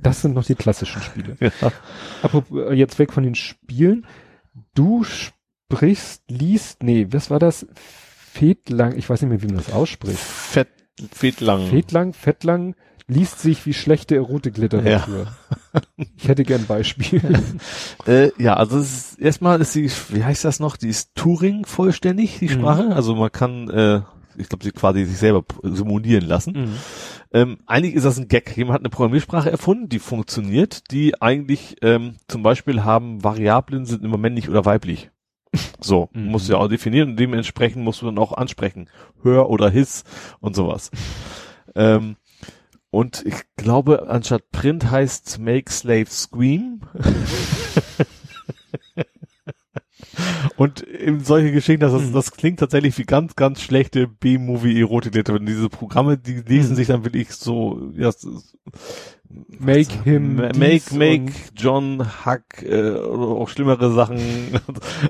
Das sind noch die klassischen Spiele. ja. Apropos, äh, jetzt weg von den Spielen. Du sprichst, liest, nee, was war das? Fedlang, ich weiß nicht mehr, wie man das ausspricht. Fett, Fettlang. Fedlang, Fettlang, liest sich wie schlechte Erotikliteratur. Ich hätte gern ein Beispiel. Äh, ja, also es ist, erstmal ist die, wie heißt das noch, die ist Turing vollständig, die Mhm. Sprache. Also man kann, äh, ich glaube, sie quasi sich selber simulieren lassen. Mhm. Ähm, eigentlich ist das ein Gag. Jemand hat eine Programmiersprache erfunden, die funktioniert, die eigentlich ähm, zum Beispiel haben, Variablen sind immer männlich oder weiblich. So, Mhm. musst du ja auch definieren und dementsprechend musst du dann auch ansprechen. Hör oder Hiss und sowas. ähm, und ich glaube, anstatt Print heißt Make Slave Scream. Und eben solche Geschichten, das, Mhm. das klingt tatsächlich wie ganz, ganz schlechte B-Movie-Erotik-Literatur. Diese Programme, die lesen Mhm. sich dann wirklich so, ja, Make him Ma- dies Make, make John Huck, äh, oder auch schlimmere Sachen.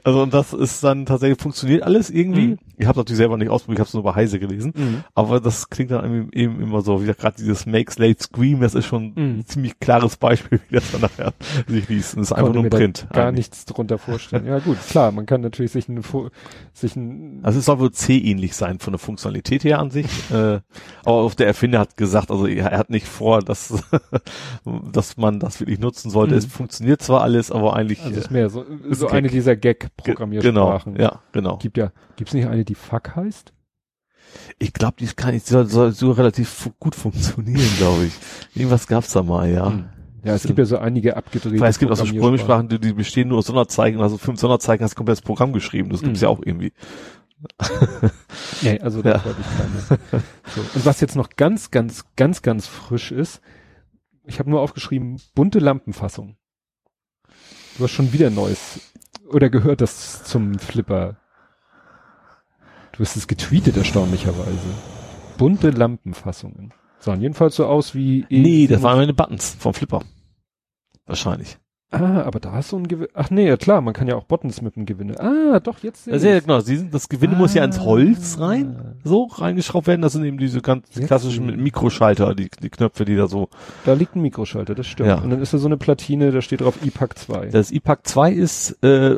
Also und das ist dann tatsächlich, funktioniert alles irgendwie. Mhm. Ich habe natürlich selber nicht ausprobiert, ich habe es nur bei Heise gelesen. Mhm. Aber das klingt dann eben, immer so, wie gerade dieses Make Slave Scream, das ist schon Mhm. ein ziemlich klares Beispiel, wie das dann nachher sich liest. Und das ist einfach nur ein Print. Gar eigentlich. nichts drunter vorstellen. Ja gut, klar, man kann natürlich sich eine, Fo- sich ein, Also es soll wohl C-ähnlich sein von der Funktionalität her an sich. äh, aber auch der Erfinder hat gesagt, also er, er hat nicht vor, dass, dass man das wirklich nutzen sollte. Mhm. Es funktioniert zwar alles, aber eigentlich also äh, ist mehr so, so ein eine Gag. dieser Gag-Programmiersprachen. Genau, ja, genau. Gibt ja, gibt's nicht eine, die Fuck heißt? Ich glaube, die kann ich soll, soll so relativ gut funktionieren, glaube ich. Irgendwas gab's da mal, ja. Hm. Ja, es gibt ja so einige abgedrehte Weil es gibt auch so Programmiersprachen. Die, die bestehen nur aus Sonderzeichen, also fünf Sonderzeichen hast du komplett das Programm geschrieben. Das gibt's Mhm. ja auch irgendwie. Nee, also das Ja. wollte ich keine. So. Und was jetzt noch ganz, ganz, ganz, ganz frisch ist, ich habe nur aufgeschrieben, bunte Lampenfassung. Du hast schon wieder neues oder gehört das zum Flipper. Du hast es getweetet erstaunlicherweise. Bunte Lampenfassungen. Sahen jedenfalls so aus wie Nee, das waren meine Buttons vom Flipper. Wahrscheinlich. Ah, aber da hast du ein Gewinn. Ach nee, ja klar, man kann ja auch Buttons mit dem Gewinne. Ah, doch, jetzt sehe Ja, sehr ich's. genau. Sie sind, das Gewinde muss ja ins Holz rein, Ah. so reingeschraubt werden. Das sind eben diese ganz Jetzt klassischen. Mikroschalter, die, die Knöpfe, die da so. Da liegt ein Mikroschalter, das stimmt. Ja. Und dann ist da so eine Platine, da steht drauf IPAC 2. Das IPAC 2 ist äh,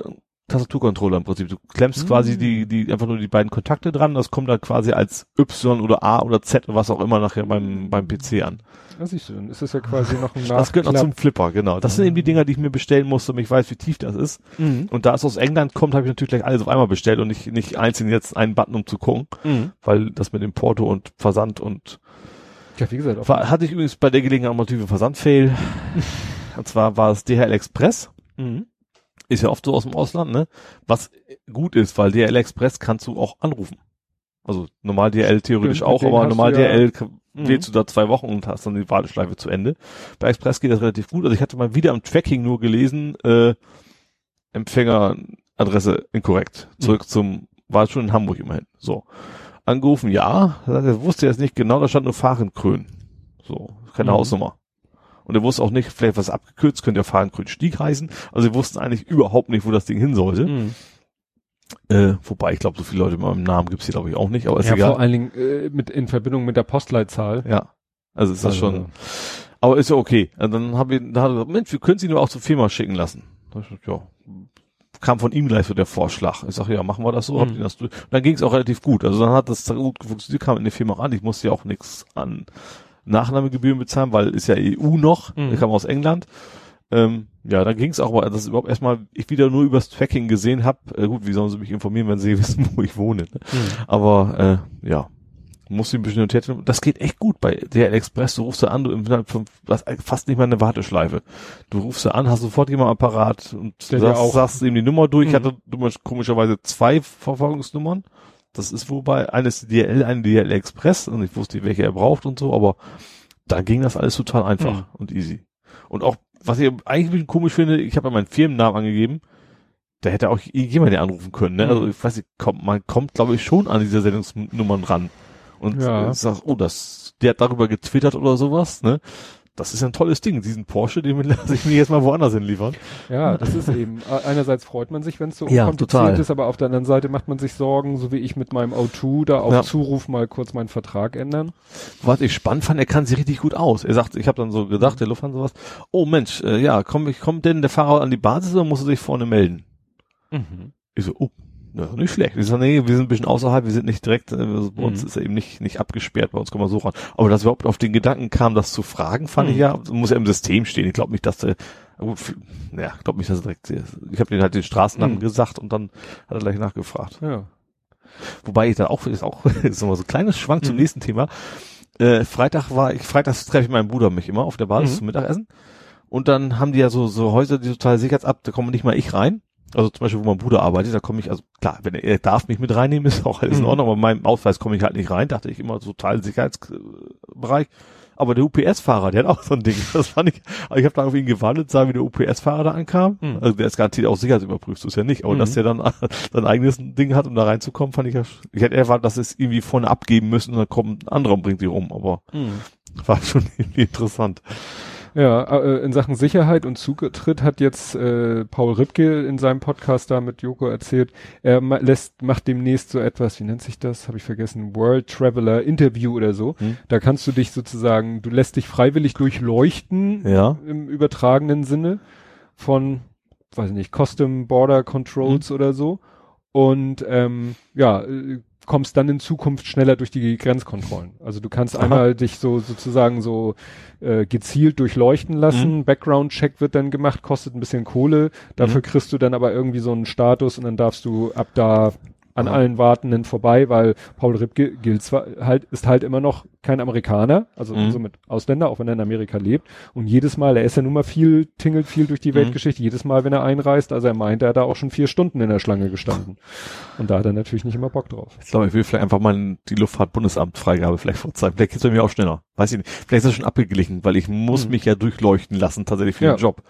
Tastaturcontroller im Prinzip. Du klemmst Mhm. quasi die, die, einfach nur die beiden Kontakte dran, das kommt dann quasi als Y oder A oder Z oder was auch immer nachher beim, beim PC an. Ja, siehst du, dann ist das ja quasi noch ein Das gehört noch Nachklapp. zum Flipper, genau. Das sind eben die Dinger, die ich mir bestellen musste, damit ich weiß, wie tief das ist. Mhm. Und da es aus England kommt, habe ich natürlich gleich alles auf einmal bestellt und nicht, nicht einzeln jetzt einen Button, um zu gucken, Mhm. weil das mit dem Porto und Versand und Ja, wie gesagt, war, hatte ich übrigens bei der Gelegenheit auch mal einen Versandfail. und zwar war es DHL Express. Mhm. Ist ja oft so aus dem Ausland, ne? Was gut ist, weil DHL Express kannst du auch anrufen. Also normal DHL theoretisch Stimmt, auch, aber normal du ja- k- Mhm. wählst du da zwei Wochen und hast dann die Warteschleife zu Ende. Bei Express geht das relativ gut. Also ich hatte mal wieder am Tracking nur gelesen, äh, Empfängeradresse inkorrekt. Zurück zum, war schon in Hamburg immerhin. So. Angerufen, ja. Er wusste jetzt nicht genau, da stand nur Fahrenkrön. So, keine Mhm. Hausnummer. Und er wusste auch nicht, vielleicht was abgekürzt, könnte ja Fahrenkrön-Stieg heißen. Also sie wussten eigentlich überhaupt nicht, wo das Ding hin sollte. Mhm. Äh, wobei, ich glaube, so viele Leute mit meinem Namen gibt's hier, glaube ich, auch nicht, aber ist Ja, egal. vor allen Dingen äh, mit in Verbindung mit der Postleitzahl. Ja. Also ist das Also- schon, aber ist ja okay. Und dann haben wir, da hat er gesagt, Mensch, wir können sie nur auch zur Firma schicken lassen. Ich gesagt, ja. Kam von ihm gleich so der Vorschlag. Ich sage, ja, machen wir das so, Mhm. das durch? Und dann ging es auch relativ gut. Also dann hat das gut funktioniert, kam in die Firma ran. Ich musste ja auch nichts an Nachnahmegebühren bezahlen, weil ist ja EU noch, Mhm. ich kam aus England. Ähm, ja, dann ging es auch, aber dass überhaupt erstmal ich wieder nur übers Tracking gesehen habe. Äh, gut, wie sollen sie mich informieren, wenn sie wissen, wo ich wohne? Ne? Mhm. Aber äh, ja, muss ich ein bisschen notiert. Das geht echt gut bei DHL Express. Du rufst da an, du innerhalb von was, fast nicht mal eine Warteschleife. Du rufst da an, hast sofort jemand am Apparat und Der sagst, auch- sagst ihm die Nummer durch. Ich Mhm. hatte dummer- komischerweise zwei Verfolgungsnummern. Das ist wobei eines DHL, eine DHL Express und ich wusste, welche er braucht und so, aber da ging das alles total einfach Mhm. und easy. Und auch, was ich eigentlich ein bisschen komisch finde, ich habe ja meinen Firmennamen angegeben, da hätte auch jemand ja anrufen können, ne? Also ich weiß nicht, kommt, man kommt, glaube ich, schon an diese Sendungsnummern ran. Und Ja. sagt, oh, das, der hat darüber getwittert oder sowas, ne? Das ist ja ein tolles Ding, diesen Porsche, den lasse ich mir jetzt mal woanders hinliefern. Ja, das ist eben. Einerseits freut man sich, wenn es so Ja, total. ist, aber auf der anderen Seite macht man sich Sorgen, so wie ich mit meinem O2, da auf Ja. Zuruf mal kurz meinen Vertrag ändern. Was ich spannend fand, er kann sie richtig gut aus. Er sagt, ich habe dann so gedacht, der Lufthansa was, oh Mensch, äh, ja, komm, ich komm denn der Fahrer an die Basis oder muss er sich vorne melden? Ich so, oh, ja, nicht schlecht. Ich so, nee, wir sind ein bisschen außerhalb, wir sind nicht direkt, äh, bei uns Mhm. ist er eben nicht, nicht abgesperrt, bei uns kommen wir so ran. Aber dass er überhaupt auf den Gedanken kam, das zu fragen, fand Mhm. ich ja, muss ja im System stehen. Ich glaube nicht, dass der, f- ja, glaube nicht, dass er direkt, ich habe den halt den Straßennamen Mhm. gesagt und dann hat er gleich nachgefragt. Ja. Wobei ich da auch, ist auch, ist nochmal so ein kleines Schwank zum Mhm. nächsten Thema. Äh, Freitag war ich, freitags treffe ich meinen Bruder mich immer auf der Basis Mhm. zum Mittagessen. Und dann haben die ja so, so Häuser, die total sicherheitsab, da komme nicht mal ich rein. Also zum Beispiel, wo mein Bruder arbeitet, da komme ich, also klar, wenn er, er darf mich mit reinnehmen, ist auch alles in Mhm. Ordnung, aber mit meinem Ausweis komme ich halt nicht rein, dachte ich immer, total Sicherheitsbereich. Aber der UPS-Fahrer, der hat auch so ein Ding. Das fand ich, ich habe dann auf ihn gewartet, sah, wie der UPS-Fahrer da ankam. Mhm. Also der ist garantiert auch sicherheitsüberprüft, so ist ja nicht. Aber Mhm. dass der dann sein eigenes Ding hat, um da reinzukommen, fand ich ja, ich hätte erwartet, dass es irgendwie vorne abgeben müssen und dann kommt ein anderer und bringt die um. Aber war schon irgendwie interessant. Ja, äh, in Sachen Sicherheit und Zutritt hat jetzt äh, Paul Ripke in seinem Podcast da mit Joko erzählt, er ma lässt, macht demnächst so etwas, wie nennt sich das? Habe ich vergessen, World Traveler Interview oder so. Hm. Da kannst du dich sozusagen, du lässt dich freiwillig durchleuchten Ja. im übertragenen Sinne von, weiß ich nicht, Custom Border Controls Mhm. oder so. Und ähm, ja, äh, kommst dann in Zukunft schneller durch die Grenzkontrollen. Also du kannst Aha. einmal dich so sozusagen so äh, gezielt durchleuchten lassen. Mhm. Background-Check wird dann gemacht, kostet ein bisschen Kohle. Dafür Mhm. kriegst du dann aber irgendwie so einen Status und dann darfst du ab da an Aha. allen Wartenden vorbei, weil Paul Ripke gilt zwar halt, ist halt immer noch kein Amerikaner, also Mhm. somit Ausländer, auch wenn er in Amerika lebt. Und jedes Mal, er ist ja nun mal viel, tingelt viel durch die Mhm. Weltgeschichte, jedes Mal, wenn er einreist, also er meint, er hat da auch schon vier Stunden in der Schlange gestanden. Und da hat er natürlich nicht immer Bock drauf. Ich glaube, ich will vielleicht einfach mal die Luftfahrtbundesamt-Freigabe vielleicht vorzeigen. Vielleicht geht's bei mir auch schneller. Weiß ich nicht. Vielleicht ist das schon abgeglichen, weil ich muss Mhm. mich ja durchleuchten lassen, tatsächlich für Ja. den Job.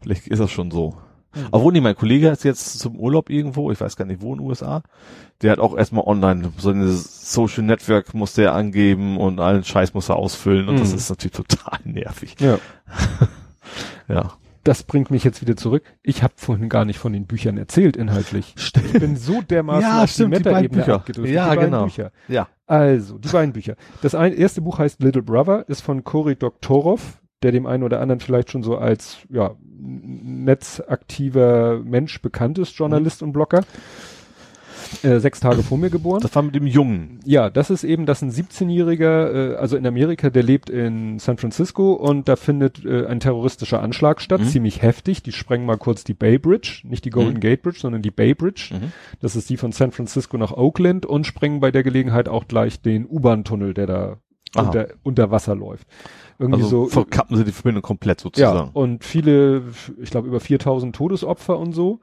Vielleicht ist das schon so. Mhm. Obwohl, nee, mein Kollege ist jetzt zum Urlaub irgendwo, ich weiß gar nicht wo in den USA, der hat auch erstmal online so eine Social Network musste er angeben und allen Scheiß muss er ausfüllen und das Mhm. ist natürlich total nervig. Ja. Ja. Das bringt mich jetzt wieder zurück. Ich habe vorhin gar nicht von den Büchern erzählt, inhaltlich. Ich bin so dermaßen Ja, auf stimmt, die Meta-Ebene. Ja, die genau. Bücher. Ja. Also, die beiden Bücher. Das ein, erste Buch heißt Little Brother, ist von Cory Doktorov. Der dem einen oder anderen vielleicht schon so als ja, netzaktiver Mensch bekannt ist, Journalist mhm. und Blogger. Äh, sechs Tage vor mir geboren. Das war mit dem Jungen. Ja, das ist eben, das ist ein 17-Jähriger, äh, also in Amerika, der lebt in San Francisco und da findet äh, ein terroristischer Anschlag statt, mhm. ziemlich heftig. Die sprengen mal kurz die Bay Bridge, nicht die Golden mhm. Gate Bridge, sondern die Bay Bridge. Mhm. Das ist die von San Francisco nach Oakland und sprengen bei der Gelegenheit auch gleich den U-Bahn-Tunnel, der da unter, unter Wasser läuft. Irgendwie also so. Verkappen sie die Verbindung komplett sozusagen. Ja, und viele, ich glaube über 4000 Todesopfer und so.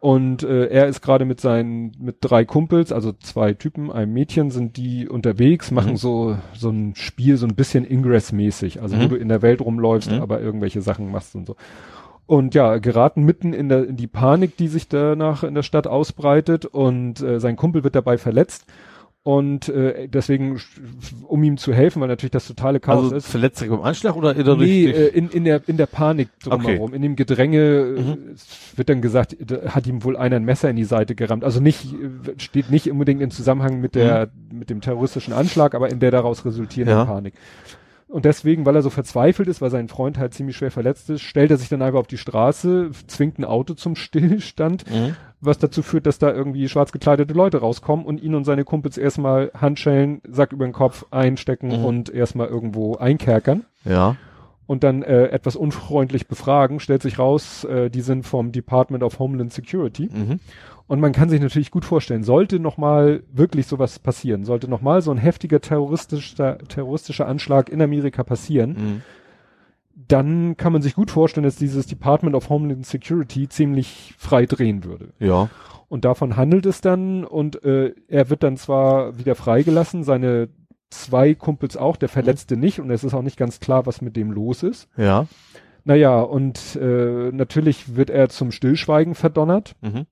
Und äh, er ist gerade mit seinen, mit drei Kumpels, also zwei Typen, einem Mädchen, sind die unterwegs, machen mhm. so so ein Spiel, so ein bisschen Ingress-mäßig, also mhm. wo du in der Welt rumläufst, mhm. aber irgendwelche Sachen machst und so. Und ja, geraten mitten in, der, in die Panik, die sich danach in der Stadt ausbreitet und äh, sein Kumpel wird dabei verletzt und äh, deswegen, um ihm zu helfen, weil natürlich das totale Chaos also ist. Verletzt sich beim Anschlag oder nee, äh, in, in, der, in der Panik drumherum, okay. in dem Gedränge mhm. äh, wird dann gesagt, hat ihm wohl einer ein Messer in die Seite gerammt. Also nicht, äh, steht nicht unbedingt im Zusammenhang mit der, mhm. mit dem terroristischen Anschlag, aber in der daraus resultierenden ja. Panik. Und deswegen, weil er so verzweifelt ist, weil sein Freund halt ziemlich schwer verletzt ist, stellt er sich dann einfach auf die Straße, zwingt ein Auto zum Stillstand, mhm. Was dazu führt, dass da irgendwie schwarz gekleidete Leute rauskommen und ihn und seine Kumpels erstmal Handschellen, Sack über den Kopf einstecken mhm. und erstmal irgendwo einkerkern. Ja. Und dann äh, etwas unfreundlich befragen, stellt sich raus, äh, die sind vom Department of Homeland Security. Mhm. Und man kann sich natürlich gut vorstellen, sollte nochmal wirklich sowas passieren, sollte nochmal so ein heftiger terroristischer, terroristischer Anschlag in Amerika passieren, mhm. Dann kann man sich gut vorstellen, dass dieses Department of Homeland Security ziemlich frei drehen würde. Ja. Und davon handelt es dann und äh, er wird dann zwar wieder freigelassen, seine zwei Kumpels auch, der Verletzte nicht und es ist auch nicht ganz klar, was mit dem los ist. Ja. Naja, und äh, natürlich wird er zum Stillschweigen verdonnert. Mhm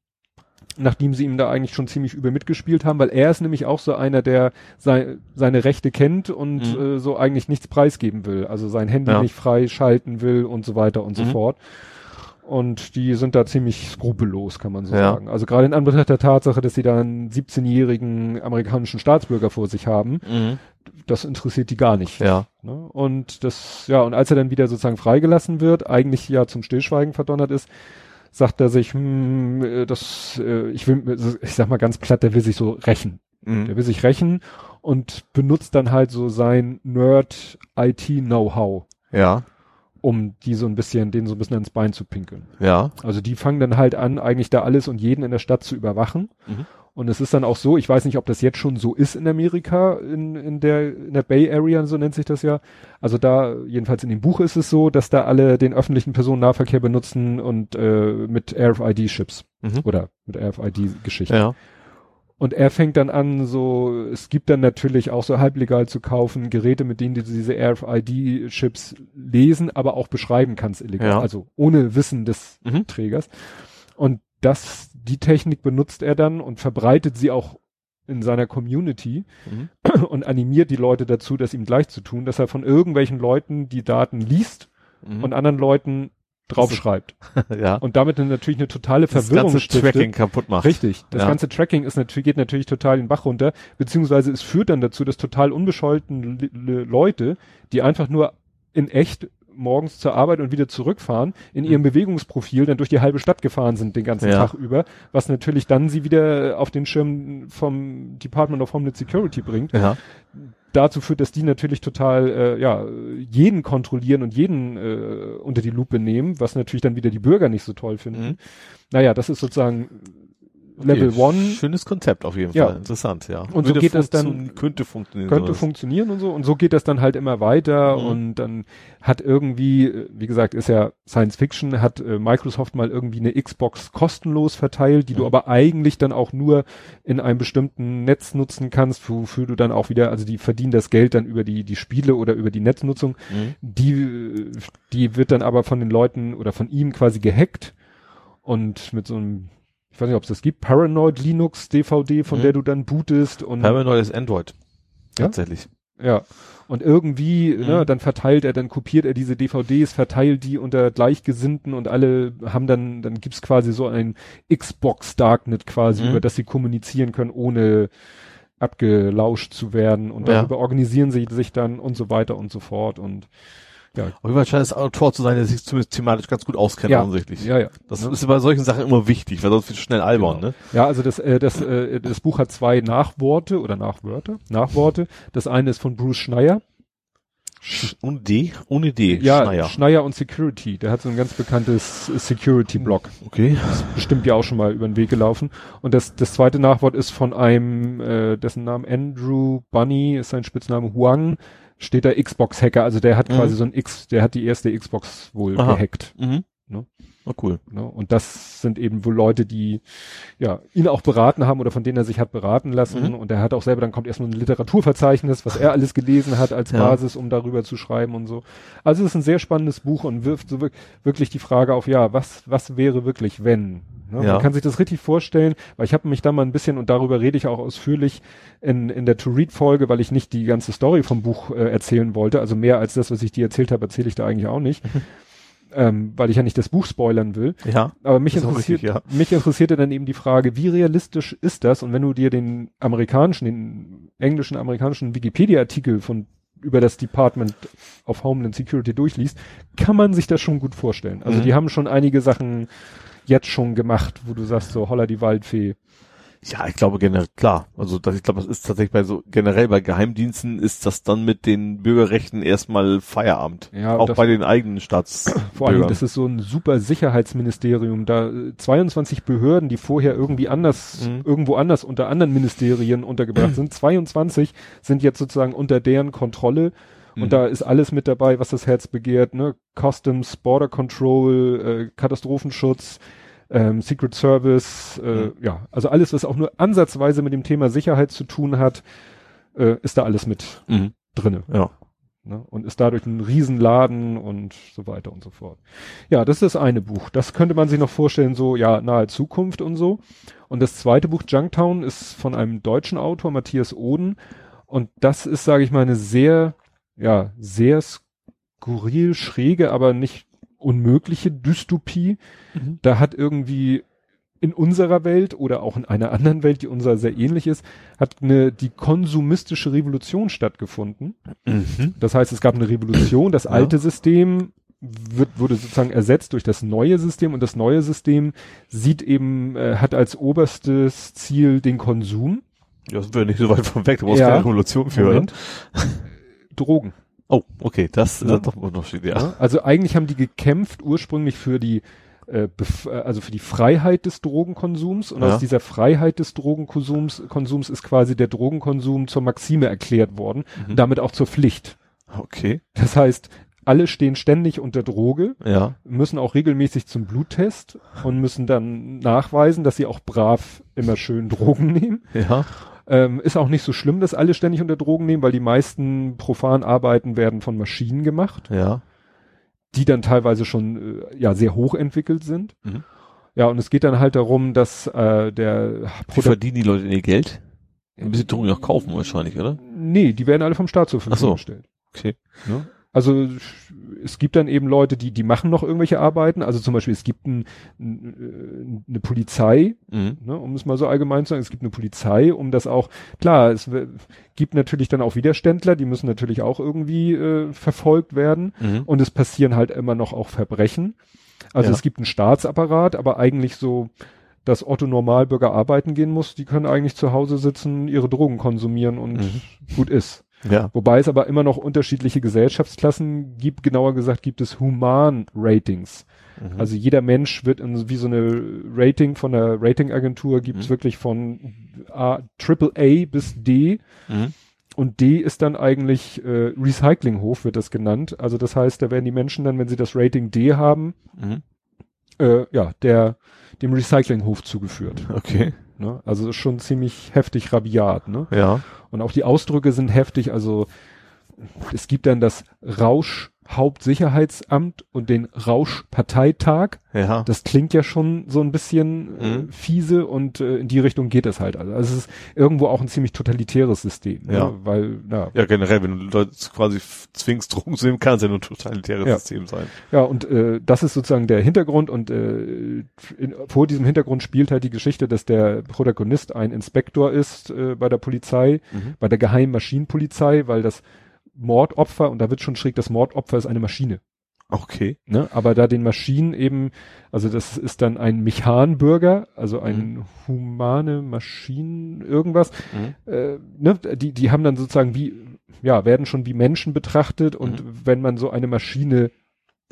nachdem sie ihm da eigentlich schon ziemlich über mitgespielt haben, weil er ist nämlich auch so einer, der sei, seine Rechte kennt und mhm. äh, so eigentlich nichts preisgeben will, also sein Handy ja. nicht frei schalten will und so weiter und mhm. so fort. Und die sind da ziemlich skrupellos, kann man so ja. sagen. Also gerade in Anbetracht der Tatsache, dass sie da einen 17-jährigen amerikanischen Staatsbürger vor sich haben, mhm. das interessiert die gar nicht. Ja. Ne? Und das, ja, und als er dann wieder sozusagen freigelassen wird, eigentlich ja zum Stillschweigen verdonnert ist, sagt er sich, hm, äh, das, äh, ich will, ich sag mal ganz platt, der will sich so rächen. Mhm. Der will sich rächen und benutzt dann halt so sein Nerd-IT-Know-how. Ja. Um die so ein bisschen, denen so ein bisschen ins Bein zu pinkeln. Ja. Also die fangen dann halt an, eigentlich da alles und jeden in der Stadt zu überwachen. Mhm. Und es ist dann auch so, ich weiß nicht, ob das jetzt schon so ist in Amerika, in, in der, in der Bay Area, so nennt sich das ja. Also da, jedenfalls in dem Buch ist es so, dass da alle den öffentlichen Personennahverkehr benutzen und äh, mit RFID-Chips mhm. oder mit RFID-Geschichten. Ja. Und er fängt dann an, so, es gibt dann natürlich auch so halblegal zu kaufen Geräte, mit denen du diese RFID-Chips lesen, aber auch beschreiben kannst illegal. Ja. Also ohne Wissen des mhm. Trägers. Und das, die Technik benutzt er dann und verbreitet sie auch in seiner Community mhm. und animiert die Leute dazu, das ihm gleich zu tun, dass er von irgendwelchen Leuten die Daten liest mhm. und anderen Leuten draufschreibt. ja. Und damit dann natürlich eine totale das Verwirrung Das ganze Tracking kaputt macht. Richtig. Das ja. ganze Tracking ist natürlich, geht natürlich total den Bach runter, beziehungsweise es führt dann dazu, dass total unbescholten Leute, die einfach nur in echt morgens zur Arbeit und wieder zurückfahren, in ihrem mhm. Bewegungsprofil dann durch die halbe Stadt gefahren sind den ganzen ja. Tag über, was natürlich dann sie wieder auf den Schirm vom Department of Homeland Security bringt. Ja. Dazu führt, dass die natürlich total äh, ja jeden kontrollieren und jeden äh, unter die Lupe nehmen, was natürlich dann wieder die Bürger nicht so toll finden. Mhm. Naja, das ist sozusagen Level okay, One. Schönes Konzept auf jeden ja. Fall. Interessant, ja. Und Würde so geht das dann. Könnte funktionieren. Könnte funktionieren und so. Und so geht das dann halt immer weiter. Mhm. Und dann hat irgendwie, wie gesagt, ist ja Science Fiction, hat äh, Microsoft mal irgendwie eine Xbox kostenlos verteilt, die mhm. du aber eigentlich dann auch nur in einem bestimmten Netz nutzen kannst, wofür du dann auch wieder, also die verdienen das Geld dann über die, die Spiele oder über die Netznutzung. Mhm. Die, die wird dann aber von den Leuten oder von ihm quasi gehackt und mit so einem ich weiß nicht, ob es das gibt, Paranoid Linux DVD, von mhm. der du dann bootest und. Paranoid ist Android. Ja? Tatsächlich. Ja. Und irgendwie, mhm. ne, dann verteilt er, dann kopiert er diese DVDs, verteilt die unter Gleichgesinnten und alle haben dann, dann gibt's quasi so ein Xbox Darknet quasi, mhm. über das sie kommunizieren können, ohne abgelauscht zu werden und darüber ja. organisieren sie sich dann und so weiter und so fort und Ja. Auf jeden Fall scheint es Autor zu sein, der sich zumindest thematisch ganz gut auskennt, Ja. offensichtlich. Ja, ja. Das ist bei solchen Sachen immer wichtig, weil sonst wird es schnell albern, Genau. ne? Ja, also das, äh, das, äh, das Buch hat zwei Nachworte oder Nachwörter, Nachworte. Das eine ist von Bruce Schneier. Sch ohne D? Ohne D. Ja, Schneier. Schneier und Security. Der hat so ein ganz bekanntes Security-Blog. Okay. Bestimmt ja auch schon mal über den Weg gelaufen. Und das, das zweite Nachwort ist von einem, äh, dessen Name Andrew Bunny, ist sein Spitzname Huang, steht da Xbox-Hacker. Also der hat Mhm. quasi so ein X, der hat die erste Xbox wohl Aha. gehackt. Mhm. Ne? Oh, cool. Ne? Und das sind eben wohl Leute, die ja ihn auch beraten haben oder von denen er sich hat beraten lassen. Mhm. Und er hat auch selber, dann kommt erstmal ein Literaturverzeichnis, was er alles gelesen hat als Ja. Basis, um darüber zu schreiben und so. Also es ist ein sehr spannendes Buch und wirft so wir- wirklich die Frage auf, ja, was, was wäre wirklich, wenn? Ne? Ja. Man kann sich das richtig vorstellen, weil ich habe mich da mal ein bisschen, und darüber rede ich auch ausführlich in, in der To-Read-Folge, weil ich nicht die ganze Story vom Buch äh, erzählen wollte. Also mehr als das, was ich dir erzählt habe, erzähle ich da eigentlich auch nicht. ähm, weil ich ja nicht das Buch spoilern will. Ja. Aber mich interessiert, richtig, ja. mich interessierte dann eben die Frage, wie realistisch ist das? Und wenn du dir den amerikanischen, den englischen, amerikanischen Wikipedia-Artikel von über das Department of Homeland Security durchliest, kann man sich das schon gut vorstellen. Also Mhm. die haben schon einige Sachen jetzt schon gemacht, wo du sagst so, holla die Waldfee. Ja, ich glaube generell, klar. Also das, ich glaube, das ist tatsächlich bei so, generell bei Geheimdiensten ist das dann mit den Bürgerrechten erstmal Feierabend. Ja, Auch bei den eigenen Staats. Vor allem, das ist so ein super Sicherheitsministerium. Da äh, 22 Behörden, die vorher irgendwie anders, Mhm. irgendwo anders unter anderen Ministerien untergebracht sind, 22 sind jetzt sozusagen unter deren Kontrolle. Mhm. Und da ist alles mit dabei, was das Herz begehrt, ne? Customs, Border Control, äh, Katastrophenschutz, ähm, Secret Service, äh, Mhm. ja, also alles, was auch nur ansatzweise mit dem Thema Sicherheit zu tun hat, äh, ist da alles mit Mhm. drinne Ja. ne? und ist dadurch ein Riesenladen und so weiter und so fort. Ja, das ist das eine Buch. Das könnte man sich noch vorstellen, so ja, nahe Zukunft und so. Und das zweite Buch, Junktown, ist von einem deutschen Autor, Matthias Oden. Und das ist, sage ich mal, eine sehr, ja, sehr skurril, schräge, aber nicht unmögliche Dystopie. Mhm. Da hat irgendwie in unserer Welt oder auch in einer anderen Welt, die unserer sehr ähnlich ist, hat eine, die konsumistische Revolution stattgefunden. Mhm. Das heißt, es gab eine Revolution, das Ja. alte System wird, wurde sozusagen ersetzt durch das neue System und das neue System sieht eben, äh, hat als oberstes Ziel den Konsum. Ja, sind wir nicht so weit von weg, du brauchst Ja. keine Revolution für, oder? Moment. Drogen. Oh, okay, das ist Ja. dann doch ein Unterschied, ja. Ja? Also eigentlich haben die gekämpft ursprünglich für die äh, also für die Freiheit des Drogenkonsums und Ja. aus dieser Freiheit des Drogenkonsums Konsums ist quasi der Drogenkonsum zur Maxime erklärt worden, Mhm. damit auch zur Pflicht. Okay, Das heißt, alle stehen ständig unter Droge, ja. müssen auch regelmäßig zum Bluttest und müssen dann nachweisen, dass sie auch brav immer schön Drogen nehmen. Ja. Ähm, ist auch nicht so schlimm, dass alle ständig unter Drogen nehmen, weil die meisten profan Arbeiten werden von Maschinen gemacht, Ja. die dann teilweise schon äh, ja sehr hoch entwickelt sind. Mhm. Ja, und es geht dann halt darum, dass äh, der Wie verdienen die Leute ihr Geld? Ein bisschen Drogen noch kaufen wahrscheinlich, oder? Nee, die werden alle vom Staat zur Verfügung so. gestellt. Okay. Ne? Also es gibt dann eben Leute, die die machen noch irgendwelche Arbeiten. Also zum Beispiel es gibt ein, ein, eine Polizei, Mhm. ne, um es mal so allgemein zu sagen. Es gibt eine Polizei, um das auch klar. Es gibt natürlich dann auch Widerständler, die müssen natürlich auch irgendwie äh, verfolgt werden. Mhm. Und es passieren halt immer noch auch Verbrechen. Also Ja. es gibt einen Staatsapparat, aber eigentlich so, dass Otto Normalbürger arbeiten gehen muss, die können eigentlich zu Hause sitzen, ihre Drogen konsumieren und Mhm. gut ist. Ja. Wobei es aber immer noch unterschiedliche Gesellschaftsklassen gibt, genauer gesagt gibt es Human-Ratings. Mhm. Also jeder Mensch wird in wie so eine Rating von der Ratingagentur gibt es Mhm. wirklich von A, Triple A bis D. Mhm. Und D ist dann eigentlich äh, Recyclinghof, wird das genannt. Also das heißt, da werden die Menschen dann, wenn sie das Rating D haben, Mhm. äh, ja, der dem Recyclinghof zugeführt. Okay. Ne? Also ist schon ziemlich heftig rabiat. Ne? Ja. Und auch die Ausdrücke sind heftig. Also es gibt dann das Rauschhauptsicherheitsamt und den Rauschparteitag. Ja. Das klingt ja schon so ein bisschen äh, Mhm. fiese und äh, in die Richtung geht es halt. Also es ist irgendwo auch ein ziemlich totalitäres System. Ja. Ne? Weil, na, ja, generell, wenn du Leute quasi zwingst, Drogen zu nehmen, kann es ja nur ein totalitäres Ja. System sein. Ja, und äh, das ist sozusagen der Hintergrund und äh, in, vor diesem Hintergrund spielt halt die Geschichte, dass der Protagonist ein Inspektor ist äh, bei der Polizei, Mhm. bei der geheimen Maschinenpolizei, weil das Mordopfer und da wird schon schräg, das Mordopfer ist eine Maschine. Okay. Ne? Aber da den Maschinen eben, also das ist dann ein Mechanbürger, also ein Mhm. humane Maschinen, irgendwas, Mhm. äh, ne? die, die haben dann sozusagen wie, ja, werden schon wie Menschen betrachtet und Mhm. wenn man so eine Maschine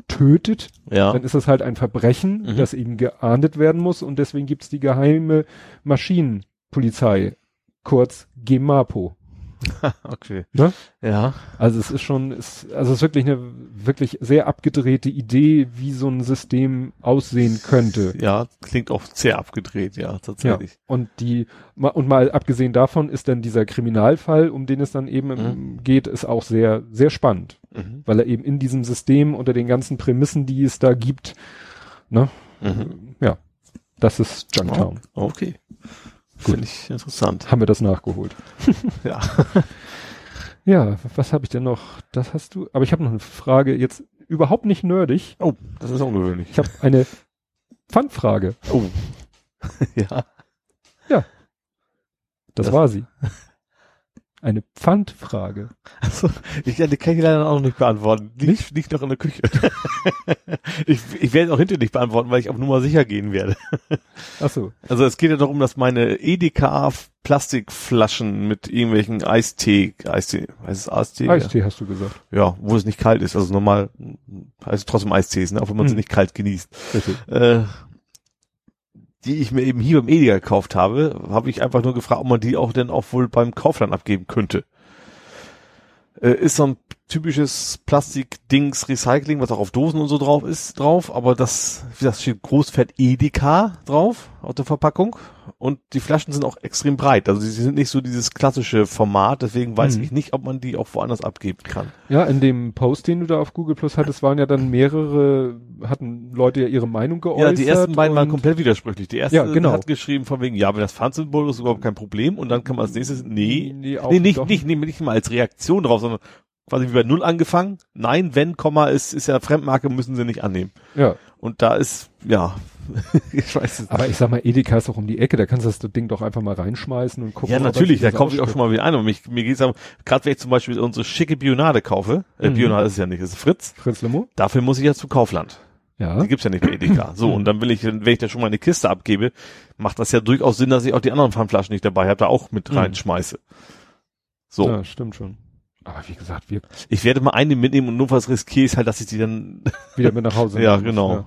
tötet, Ja. dann ist das halt ein Verbrechen, Mhm. das eben geahndet werden muss und deswegen gibt's die geheime Maschinenpolizei, kurz GEMAPO. okay. Ne? Ja. Also es ist schon, es, also es ist wirklich eine wirklich sehr abgedrehte Idee, wie so ein System aussehen könnte. Ja, klingt auch sehr abgedreht, ja, tatsächlich. Und die, und mal abgesehen davon ist dann dieser Kriminalfall, um den es dann eben im- geht, ist auch sehr, sehr spannend, Mhm. weil er eben in diesem System unter den ganzen Prämissen, die es da gibt, ne, Mhm. ja, das ist Junktown. Okay. Finde ich interessant. Haben wir das nachgeholt. Ja. Ja, was habe ich denn noch? Das hast du, aber ich habe noch eine Frage, jetzt überhaupt nicht nerdig. Oh, das ist ungewöhnlich. Ich habe eine Fun-Frage. Oh. ja. Das, Das- war sie. Eine Pfandfrage. Also, ich, ja, die kann ich leider auch noch nicht beantworten. Nicht, nicht noch in der Küche. ich, ich werde es auch hinterher nicht beantworten, weil ich auf Nummer sicher gehen werde. Ach so. Also es geht ja darum, dass meine EDK Plastikflaschen mit irgendwelchen Eistee, Eistee, heißt es Eistee? Eistee hast du gesagt. Ja, wo es nicht kalt ist. Also normal heißt es trotzdem Eistees, ne? auch wenn man sie Hm. nicht kalt genießt. Richtig. Äh, die ich mir eben hier beim Edeka gekauft habe, habe ich einfach nur gefragt, ob man die auch denn auch wohl beim Kaufland abgeben könnte. Äh, ist so ein typisches Plastik-Dings Recycling, was auch auf Dosen und so drauf ist, drauf, aber das, wie das steht Großfett Edeka drauf auf der Verpackung und die Flaschen sind auch extrem breit, also sie sind nicht so dieses klassische Format, deswegen weiß Mhm. ich nicht, ob man die auch woanders abgeben kann. Ja, in dem Post, den du da auf Google Plus hattest, waren ja dann mehrere, hatten Leute ja ihre Meinung geäußert. Ja, die ersten beiden waren komplett widersprüchlich. Die erste Ja, genau. hat geschrieben von wegen, ja, wenn das Pfandsymbol ist, überhaupt kein Problem. Und dann kann man als nächstes, nee, Nee, nee, nicht, nicht, nicht, nicht mal als Reaktion drauf, sondern quasi wie bei Null angefangen. Nein, wenn, Komma, ist, ist ja Fremdmarke, müssen sie nicht annehmen. Ja, Und da ist, ja, ich weiß es aber ich sag mal, Edeka ist doch um die Ecke, da kannst du das Ding doch einfach mal reinschmeißen und gucken. Ja, natürlich, da kaufe ich auch schon mal wieder ein. Und mich, mir geht's aber, gerade wenn ich zum Beispiel unsere schicke Bionade kaufe, äh, Mhm. Bionade ist ja nicht, ist Fritz, Fritz Limo? dafür muss ich ja zu Kaufland. Ja. Die gibt's ja nicht bei Edeka. So, und dann will ich, wenn ich da schon mal eine Kiste abgebe, macht das ja durchaus Sinn, dass ich auch die anderen Pfandflaschen, ich dabei habe, da auch mit Mhm. reinschmeiße. So, Ja, stimmt schon. Aber wie gesagt, wir ich werde mal eine mitnehmen und nur was riskiere ich halt, dass ich die dann, wieder mit nach Hause Ja, nehmen muss, genau.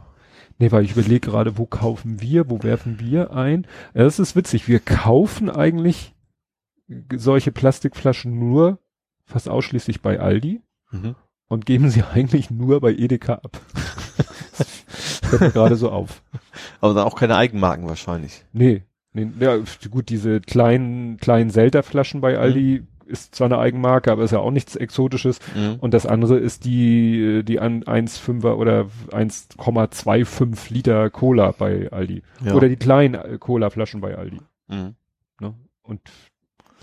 Nee, weil ich überlege gerade, wo kaufen wir, wo werfen wir ein? Ja, das ist witzig. Wir kaufen eigentlich solche Plastikflaschen nur fast ausschließlich bei Aldi und geben sie eigentlich nur bei Edeka ab. das fällt mir gerade so auf. aber dann auch keine Eigenmarken wahrscheinlich. Nee, nee, ja, gut, diese kleinen, kleinen Selterflaschen bei Aldi ist zwar eine Eigenmarke, aber ist ja auch nichts Exotisches. Und das andere ist die, die an 1,5er oder 1,25 Liter Cola bei Aldi. Ja. Oder die kleinen äh, Cola-Flaschen bei Aldi. Mhm. Ne? Und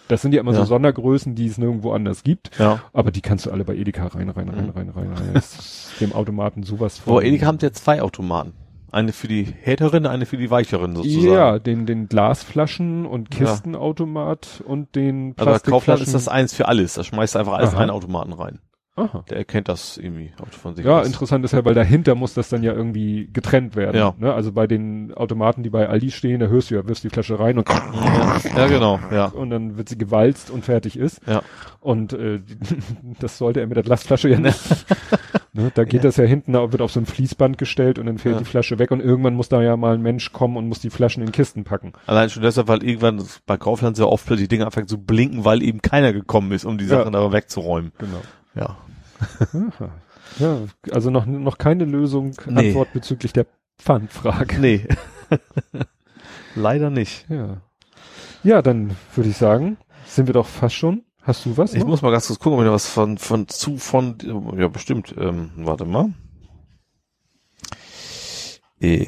das sind ja immer so Ja. Sondergrößen, die es nirgendwo anders gibt. Ja. Aber die kannst du alle bei Edeka rein, rein, rein, Mhm. rein, rein, rein. Ist dem Automaten sowas Aber Edeka haben ja zwei Automaten. Eine für die härteren, eine für die weicheren sozusagen. Ja, den, den Glasflaschen und Ja. Kistenautomat und den Kaufland Plastikflaschen. ist das eins für alles. Da schmeißt du einfach alles in Aha. einen Automaten rein. Aha. Der erkennt das irgendwie von sich Ja, aus. interessant ist ja, weil dahinter muss das dann ja irgendwie getrennt werden. Ja. Ne? Also bei den Automaten, die bei Aldi stehen, da hörst du ja, wirfst die Flasche rein und, Ja, ja genau, ja. und dann wird sie gewalzt und fertig ist. Ja. Und äh, das sollte er mit der Glasflasche ja nicht. ne? Da geht das ja hinten, da wird auf so ein Fließband gestellt und dann fällt Ja. die Flasche weg und irgendwann muss da ja mal ein Mensch kommen und muss die Flaschen in Kisten packen. Allein schon deshalb, weil irgendwann bei Kaufland sehr oft plötzlich die Dinge anfangen zu blinken, weil eben keiner gekommen ist, um die Ja. Sachen da wegzuräumen. Genau. Ja. Ja, also noch, noch keine Lösung, Nee. Antwort bezüglich der Pfandfrage. Nee. Leider nicht. Ja. Ja, dann würde ich sagen, sind wir doch fast schon. Hast du was? Ich noch? muss mal ganz kurz gucken, ob ich da was von, von zu, von, ja, bestimmt, ähm, warte mal. Eh.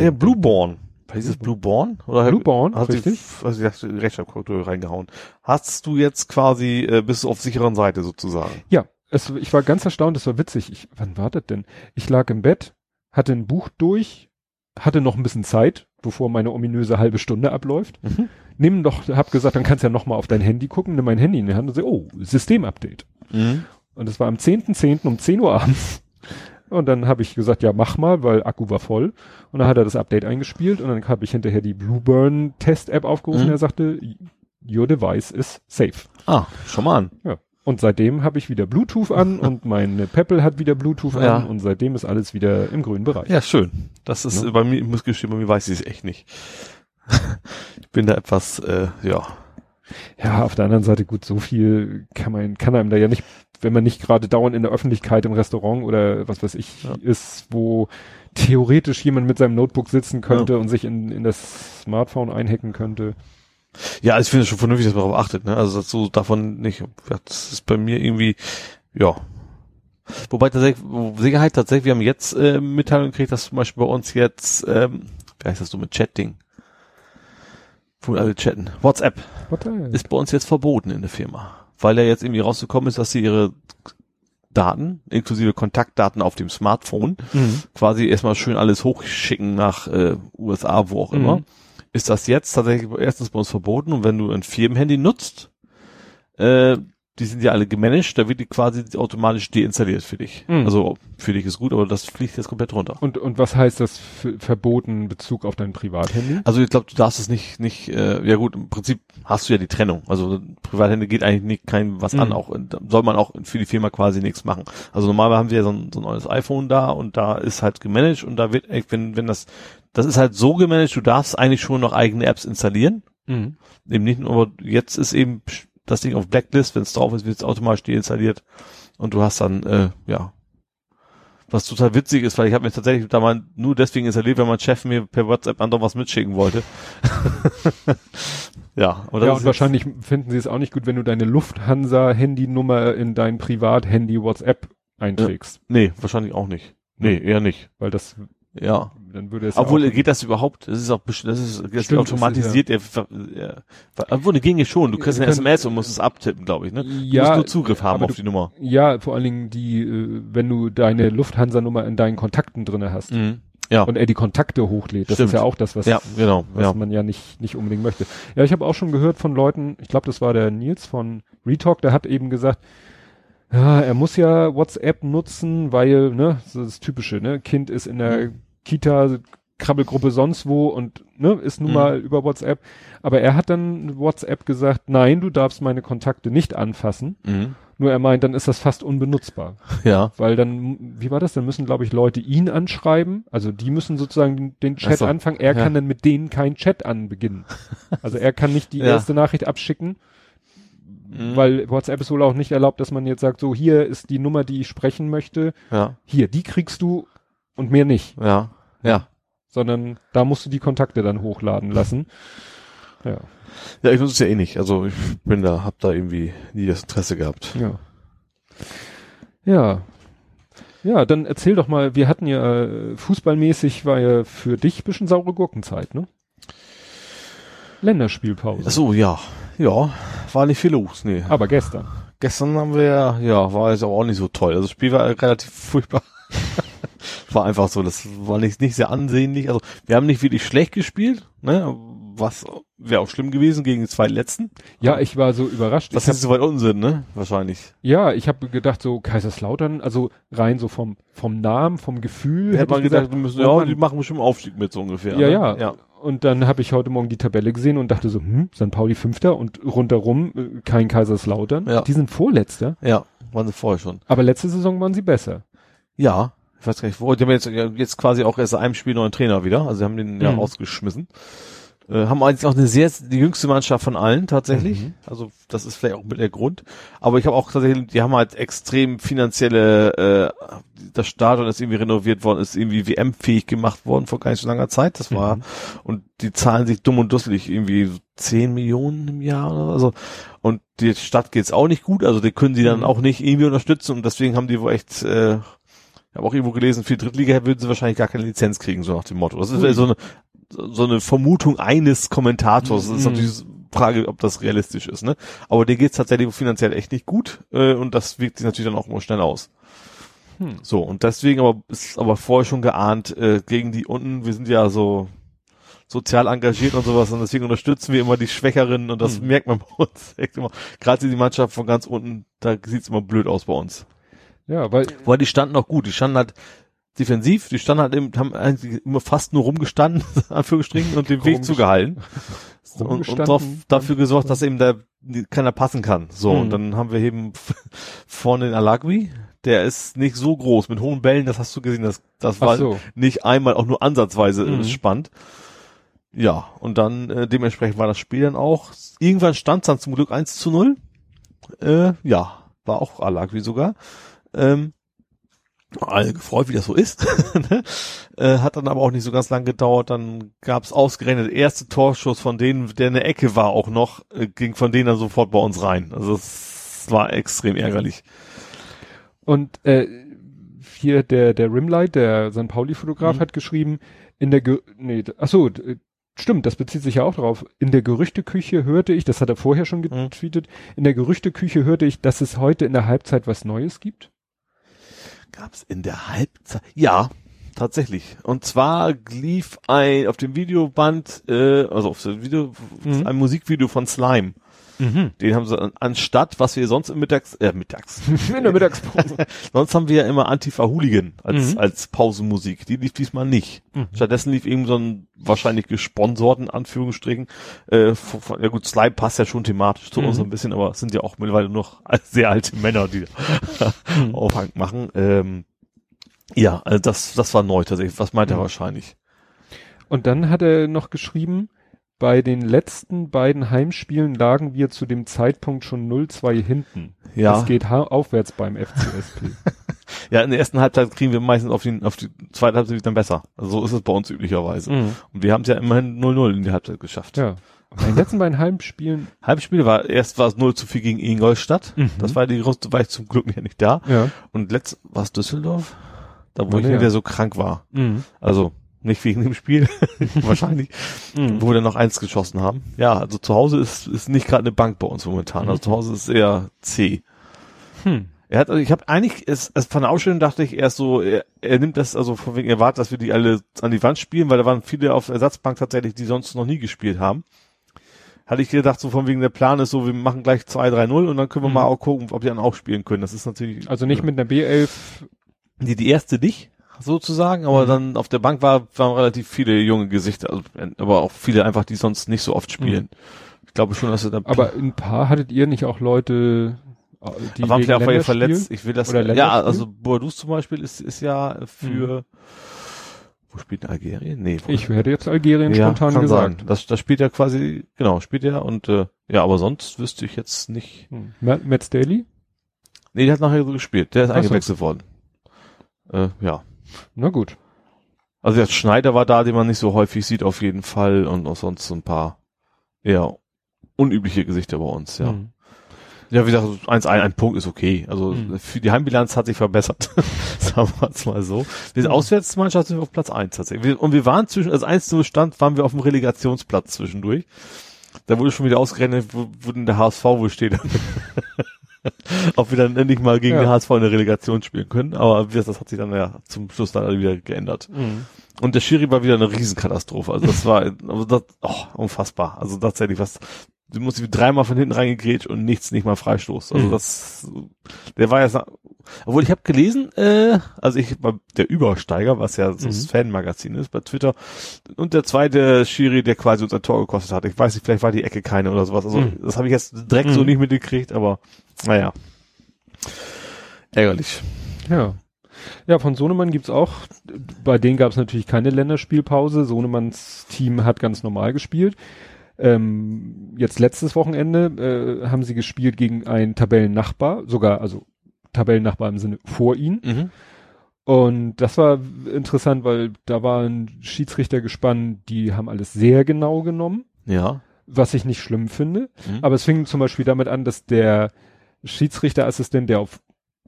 Ja, Blueborn. Hieß es Blueborn? Oder Blueborn, hast richtig. Du, hast du hast du Rechtschreibkorrektur reingehauen. Hast du jetzt quasi, äh, bist du auf sicheren Seite sozusagen? Ja, es, ich war ganz erstaunt, es war witzig. Ich, wann war das denn? Ich lag im Bett, hatte ein Buch durch, hatte noch ein bisschen Zeit, bevor meine ominöse halbe Stunde abläuft. Mhm. nimm doch, hab gesagt, dann kannst du ja noch mal auf dein Handy gucken, nimm mein Handy in die Hand und so, oh, Systemupdate. Mhm. Und es war am 10.10. um 10 Uhr abends. Und dann habe ich gesagt, ja, mach mal, weil Akku war voll. Und dann hat er das Update eingespielt und dann habe ich hinterher die Blueburn Test App aufgerufen. Mhm. Er sagte, your device is safe. Ah, schon mal an. Ja. Und seitdem habe ich wieder Bluetooth an und meine Peppel hat wieder Bluetooth Ja. an und seitdem ist alles wieder im grünen Bereich. Ja, schön. Das ist Ja. bei mir, ich muss gestehen, bei mir weiß ich es echt nicht. ich bin da etwas, äh, ja. Ja, auf der anderen Seite gut, so viel kann man, kann einem da ja nicht, wenn man nicht gerade dauernd in der Öffentlichkeit im Restaurant oder was weiß ich Ja. ist, wo theoretisch jemand mit seinem Notebook sitzen könnte und sich in, in das Smartphone einhacken könnte. Ja, also ich finde es schon vernünftig, dass man darauf achtet, ne? Also so davon nicht. Ja, Das ist bei mir irgendwie, ja. Wobei tatsächlich, Sicherheit tatsächlich, wir haben jetzt äh, Mitteilung gekriegt, dass zum Beispiel bei uns jetzt, ähm, wie heißt das so mit Chatting? Wo alle chatten. WhatsApp What the hell? ist bei uns jetzt verboten in der Firma. Weil ja jetzt irgendwie rausgekommen ist, dass sie ihre Daten, inklusive Kontaktdaten auf dem Smartphone, Mhm. quasi erstmal schön alles hochschicken nach äh, USA, wo auch immer, Mhm. ist das jetzt tatsächlich erstens bei uns verboten und wenn du ein Firmenhandy nutzt, äh, die sind ja alle gemanagt, da wird die quasi automatisch deinstalliert für dich. Mhm. Also für dich ist gut, aber das fliegt jetzt komplett runter. Und, und was heißt das für, verboten in Bezug auf dein Privathandy? Also ich glaube, du darfst es nicht, nicht, äh, ja gut, im Prinzip hast du ja die Trennung. Also Privathandy geht eigentlich nicht kein was an, Mhm. auch da soll man auch für die Firma quasi nichts machen. Also normalerweise haben wir ja so ein, so ein neues iPhone da und da ist halt gemanagt und da wird, echt, wenn, wenn das, das ist halt so gemanagt, du darfst eigentlich schon noch eigene Apps installieren. Mhm. Eben nicht nur, aber jetzt ist eben das Ding auf Blacklist, wenn es drauf ist, wird es automatisch deinstalliert und du hast dann, äh, ja, was total witzig ist, weil ich habe mir tatsächlich da mal nur deswegen installiert, weil mein Chef mir per WhatsApp andauernd was mitschicken wollte. ja, aber das Ja, und wahrscheinlich finden sie es auch nicht gut, wenn du deine Lufthansa-Handynummer in dein Privat-Handy WhatsApp einträgst. Jetzt, nee, wahrscheinlich auch nicht. Nee, eher nicht. Weil das, Ja. dann würde es Obwohl, ja geht das überhaupt? Das ist auch, das ist, das ist Stimmt, automatisiert. ver- ja. Obwohl, ne, ginge schon. Du kriegst eine SMS und musst es abtippen, glaube ich, ne? Du Ja, musst nur Zugriff haben auf du- die Nummer. Ja, vor allen Dingen die, äh, wenn du deine Lufthansa-Nummer in deinen Kontakten drinne hast Mhm. Ja. und er die Kontakte hochlädt. Das Stimmt. ist ja auch das, was, ja, genau. was Ja. man ja nicht, nicht unbedingt möchte. Ja, ich habe auch schon gehört von Leuten, ich glaube, das war der Nils von Retalk, der hat eben gesagt, ja, er muss ja WhatsApp nutzen, weil, ne, so das Typische, ne, Kind ist in der Mhm. Kita, Krabbelgruppe sonst wo und, ne, ist nun Mhm. mal über WhatsApp. Aber er hat dann WhatsApp gesagt, nein, du darfst meine Kontakte nicht anfassen. Mhm. Nur er meint, dann ist das fast unbenutzbar. Ja. Weil dann, wie war das? Dann müssen, glaube ich, Leute ihn anschreiben. Also die müssen sozusagen den, den Chat so. anfangen. Er Ja. kann dann mit denen keinen Chat anbeginnen. Also er kann nicht die Ja. erste Nachricht abschicken, Mhm. weil WhatsApp ist wohl auch nicht erlaubt, dass man jetzt sagt, so hier ist die Nummer, die ich sprechen möchte. Ja. Hier, die kriegst du und mehr nicht. Ja. Ja. Sondern da musst du die Kontakte dann hochladen lassen. Ja. Ja, ich nutze es ja eh nicht. Also ich bin da, hab da irgendwie nie das Interesse gehabt. Ja. Ja. Ja, dann erzähl doch mal, wir hatten ja äh, fußballmäßig war ja für dich bisschen saure Gurkenzeit, ne? Länderspielpause. Ach so, ja. Ja, war nicht viel los, nee. Aber gestern. Gestern haben wir ja, ja, war jetzt aber auch nicht so toll. Also das Spiel war relativ furchtbar. war einfach so, das war nicht, nicht sehr ansehnlich. Also wir haben nicht wirklich schlecht gespielt, ne? Was wäre auch schlimm gewesen gegen die zwei letzten. Ja, ich war so überrascht. Hab, ist so weit unten sind, ne? Wahrscheinlich. ja, ich habe gedacht, so Kaiserslautern, also rein so vom vom Namen, vom Gefühl. Hätte hätte man gesagt, wir müssen, oh ja, Mann. die machen bestimmt einen Aufstieg mit so ungefähr. Ja, ne? ja. ja. Und dann habe ich heute Morgen die Tabelle gesehen und dachte so, hm, St. Pauli Fünfter und rundherum äh, kein Kaiserslautern. Ja. Die sind Vorletzter. Ja, waren sie vorher schon. Aber letzte Saison waren sie besser. Ja, ich weiß gar nicht, wo, die haben jetzt, jetzt quasi auch erst in einem Spiel neuen Trainer wieder, also sie haben den ja Mhm. rausgeschmissen. Äh, haben eigentlich auch eine sehr, die jüngste Mannschaft von allen tatsächlich. Mhm. Also das ist vielleicht auch mit der Grund. Aber ich habe auch tatsächlich, die haben halt extrem finanzielle, äh, das Stadion ist irgendwie renoviert worden, ist irgendwie WM-fähig gemacht worden vor gar nicht so langer Zeit. Das war, Mhm. und die zahlen sich dumm und dusselig, irgendwie so 10 Millionen im Jahr oder so. Und die Stadt geht's auch nicht gut, also die können sie dann Mhm. auch nicht irgendwie unterstützen und deswegen haben die wohl echt, äh, habe auch irgendwo gelesen, für die Drittliga würden sie wahrscheinlich gar keine Lizenz kriegen, so nach dem Motto. Das ist so eine, so eine Vermutung eines Kommentators. Das ist Mhm. natürlich die Frage, ob das realistisch ist, ne? Aber dir geht's tatsächlich finanziell echt nicht gut, äh, und das wirkt sich natürlich dann auch immer schnell aus. Hm. So, und deswegen aber ist aber vorher schon geahnt, äh, gegen die unten, wir sind ja so sozial engagiert und sowas und deswegen unterstützen wir immer die Schwächeren und das Hm. merkt man bei uns echt immer. Gerade die Mannschaft von ganz unten, da sieht's immer blöd aus bei uns. Ja, weil, Wobei die standen auch gut, die standen halt defensiv, die standen halt im, haben eigentlich immer fast nur rumgestanden, Anführungsstrichen, und den Weg zugehalten. Und, und drauf, dafür gesorgt, dass eben der keiner passen kann. So, Hm. und dann haben wir eben vorne den Alagui, der ist nicht so groß, mit hohen Bällen, das hast du gesehen, das, das war so. nicht einmal auch nur ansatzweise Mhm. spannend. Ja, und dann äh, dementsprechend war das Spiel dann auch. Irgendwann stand es dann zum Glück 1 zu 0. Äh, ja, war auch Alagui sogar. Ähm, alle gefreut, wie das so ist. Ne? äh, hat dann aber auch nicht so ganz lang gedauert. Dann gab es ausgerechnet erste Torschuss von denen, der in der Ecke war auch noch, äh, ging von denen dann sofort bei uns rein. Also es war extrem ärgerlich. Und äh, hier der der Rimlight, der St. Pauli-Fotograf, Mhm. hat geschrieben, in der Ge nee, ach so, d- stimmt, das bezieht sich ja auch darauf. In der Gerüchteküche hörte ich, das hat er vorher schon Mhm. getweetet, in der Gerüchteküche hörte ich, dass es heute in der Halbzeit was Neues gibt. Gab's in der Halbzeit? Ja, tatsächlich. Und zwar lief ein auf dem Videoband, äh, also auf dem Video, Mhm. ein Musikvideo von Slime. Den haben sie an, anstatt, was wir sonst im Mittags, äh, mittags. in der Mittagspause. sonst haben wir ja immer Antifa Hooligan als, Mhm. als Pausenmusik. Die lief diesmal nicht. Mhm. Stattdessen lief eben so ein wahrscheinlich gesponsorten Anführungsstrichen. Äh, von, ja gut, Slime passt ja schon thematisch zu Mhm. uns ein bisschen, aber es sind ja auch mittlerweile noch sehr alte Männer, die Mhm. Aufhang machen. Ähm, ja, also das, das war neu tatsächlich. Was meint er Mhm. wahrscheinlich? Und dann hat er noch geschrieben, bei den letzten beiden Heimspielen lagen wir zu dem Zeitpunkt schon 0-2 hinten. Ja, Es geht aufwärts beim FCSP. ja, in der ersten Halbzeit kriegen wir meistens auf die, auf die zweite Halbzeit dann besser. Also so ist es bei uns üblicherweise. Mhm. Und wir haben es ja immerhin 0-0 in die Halbzeit geschafft. Ja. Bei den letzten beiden Heimspielen, Halbspiel war, erst war es 0 zu 4 gegen Ingolstadt. Mhm. Das war die größte, war ich zum Glück ja nicht da. ja. Und letzt, war es Düsseldorf? Da, wo War ich der? wieder so krank war. Mhm. Also, nicht wegen dem Spiel, wahrscheinlich, Mhm. wo wir dann noch eins geschossen haben. Ja, also zu Hause ist, ist nicht gerade eine Bank bei uns momentan. Also zu Hause ist eher C. Hm. Er hat, also ich habe eigentlich, es, es von der Ausstellung dachte ich erst so, er, er nimmt das, also von wegen, er wartet, dass wir die alle an die Wand spielen, weil da waren viele auf der Ersatzbank tatsächlich, die sonst noch nie gespielt haben. Hatte ich gedacht, so von wegen der Plan ist so, wir machen gleich 2-3-0 und dann können wir Mhm. mal auch gucken, ob die dann auch spielen können. Das ist natürlich. Also nicht mit einer B11. Die, die erste nicht, sozusagen, aber Mhm. dann auf der Bank war, waren relativ viele junge Gesichter, also, aber auch viele einfach, die sonst nicht so oft spielen. Ich glaube schon, dass wir da, Mhm. Aber ein paar hattet ihr nicht auch Leute, äh, die waren vielleicht auch verletzt. Ich will das, ja, also Boadus zum Beispiel ist, ist ja für, wo spielt denn Algerien? Nee, wo- Ich hätte jetzt Algerien spontan kann gesagt. Sein. Das, das spielt ja quasi, genau, spielt er und, äh, ja, aber sonst wüsste ich jetzt nicht. Hm. Matt, Staley? Nee, der hat nachher so gespielt, der ist Ach so. eingewechselt worden. Äh, ja. Na gut. Also der Schneider war da, den man nicht so häufig sieht auf jeden Fall und auch sonst so ein paar eher unübliche Gesichter bei uns, ja. Hm. Ja, wie gesagt, 1 ein, ein Punkt ist okay. Also Mhm. für die Heimbilanz hat sich verbessert. Sagen wir es mal so. Wir sind Mhm. Auswärtsmannschaft sind wir auf Platz 1 tatsächlich. Und wir waren zwischen, als 1 0 stand, waren wir auf dem Relegationsplatz zwischendurch. Da wurde schon wieder ausgerechnet, wo, wo denn der HSV wohl steht. Ob wir dann endlich mal gegen Ja. den HSV in der Relegation spielen können. Aber das hat sich dann ja zum Schluss dann wieder geändert. Hm. Und der Schiri war wieder eine Riesenkatastrophe. Also das war also das, oh, unfassbar. Also tatsächlich was. Du musst dreimal von hinten reingegrätscht und nichts, nicht mal Freistoß. Also Mhm. das, der war jetzt, obwohl ich habe gelesen, äh, also ich war der Übersteiger, was ja so Mhm. das Fanmagazin ist bei Twitter, und der zweite Schiri, der quasi unser Tor gekostet hat. Ich weiß nicht, vielleicht war die Ecke keine oder sowas. Also Mhm. das habe ich jetzt direkt so Mhm. nicht mitgekriegt, aber naja. Ärgerlich. Ja. Ja, von Sohnemann gibt's auch, bei denen gab's natürlich keine Länderspielpause. Sohnemanns Team hat ganz normal gespielt. Ähm, jetzt letztes Wochenende äh, haben sie gespielt gegen einen Tabellennachbar, sogar, also Tabellennachbar im Sinne vor ihnen. Mhm. Und das war interessant, weil da war ein Schiedsrichter gespannt, die haben alles sehr genau genommen, Ja. was ich nicht schlimm finde. Mhm. Aber es fing zum Beispiel damit an, dass der Schiedsrichterassistent, der auf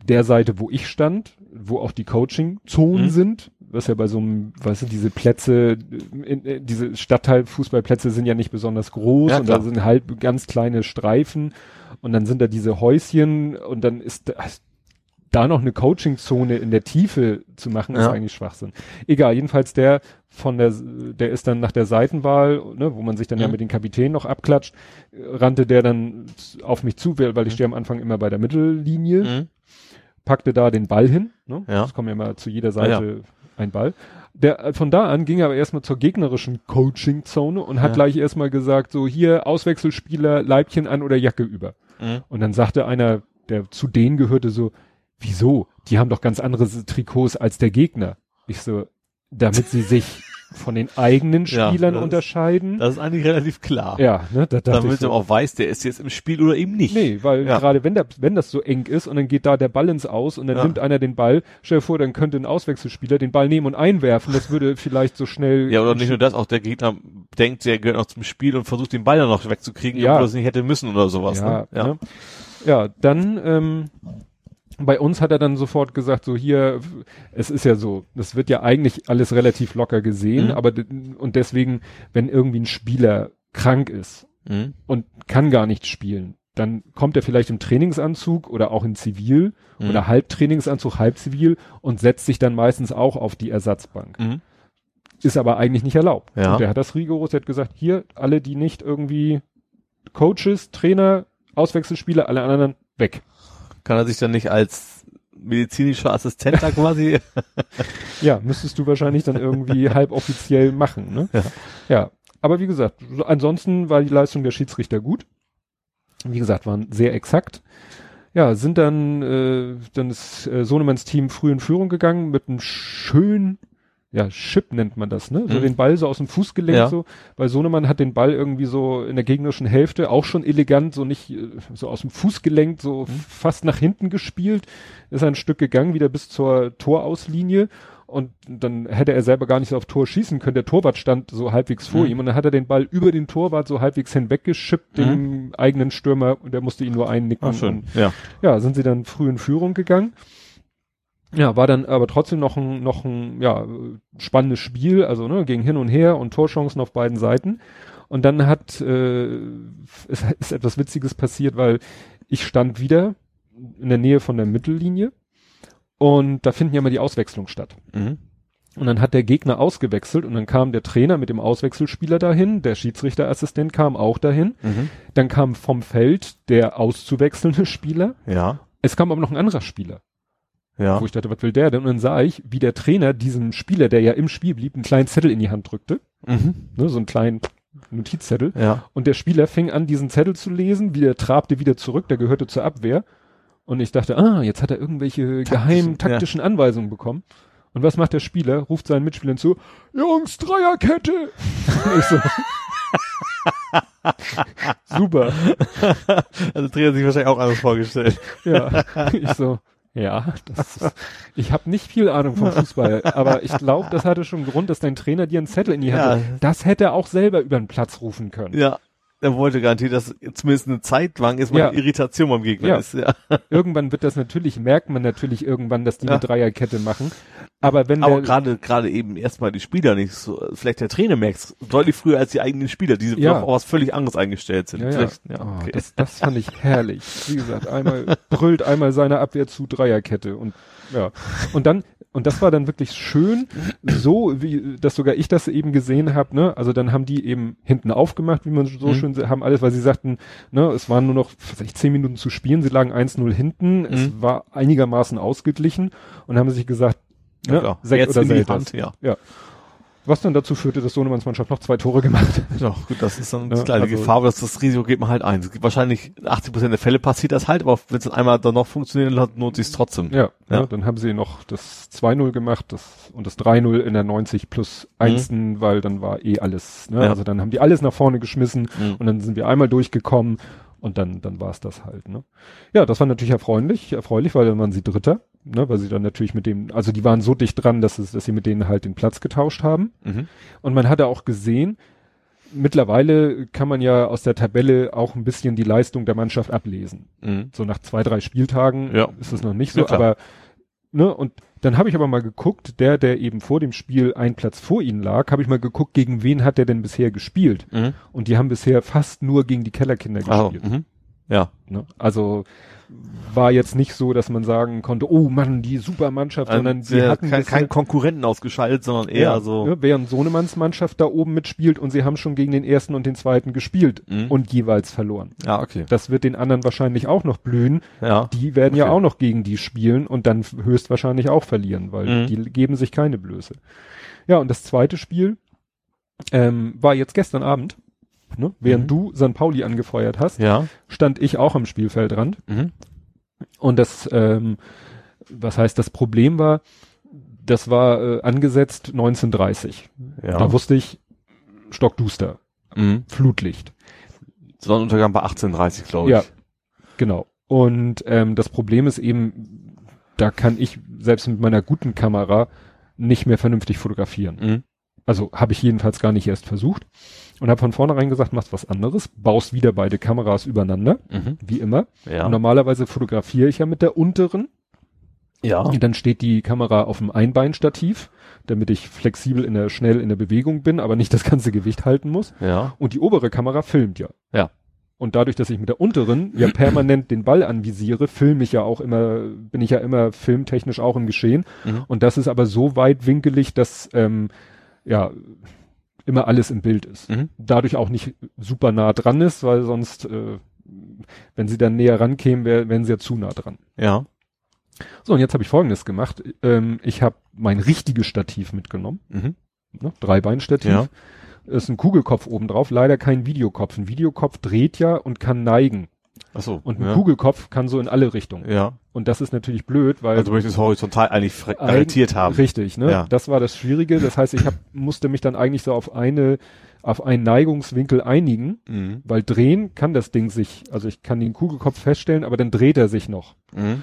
der Seite, wo ich stand, wo auch die Coaching-Zonen Mhm. sind, was ja bei so einem, weißt du, diese Plätze, in, in, diese Stadtteil-Fußballplätze sind ja nicht besonders groß Ja, und da sind halt ganz kleine Streifen und dann sind da diese Häuschen und dann ist das, da noch eine Coaching-Zone in der Tiefe zu machen, ist Ja. eigentlich Schwachsinn. Egal, jedenfalls der von der, der ist dann nach der Seitenwahl, ne, wo man sich dann ja Mhm. mit den Kapitänen noch abklatscht, rannte der dann auf mich zu, weil ich Mhm. stehe am Anfang immer bei der Mittellinie, Mhm. packte da den Ball hin, ne? Ja. Es kommt ja immer zu jeder Seite ein Ball. Der, äh, von da an ging er aber erstmal zur gegnerischen Coaching-Zone und hat Ja. gleich erstmal gesagt, so hier Auswechselspieler, Leibchen an oder Jacke über. Mhm. Und dann sagte einer, der zu denen gehörte, so, wieso? Die haben doch ganz andere Trikots als der Gegner. Ich so, damit sie sich von den eigenen Ja, Spielern das- unterscheiden. Das ist eigentlich relativ klar. ja, ne, da Damit man auch weiß, der ist jetzt im Spiel oder eben nicht. Nee, weil Ja. gerade wenn, der, wenn das so eng ist und dann geht da der Ball ins Aus und dann Ja. nimmt einer den Ball, stell dir vor, dann könnte ein Auswechselspieler den Ball nehmen und einwerfen, das würde vielleicht so schnell. Ja, oder nicht nur das, auch der Gegner denkt, der gehört noch zum Spiel und versucht den Ball dann noch wegzukriegen, Ja. obwohl er es nicht hätte müssen oder sowas. ja, ne? ja. Ne? ja, dann ähm, bei uns hat er dann sofort gesagt, so hier, es ist ja so, das wird ja eigentlich alles relativ locker gesehen, Mhm. aber und deswegen, wenn irgendwie ein Spieler krank ist Mhm. und kann gar nicht spielen, dann kommt er vielleicht im Trainingsanzug oder auch in Zivil Mhm. oder Halbtrainingsanzug, Halbzivil und setzt sich dann meistens auch auf die Ersatzbank. Mhm. Ist aber eigentlich nicht erlaubt. Ja. Und der hat das rigoros, der hat gesagt, hier, alle, die nicht irgendwie Coaches, Trainer, Auswechselspieler, alle anderen weg. Kann er sich dann nicht als medizinischer Assistent da quasi? Ja, müsstest du wahrscheinlich dann irgendwie halboffiziell machen, ne? Ja. ja. Aber wie gesagt, so, ansonsten war die Leistung der Schiedsrichter gut. Wie gesagt, waren sehr exakt. Ja, sind dann, äh, dann ist äh, Sohnemanns Team früh in Führung gegangen mit einem schönen, ja, Chip nennt man das, ne? So Mhm. den Ball so aus dem Fußgelenk Ja. so, weil Sohnemann hat den Ball irgendwie so in der gegnerischen Hälfte auch schon elegant, so nicht äh, so aus dem Fußgelenk, so Mhm. fast nach hinten gespielt, ist ein Stück gegangen, wieder bis zur Torauslinie und dann hätte er selber gar nicht so auf Tor schießen können. Der Torwart stand so halbwegs vor Mhm. ihm und dann hat er den Ball über den Torwart so halbwegs hinweggeschippt, dem eigenen Stürmer und der musste ihn nur einnicken. Ah, schön. Und Ja. ja, sind sie dann früh in Führung gegangen. Ja, war dann aber trotzdem noch ein, noch ein, ja, spannendes Spiel, also, ne, ging hin und her und Torchancen auf beiden Seiten. Und dann hat, äh, es ist etwas Witziges passiert, weil ich stand wieder in der Nähe von der Mittellinie und da finden ja immer die Auswechslungen statt. Mhm. Und dann hat der Gegner ausgewechselt und dann kam der Trainer mit dem Auswechselspieler dahin, der Schiedsrichterassistent kam auch dahin, Mhm. dann kam vom Feld der auszuwechselnde Spieler, Ja. es kam aber noch ein anderer Spieler, Ja. wo ich dachte, was will der denn? Und dann sah ich, wie der Trainer diesem Spieler, der ja im Spiel blieb, einen kleinen Zettel in die Hand drückte, Mhm. ne, so einen kleinen Notizzettel. Ja. Und der Spieler fing an, diesen Zettel zu lesen, wie der trabte wieder zurück, der gehörte zur Abwehr. Und ich dachte, ah, jetzt hat er irgendwelche geheimen ja. taktischen Anweisungen bekommen. Und was macht der Spieler? Ruft seinen Mitspielern zu, Jungs, Dreierkette! Ich so, super. Also Trainer hat sich wahrscheinlich auch anders vorgestellt. Ja, ich so, ja, das ist, ich habe nicht viel Ahnung vom Fußball, aber ich glaube, das hatte schon einen Grund, dass dein Trainer dir einen Zettel in die Hand Ja. Das hätte er auch selber über den Platz rufen können. Ja. Er wollte garantiert, dass zumindest eine Zeit lang ist Ja. Irritation beim Gegner Ja. ist. Ja. Irgendwann wird das natürlich, merkt man natürlich irgendwann, dass die Ja. eine Dreierkette machen. Aber wenn Aber gerade gerade eben erstmal die Spieler nicht so, vielleicht der Trainer merkt deutlich früher als die eigenen Spieler, die Ja. auf was völlig anderes eingestellt sind. ja, ja, ja, Oh, okay. das, das fand ich herrlich. Wie gesagt, einmal brüllt einmal seine Abwehr zu Dreierkette und ja. Und dann, und das war dann wirklich schön, so wie, dass sogar ich das eben gesehen habe, ne? Also dann haben die eben hinten aufgemacht, wie man so Mhm. schön haben alles, weil sie sagten, ne, es waren nur noch vielleicht zehn Minuten zu spielen, sie lagen 1-0 hinten, es Mhm. war einigermaßen ausgeglichen und haben sich gesagt, ja, ne, Jetzt oder Selters. Hand, ja. Was dann dazu führte, dass Sohnemanns Mannschaft noch zwei Tore gemacht hat. Ja, gut, das ist dann Ja, die kleine also- Gefahr, aber das, das Risiko geht man halt ein. Wahrscheinlich 80 Prozent der Fälle passiert das halt, aber wenn es dann einmal dann noch funktioniert, dann lohnt sich trotzdem. Ja, Ja. Ne, dann haben sie noch das 2-0 gemacht das, und das 3-0 in der 90 plus 1, weil dann war eh alles. Ne? Ja. Also dann haben die alles nach vorne geschmissen Mhm. und dann sind wir einmal durchgekommen und dann, dann war es das halt. Ne? Ja, das war natürlich erfreulich, erfreulich, weil dann waren sie Dritter, ne? weil sie dann natürlich mit dem, also die waren so dicht dran, dass, es, dass sie mit denen halt den Platz getauscht haben. Mhm. Und man hatte auch gesehen, mittlerweile kann man ja aus der Tabelle auch ein bisschen die Leistung der Mannschaft ablesen Mhm. so nach zwei, drei Spieltagen Ja. ist es noch nicht Ja, so, klar. aber ne, und dann habe ich aber mal geguckt, der, der eben vor dem Spiel ein Platz vor ihnen lag, habe ich mal geguckt, gegen wen hat der denn bisher gespielt? Mhm. Und die haben bisher fast nur gegen die Kellerkinder gespielt. mhm. Ja. Ne? Also war jetzt nicht so, dass man sagen konnte, oh Mann, die Supermannschaft, sondern sie sie hatten kein, keinen Konkurrenten ausgeschaltet, sondern eher ja, so. ne, während Sohnemanns Mannschaft da oben mitspielt und sie haben schon gegen den ersten und den zweiten gespielt Mhm. und jeweils verloren. Ja, okay. Das wird den anderen wahrscheinlich auch noch blühen. Ja. Die werden ja Okay. auch noch gegen die spielen und dann höchstwahrscheinlich auch verlieren, weil Mhm. die geben sich keine Blöße. Ja, und das zweite Spiel ähm, war jetzt gestern Abend. Ne? Während Mhm. du San Pauli angefeuert hast, Ja. stand ich auch am Spielfeldrand. Mhm. Und das, ähm, was heißt, das Problem war, das war äh, angesetzt 1930. Ja. Da wusste ich, stockduster, mhm. Flutlicht. Sonnenuntergang bei 18.30 glaube ich. Ja. Genau. Und ähm, das Problem ist eben, da kann ich selbst mit meiner guten Kamera nicht mehr vernünftig fotografieren. Mhm. Also habe ich jedenfalls gar nicht erst versucht und habe von vornherein gesagt, machst was anderes, baust wieder beide Kameras übereinander, Mhm. wie immer. Ja. Und normalerweise fotografiere ich ja mit der unteren. ja. Und dann steht die Kamera auf dem Einbeinstativ, damit ich flexibel in der, schnell in der Bewegung bin, aber nicht das ganze Gewicht halten muss. Ja. Und die obere Kamera filmt ja. Ja. Und dadurch, dass ich mit der unteren ja permanent den Ball anvisiere, filme ich ja auch immer, bin ich ja immer filmtechnisch auch im Geschehen. Mhm. Und das ist aber so weitwinkelig, dass ähm, ja immer alles im Bild ist. Mhm. Dadurch auch nicht super nah dran ist, weil sonst, äh, wenn sie dann näher rankämen, wär, wären sie ja zu nah dran. Ja. So, und jetzt habe ich folgendes gemacht. Ähm, ich habe mein richtiges Stativ mitgenommen, Mhm. ne? Dreibeinstativ. Ja. Ist ein Kugelkopf oben drauf, leider kein Videokopf. Ein Videokopf dreht ja und kann neigen. Ach so. Und ein ja. Kugelkopf kann so in alle Richtungen. Ja. Und das ist natürlich blöd, weil Also du möchtest horizontal eigentlich arretiert haben. Richtig, ne? Ja. Das war das Schwierige. Das heißt, ich hab, musste mich dann eigentlich so auf eine, auf einen Neigungswinkel einigen, Mhm. weil drehen kann das Ding sich, also ich kann den Kugelkopf feststellen, aber dann dreht er sich noch. Mhm.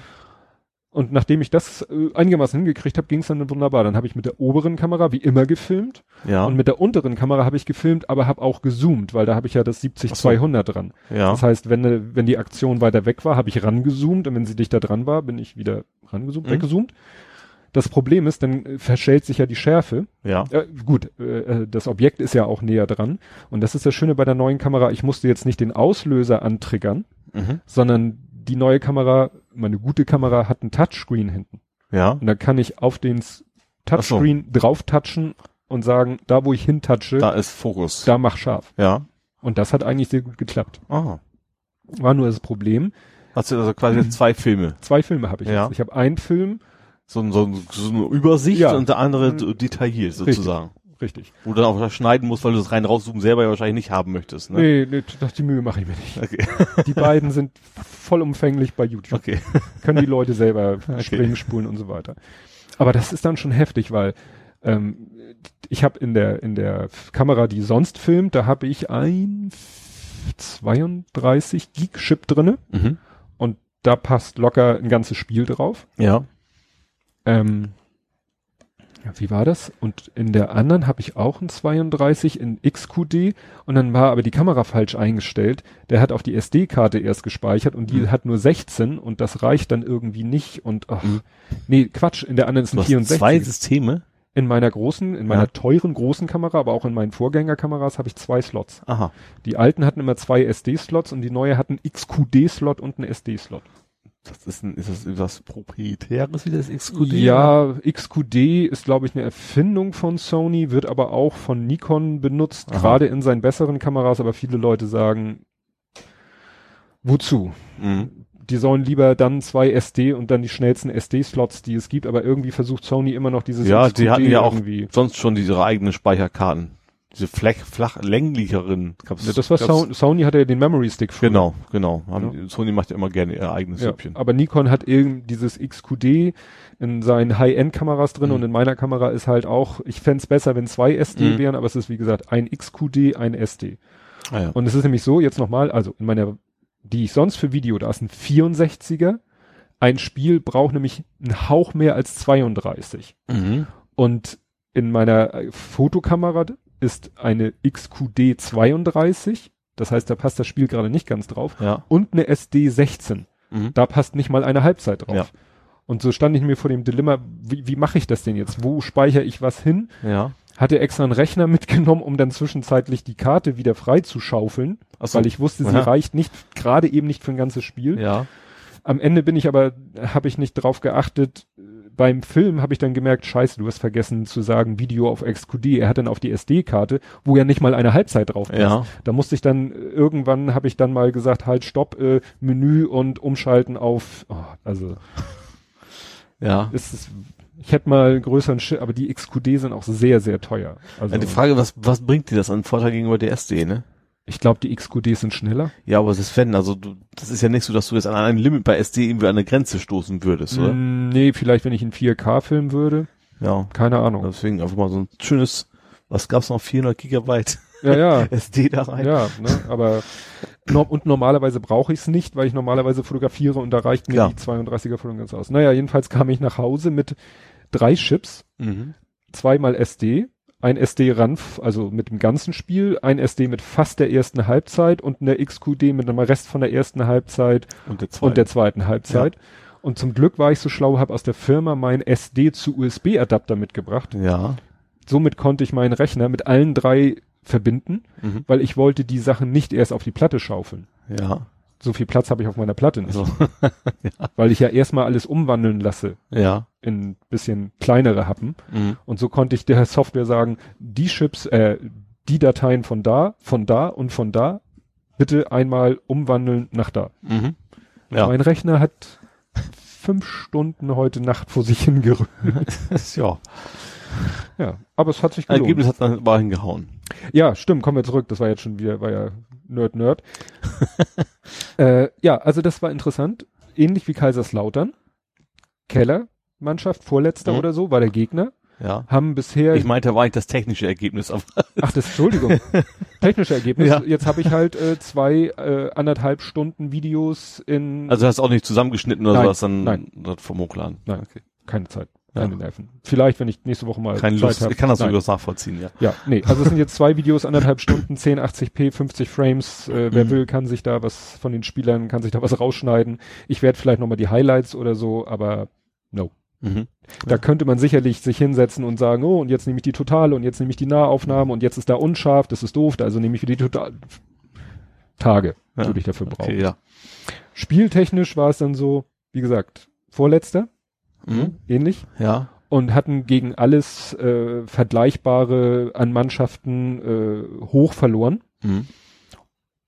Und nachdem ich das äh, einigermaßen hingekriegt habe, ging es dann wunderbar. Dann habe ich mit der oberen Kamera wie immer gefilmt Ja. und mit der unteren Kamera habe ich gefilmt, aber habe auch gezoomt, weil da habe ich ja das 70-200 dran. ja. Das heißt, wenn, äh, wenn die Aktion weiter weg war, habe ich rangezoomt und wenn sie dichter dran war, bin ich wieder rangezoomt, Mhm. weggezoomt. Das Problem ist, dann äh, verschellt sich ja die Schärfe. ja. Äh, gut, äh, äh, das Objekt ist ja auch näher dran. Und das ist das Schöne bei der neuen Kamera. Ich musste jetzt nicht den Auslöser antriggern, Mhm. sondern die neue Kamera, meine gute Kamera hat einen Touchscreen hinten. Ja. Und da kann ich auf den Touchscreen drauf touchen und sagen, da wo ich hintatsche, Da ist Fokus. da mach scharf. Ja. Und das hat eigentlich sehr gut geklappt. Ah. War nur das Problem. Hast du also quasi jetzt zwei Filme. Zwei Filme habe ich Ja. jetzt. Ich habe einen Film, So, ein- so, ein- so eine Übersicht Ja. und der andere Mhm. so detailliert sozusagen. richtig. Wo du dann auch schneiden musst, weil du das rein rauszoomen selber ja wahrscheinlich nicht haben möchtest. Ne? Nee, nee, das, die Mühe mache ich mir nicht. Okay. Die beiden sind vollumfänglich bei YouTube. Okay. Können die Leute selber Okay. springen, spulen und so weiter. Aber das ist dann schon heftig, weil ähm, ich habe in der in der Kamera, die sonst filmt, da habe ich ein 32 Gig Chip drinne Mhm. und da passt locker ein ganzes Spiel drauf. Ja. Ähm, ja, wie war das? Und in der anderen habe ich auch ein 32 in XQD und dann war aber die Kamera falsch eingestellt. Der hat auf die SD-Karte erst gespeichert und die Mhm. hat nur 16 und das reicht dann irgendwie nicht und ach, Mhm. nee, Quatsch, in der anderen ist ein hast 64. zwei Systeme. In meiner großen, in meiner Ja. teuren großen Kamera, aber auch in meinen Vorgängerkameras habe ich zwei Slots. Aha. Die alten hatten immer zwei SD-Slots und die neue hatten XQD-Slot und einen SD-Slot. Das ist, ein, ist das was Proprietäres wie das XQD? Ja, XQD ist, glaube ich, eine Erfindung von Sony, wird aber auch von Nikon benutzt, Aha. gerade in seinen besseren Kameras, aber viele Leute sagen, wozu? Mhm. Die sollen lieber dann zwei SD und dann die schnellsten SD-Slots, die es gibt, aber irgendwie versucht Sony immer noch dieses Ja, die hatten ja auch irgendwie. sonst schon diese eigenen Speicherkarten. Diese flach, flach länglicheren. Gab's, Ja, das war Sony, Sony hatte ja den Memory Stick früher. Genau, genau. Haben, Sony macht ja immer gerne ihr eigenes Ja, Süppchen. aber Nikon hat eben dieses XQD in seinen High-End-Kameras drin Mhm. und in meiner Kamera ist halt auch, ich fänd's besser, wenn zwei SD Mhm. wären, aber es ist wie gesagt ein XQD, ein SD. Ah, ja. Und es ist nämlich so, jetzt nochmal, also in meiner, die ich sonst für Video, da ist ein 64er, ein Spiel braucht nämlich einen Hauch mehr als 32. Mhm. Und in meiner äh, Fotokamera ist eine XQD 32, das heißt, da passt das Spiel gerade nicht ganz drauf, Ja. und eine SD 16. Mhm. Da passt nicht mal eine Halbzeit drauf. Ja. Und so stand ich mir vor dem Dilemma, wie, wie mache ich das denn jetzt? Wo speichere ich was hin? Ja. Hatte extra einen Rechner mitgenommen, um dann zwischenzeitlich die Karte wieder frei zu schaufeln, Ach so. weil ich wusste, sie Aha. reicht nicht, gerade eben nicht für ein ganzes Spiel. Ja. Am Ende bin ich aber, habe ich nicht drauf geachtet. Beim Film habe ich dann gemerkt, scheiße, du hast vergessen zu sagen, Video auf XQD. Er hat dann auf die SD-Karte, wo ja nicht mal eine Halbzeit drauf passt. Ja. Da musste ich dann, äh, irgendwann habe ich dann mal gesagt, halt, stopp, äh, Menü und umschalten auf, oh, also, Ja. ist es, ich hätte mal einen größeren Schiff, aber die XQD sind auch sehr, sehr teuer. Also, Ja, die Frage, was, was bringt dir das an Vorteil gegenüber der SD, ne? Ich glaube, die XQD sind schneller. Ja, aber das ist wenn, also du, das ist ja nicht so, dass du jetzt an ein Limit bei SD irgendwie an eine Grenze stoßen würdest, oder? Mm, Nee, vielleicht, wenn ich in 4K filmen würde. Ja. Keine Ahnung. Deswegen einfach mal so ein schönes, was gab's noch, 400 Gigabyte Ja, ja. SD da rein. Ja, ne, aber no, und normalerweise brauche ich es nicht, weil ich normalerweise fotografiere und da reicht mir Ja. die 32er Foto ganz aus. Naja, jedenfalls kam ich nach Hause mit drei Chips, Mhm. zweimal SD, ein SD-RAN, also mit dem ganzen Spiel, ein SD mit fast der ersten Halbzeit und eine XQD mit einem Rest von der ersten Halbzeit Und der zweite. und der zweiten Halbzeit. Und zum Glück war ich so schlau, habe aus der Firma mein SD zu USB-Adapter mitgebracht. ja. Somit konnte ich meinen Rechner mit allen drei verbinden, Mhm. weil ich wollte die Sachen nicht erst auf die Platte schaufeln. Ja. So viel Platz habe ich auf meiner Platte nicht, Also, weil ich ja erstmal alles umwandeln lasse ja. In bisschen kleinere Happen. Mhm. Und so konnte ich der Software sagen, die Chips, äh, die Dateien von da, von da und von da, bitte einmal umwandeln nach da. Mhm. Ja. Mein Rechner hat fünf Stunden heute Nacht vor sich hingerührt. ja. Ja, aber es hat sich gelohnt. Ergebnis hat dann aber hingehauen. Ja, stimmt, kommen wir zurück. Das war jetzt schon wieder, war ja Nerd, Nerd. äh, ja, also das war interessant. Ähnlich wie Kaiserslautern. Keller, Mannschaft, Vorletzter Mhm. oder so, war der Gegner. Ja. Haben bisher, Ich meinte, war eigentlich das technische Ergebnis, aber ach, das, Entschuldigung, technische Ergebnis. Ja. Jetzt habe ich halt äh, zwei, äh, anderthalb Stunden Videos in, also hast du auch nicht zusammengeschnitten oder Nein, sowas dann nein. das vom Hochladen. Nein. Okay. keine Zeit, Ja. keine Nerven. Vielleicht, wenn ich nächste Woche mal Keine Zeit Lust. hab. Ich kann das durchaus nachvollziehen, ja. Ja, nee, also es sind jetzt zwei Videos, anderthalb Stunden, 1080p, 50 Frames. Äh, wer Mhm. will, kann sich da was von den Spielern, kann sich da was rausschneiden. Ich werde vielleicht nochmal die Highlights oder so, aber. Mhm. Da könnte man sicherlich sich hinsetzen und sagen, oh, und jetzt nehme ich die Totale und jetzt nehme ich die Nahaufnahme und jetzt ist da unscharf, das ist doof, also nehme ich die Total. Tage Ja. würde ich dafür brauchen. Okay, ja. Spieltechnisch war es dann so, wie gesagt, Vorletzter, Mhm. ähnlich Ja. und hatten gegen alles äh, Vergleichbare an Mannschaften äh, hoch verloren. Mhm.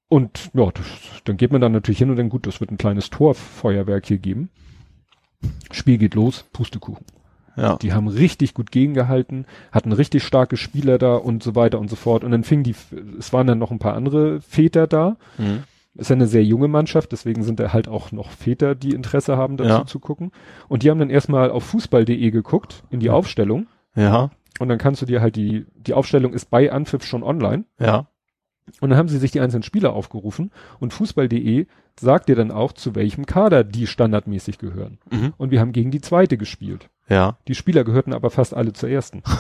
Und ja, das, dann geht man dann natürlich hin und dann gut, das wird ein kleines Torfeuerwerk hier geben. Spiel geht los, Pustekuchen. Ja. Die haben richtig gut gegengehalten, hatten richtig starke Spieler da und so weiter und so fort. Und dann fing die, es waren dann noch ein paar andere Väter da. Mhm. Ist ja eine sehr junge Mannschaft, deswegen sind da halt auch noch Väter, die Interesse haben, dazu Ja. zu gucken. Und die haben dann erstmal auf fußball.de geguckt, in die Ja. Aufstellung. Ja. Und dann kannst du dir halt die, die Aufstellung ist bei Anpfiff schon online. Ja. Und dann haben sie sich die einzelnen Spieler aufgerufen und fußball.de sagt dir dann auch, zu welchem Kader die standardmäßig gehören. Mhm. Und wir haben gegen die zweite gespielt. Ja. Die Spieler gehörten aber fast alle zur ersten.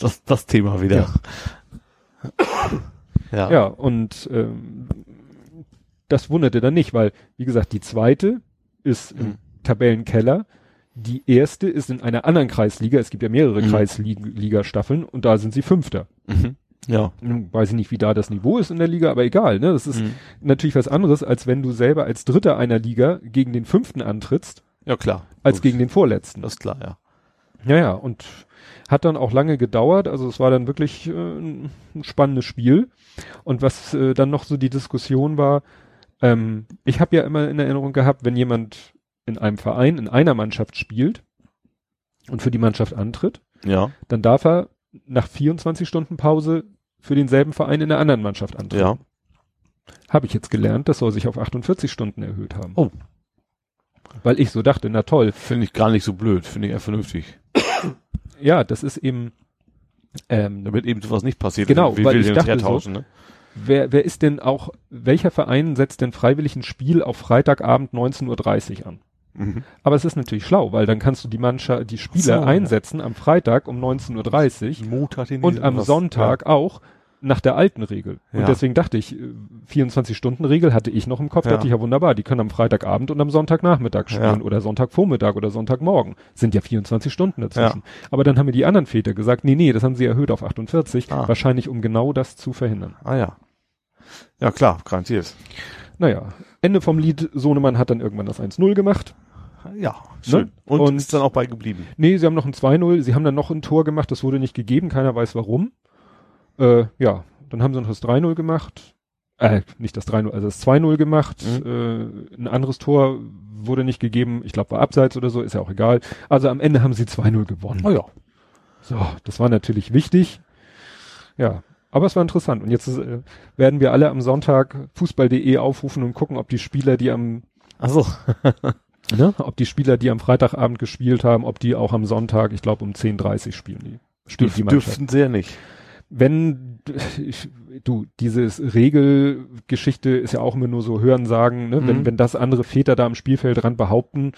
Das, das Thema wieder. Ja. Ja, und ähm, das wunderte dann nicht, weil, wie gesagt, die zweite ist im Mhm. Tabellenkeller. Die erste ist in einer anderen Kreisliga. Es gibt ja mehrere Mhm. Kreisliga-Staffeln und da sind sie Fünfter. Mhm. Ja. Weiß ich nicht, wie da das Niveau ist in der Liga, aber egal, ne? Das ist Mhm. natürlich was anderes, als wenn du selber als Dritter einer Liga gegen den Fünften antrittst, Ja, klar. als Logisch. gegen den Vorletzten. Das ist klar, ja. Ja, ja, und hat dann auch lange gedauert. Also es war dann wirklich äh, ein spannendes Spiel. Und was äh, dann noch so die Diskussion war, ähm, ich habe ja immer in Erinnerung gehabt, wenn jemand in einem Verein, in einer Mannschaft spielt und für die Mannschaft antritt, Ja. dann darf er nach 24 Stunden Pause für denselben Verein in der anderen Mannschaft antreten. Ja. Habe ich jetzt gelernt, das soll sich auf 48 Stunden erhöht haben. Oh. Weil ich so dachte, na toll, Finde ich gar nicht so blöd. Finde ich eher vernünftig. ja, das ist eben, ähm, Damit eben sowas nicht passiert. Genau, Wie weil will ich dachte hertauschen, ne? wer, wer ist denn auch, welcher Verein setzt denn freiwillig ein Spiel auf Freitagabend 19.30 Uhr an? Mhm. Aber es ist natürlich schlau, weil dann kannst du die Mannschaft, die Spieler So. einsetzen am Freitag um 19.30 Uhr und am Sonntag auch nach der alten Regel. Ja. Und deswegen dachte ich, 24-Stunden-Regel hatte ich noch im Kopf, Ja. dachte ich ja wunderbar, die können am Freitagabend und am Sonntagnachmittag spielen Ja. oder Sonntagvormittag oder Sonntagmorgen. Sind ja 24 Stunden dazwischen. Aber dann haben mir die anderen Väter gesagt, nee, nee, das haben sie erhöht auf 48, Ah. wahrscheinlich um genau das zu verhindern. Ah ja. Ja klar, garantiert. Naja, Ende vom Lied, Sohnemann hat dann irgendwann das 1-0 gemacht. Ja, schön. Ne? Und, Und- ist dann auch beigeblieben. Nee, sie haben noch ein 2-0, sie haben dann noch ein Tor gemacht, das wurde nicht gegeben, keiner weiß warum. Äh, ja, dann haben sie noch das 3-0 gemacht. Äh, nicht das 3-0, also das 2-0 gemacht. Äh, ein anderes Tor wurde nicht gegeben, ich glaube war abseits oder so, ist ja auch egal. Also am Ende haben sie 2-0 gewonnen. Oh ja. So, das war natürlich wichtig. Ja, aber es war interessant. Und jetzt äh, werden wir alle am Sonntag fußball.de aufrufen und gucken, ob die Spieler, die am Achso. ne, ob die Spieler, die am Freitagabend gespielt haben, ob die auch am Sonntag, ich glaube um 10.30 Uhr spielen die. Spielt die Dürf, Mannschaft. dürften sie ja nicht. Wenn ich, du, dieses Regelgeschichte ist ja auch immer nur so Hörensagen, ne? Wenn, Mhm. wenn das andere Väter da am Spielfeldrand behaupten,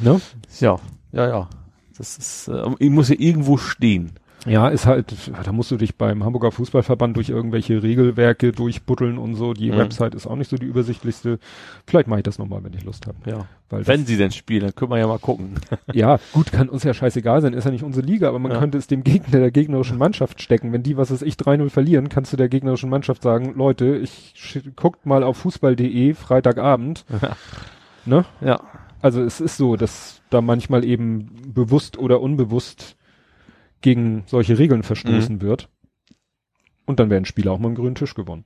ne? Ja, ja, ja. Das ist, äh, ich muss ja irgendwo stehen. Ja, ist halt, da musst du dich beim Hamburger Fußballverband durch irgendwelche Regelwerke durchbuddeln und so. Die Mhm. Website ist auch nicht so die übersichtlichste. Vielleicht mache ich das nochmal, wenn ich Lust habe. Ja. Weil Wenn sie denn spielen, dann können wir ja mal gucken. Ja, gut, kann uns ja scheißegal sein, ist ja nicht unsere Liga, aber man Ja. könnte es dem Gegner der gegnerischen Mannschaft stecken. Wenn die, was weiß ich, 3-0 verlieren, kannst du der gegnerischen Mannschaft sagen, Leute, ich guckt mal auf fußball.de Freitagabend. ne? Ja. Also es ist so, dass da manchmal eben bewusst oder unbewusst gegen solche Regeln verstoßen Mhm. wird. Und dann werden Spieler auch mal einen grünen Tisch gewonnen.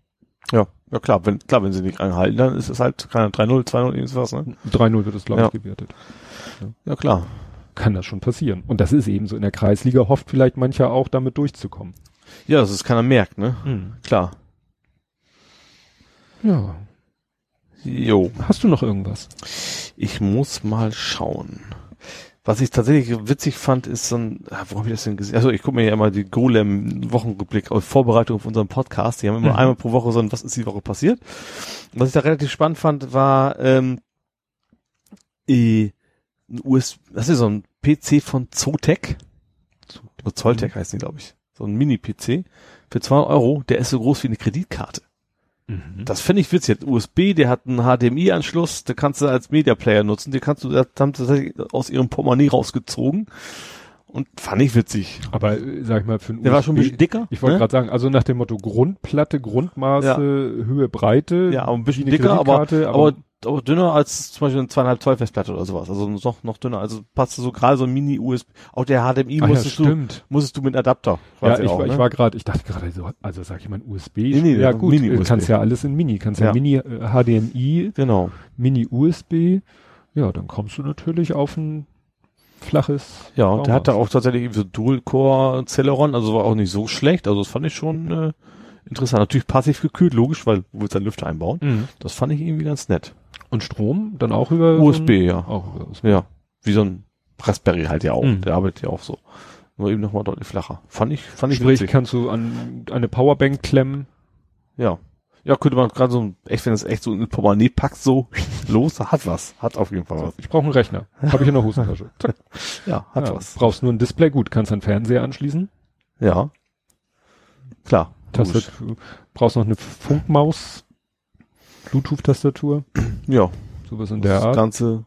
Ja, ja klar, wenn, klar, wenn sie nicht einhalten, dann ist es halt keine 3-0, 2-0, irgendwas, ne? 3-0 wird es, glaube Ja. ich, gewertet. Ja, klar. Kann das schon passieren. Und das ist eben so. In der Kreisliga hofft vielleicht mancher auch, damit durchzukommen. Ja, dass es keiner merkt, ne? Klar. Ja. Jo. Hast du noch irgendwas? Ich muss mal schauen. Was ich tatsächlich witzig fand, ist so ein, ah, wo habe ich das denn gesehen? Also ich gucke mir ja immer die Golem-Wochenrückblick auf Vorbereitung auf unseren Podcast. Die haben immer Mhm. einmal pro Woche so ein, was ist die Woche passiert? Was ich da relativ spannend fand, war ähm, äh, ein US, das ist so ein PC von Zotac. Oder Zolltech heißt die, glaube ich. So ein Mini-PC für 200 Euro. Der ist so groß wie eine Kreditkarte. Mhm. Das finde ich witzig. Der USB, der hat einen HDMI-Anschluss, den kannst du als Media Player nutzen. Den kannst du, das haben sie aus ihrem Portemonnaie rausgezogen. Und fand ich witzig. Aber äh, sag ich mal, für ein Der war schon ein bisschen dicker. Ich wollte ne? gerade sagen, also nach dem Motto Grundplatte, Grundmaße, Ja. Höhe, Breite. Ja, aber ein bisschen dicker, aber, Kreditkarte, aber, aber dünner als zum Beispiel eine zweieinhalb Zoll Festplatte oder sowas. Also noch, noch dünner. Also passte so gerade so ein Mini-USB. Auch der HDMI Ach ja, musstest du, stimmt. musstest du mit Adapter. Ja, ich, auch, war- ich ne? war gerade, ich dachte gerade so, also sag ich mal ein USB. Nee, nee, ja gut, Mini USB. kannst ja alles in Mini, kannst ja, Ja. Mini äh, HDMI, Genau. Mini USB. Ja, dann kommst du natürlich auf ein flaches. Ja, und der hatte auch tatsächlich so Dual-Core Celeron, also war auch nicht so schlecht. Also das fand ich schon äh, interessant. Natürlich passiv gekühlt, logisch, weil du willst dann Lüfter einbauen. Mhm. Das fand ich irgendwie ganz nett. Und Strom dann auch über USB, so ja. Auch über USB. Ja. Wie so ein Raspberry halt ja auch. Mhm. Der arbeitet ja auch so. Nur eben nochmal deutlich flacher. Fand ich, fand ich Sprich, witzig. kannst du an eine Powerbank klemmen. Ja. Ja, könnte man gerade so, echt, wenn es echt so in Portemonnaie packt, so los, hat was. Hat auf jeden Fall was. Ich brauche einen Rechner. Habe ich in der Hosentasche. Ja, hat ja, was. Brauchst nur ein Display, gut, kannst einen Fernseher anschließen. Ja. Klar. Tastatur. Brauchst noch eine Funkmaus, Bluetooth-Tastatur, Ja. sowas in der das Art. Ganze.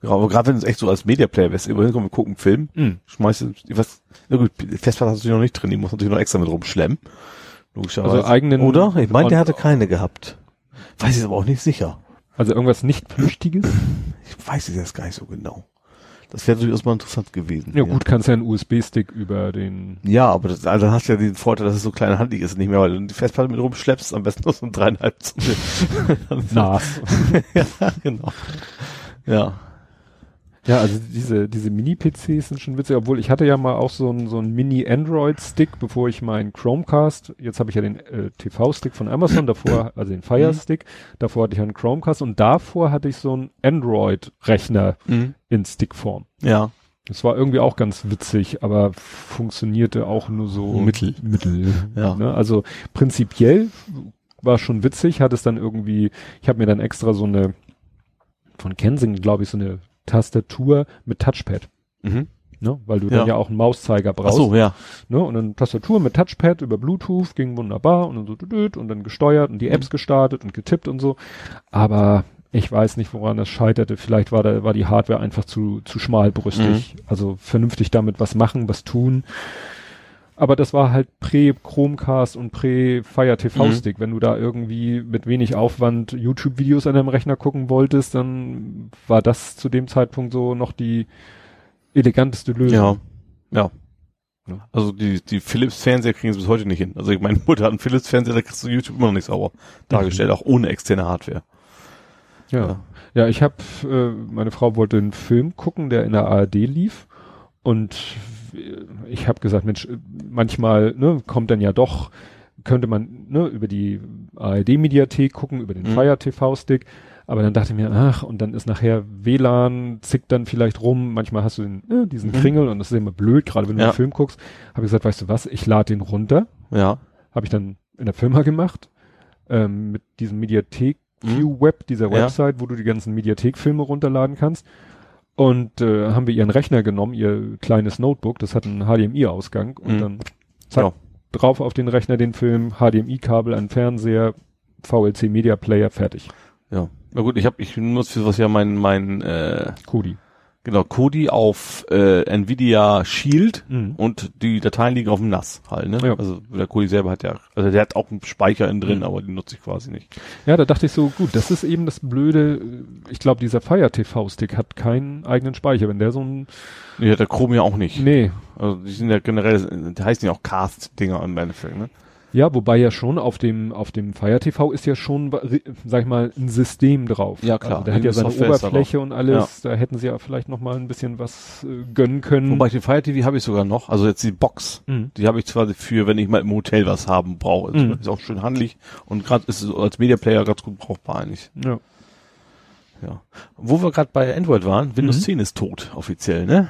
Genau, aber gerade wenn es echt so als Media Player wärst, immerhin kommen wir gucken einen Film, Mhm. schmeißt was, na gut, Festplatte hast du natürlich noch nicht drin, die muss natürlich noch extra mit rumschlemmen. Logischerweise. Also eigenen- Oder? Ich meine, der hatte keine gehabt. Weiß ich aber auch nicht sicher. Also irgendwas nicht Flüchtiges. Ich weiß es jetzt gar nicht so genau. Das wäre durchaus mal interessant gewesen. Ja gut, kannst ja einen USB-Stick über den. Ja, aber das, also dann hast du ja den Vorteil, dass es so klein handlich ist, nicht mehr, weil du die Festplatte mit rumschleppst, am besten nur so ein dreieinhalb Zoll. NAS. ja, genau. Ja. Ja, also diese, diese Mini-PCs sind schon witzig, obwohl ich hatte ja mal auch so einen so einen Mini-Android-Stick, bevor ich meinen Chromecast, jetzt habe ich ja den äh, TV-Stick von Amazon, davor, also den Fire-Stick, davor hatte ich einen Chromecast und davor hatte ich so einen Android-Rechner in Stickform. Ja. Das war irgendwie auch ganz witzig, aber funktionierte auch nur so Mittel. Mittel. Ja. Ne? Also prinzipiell war schon witzig, hat es dann irgendwie, ich habe mir dann extra so eine von Kensington, glaube ich, so eine Tastatur mit Touchpad. Mhm. Ne? Weil du Ja. dann ja auch einen Mauszeiger Ach brauchst. so, ja. Ne? Und dann Tastatur mit Touchpad über Bluetooth ging wunderbar und dann so düdüt und dann gesteuert und die Mhm. Apps gestartet und getippt und so. Aber ich weiß nicht, woran das scheiterte. Vielleicht war da, war die Hardware einfach zu, zu schmalbrüstig. Mhm. Also vernünftig damit was machen, was tun. Aber das war halt prä-Chromecast und prä-Fire TV Mhm. Wenn du da irgendwie mit wenig Aufwand YouTube-Videos an deinem Rechner gucken wolltest, dann war das zu dem Zeitpunkt so noch die eleganteste Lösung. Ja. Ja. Also die, die Philips-Fernseher kriegen es bis heute nicht hin. Also meine Mutter hat einen Philips-Fernseher, da kriegst du YouTube immer noch nicht sauber dargestellt, auch ohne externe Hardware. Ja. Ja. Ja, ich habe, äh, meine Frau wollte einen Film gucken, der in der ARD lief. Und ich habe gesagt, Mensch, manchmal ne, kommt dann ja doch, könnte man ne, über die ARD-Mediathek gucken, über den Mhm. Fire TV-Stick. Aber dann dachte ich mir, ach, und dann ist nachher WLAN, zickt dann vielleicht rum. Manchmal hast du den, ne, diesen Mhm. Kringel und das ist immer blöd, gerade wenn du Ja. einen Film guckst. Habe ich gesagt, weißt du was, ich lade den runter. Ja. Habe ich dann in der Firma gemacht, ähm, mit diesem Mediathek. View Web, dieser Ja. Website, wo du die ganzen Mediathek-Filme runterladen kannst. Und äh, haben wir ihren Rechner genommen, ihr kleines Notebook, das hat einen HDMI-Ausgang und Mhm. dann zack, Ja. drauf auf den Rechner den Film, HDMI-Kabel, ein Fernseher, VLC Media Player, fertig. Ja. Na gut, ich habe, ich nutze für was ja mein, mein, äh, Kodi. Genau, Kodi auf äh, Nvidia Shield Mhm. und die Dateien liegen auf dem NAS halt, ne? Ja. Also der Kodi selber hat ja, also der hat auch einen Speicher innen drin, Mhm. aber den nutze ich quasi nicht. Ja, da dachte ich so, gut, das ist eben das Blöde. Ich glaube, dieser Fire TV-Stick hat keinen eigenen Speicher. Wenn der so ein, Nee, hat der Chrome ja auch nicht. nee, Also die sind ja generell, die heißen ja auch Cast-Dinger im Endeffekt, ne? Ja, wobei ja schon auf dem auf dem Fire TV ist ja schon, sag ich mal, ein System drauf. Ja, klar. Also der hat ja seine Software Oberfläche und alles. Da hätten sie ja vielleicht noch mal ein bisschen was äh, gönnen können. Wobei den Fire TV habe ich sogar noch, also jetzt die Box. Mhm. Die habe ich zwar für, wenn ich mal im Hotel was haben brauche. Mhm. Ist auch schön handlich und gerade ist es als Media Player ganz gut brauchbar eigentlich. Ja. Ja. Wo wir gerade bei Android waren, Windows Mhm. 10 ist tot, offiziell, ne?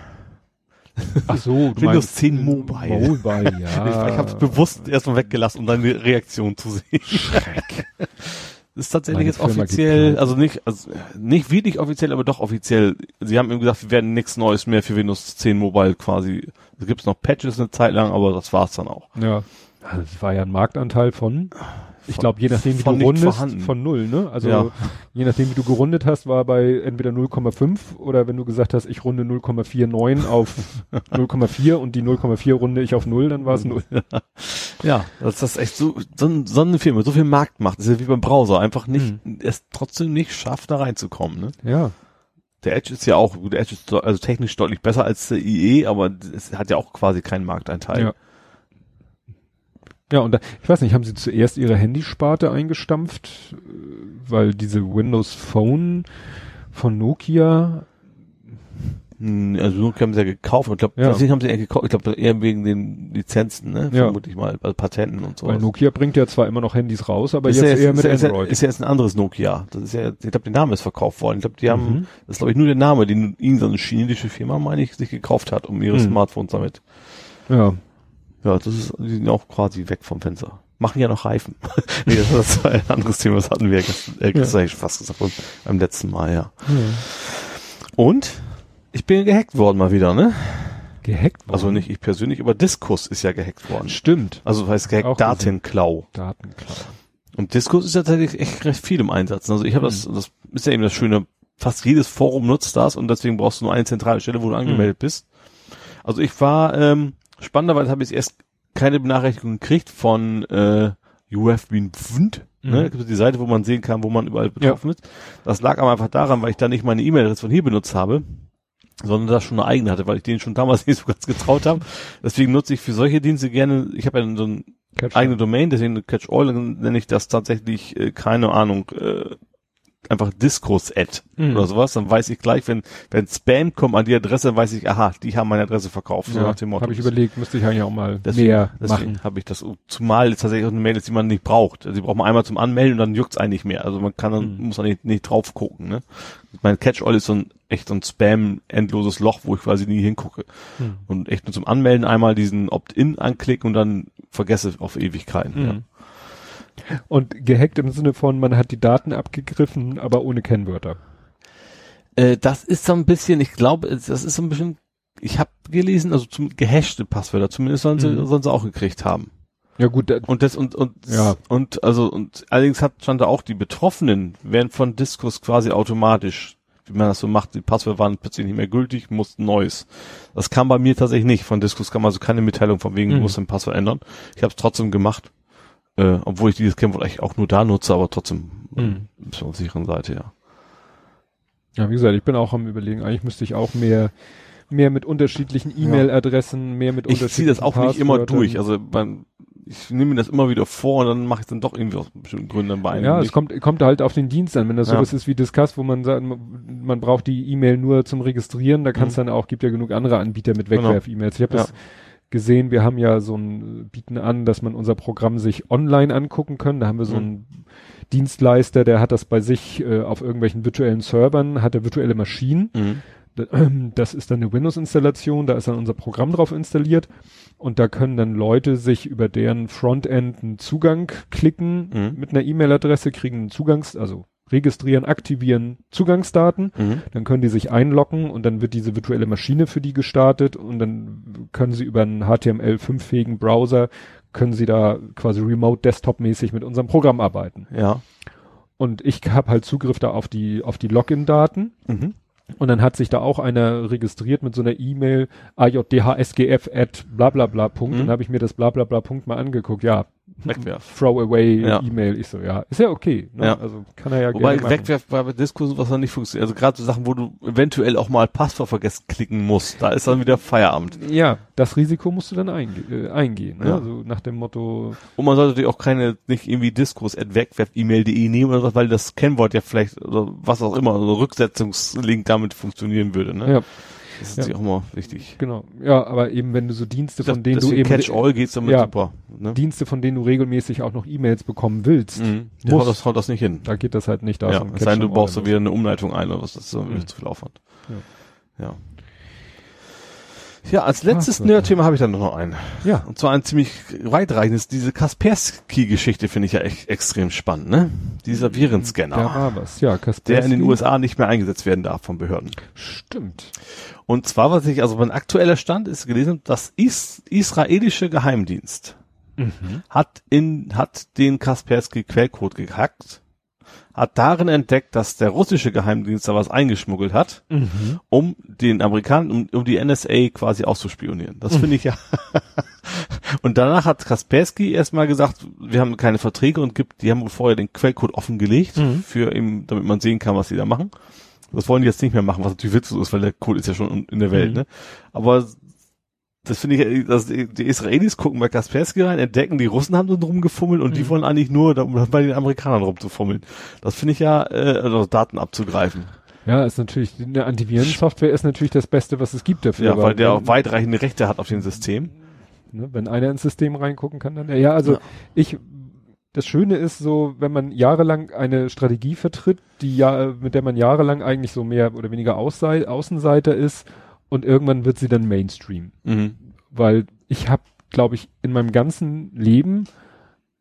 Ach so, du Windows meinst 10 Mobile. Mobile, ja. Ich, ich habe es bewusst erstmal weggelassen, um deine Reaktion zu sehen. Schreck. Das ist tatsächlich Meine jetzt Firma offiziell, also nicht, also nicht wirklich offiziell, aber doch offiziell. Sie haben eben gesagt, wir werden nichts Neues mehr für Windows 10 Mobile quasi. Da gibt's noch Patches eine Zeit lang, aber das war's dann auch. Ja. Also das war ja ein Marktanteil von, ich glaube, je nachdem, wie du rundest, vorhanden. von null, ne? Also Ja. je nachdem, wie du gerundet hast, war bei entweder 0,5 oder wenn du gesagt hast, ich runde 0,49 auf 0,4 und die 0,4 runde ich auf 0, dann war es 0. Ja, das ist echt so, so, so eine Firma, so viel Marktmacht. Das ist ja wie beim Browser, einfach nicht, es trotzdem nicht schafft, da reinzukommen, ne? Ja. Der Edge ist ja auch, der Edge ist also technisch deutlich besser als der IE, aber es hat ja auch quasi keinen Markteinteil. Ja. Ja, und da, ich weiß nicht, haben sie zuerst ihre Handysparte eingestampft, äh, weil diese Windows Phone von Nokia, Hm, Also Nokia haben sie ja gekauft, ich glaube, Ja. haben sie eher gekauft, ich glaube eher wegen den Lizenzen, ne? Ja. Vermute ich mal, bei Patenten und so. weil Nokia bringt ja zwar immer noch Handys raus, aber ist jetzt ja eher mit ist, ja- Android. Ist ja jetzt ein anderes Nokia. Das ist ja, ich glaube, der Name ist verkauft worden. Ich glaube, die haben, Mhm. das ist glaube ich nur der Name, den irgendeine so eine chinesische Firma, meine ich, sich gekauft hat, um ihre Mhm. Smartphones damit. Ja. Ja, das ist, die sind auch quasi weg vom Fenster. Machen ja noch Reifen. nee, das, das war ein anderes Thema, das hatten wir ja gestern, äh, das hab ich fast gesagt beim- beim letzten Mal, ja. Und ich bin gehackt worden mal wieder, ne? Gehackt worden. Also nicht ich persönlich, aber Diskus ist ja gehackt worden. Stimmt. Also heißt Auch gehackt. Datenklau. Datenklau. Und Diskus ist ja tatsächlich echt recht viel im Einsatz. Also ich habe das, das ist ja eben das Schöne, fast jedes Forum nutzt das und deswegen brauchst du nur eine zentrale Stelle, wo du angemeldet bist. Also ich war, ähm, spannenderweise habe ich erst keine Benachrichtigung gekriegt von äh, You have been pfund. Ne? Mhm. Gibt es die Seite, wo man sehen kann, wo man überall betroffen ist. Das lag aber einfach daran, weil ich da nicht meine E-Mail-Adresse von hier benutzt habe, sondern das schon eine eigene hatte, weil ich denen schon damals nicht so ganz getraut habe. Deswegen nutze ich für solche Dienste gerne, ich habe ja so ein Catch eigene Domain, deswegen Catch All nenne ich das tatsächlich, äh, keine Ahnung, äh, einfach Discourse-Ad Mhm. oder sowas, dann weiß ich gleich, wenn, wenn Spam kommt an die Adresse, dann weiß ich, aha, die haben meine Adresse verkauft. So Ja, nach dem Motto. habe ich überlegt, müsste ich eigentlich auch mal Deswegen, mehr deswegen machen. habe ich das, zumal es tatsächlich auch eine Mail ist, die man nicht braucht. Also die braucht man einmal zum Anmelden und dann juckt's eigentlich mehr. Also man kann dann, Mhm. muss dann nicht, nicht drauf gucken, ne. Mein Catch-All ist so ein, echt so ein Spam, endloses Loch, wo ich quasi nie hingucke. Mhm. Und echt nur zum Anmelden einmal diesen Opt-in anklicken und dann vergesse auf Ewigkeiten, ja. Und gehackt im Sinne von, man hat die Daten abgegriffen, aber ohne Kennwörter. Äh, das ist so ein bisschen, ich glaube, das ist so ein bisschen ich habe gelesen, also zum gehashte Passwörter, zumindest sollen sie, Mhm. sollen sie auch gekriegt haben. Ja gut, da, Und das und und Ja. und also und allerdings hat stand da auch die Betroffenen werden von Diskus quasi automatisch, wie man das so macht, die Passwörter waren plötzlich nicht mehr gültig, mussten neues. Das kam bei mir tatsächlich nicht. Von Diskus kam also keine Mitteilung von wegen, Mhm. du musst dein Passwort ändern. Ich habe es trotzdem gemacht, äh, obwohl ich dieses Kennwort eigentlich auch nur da nutze, aber trotzdem Mhm. äh, bisschen auf der sicheren Seite, ja. ja wie gesagt, ich bin auch am überlegen, eigentlich müsste ich auch mehr mehr mit unterschiedlichen E-Mail-Adressen, mehr mit Ich ziehe unterschiedlichen das auch nicht immer durch. Also man, ich nehme mir das immer wieder vor und dann mache ich es dann doch irgendwie aus bestimmten Gründen bei einem Ja, es nicht. kommt, kommt halt auf den Dienst an. Wenn das Ja. sowas ist wie Discuss, wo man sagt, man, man braucht die E-Mail nur zum Registrieren, da kann es Mhm. dann auch, gibt ja genug andere Anbieter mit Genau. Wegwerf-E-Mails. Ich habe Ja. das gesehen, wir haben ja so ein, bieten an, dass man unser Programm sich online angucken können. Da haben wir so Mhm. einen Dienstleister, der hat das bei sich äh, auf irgendwelchen virtuellen Servern, hat er virtuelle Maschinen. Mhm. Das ist dann eine Windows-Installation, da ist dann unser Programm drauf installiert und da können dann Leute sich über deren Frontend einen Zugang klicken Mhm. mit einer E-Mail-Adresse, kriegen einen Zugangs-, also registrieren, aktivieren Zugangsdaten, Mhm. dann können die sich einloggen und dann wird diese virtuelle Maschine für die gestartet und dann können sie über einen HTML5-fähigen Browser, können sie da quasi remote Desktop-mäßig mit unserem Programm arbeiten. Ja. Und ich habe halt Zugriff da auf die, auf die Login-Daten Mhm. und dann hat sich da auch einer registriert mit so einer E-Mail ajdhsgf at bla bla bla Punkt. Mhm. Dann habe ich mir das bla bla bla Punkt mal angeguckt. Ja, Wegwerf. Throwaway Ja. E-Mail. Ich so, ja, ist ja okay. Ne? Ja. Also kann er ja Wobei gerne. Wegwerf bei Diskursen was dann nicht funktioniert. Also gerade so Sachen, wo du eventuell auch mal Passwort vergessen klicken musst, da ist dann wieder Feierabend. Ja, das Risiko musst du dann einge äh, eingehen. Ne? Ja. Also nach dem Motto, Und man sollte natürlich auch keine, nicht irgendwie diskurs.wegwerf-E-Mail.de nehmen oder was, weil das Kennwort ja vielleicht, oder was auch immer, so Rücksetzungslink damit funktionieren würde, ne? ja, Das ist Ja. auch immer wichtig. genau. Ja, aber eben wenn du so Dienste, von denen das du eben Catch-all geht's damit ja. super. Ne? Dienste, von denen du regelmäßig auch noch E-Mails bekommen willst, Mhm. Muss. Ja, haut, das, haut das nicht hin. da geht das halt nicht. Da ja, so es sei denn, du baust da muss. wieder eine Umleitung ein oder was, das ist so Mhm. zu viel Aufwand. Ja. Ja. Ja, als letztes Ach, Nerd-Thema habe ich dann noch ein. Ja, Und zwar ein ziemlich weitreichendes. Diese Kaspersky-Geschichte finde ich ja echt extrem spannend, ne? Dieser Virenscanner, da war was. Ja, Kaspersky. der in den USA nicht mehr eingesetzt werden darf von Behörden. Stimmt. Und zwar, was ich, also mein aktueller Stand ist gelesen, das is israelische Geheimdienst Mhm. hat in, hat den Kaspersky Quellcode gehackt, hat darin entdeckt, dass der russische Geheimdienst da was eingeschmuggelt hat, Mhm. um den Amerikanern, um, um die NSA quasi auszuspionieren. Das finde ich ja. und danach hat Kaspersky erstmal gesagt, wir haben keine Verträge und gibt, die haben vorher den Quellcode offengelegt, Mhm. für eben, damit man sehen kann, was sie da machen. Das wollen die jetzt nicht mehr machen, was natürlich witzlos ist, weil der Code ist ja schon in der Welt, Mhm. ne? Aber das finde ich, dass die die Israelis gucken bei Kaspersky rein, entdecken, die Russen haben so drum gefummelt und die Mhm. wollen eigentlich nur, um bei den Amerikanern rumzufummeln. Das finde ich ja, äh, also Daten abzugreifen. Ja, ist natürlich, eine Antivirensoftware ist natürlich das Beste, was es gibt dafür. Ja, weil der auch weitreichende Rechte hat auf dem System. ne, wenn einer ins System reingucken kann, dann, ja, also Ja. ich, das Schöne ist so, wenn man jahrelang eine Strategie vertritt, die ja, mit der man jahrelang eigentlich so mehr oder weniger Außenseiter ist und irgendwann wird sie dann Mainstream. Mhm. Weil ich habe, glaube ich, in meinem ganzen Leben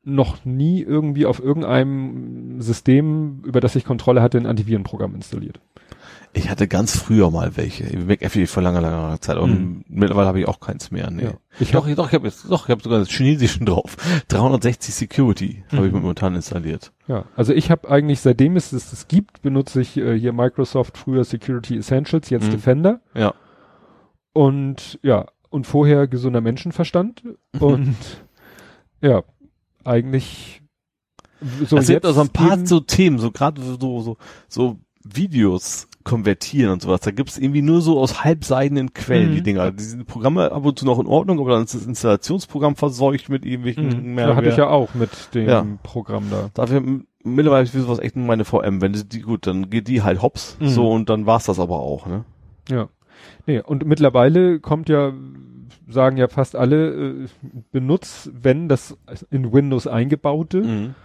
noch nie irgendwie auf irgendeinem System, über das ich Kontrolle hatte, ein Antivirenprogramm installiert. Ich hatte ganz früher mal welche. McAfee vor langer, langer Zeit. Und Mhm. mittlerweile habe ich auch keins mehr. Nee. Ja. Ich doch, ich, doch, ich habe jetzt, doch, ich habe sogar das Chinesischen drauf. 360 Security habe ich Mhm. momentan installiert. Ja, also ich habe eigentlich, seitdem es es, es gibt, benutze ich äh, hier Microsoft früher Security Essentials, jetzt Mhm. Defender. Ja. Und ja, und vorher gesunder Menschenverstand. Und ja, eigentlich so es gibt jetzt also ein paar so Themen, so gerade so, so, so Videos konvertieren und sowas. Da gibt's irgendwie nur so aus halbseidenen Quellen Mhm. die Dinger. Diese Programme ab und zu noch in Ordnung, aber dann ist das Installationsprogramm verseucht mit irgendwelchen Mhm. Ja, hatte ich ja auch mit dem Ja. Programm da. Dafür mittlerweile ist sowas echt nur meine VM. Wenn die, die gut, dann geht die halt hops. Mhm. So und dann war's das aber auch, ne? Ja. Nee, und mittlerweile kommt ja, sagen ja fast alle, äh, benutzt, wenn das in Windows eingebaute, Mhm.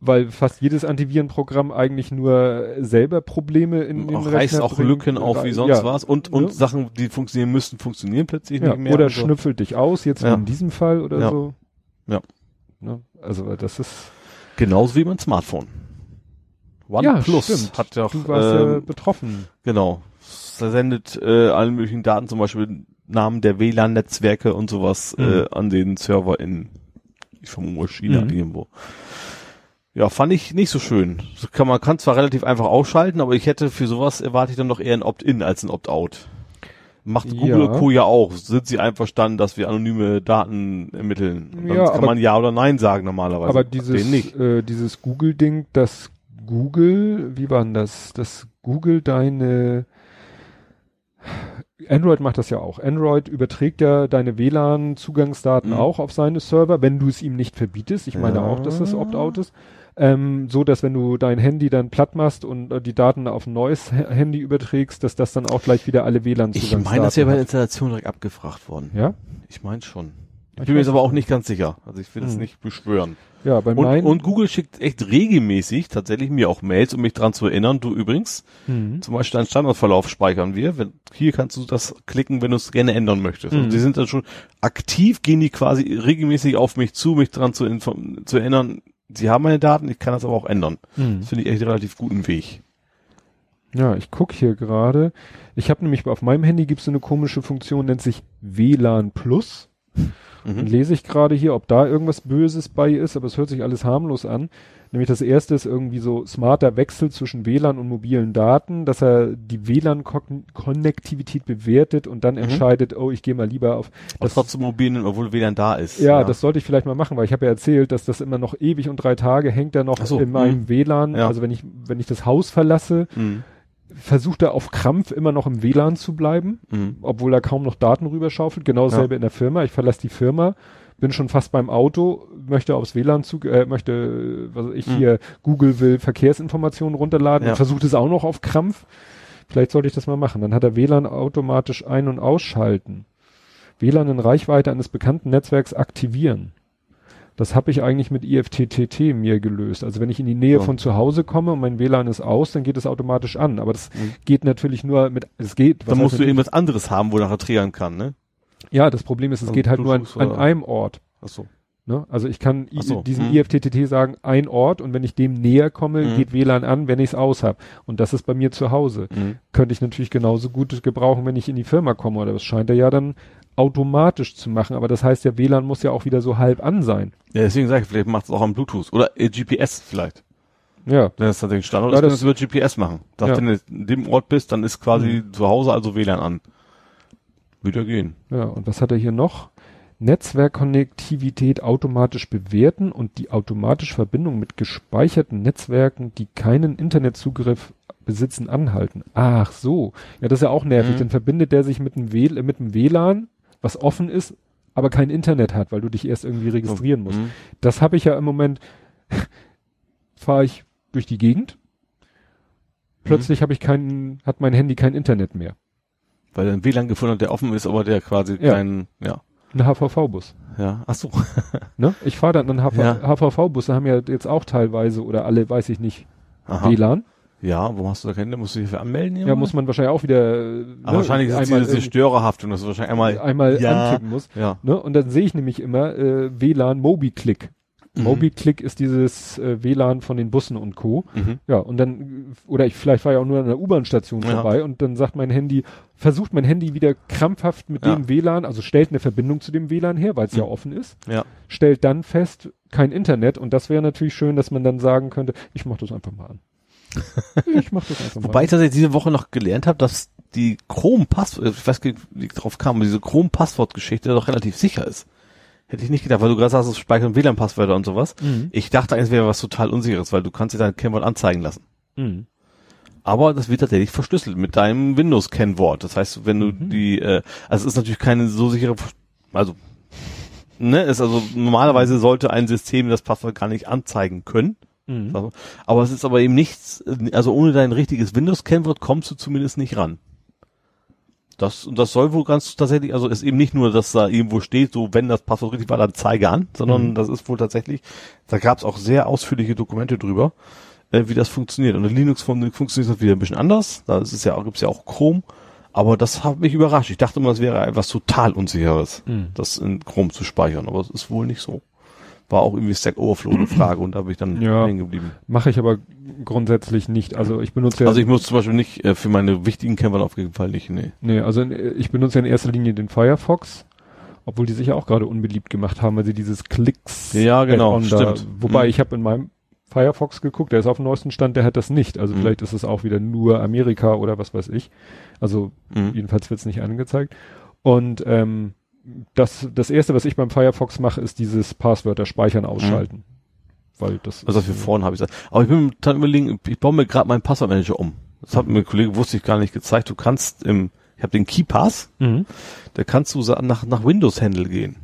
weil fast jedes Antivirenprogramm eigentlich nur selber Probleme in den auch reißt Rechner auch bringt. Lücken auf wie sonst ja, was und und Ja. Sachen, die funktionieren müssten, funktionieren plötzlich Ja, nicht mehr. oder so. schnüffelt dich aus, jetzt Ja. in diesem Fall oder Ja. so. Ja. Ne? Also das ist Genauso wie mein Smartphone. Ja, OnePlus stimmt. hat ja auch, du warst ja ähm, betroffen. genau, sendet äh, alle möglichen Daten, zum Beispiel Namen der WLAN-Netzwerke und sowas Mhm. äh, an den Server in, ich vermute China Mhm. irgendwo. Ja, fand ich nicht so schön. So kann man kann zwar relativ einfach ausschalten, aber ich hätte für sowas erwarte ich dann doch eher ein Opt-in als ein Opt-out. Macht Google Ja. Co. ja auch. Sind sie einverstanden, dass wir anonyme Daten ermitteln? Und dann Ja, kann aber- man ja oder nein sagen normalerweise. Aber dieses, äh, dieses Google-Ding, das Google, wie war denn das? Das Google deine Android macht das ja auch. Android überträgt ja deine WLAN-Zugangsdaten Mhm. auch auf seine Server, wenn du es ihm nicht verbietest. Ich meine Ja. auch, dass das Opt-out ist. Ähm, so dass wenn du dein Handy dann platt machst und äh, die Daten auf ein neues H Handy überträgst, dass das dann auch gleich wieder alle Ich WLAN-Zugangsdaten meine, das wäre bei der. Installation direkt abgefragt worden. Ja? Ich meine schon. Ich bin mir jetzt aber auch nicht ganz sicher. Also ich will das Hm. nicht beschwören. Ja, bei Und, meinen. und Google schickt echt regelmäßig tatsächlich mir auch Mails, um mich dran zu erinnern. Du übrigens, Mhm. zum Beispiel deinen Standardverlauf speichern wir. Wenn, hier kannst du das klicken, wenn du es gerne ändern möchtest. Mhm. Und sie sind dann schon aktiv, gehen die quasi regelmäßig auf mich zu, mich dran zu, zu erinnern. Sie haben meine Daten, ich kann das aber auch ändern. Mhm. Das finde ich echt einen relativ guten Weg. Ja, ich guck hier gerade. Ich habe nämlich auf meinem Handy gibt es so eine komische Funktion, nennt sich WLAN Plus. Dann Mhm. lese ich gerade hier, ob da irgendwas Böses bei ist, aber es hört sich alles harmlos an. Nämlich das erste ist irgendwie so smarter Wechsel zwischen WLAN und mobilen Daten, dass er die WLAN-Konnektivität bewertet und dann Mhm. entscheidet, oh, ich gehe mal lieber auf Aber trotzdem mobil, nehmen, obwohl WLAN da ist. ja, das sollte ich vielleicht mal machen, weil ich habe ja erzählt, dass das immer noch ewig und drei Tage hängt er noch so, in meinem mhm. WLAN. Ja. Also wenn ich, wenn ich das Haus verlasse, Mhm. Versucht er auf Krampf immer noch im WLAN zu bleiben, Mhm. obwohl er kaum noch Daten rüberschaufelt. Genau dasselbe in der Firma. Ich verlasse die Firma, bin schon fast beim Auto, möchte aufs WLAN zu, äh, möchte, was ich Mhm. hier, Google will Verkehrsinformationen runterladen Ja. und versucht es auch noch auf Krampf. Vielleicht sollte ich das mal machen. Dann hat er WLAN automatisch ein- und ausschalten. WLAN in Reichweite eines bekannten Netzwerks aktivieren. Das habe ich eigentlich mit IFTTT mir gelöst. Also wenn ich in die Nähe So. von zu Hause komme und mein WLAN ist aus, dann geht es automatisch an. Aber das Mhm. geht natürlich nur mit, es geht. was Dann musst du irgendwas anderes haben, wo nachher triggern kann, ne? ja, das Problem ist, es Also geht halt nur an, an einem Ort. Ach so. Ne? Also ich kann so, diesem mhm. IFTTT sagen, ein Ort und wenn ich dem näher komme, Mhm. geht WLAN an, wenn ich es aus habe. Und das ist bei mir zu Hause. Mhm. Könnte ich natürlich genauso gut gebrauchen, wenn ich in die Firma komme. Oder das scheint er ja dann automatisch zu machen. Aber das heißt, der WLAN muss ja auch wieder so halb an sein. Ja, deswegen sage ich, vielleicht macht es auch am Bluetooth. Oder äh, GPS vielleicht. Ja. Wenn es tatsächlich Standort Ja, ist, das- kannst du über GPS machen. Dass Ja. wenn du in dem Ort bist, dann ist quasi zu Hause also WLAN an. Würde gehen. Ja, und was hat er hier noch? Netzwerkkonnektivität automatisch bewerten und die automatische Verbindung mit gespeicherten Netzwerken, die keinen Internetzugriff besitzen, anhalten. Ach so. Ja, das ist ja auch nervig. Mhm. Dann verbindet der sich mit dem, w äh, mit dem WLAN, was offen ist, aber kein Internet hat, weil du dich erst irgendwie registrieren musst. Mhm. Das habe ich ja im Moment, fahre ich durch die Gegend. Plötzlich habe ich keinen, hat mein Handy kein Internet mehr. Weil er einen WLAN gefunden hat, der offen ist, aber der quasi Ja. keinen, ja. Ein HVV-Bus. Ja, ach so. Ne? Ich fahre dann an HV Ja. HVV-Busse, haben ja jetzt auch teilweise oder alle, weiß ich nicht, Aha. WLAN. Ja, warum hast du da keine? Musst du dich dafür anmelden? Ja, irgendwann? muss man wahrscheinlich auch wieder äh, Aber wahrscheinlich ist es einmal, diese Störerhaftung, dass du wahrscheinlich einmal, einmal Ja. anklicken muss. ja. Ne? Und dann sehe ich nämlich immer äh, WLAN MobiClick. Mhm. MobiClick ist dieses äh, WLAN von den Bussen und Co. Mhm. Ja, und dann, oder ich vielleicht war ja auch nur an der U-Bahn-Station Ja. vorbei und dann sagt mein Handy, versucht mein Handy wieder krampfhaft mit Ja. dem WLAN, also stellt eine Verbindung zu dem WLAN her, weil es ja Mhm. offen ist, Ja. stellt dann fest, kein Internet und das wäre natürlich schön, dass man dann sagen könnte, ich mach das einfach mal an. ich mach das einfach mal Wobei ich tatsächlich diese Woche noch gelernt habe, dass die Chrome-Passwort, ich weiß nicht, wie ich drauf kam, diese Chrome-Passwort-Geschichte doch relativ sicher ist. Hätte ich nicht gedacht, weil du gerade sagst, es speichern WLAN-Passwörter und sowas. Mhm. Ich dachte eigentlich, es wäre was total Unsicheres, weil du kannst dir dein Kennwort anzeigen lassen. Mhm. Aber das wird tatsächlich verschlüsselt mit deinem Windows-Kennwort. Das heißt, wenn du Mhm. die, äh, also es ist natürlich keine so sichere, also, ne, ist also normalerweise sollte ein System das Passwort gar nicht anzeigen können. Mhm. Aber es ist aber eben nichts, also ohne dein richtiges Windows-Kennwort kommst du zumindest nicht ran. Das, und das soll wohl ganz tatsächlich, also ist eben nicht nur, dass da irgendwo steht, so wenn das Passwort richtig war, dann zeige an, sondern Mhm. das ist wohl tatsächlich, da gab es auch sehr ausführliche Dokumente drüber, äh, wie das funktioniert. Und in Linux fun funktioniert das wieder ein bisschen anders. Da ist es ja, gibt's ja auch Chrome. Aber das hat mich überrascht. Ich dachte immer, das wäre etwas total Unsicheres, Mhm. das in Chrome zu speichern. Aber es ist wohl nicht so. War auch irgendwie Stack Overflow eine Frage und da bin ich dann Ja. hängen geblieben. Mache ich aber grundsätzlich nicht. Also ich benutze ja, Also ich muss zum Beispiel nicht, äh, für meine wichtigen Kämpfer auf jeden Fall nicht, nee. nee, also in, ich benutze ja in erster Linie den Firefox, obwohl die sich ja auch gerade unbeliebt gemacht haben, weil sie dieses Klicks Ja, genau, stimmt. wobei Mhm. ich habe in meinem Firefox geguckt, der ist auf dem neuesten Stand, der hat das nicht. Also Mhm. vielleicht ist es auch wieder nur Amerika oder was weiß ich. Also Mhm. jedenfalls wird's nicht angezeigt. Und ähm, das, das erste, was ich beim Firefox mache, ist dieses Passwörter speichern, ausschalten. Weil das Also für vorne habe ich gesagt. Aber ich bin dann überlegen, ich baue mir gerade meinen Passwortmanager um. Das hat mir ein Kollege, wusste ich gar nicht gezeigt. Du kannst im, ich habe den KeyPass, Mhm. da kannst du nach, nach Windows-Handle gehen.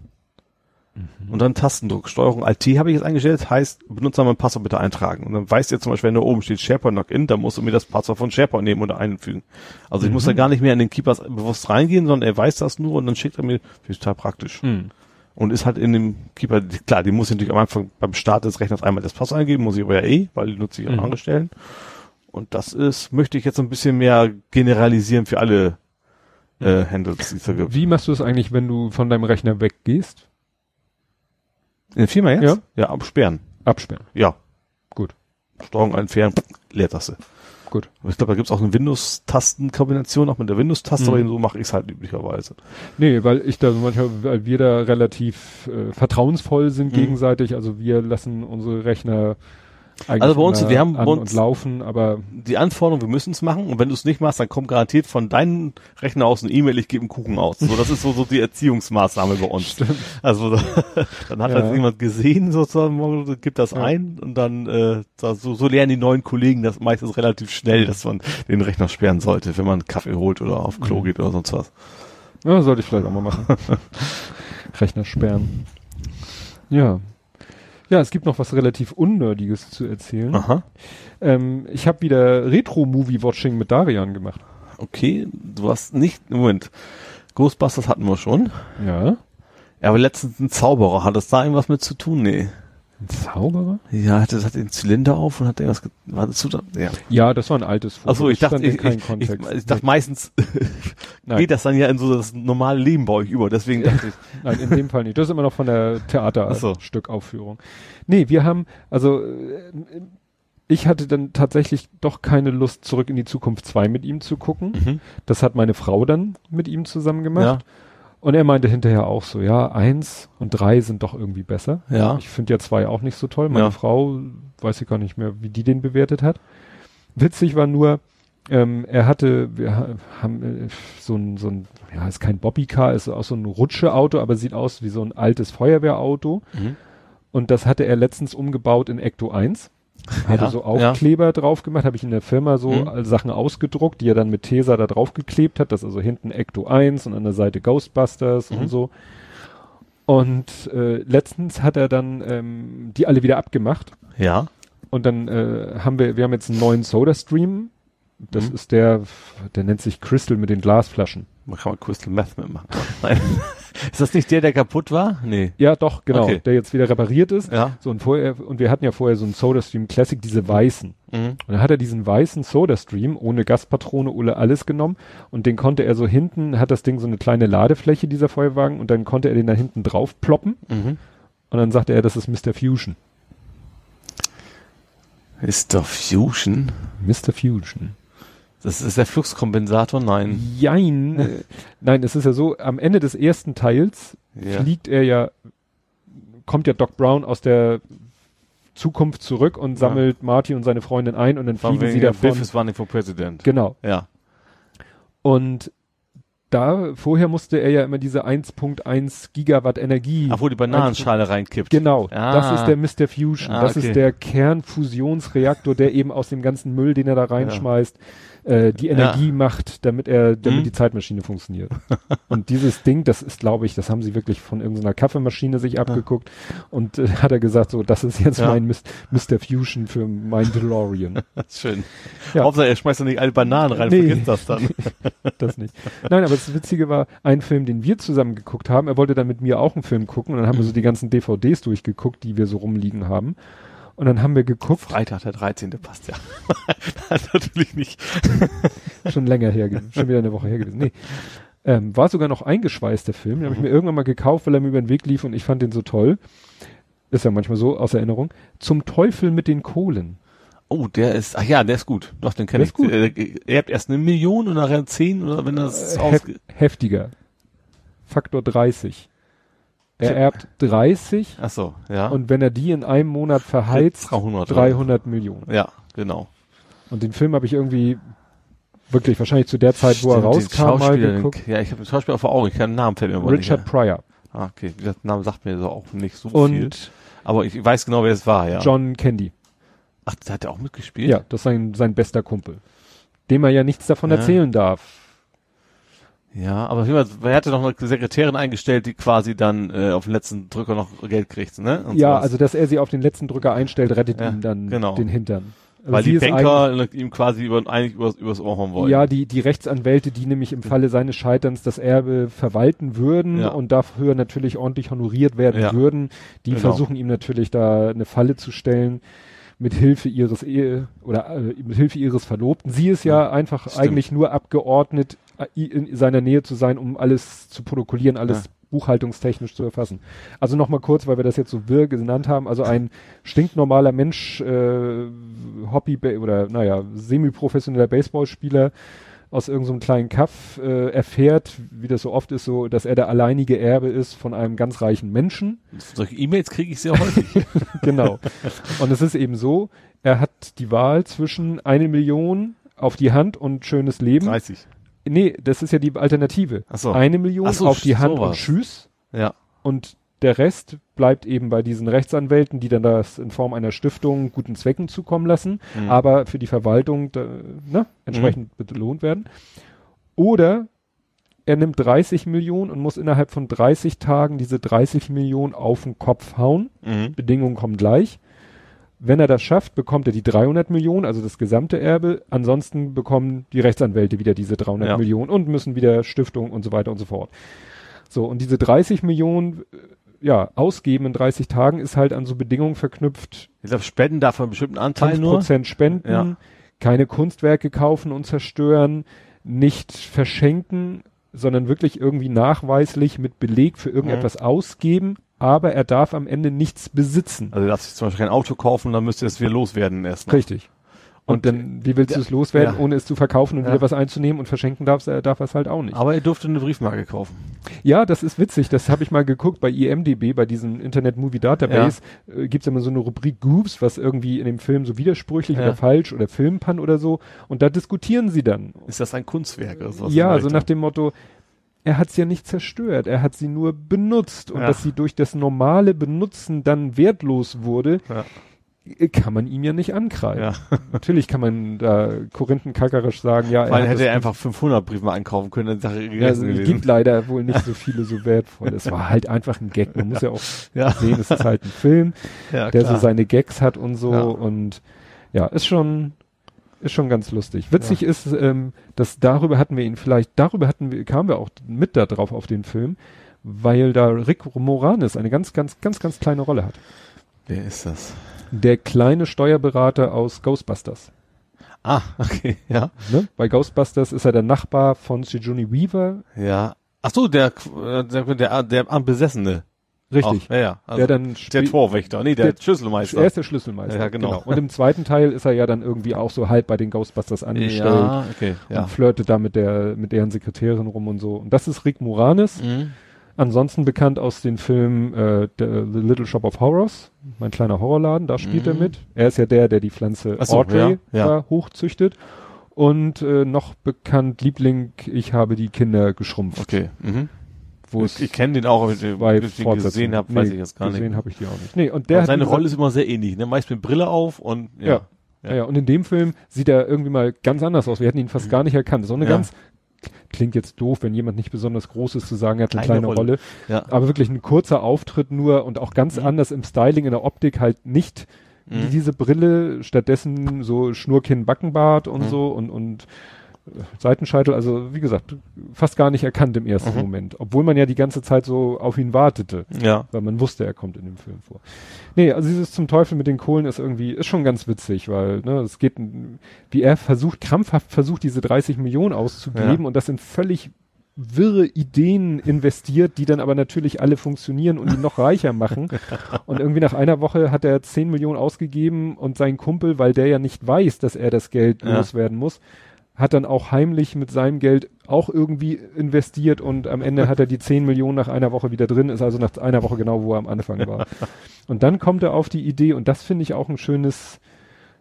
Mhm. Und dann Tastendruck. Steuerung Alt T habe ich jetzt eingestellt, heißt, Benutzernamen Passwort bitte eintragen. Und dann weißt du jetzt zum Beispiel, wenn da oben steht SharePoint Login, dann musst du mir das Passwort von SharePoint nehmen oder einfügen. Also ich muss Mhm. da gar nicht mehr in den KeyPass bewusst reingehen, sondern er weiß das nur und dann schickt er mir, finde ich total praktisch. Mhm. Und ist halt in dem Keeper, klar, die muss ich natürlich am Anfang beim Start des Rechners einmal das Passwort eingeben, muss ich aber ja eh, weil die nutze ich an Mhm. anderen Stellen. Und das ist, möchte ich jetzt so ein bisschen mehr generalisieren für alle äh, Handles, die es da gibt. Wie machst du es eigentlich, wenn du von deinem Rechner weggehst? In der Firma jetzt? Ja. Ja, absperren. Absperren. Ja. Gut. Steuerung entfernen, Leertaste. Gut. Ich glaube, da gibt's auch eine Windows-Tastenkombination, auch mit der Windows-Taste, Mhm. aber so mache ich es halt üblicherweise. Nee, weil ich da manchmal, weil wir da relativ äh, vertrauensvoll sind Mhm. gegenseitig. Also wir lassen unsere Rechner eigentlich Also bei uns, wir haben bei uns- laufen, aber Die Anforderung, wir müssen es machen und wenn du es nicht machst, dann kommt garantiert von deinem Rechner aus eine E-Mail, ich gebe einen Kuchen aus. So, das ist so, so die Erziehungsmaßnahme bei uns. Also dann hat Ja. halt jemand gesehen, sozusagen, gibt das Ja. ein und dann äh, so, so lernen die neuen Kollegen das meistens relativ schnell, dass man den Rechner sperren sollte, wenn man einen Kaffee holt oder auf Klo Mhm. geht oder sonst was. ja, sollte ich vielleicht auch mal machen. Rechner sperren. Ja. Ja, es gibt noch was relativ Unnerdiges zu erzählen. Aha. Ähm, ich habe wieder Retro-Movie-Watching mit Darian gemacht. Okay, du hast nicht, Moment, Ghostbusters hatten wir schon. Ja. Ja, aber letztens ein Zauberer, hat das da irgendwas mit zu tun? Nee. Ein Zauberer? Ja, das hat den Zylinder auf und hat irgendwas, ge- war das zu, ja. Ja, das war ein altes Foto. Achso, ich Das dachte, ich, ich, ich, Kontext. ich dachte meistens geht das dann ja in so das normale Leben bei euch über. Deswegen dachte ich, Nein, in dem Fall nicht. Das ist immer noch von der Ach so. Theaterstückaufführung. Nee, wir haben, also äh, ich hatte dann tatsächlich doch keine Lust, zurück in die Zukunft 2 mit ihm zu gucken. mhm. Das hat meine Frau dann mit ihm zusammen gemacht. ja, Und er meinte hinterher auch so, ja, eins und drei sind doch irgendwie besser. ja, Ich finde ja zwei auch nicht so toll. Meine Ja. Frau weiß ich gar nicht mehr, wie die den bewertet hat. Witzig war nur, ähm, er hatte, wir ha- haben äh, so ein, so ein, ja, ist kein Bobbycar, ist auch so ein Rutscheauto, aber sieht aus wie so ein altes Feuerwehrauto. mhm. Und das hatte er letztens umgebaut in Ecto 1. Hatte Ja, so ja. Aufkleber drauf gemacht, habe ich in der Firma so Mhm. Sachen ausgedruckt, die er dann mit Tesa da drauf geklebt hat. Das ist also hinten Ecto 1 und an der Seite Ghostbusters Mhm. und so. Und äh, letztens hat er dann ähm, die alle wieder abgemacht. ja, Und dann äh, haben wir, wir haben jetzt einen neuen Soda Stream. Das Mhm. ist der, der nennt sich Crystal mit den Glasflaschen. man kann mal Crystal Meth mitmachen. Nein. Ist das nicht der, der kaputt war? Nee. Ja, doch, genau, Okay. der jetzt wieder repariert ist. Ja. So und vorher, und wir hatten ja vorher so einen Soda Stream Classic, diese weißen. Mhm. Und dann hat er diesen weißen Soda Stream ohne Gaspatrone, ohne alles genommen und den konnte er so hinten, hat das Ding so eine kleine Ladefläche, dieser Feuerwagen, und dann konnte er den da hinten drauf ploppen Mhm. und dann sagte er, das ist Mr. Fusion. Doch Fusion. Mr. Fusion. Das ist der Fluxkompensator? Nein. Jein. äh, Nein, es ist ja so, am Ende des ersten Teils Ja. fliegt er ja, kommt ja Doc Brown aus der Zukunft zurück und sammelt Marty und seine Freundin ein und dann fliegen sie davon. Biff is running for president. Genau. Ja. Und da, vorher musste er ja immer diese 1.1 Gigawatt Energie. Ach, wo die Bananenschale reinkippt. Genau, Ah. das ist der Mr. Fusion. Ah, das okay. ist der Kernfusionsreaktor, der eben aus dem ganzen Müll, den er da reinschmeißt, äh, die Energie macht, damit er, damit Mhm. die Zeitmaschine funktioniert. Und dieses Ding, das ist, glaube ich, das haben sie wirklich von irgendeiner Kaffeemaschine sich abgeguckt und äh, hat er gesagt, so, das ist jetzt Ja. mein Mr. Fusion für mein DeLorean. Schön. Ja. Hauptsache, er schmeißt doch nicht alle Bananen rein, Nee. vergisst das dann. das nicht. Nein, aber das Witzige war, ein Film, den wir zusammen geguckt haben, er wollte dann mit mir auch einen Film gucken und dann haben wir so die ganzen DVDs durchgeguckt, die wir so rumliegen haben. Und dann haben wir geguckt, Freitag der 13. passt ja. Natürlich nicht. schon länger her, schon wieder eine Woche her gewesen. Nee. Ähm, war sogar noch eingeschweißt, der Film. Den habe ich mir irgendwann mal gekauft, weil er mir über den Weg lief und ich fand den so toll. Ist ja manchmal so aus Erinnerung. Zum Teufel mit den Kohlen. Oh, der ist, ach ja, der ist gut. Doch, den kenne ich. gut. Er erbt erst eine Million und nachher zehn oder wenn das Äh, hef heftiger. Faktor 30. Er erbt 30 Ach so, ja. und wenn er die in einem Monat verheizt, 300. 300 Millionen. Ja, genau. Und den Film habe ich irgendwie wirklich wahrscheinlich zu der Zeit, wo er Stimmt, rauskam, mal geguckt. Den, ja, ich habe den Schauspieler auf der Augen, ich kann den Namen fällt mir aber Richard nicht. Pryor. Ah, okay. Der Name sagt mir so auch nicht so viel. Und Aber ich weiß genau, wer es war, ja. John Candy. Ach, der hat ja auch mitgespielt? Ja, das ist sein, sein bester Kumpel. Dem er ja nichts davon Ja. erzählen darf. Ja, aber wie man- er hatte noch eine Sekretärin eingestellt, die quasi dann äh, auf den letzten Drücker noch Geld kriegt, ne? Und ja, sowas. also dass er sie auf den letzten Drücker einstellt, rettet Ja, ihm dann genau. den Hintern. Also Weil sie die Banker ihm quasi über, eigentlich übers, übers Ohr hauen wollen. Ja, die, die Rechtsanwälte, die nämlich im Falle seines Scheiterns das Erbe verwalten würden Ja. und dafür natürlich ordentlich honoriert werden Ja. würden, die Genau. versuchen ihm natürlich da eine Falle zu stellen mit Hilfe ihres Ehe oder äh, mit Hilfe ihres Verlobten. Sie ist ja einfach Stimmt. eigentlich nur abgeordnet, in seiner Nähe zu sein, um alles zu protokollieren, alles Ja. buchhaltungstechnisch zu erfassen. Also nochmal kurz, weil wir das jetzt so wirr genannt haben, also ein stinknormaler Mensch, äh, Hobby oder naja, semi-professioneller Baseballspieler aus irgendeinem kleinen Kaff äh, erfährt, wie das so oft ist, so, dass er der alleinige Erbe ist von einem ganz reichen Menschen. Solche E-Mails kriege ich sehr häufig. genau. Und es ist eben so, er hat die Wahl zwischen eine Million auf die Hand und schönes Leben. 30. Nee, das ist ja die Alternative. Ach so. Eine Million so, auf die Hand und sowas. Tschüss. Ja. Und der Rest bleibt eben bei diesen Rechtsanwälten, die dann das in Form einer Stiftung guten Zwecken zukommen lassen, Mhm. aber für die Verwaltung da, ne, entsprechend belohnt werden. Oder er nimmt 30 Millionen und muss innerhalb von 30 Tagen diese 30 Millionen auf den Kopf hauen. Mhm. Bedingungen kommen gleich. Wenn er das schafft, bekommt er die 300 Millionen, also das gesamte Erbe. Ansonsten bekommen die Rechtsanwälte wieder diese 300 Ja. Millionen und müssen wieder Stiftung und so weiter und so fort. So, und diese 30 Millionen, äh, ja, ausgeben in 30 Tagen ist halt an so Bedingungen verknüpft. Ich glaube, spenden darf man einen bestimmten Anteil nur. 5% spenden, Ja. keine Kunstwerke kaufen und zerstören, nicht verschenken, sondern wirklich irgendwie nachweislich mit Beleg für irgendetwas Mhm. ausgeben, aber er darf am Ende nichts besitzen. Also darf sich zum Beispiel kein Auto kaufen, dann müsste es wieder loswerden erstmal. Richtig. Und, Und, dann, wie willst du ja, es loswerden, ja. ohne es zu verkaufen und Ja. wieder was einzunehmen und verschenken darfst, er darf er es halt auch nicht. Aber er durfte eine Briefmarke kaufen. Ja, das ist witzig. Das habe ich mal geguckt bei IMDB, bei diesem Internet Movie Database. Äh, Gibt's immer so eine Rubrik Groups, was irgendwie in dem Film so widersprüchlich Ja. oder falsch oder Filmpan oder so. Und da diskutieren sie dann. Ist das ein Kunstwerk oder sowas? ja, so nach dem Motto, er hat sie ja nicht zerstört, er hat sie nur benutzt. Und Ja. dass sie durch das normale Benutzen dann wertlos wurde, Ja. kann man ihm ja nicht ankreiden. Ja. Natürlich kann man da korinthenkackerisch sagen, ja, Weil hat hätte er einfach 500 Briefmarken einkaufen können, dann Ja, also, es gibt leider wohl nicht so viele so wertvoll. Es war halt einfach ein Gag. Man muss ja auch Ja. sehen, es ist halt ein Film, der so seine Gags hat und so und ja, ist schon ist schon ganz lustig. Witzig ist, ähm, dass darüber hatten wir ihn vielleicht, darüber hatten wir, kamen wir auch mit da drauf auf den Film, weil da Rick Moranis eine ganz, ganz, ganz, ganz kleine Rolle hat. Wer ist das? Der kleine Steuerberater aus Ghostbusters. Ah, okay, ja. Ne? Bei Ghostbusters ist er der Nachbar von Sigourney Weaver. Ja. Ach so, der, äh, der, der, der Besessene. Richtig. Auch, ja, ja. Also der dann der Torwächter, nee, der, Der- Schlüsselmeister. Er ist der Schlüsselmeister. Ja, genau. Und im zweiten Teil ist er ja dann irgendwie auch so halb bei den Ghostbusters angestellt ja, okay, ja. und flirtet da mit der, mit deren Sekretärin rum und so. Und das ist Rick Moranis. Mhm. Ansonsten bekannt aus den Filmen äh, The, Little Shop of Horrors, mein kleiner Horrorladen, da spielt er Mhm. mit. Er ist ja der, der die Pflanze so, Audrey ja, ja. da hochzüchtet. Und äh, noch bekannt Liebling, ich habe die Kinder geschrumpft. Okay. Mhm. Wo ich ich kenne den auch, aber ich den gesehen habe, weiß Nee, ich jetzt gar gesehen nicht. habe ich die auch nicht. Nee, und der hat, seine Rolle ist immer sehr ähnlich, ne? Meist mit Brille auf und ja. Ja. Ja. ja, und in dem Film sieht er irgendwie mal ganz anders aus. Wir hätten ihn fast gar nicht erkannt. So eine Mhm. Ja. ganz, klingt jetzt doof, wenn jemand nicht besonders groß ist, zu sagen, er hat eine Kleine kleine Rolle. Rolle. Ja. Aber wirklich ein kurzer Auftritt nur und auch ganz Mhm. anders im Styling, in der Optik halt nicht Mhm. diese Brille, stattdessen so Schnurkinn, Backenbart und Mhm. so und, und Seitenscheitel, also wie gesagt, fast gar nicht erkannt im ersten Mhm. Moment. Obwohl man ja die ganze Zeit so auf ihn wartete Ja. weil man wusste, er kommt in dem Film vor. Nee, also dieses zum Teufel mit den Kohlen ist irgendwie, ist schon ganz witzig, weil, ne, es geht, wie er versucht, krampfhaft versucht, diese 30 Millionen auszugeben Ja. und das in völlig wirre Ideen investiert, die dann aber natürlich alle funktionieren und ihn noch reicher machen. Und irgendwie nach einer Woche hat er 10 Millionen ausgegeben und sein Kumpel, weil der ja nicht weiß, dass er das Geld Ja. loswerden muss, hat dann auch heimlich mit seinem Geld auch irgendwie investiert und am Ende hat er die 10 Millionen nach einer Woche wieder drin, ist also nach einer Woche genau, wo er am Anfang war. Und dann kommt er auf die Idee und das finde ich auch ein schönes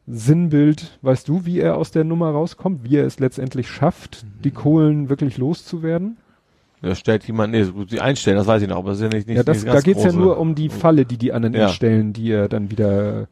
Sinnbild. Weißt du, wie er aus der Nummer rauskommt, wie er es letztendlich schafft, die Kohlen wirklich loszuwerden? Da stellt jemand, nee, gut, die einstellen, das weiß ich noch, aber das ist ja nicht, nicht ja, das, nicht da geht's ja große. nur um die Falle, die die anderen Ja. stellen, die er dann wieder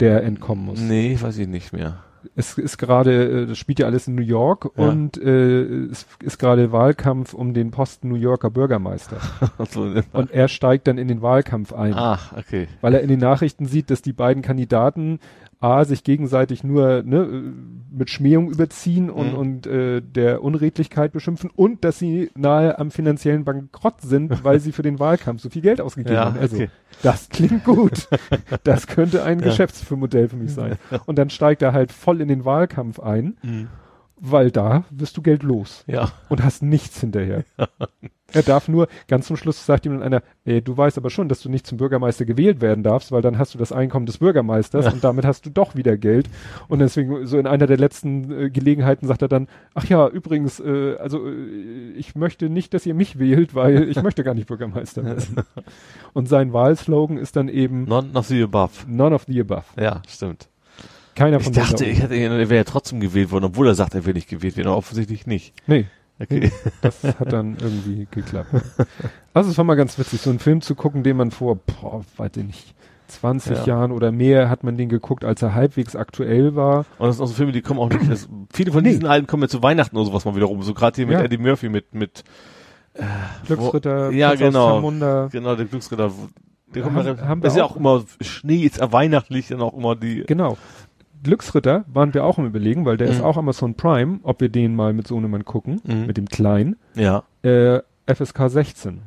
der entkommen muss. Nee, weiß ich nicht mehr. Es ist gerade, äh, das spielt ja alles in New York Ja. und äh, es ist gerade Wahlkampf um den Posten New Yorker Bürgermeister. Also, und er steigt dann in den Wahlkampf ein, ah, okay. weil er in den Nachrichten sieht, dass die beiden Kandidaten A, sich gegenseitig nur ne, mit Schmähung überziehen und, Mhm. und äh, der Unredlichkeit beschimpfen und dass sie nahe am finanziellen Bankrott sind, weil sie für den Wahlkampf so viel Geld ausgegeben Ja, haben. Also okay. das klingt gut. Das könnte ein Ja. Geschäftsmodell für mich sein. Und dann steigt er halt voll in den Wahlkampf ein, weil da wirst du Geld los Ja. und hast nichts hinterher. Er darf nur, ganz zum Schluss sagt ihm dann einer, ey, du weißt aber schon, dass du nicht zum Bürgermeister gewählt werden darfst, weil dann hast du das Einkommen des Bürgermeisters und damit hast du doch wieder Geld. Und deswegen, so in einer der letzten äh, Gelegenheiten sagt er dann, ach ja, übrigens, äh, also äh, ich möchte nicht, dass ihr mich wählt, weil ich möchte gar nicht Bürgermeister werden. und sein Wahlslogan ist dann eben None of the above. None of the above. Ja, stimmt. Keiner Ich von denen dachte, da ich hätte, er wäre ja trotzdem gewählt worden, obwohl er sagt, er will nicht gewählt werden, aber offensichtlich nicht. Nee, Okay. Das hat dann irgendwie geklappt. Also es war mal ganz witzig, so einen Film zu gucken, den man vor, boah, weiß ich nicht, 20 Ja. Jahren oder mehr hat man den geguckt, als er halbwegs aktuell war. Und das sind auch so Filme, die kommen auch nicht, das, viele von Nee. diesen alten kommen ja zu Weihnachten oder sowas mal wieder rum, so gerade hier mit Ja. Eddie Murphy, mit, mit, Glücksritter, ja, Prinz aus genau. Genau, der Glücksritter, der Haben- kommt haben das ist ja auch- auch immer, Schnee ist ja weihnachtlich, dann auch immer die, Genau. Glücksritter waren wir auch im Überlegen, weil der ist Mhm. auch Amazon Prime, ob wir den mal mit Sohnemann gucken, Mhm. mit dem Kleinen. ja. Äh, FSK 16.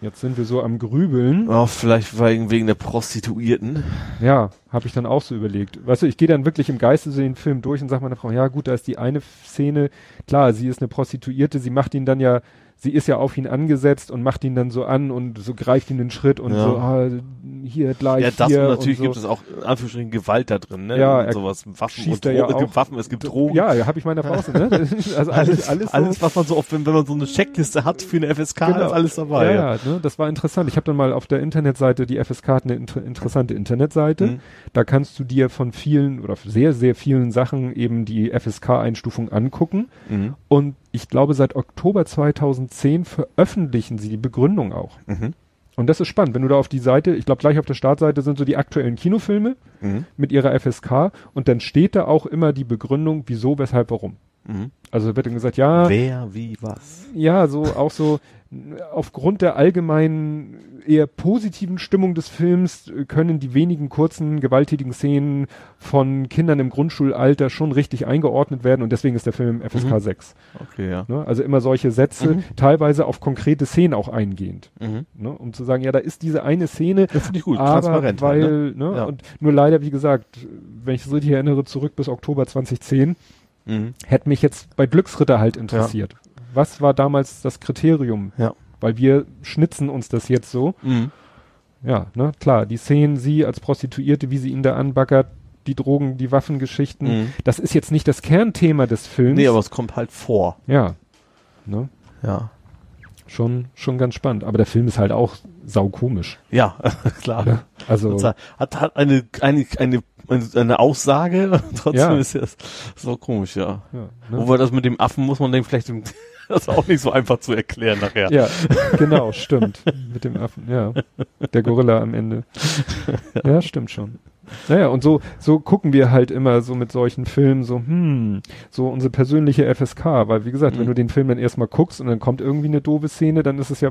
Jetzt sind wir so am Grübeln. Oh, vielleicht wegen, wegen der Prostituierten. Ja, habe ich dann auch so überlegt. Weißt du, ich gehe dann wirklich im Geiste so den Film durch und sage meiner Frau, ja gut, da ist die eine Szene, klar, sie ist eine Prostituierte, sie macht ihn dann ja, sie ist ja auf ihn angesetzt und macht ihn dann so an und so greift ihn den Schritt und Ja. so, ah, hier gleich Ja, das hier und natürlich und so. gibt es auch in Anführungsstrichen Gewalt da drin, ne? Ja, Und sowas, Waffen schießt und er ja es gibt. Waffen, es gibt Drogen. Ja, ja habe ich meiner Frau so, ne? Also alles, alles, so. alles, was man so oft, wenn, wenn man so eine Checkliste hat für eine FSK, Genau. ist alles dabei. Ja, ja, ne, das war interessant. Ich habe dann mal auf der Internetseite, die FSK hat eine inter interessante Internetseite. Mhm. Da kannst du dir von vielen oder sehr, sehr vielen Sachen eben die FSK-Einstufung angucken. Mhm. Und ich glaube, seit Oktober 2010 veröffentlichen sie die Begründung auch. Mhm. Und das ist spannend. Wenn du da auf die Seite, ich glaube gleich auf der Startseite sind so die aktuellen Kinofilme Mhm. mit ihrer FSK und dann steht da auch immer die Begründung, wieso, weshalb, warum. Mhm. Also wird dann gesagt, ja, Wer, wie, was. ja, so auch so aufgrund der allgemeinen eher positiven Stimmung des Films äh, können die wenigen kurzen gewalttätigen Szenen von Kindern im Grundschulalter schon richtig eingeordnet werden und deswegen ist der Film FSK Mhm. 6. Okay, ja. Ne? Also immer solche Sätze, Mhm. teilweise auf konkrete Szenen auch eingehend, Mhm. ne? um zu sagen, ja, da ist diese eine Szene, Das finde ich gut, aber transparent. weil, halt, ne? Ja. und nur leider, wie gesagt, wenn ich es richtig erinnere, zurück bis Oktober 2010, ne? Mhm. hätte mich jetzt bei Glücksritter halt interessiert. Was war damals das Kriterium? Ja. Weil wir schnitzen uns das jetzt so. Mhm. Ja, ne, klar, die Szenen, sie als Prostituierte, wie sie ihn da anbaggert, die Drogen, die Waffengeschichten, Mhm. das ist jetzt nicht das Kernthema des Films. Nee, aber es kommt halt vor. ja. Ne? Ja. Schon, schon ganz spannend. Aber der Film ist halt auch saukomisch. Ja, klar. Ne? Also, Hat, hat eine, eine, eine, eine Aussage, trotzdem Ja. ist das so komisch, ja. ja, ne? Wobei das mit dem Affen muss man dem vielleicht, im- das ist auch nicht so einfach zu erklären nachher. Ja, genau, stimmt. Mit dem Affen, ja. Der Gorilla am Ende. Ja, stimmt schon. Naja, und so, so gucken wir halt immer so mit solchen Filmen so, hm, so unsere persönliche FSK, weil wie gesagt, wenn Mhm. du den Film dann erstmal guckst und dann kommt irgendwie eine doofe Szene, dann ist es ja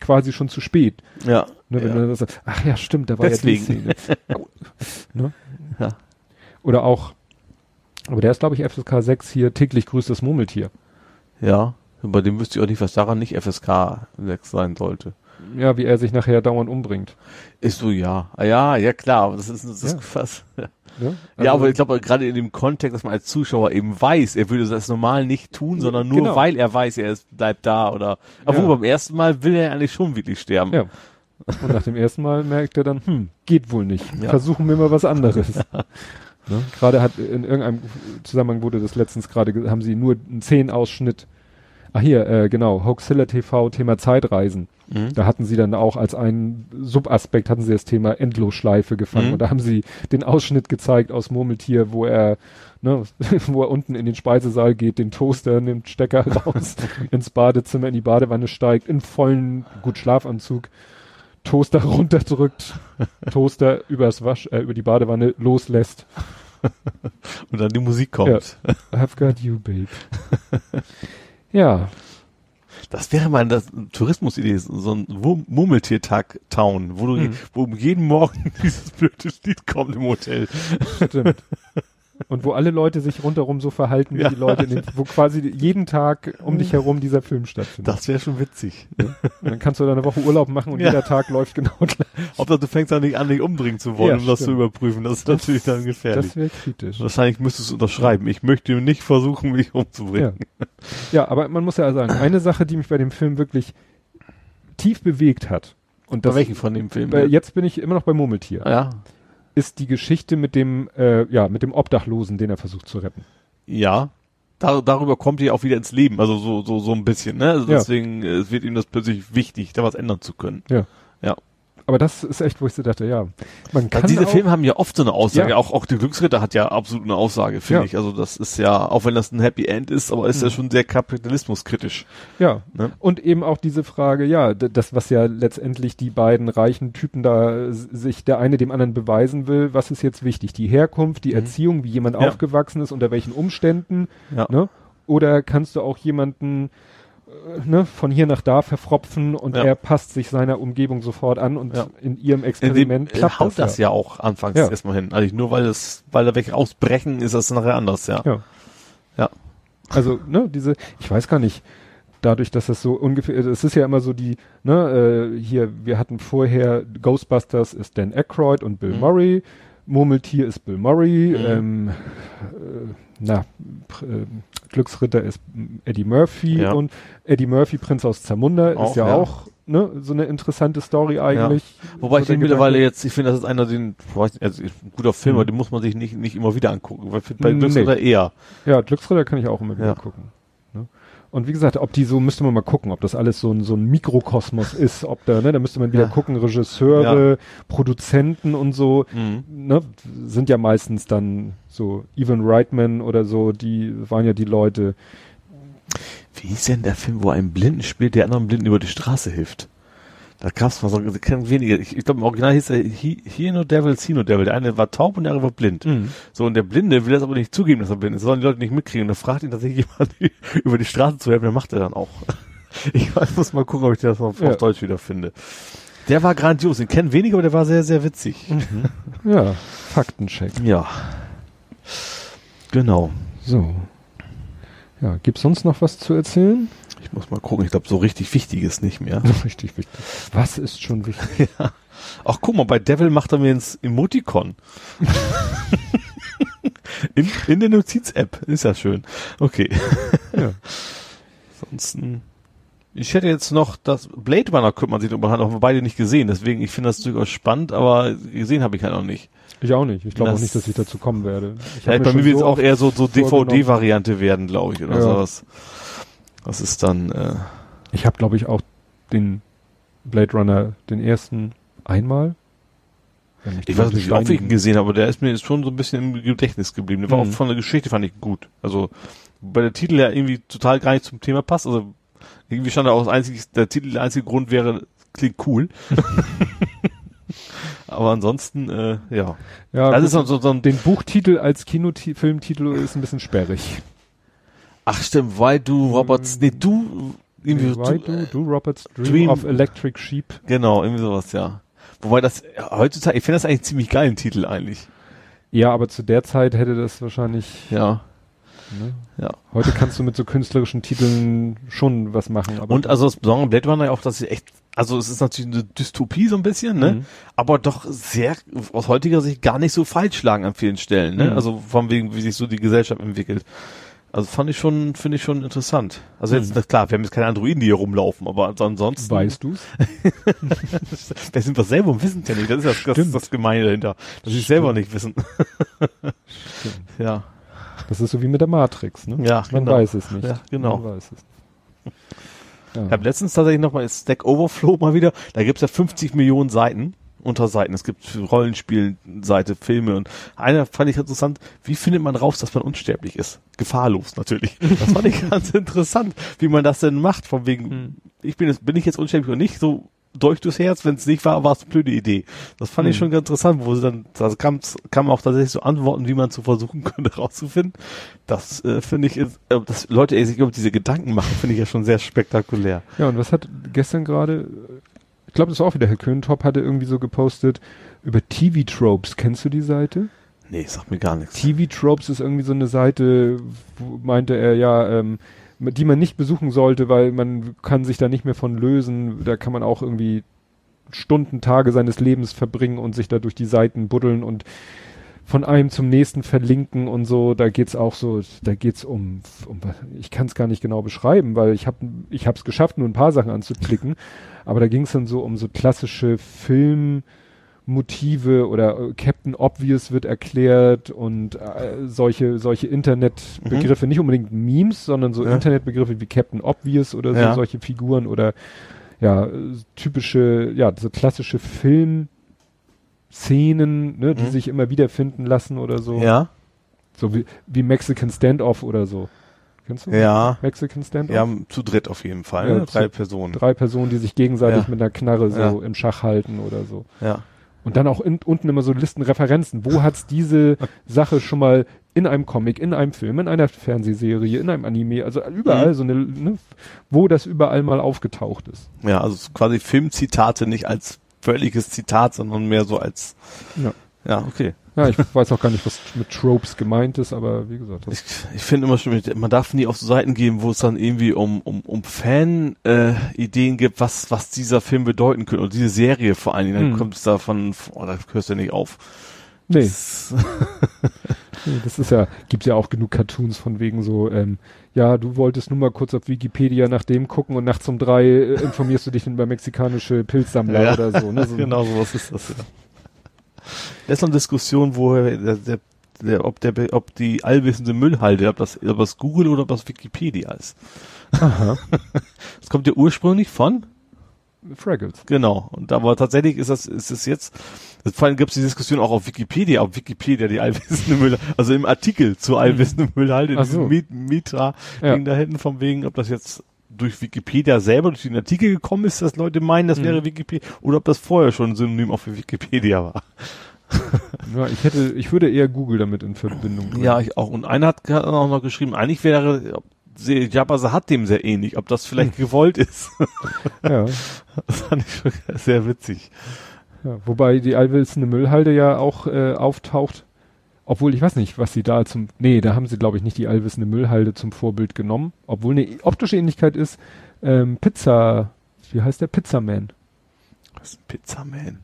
quasi schon zu spät. Ja. Ne, wenn ja. du dann sagst, ach ja, stimmt, da war Deswegen. ja die Szene. ne? Ja. Oder auch, aber der ist glaube ich FSK 6 hier, täglich grüßt das Murmeltier. ja. Bei dem wüsste ich auch nicht, was daran nicht FSK 6 sein sollte. ja, wie er sich nachher dauernd umbringt. Ist so, ja. Ah, Ja, ja, klar, aber das ist, das ist Ja. fast. Ja, Also- aber ich glaube, gerade in dem Kontext, dass man als Zuschauer eben weiß, er würde das normal nicht tun, sondern nur, Genau. weil er weiß, er ist, bleibt da oder, obwohl Ja. beim ersten Mal will er eigentlich schon wirklich sterben. Ja. Und nach dem ersten Mal merkt er dann, hm, geht wohl nicht. Ja. Versuchen wir mal was anderes. ne? Gerade hat in irgendeinem Zusammenhang wurde das letztens gerade, ge- haben sie nur einen Szenenausschnitt. Ach hier, äh, genau, Hoaxilla TV, Thema Zeitreisen. Mhm. Da hatten sie dann auch als einen Subaspekt hatten sie das Thema Endlosschleife gefangen. Mhm. Und da haben sie den Ausschnitt gezeigt aus Murmeltier, wo er, ne, wo er unten in den Speisesaal geht, den Toaster nimmt, Stecker raus, ins Badezimmer, in die Badewanne steigt, in vollen, gut Schlafanzug, Toaster runterdrückt, Toaster übers Wasch, äh, über die Badewanne loslässt. Und dann die Musik kommt. I've got you, babe. Ja, Das wäre mal eine Tourismusidee, so ein Murmeltiertag-Town, wo du, Mhm. wo jeden Morgen dieses blöde Lied kommt im Hotel. Stimmt. Und wo alle Leute sich rundherum so verhalten, wie Ja. die Leute, in den, wo quasi jeden Tag um dich herum dieser Film stattfindet. Das wäre schon witzig. Und dann kannst du da eine Woche Urlaub machen und Ja. jeder Tag läuft genau gleich. Hauptsache, du fängst an, nicht an, dich umbringen zu wollen, Ja, um das zu überprüfen. Das ist natürlich dann gefährlich. Das wäre kritisch. Wahrscheinlich müsstest du unterschreiben. Ich möchte nicht versuchen, mich umzubringen. Ja. ja, aber man muss ja sagen, eine Sache, die mich bei dem Film wirklich tief bewegt hat, und Bei das, welchen von dem Film? bei, jetzt bin ich immer noch bei Murmeltier, Ah, ja. Ist die Geschichte mit dem, äh, ja, mit dem Obdachlosen, den er versucht zu retten. Ja. Dar darüber kommt er auch wieder ins Leben, also so, so, so ein bisschen, ne? Also Ja. deswegen äh, wird ihm das plötzlich wichtig, da was ändern zu können. Aber das ist echt, wo ich so dachte, ja, man kann diese auch, Filme haben ja oft so eine Aussage, Ja. auch, auch die Glücksritter hat ja absolut eine Aussage, finde Ja. ich. Also das ist ja, auch wenn das ein Happy End ist, aber ist ja Mhm. schon sehr kapitalismuskritisch. Ja. Ne? Und eben auch diese Frage, ja, das, was ja letztendlich die beiden reichen Typen da sich der eine dem anderen beweisen will, was ist jetzt wichtig? Die Herkunft, die Mhm. Erziehung, wie jemand Ja. aufgewachsen ist, unter welchen Umständen, Ja. ne? Oder kannst du auch jemanden ne, von hier nach da verfropfen und Ja. er passt sich seiner Umgebung sofort an und Ja. in ihrem In dem Experiment äh, klappt haut das, das ja. auch anfangs Ja. erstmal hin. Also nur weil es, weil da welche ausbrechen, ist das nachher anders, ja. Ja. Ja. Also, ne, diese, ich weiß gar nicht, dadurch, dass das so ungefähr, es ist ja immer so die, ne, äh, hier, wir hatten vorher Ghostbusters ist Dan Aykroyd und Bill Mhm. Murray, Murmeltier ist Bill Murray, Mhm. ähm, äh, na, äh, Glücksritter ist Eddie Murphy Ja. und Eddie Murphy, Prinz aus Zamunda, Auch, ist ja, ja. auch, ne, so eine interessante Story eigentlich. Wobei so ich den mittlerweile jetzt, ich finde, das ist einer, den, ich weiß nicht, also ein guter Film, Mhm. aber den muss man sich nicht, nicht immer wieder angucken. Weil bei Nee. Glücksritter eher. Ja, Glücksritter kann ich auch immer wieder Ja. gucken. Und wie gesagt, ob die so, müsste man mal gucken, ob das alles so ein, so ein Mikrokosmos ist, ob da, ne, da müsste man wieder Ja. gucken, Regisseure, Produzenten und so, ne, sind ja meistens dann so Evan Reitman oder so, die waren ja die Leute. Wie hieß denn der Film, wo ein Blinden spielt, der anderen Blinden über die Straße hilft? Da gab's mal so kennen wenige. Ich, ich glaube, im Original hieß er No Devil, See No Devil. Der eine war taub und der andere war blind. So, und der Blinde will das aber nicht zugeben, dass er blind ist. Das sollen die Leute nicht mitkriegen. Und dann fragt ihn tatsächlich jemand, über die Straße zu helfen. Der macht er dann auch. Ich weiß, muss mal gucken, ob ich das auf, Ja. auf Deutsch wieder finde. Der war grandios. Den kennen wenige, aber der war sehr, sehr witzig. Ja, Faktencheck. Ja. Genau. So. Ja, gibt's sonst noch was zu erzählen? Ich muss mal gucken. Ich glaube, so richtig wichtig ist nicht mehr. Richtig wichtig. Was ist schon wichtig? Ach, guck mal, bei Devil macht er mir ins Emoticon. in, in der Notiz-App. Ist ja schön. Okay. Ja. Ansonsten. Ich hätte jetzt noch das Blade Runner könnte man sich drüber haben, aber beide nicht gesehen. Deswegen, ich finde das durchaus spannend, aber gesehen habe ich halt noch nicht. Ich auch nicht. Ich glaube auch nicht, dass ich dazu kommen werde. Ich Ja, bei schon mir wird es so auch eher so, so. DVD-Variante werden, glaube ich, oder Ja. sowas. Das ist dann, äh, Ich habe, glaube ich, auch den Blade Runner, den ersten, einmal. Ich den weiß nicht, oft ich ihn gesehen habe, aber der ist mir jetzt schon so ein bisschen im Gedächtnis geblieben. Der war Mhm. auch von der Geschichte fand ich gut. Also, bei der Titel ja irgendwie total gar nicht zum Thema passt. Also, irgendwie stand da auch das einzige, der Titel, der einzige Grund wäre, klingt cool. aber ansonsten, äh, ja. Ja, Das gut, ist so, so ein, den Buchtitel als Kinofilmtitel ist ein bisschen sperrig. Ach stimmt, Why Do Roberts, nee, du, irgendwie, Why du, do, do Roberts Dream, Dream- of Electric Sheep? genau, irgendwie sowas, ja. Wobei das, heutzutage, ich finde das eigentlich ziemlich geilen Titel eigentlich. Ja, aber zu der Zeit hätte das wahrscheinlich, Ja. Ne? Ja. Heute kannst du mit so künstlerischen Titeln schon was machen. Aber Und also das Besondere Blade Runner auch, dass sie echt, also es ist natürlich eine Dystopie so ein bisschen, ne? Mhm. Aber doch sehr, aus heutiger Sicht gar nicht so falsch lagen an vielen Stellen, ne? Mhm. Also von wegen, wie sich so die Gesellschaft entwickelt. Also fand ich schon, finde ich schon interessant. Also jetzt, na klar, wir haben jetzt keine Androiden, die hier rumlaufen, aber ansonsten. weißt du's? Wir sind wir selber und wissen ja nicht. Das ist das, das, das Gemeine dahinter. Dass sie selber nicht wissen. Ja. Das ist so wie mit der Matrix, ne? Ja, Man genau. weiß es nicht. Ja, genau. Man weiß es. Ja. Ich habe letztens tatsächlich nochmal Stack Overflow mal wieder. Da gibt's ja 50 Millionen Seiten, Unterseiten. Es gibt Rollenspielseite, Filme und einer fand ich interessant. Wie findet man raus, dass man unsterblich ist? Gefahrlos natürlich. Das fand ich ganz interessant, wie man das denn macht. Von wegen, Hm. ich bin jetzt, bin ich jetzt unsterblich oder nicht? So durch durchs Herz. Wenn es nicht war, war es eine blöde Idee. Das fand ich Hm. schon ganz interessant, wo sie dann, da kam, kam auch tatsächlich so Antworten, wie man zu versuchen könnte rauszufinden. Das äh, finde ich, ist, äh, dass Leute sich über diese Gedanken machen, finde ich ja schon sehr spektakulär. Ja, und was hat gestern gerade, ich glaube, das war auch wieder Herr Köhntop, hatte irgendwie so gepostet über TV-Tropes. Kennst du die Seite? Nee, sagt mir gar nichts. TV-Tropes ist irgendwie so eine Seite, wo meinte er ja, ähm, die man nicht besuchen sollte, weil man kann sich da nicht mehr von lösen. Da kann man auch irgendwie Stunden, Tage seines Lebens verbringen und sich da durch die Seiten buddeln und von einem zum nächsten verlinken und so. Da geht's auch so, da geht's um, um ich kann es gar nicht genau beschreiben, weil ich habe ich habe es geschafft, nur ein paar Sachen anzuklicken. Aber da ging's dann so um so klassische Film Motive oder äh, Captain Obvious wird erklärt und äh, solche solche Internetbegriffe, nicht unbedingt Memes, sondern so Ja. Internetbegriffe wie Captain Obvious oder so Ja. solche Figuren oder ja typische ja so klassische Filmszenen, ne, die Mhm. sich immer wieder finden lassen oder so, Ja, so wie, wie Mexican Standoff oder so. Kennst du? ja, Mexican Standoff? ja, zu dritt auf jeden Fall, Ja, ne? drei Personen. Drei Personen, die sich gegenseitig Ja. mit einer Knarre so Ja. im Schach halten oder so. Ja, Und dann auch in, unten immer so Listenreferenzen. Wo hat's diese Sache schon mal in einem Comic, in einem Film, in einer Fernsehserie, in einem Anime, also überall Mhm. so eine, ne, wo das überall mal aufgetaucht ist. ja, also quasi Filmzitate nicht als völliges Zitat, sondern mehr so als, Ja. ja, okay. Ja, ich weiß auch gar nicht, was mit Tropes gemeint ist, aber wie gesagt, Ich, ich finde immer schon, man darf nie auf so Seiten gehen, wo es dann irgendwie um, um, um Fan, äh, Ideen gibt, was, was dieser Film bedeuten könnte, und diese Serie vor allen Dingen, dann Mhm. kommt es davon, oh, da hörst du ja nicht auf. Nee, Das, das ist ja, gibt ja auch genug Cartoons von wegen so, ähm, ja, du wolltest nur mal kurz auf Wikipedia nach dem gucken und nachts um drei äh, informierst du dich über mexikanische Pilzsammler Ja. oder so, ne? So, genau sowas ist das, ja. Das ist eine Diskussion, wo der, der, der, ob der, ob die allwissende Müllhalde, ob das, ob das Google oder ob das Wikipedia ist. Aha. Das kommt ja ursprünglich von, Fraggles. genau. Und aber tatsächlich ist das, ist es jetzt, vor allem gibt es die Diskussion auch auf Wikipedia, ob Wikipedia die allwissende Müllhalde, also im Artikel zur allwissenden Müllhalde, in Ach so. diesem Mit- Mitra-Ding Ja. da hinten, von wegen, ob das jetzt durch Wikipedia selber, durch den Artikel gekommen ist, dass Leute meinen, das Mhm. wäre Wikipedia, oder ob das vorher schon ein Synonym auch für Wikipedia war. Ja, ich hätte, ich würde eher Google damit in Verbindung bringen. Ja, ich auch. Und einer hat hat auch noch geschrieben, eigentlich wäre Jabba hat dem sehr ähnlich, ob das vielleicht gewollt ist. ja, Das fand ich schon sehr witzig. Ja. Wobei die allwissende Müllhalde ja auch äh, auftaucht. Obwohl, ich weiß nicht, was sie da zum, nee, da haben sie, glaube ich, nicht die allwissende Müllhalde zum Vorbild genommen. Obwohl eine optische Ähnlichkeit ist, ähm, Pizza, wie heißt der? Pizzaman. Was ist ein Pizzaman?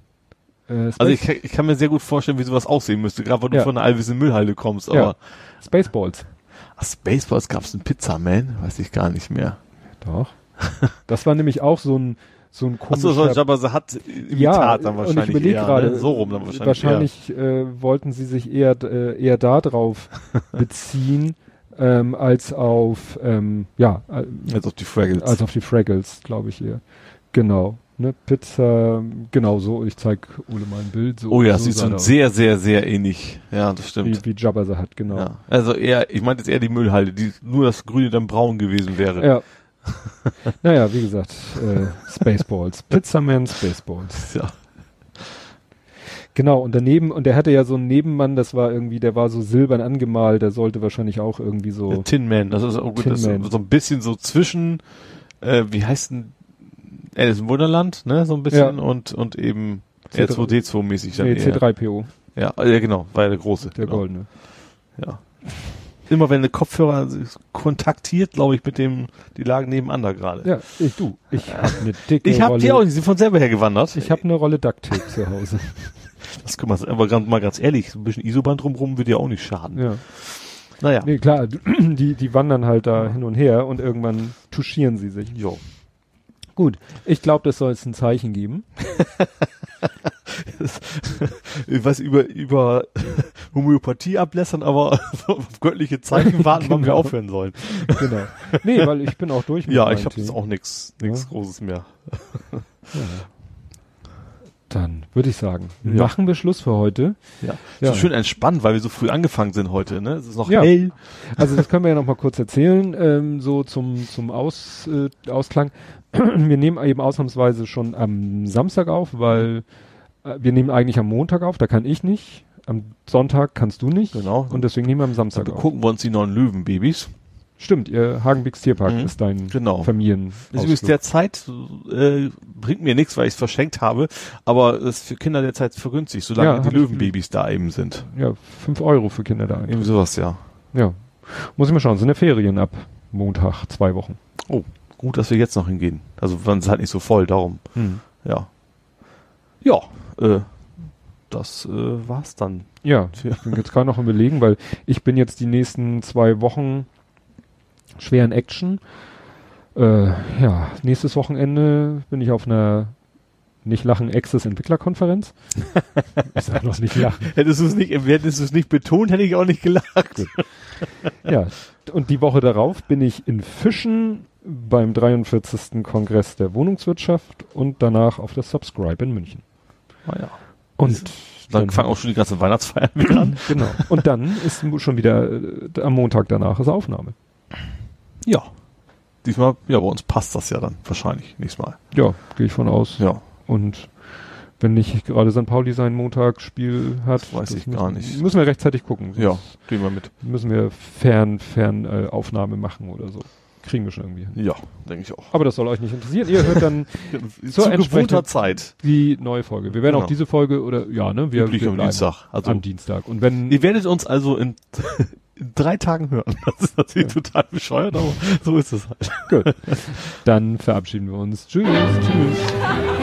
Äh, Also ich, kann- ich kann mir sehr gut vorstellen, wie sowas aussehen müsste, gerade wenn du Ja. von einer allwissenden Müllhalde kommst. Ja. Aber Spaceballs. ach, Spaceballs gab es einen Pizzaman? Weiß ich gar nicht mehr. Doch. das war nämlich auch so ein, so ein Achso, komischer so Jabba hat Imitat ja, dann und wahrscheinlich ich überlege eher, gerade, ne? so rum dann wahrscheinlich. wahrscheinlich äh, wollten sie sich eher äh, eher da drauf beziehen ähm, als auf ähm, ja äh. Jetzt auf die Fraggles. als auf die Fraggles, glaube ich eher. Genau. Ne, Pizza, genau so. Ich zeig Ole mal ein Bild. So, oh ja, so sieht aus. sehr, sehr, sehr ähnlich. Ja, das stimmt. wie, wie Jabba sie hat, genau. Ja. Also eher, ich meinte jetzt eher die Müllhalde, die nur das Grüne dann braun gewesen wäre. Ja. naja, wie gesagt, äh, Spaceballs. Pizzaman Spaceballs. Ja. Genau, und daneben, und der hatte ja so einen Nebenmann, das war irgendwie, der war so silbern angemalt, der sollte wahrscheinlich auch irgendwie so. Der Tin Man, das ist auch gut, das ist so ein bisschen so zwischen, äh, wie heißt denn, Alice im Wunderland, ne, so ein bisschen Ja. und, und eben C3. R2D2 mäßig dann Nee, eher. C3PO, Ja, äh, ja, genau, war ja der große. der genau. goldene. Ja. Immer wenn eine Kopfhörer kontaktiert, glaube ich, mit dem, die lagen nebeneinander gerade. Ja, ich, du, ich habe eine dicke Ich habe die auch nicht, sie sind von selber her gewandert. ich habe eine Rolle Duct Tape zu Hause. das können wir aber ganz, mal ganz ehrlich, so ein bisschen Isoband drumrum würde ja auch nicht schaden. Ja. Naja. Nee, klar, die, die wandern halt da hin und her und irgendwann touchieren sie sich. Jo. Gut, ich glaube, das soll es ein Zeichen geben. Weiß über, über Homöopathie ablässern, aber auf göttliche Zeichen warten, wann wir Genau. aufhören sollen. Genau. Nee, weil ich bin auch durch mit Ja, ich habe jetzt auch nix Ja. Großes mehr. Ja. Dann würde ich sagen, Ja. machen wir Schluss für heute. Ja. Ja. So schön entspannt, weil wir so früh angefangen sind heute, ne? Es ist noch Ja. hell. Also das können wir ja noch mal kurz erzählen, ähm, so zum, zum Aus, äh, Ausklang. Wir nehmen eben ausnahmsweise schon am Samstag auf, weil äh, wir nehmen eigentlich am Montag auf, da kann ich nicht. Am Sonntag kannst du nicht. Genau. Und deswegen nehmen wir am Samstag Dann auf. gucken wir uns die neuen Löwenbabys. Stimmt, ihr Hagenbecks Tierpark Mhm. ist dein Genau. Familien. Das ist übrigens derzeit, äh, bringt mir nichts, weil ich es verschenkt habe, aber es ist für Kinder derzeit vergünstigt, solange Ja, die Löwenbabys da eben sind. Ja, fünf Euro für Kinder da. Irgendwie sowas, ja. Ja. Muss ich mal schauen, sind ja Ferien ab Montag, zwei Wochen. Gut, dass wir jetzt noch hingehen. Also wann ist halt nicht so voll, darum. Ja. Ja, äh, das äh, war's dann. Ja, ich bin jetzt gerade noch am überlegen, weil ich bin jetzt die nächsten zwei Wochen schwer in Action. Äh, ja, nächstes Wochenende bin ich auf einer nicht lachen Access Entwicklerkonferenz. ich sag noch nicht lachen. Hättest du es nicht, hättest du es nicht betont, hätte ich auch nicht gelacht. Ja, und die Woche darauf bin ich in Fischen beim 43. Kongress der Wohnungswirtschaft und danach auf der Subscribe in München. Naja. Und Dann fangen auch schon die ganzen Weihnachtsfeiern wieder an. genau. Und dann ist schon wieder äh, am Montag danach ist Aufnahme. Ja. Diesmal, ja, bei uns passt das ja dann wahrscheinlich nächstes Mal. Ja, gehe ich von aus. Ja. Und wenn nicht gerade St. Pauli sein Montagsspiel hat, Das weiß ich müssen, gar nicht. Müssen wir rechtzeitig gucken. Ja, gehen wir mit. Müssen wir fern, fern äh, Aufnahme machen oder so. Kriegen wir schon irgendwie hin. Ja, denke ich auch. Aber das soll euch nicht interessieren. Ihr hört dann Zu gewohnter Zeit. die neue Folge. Wir werden Genau. auch diese Folge oder ja, ne? Wir, Üblich wir am Dienstag. Also, am Dienstag. Und wenn ihr werdet uns also in, in drei Tagen hören. Das ist natürlich total bescheuert, aber so ist es halt. gut, dann verabschieden wir uns. Tschüss. Tschüss.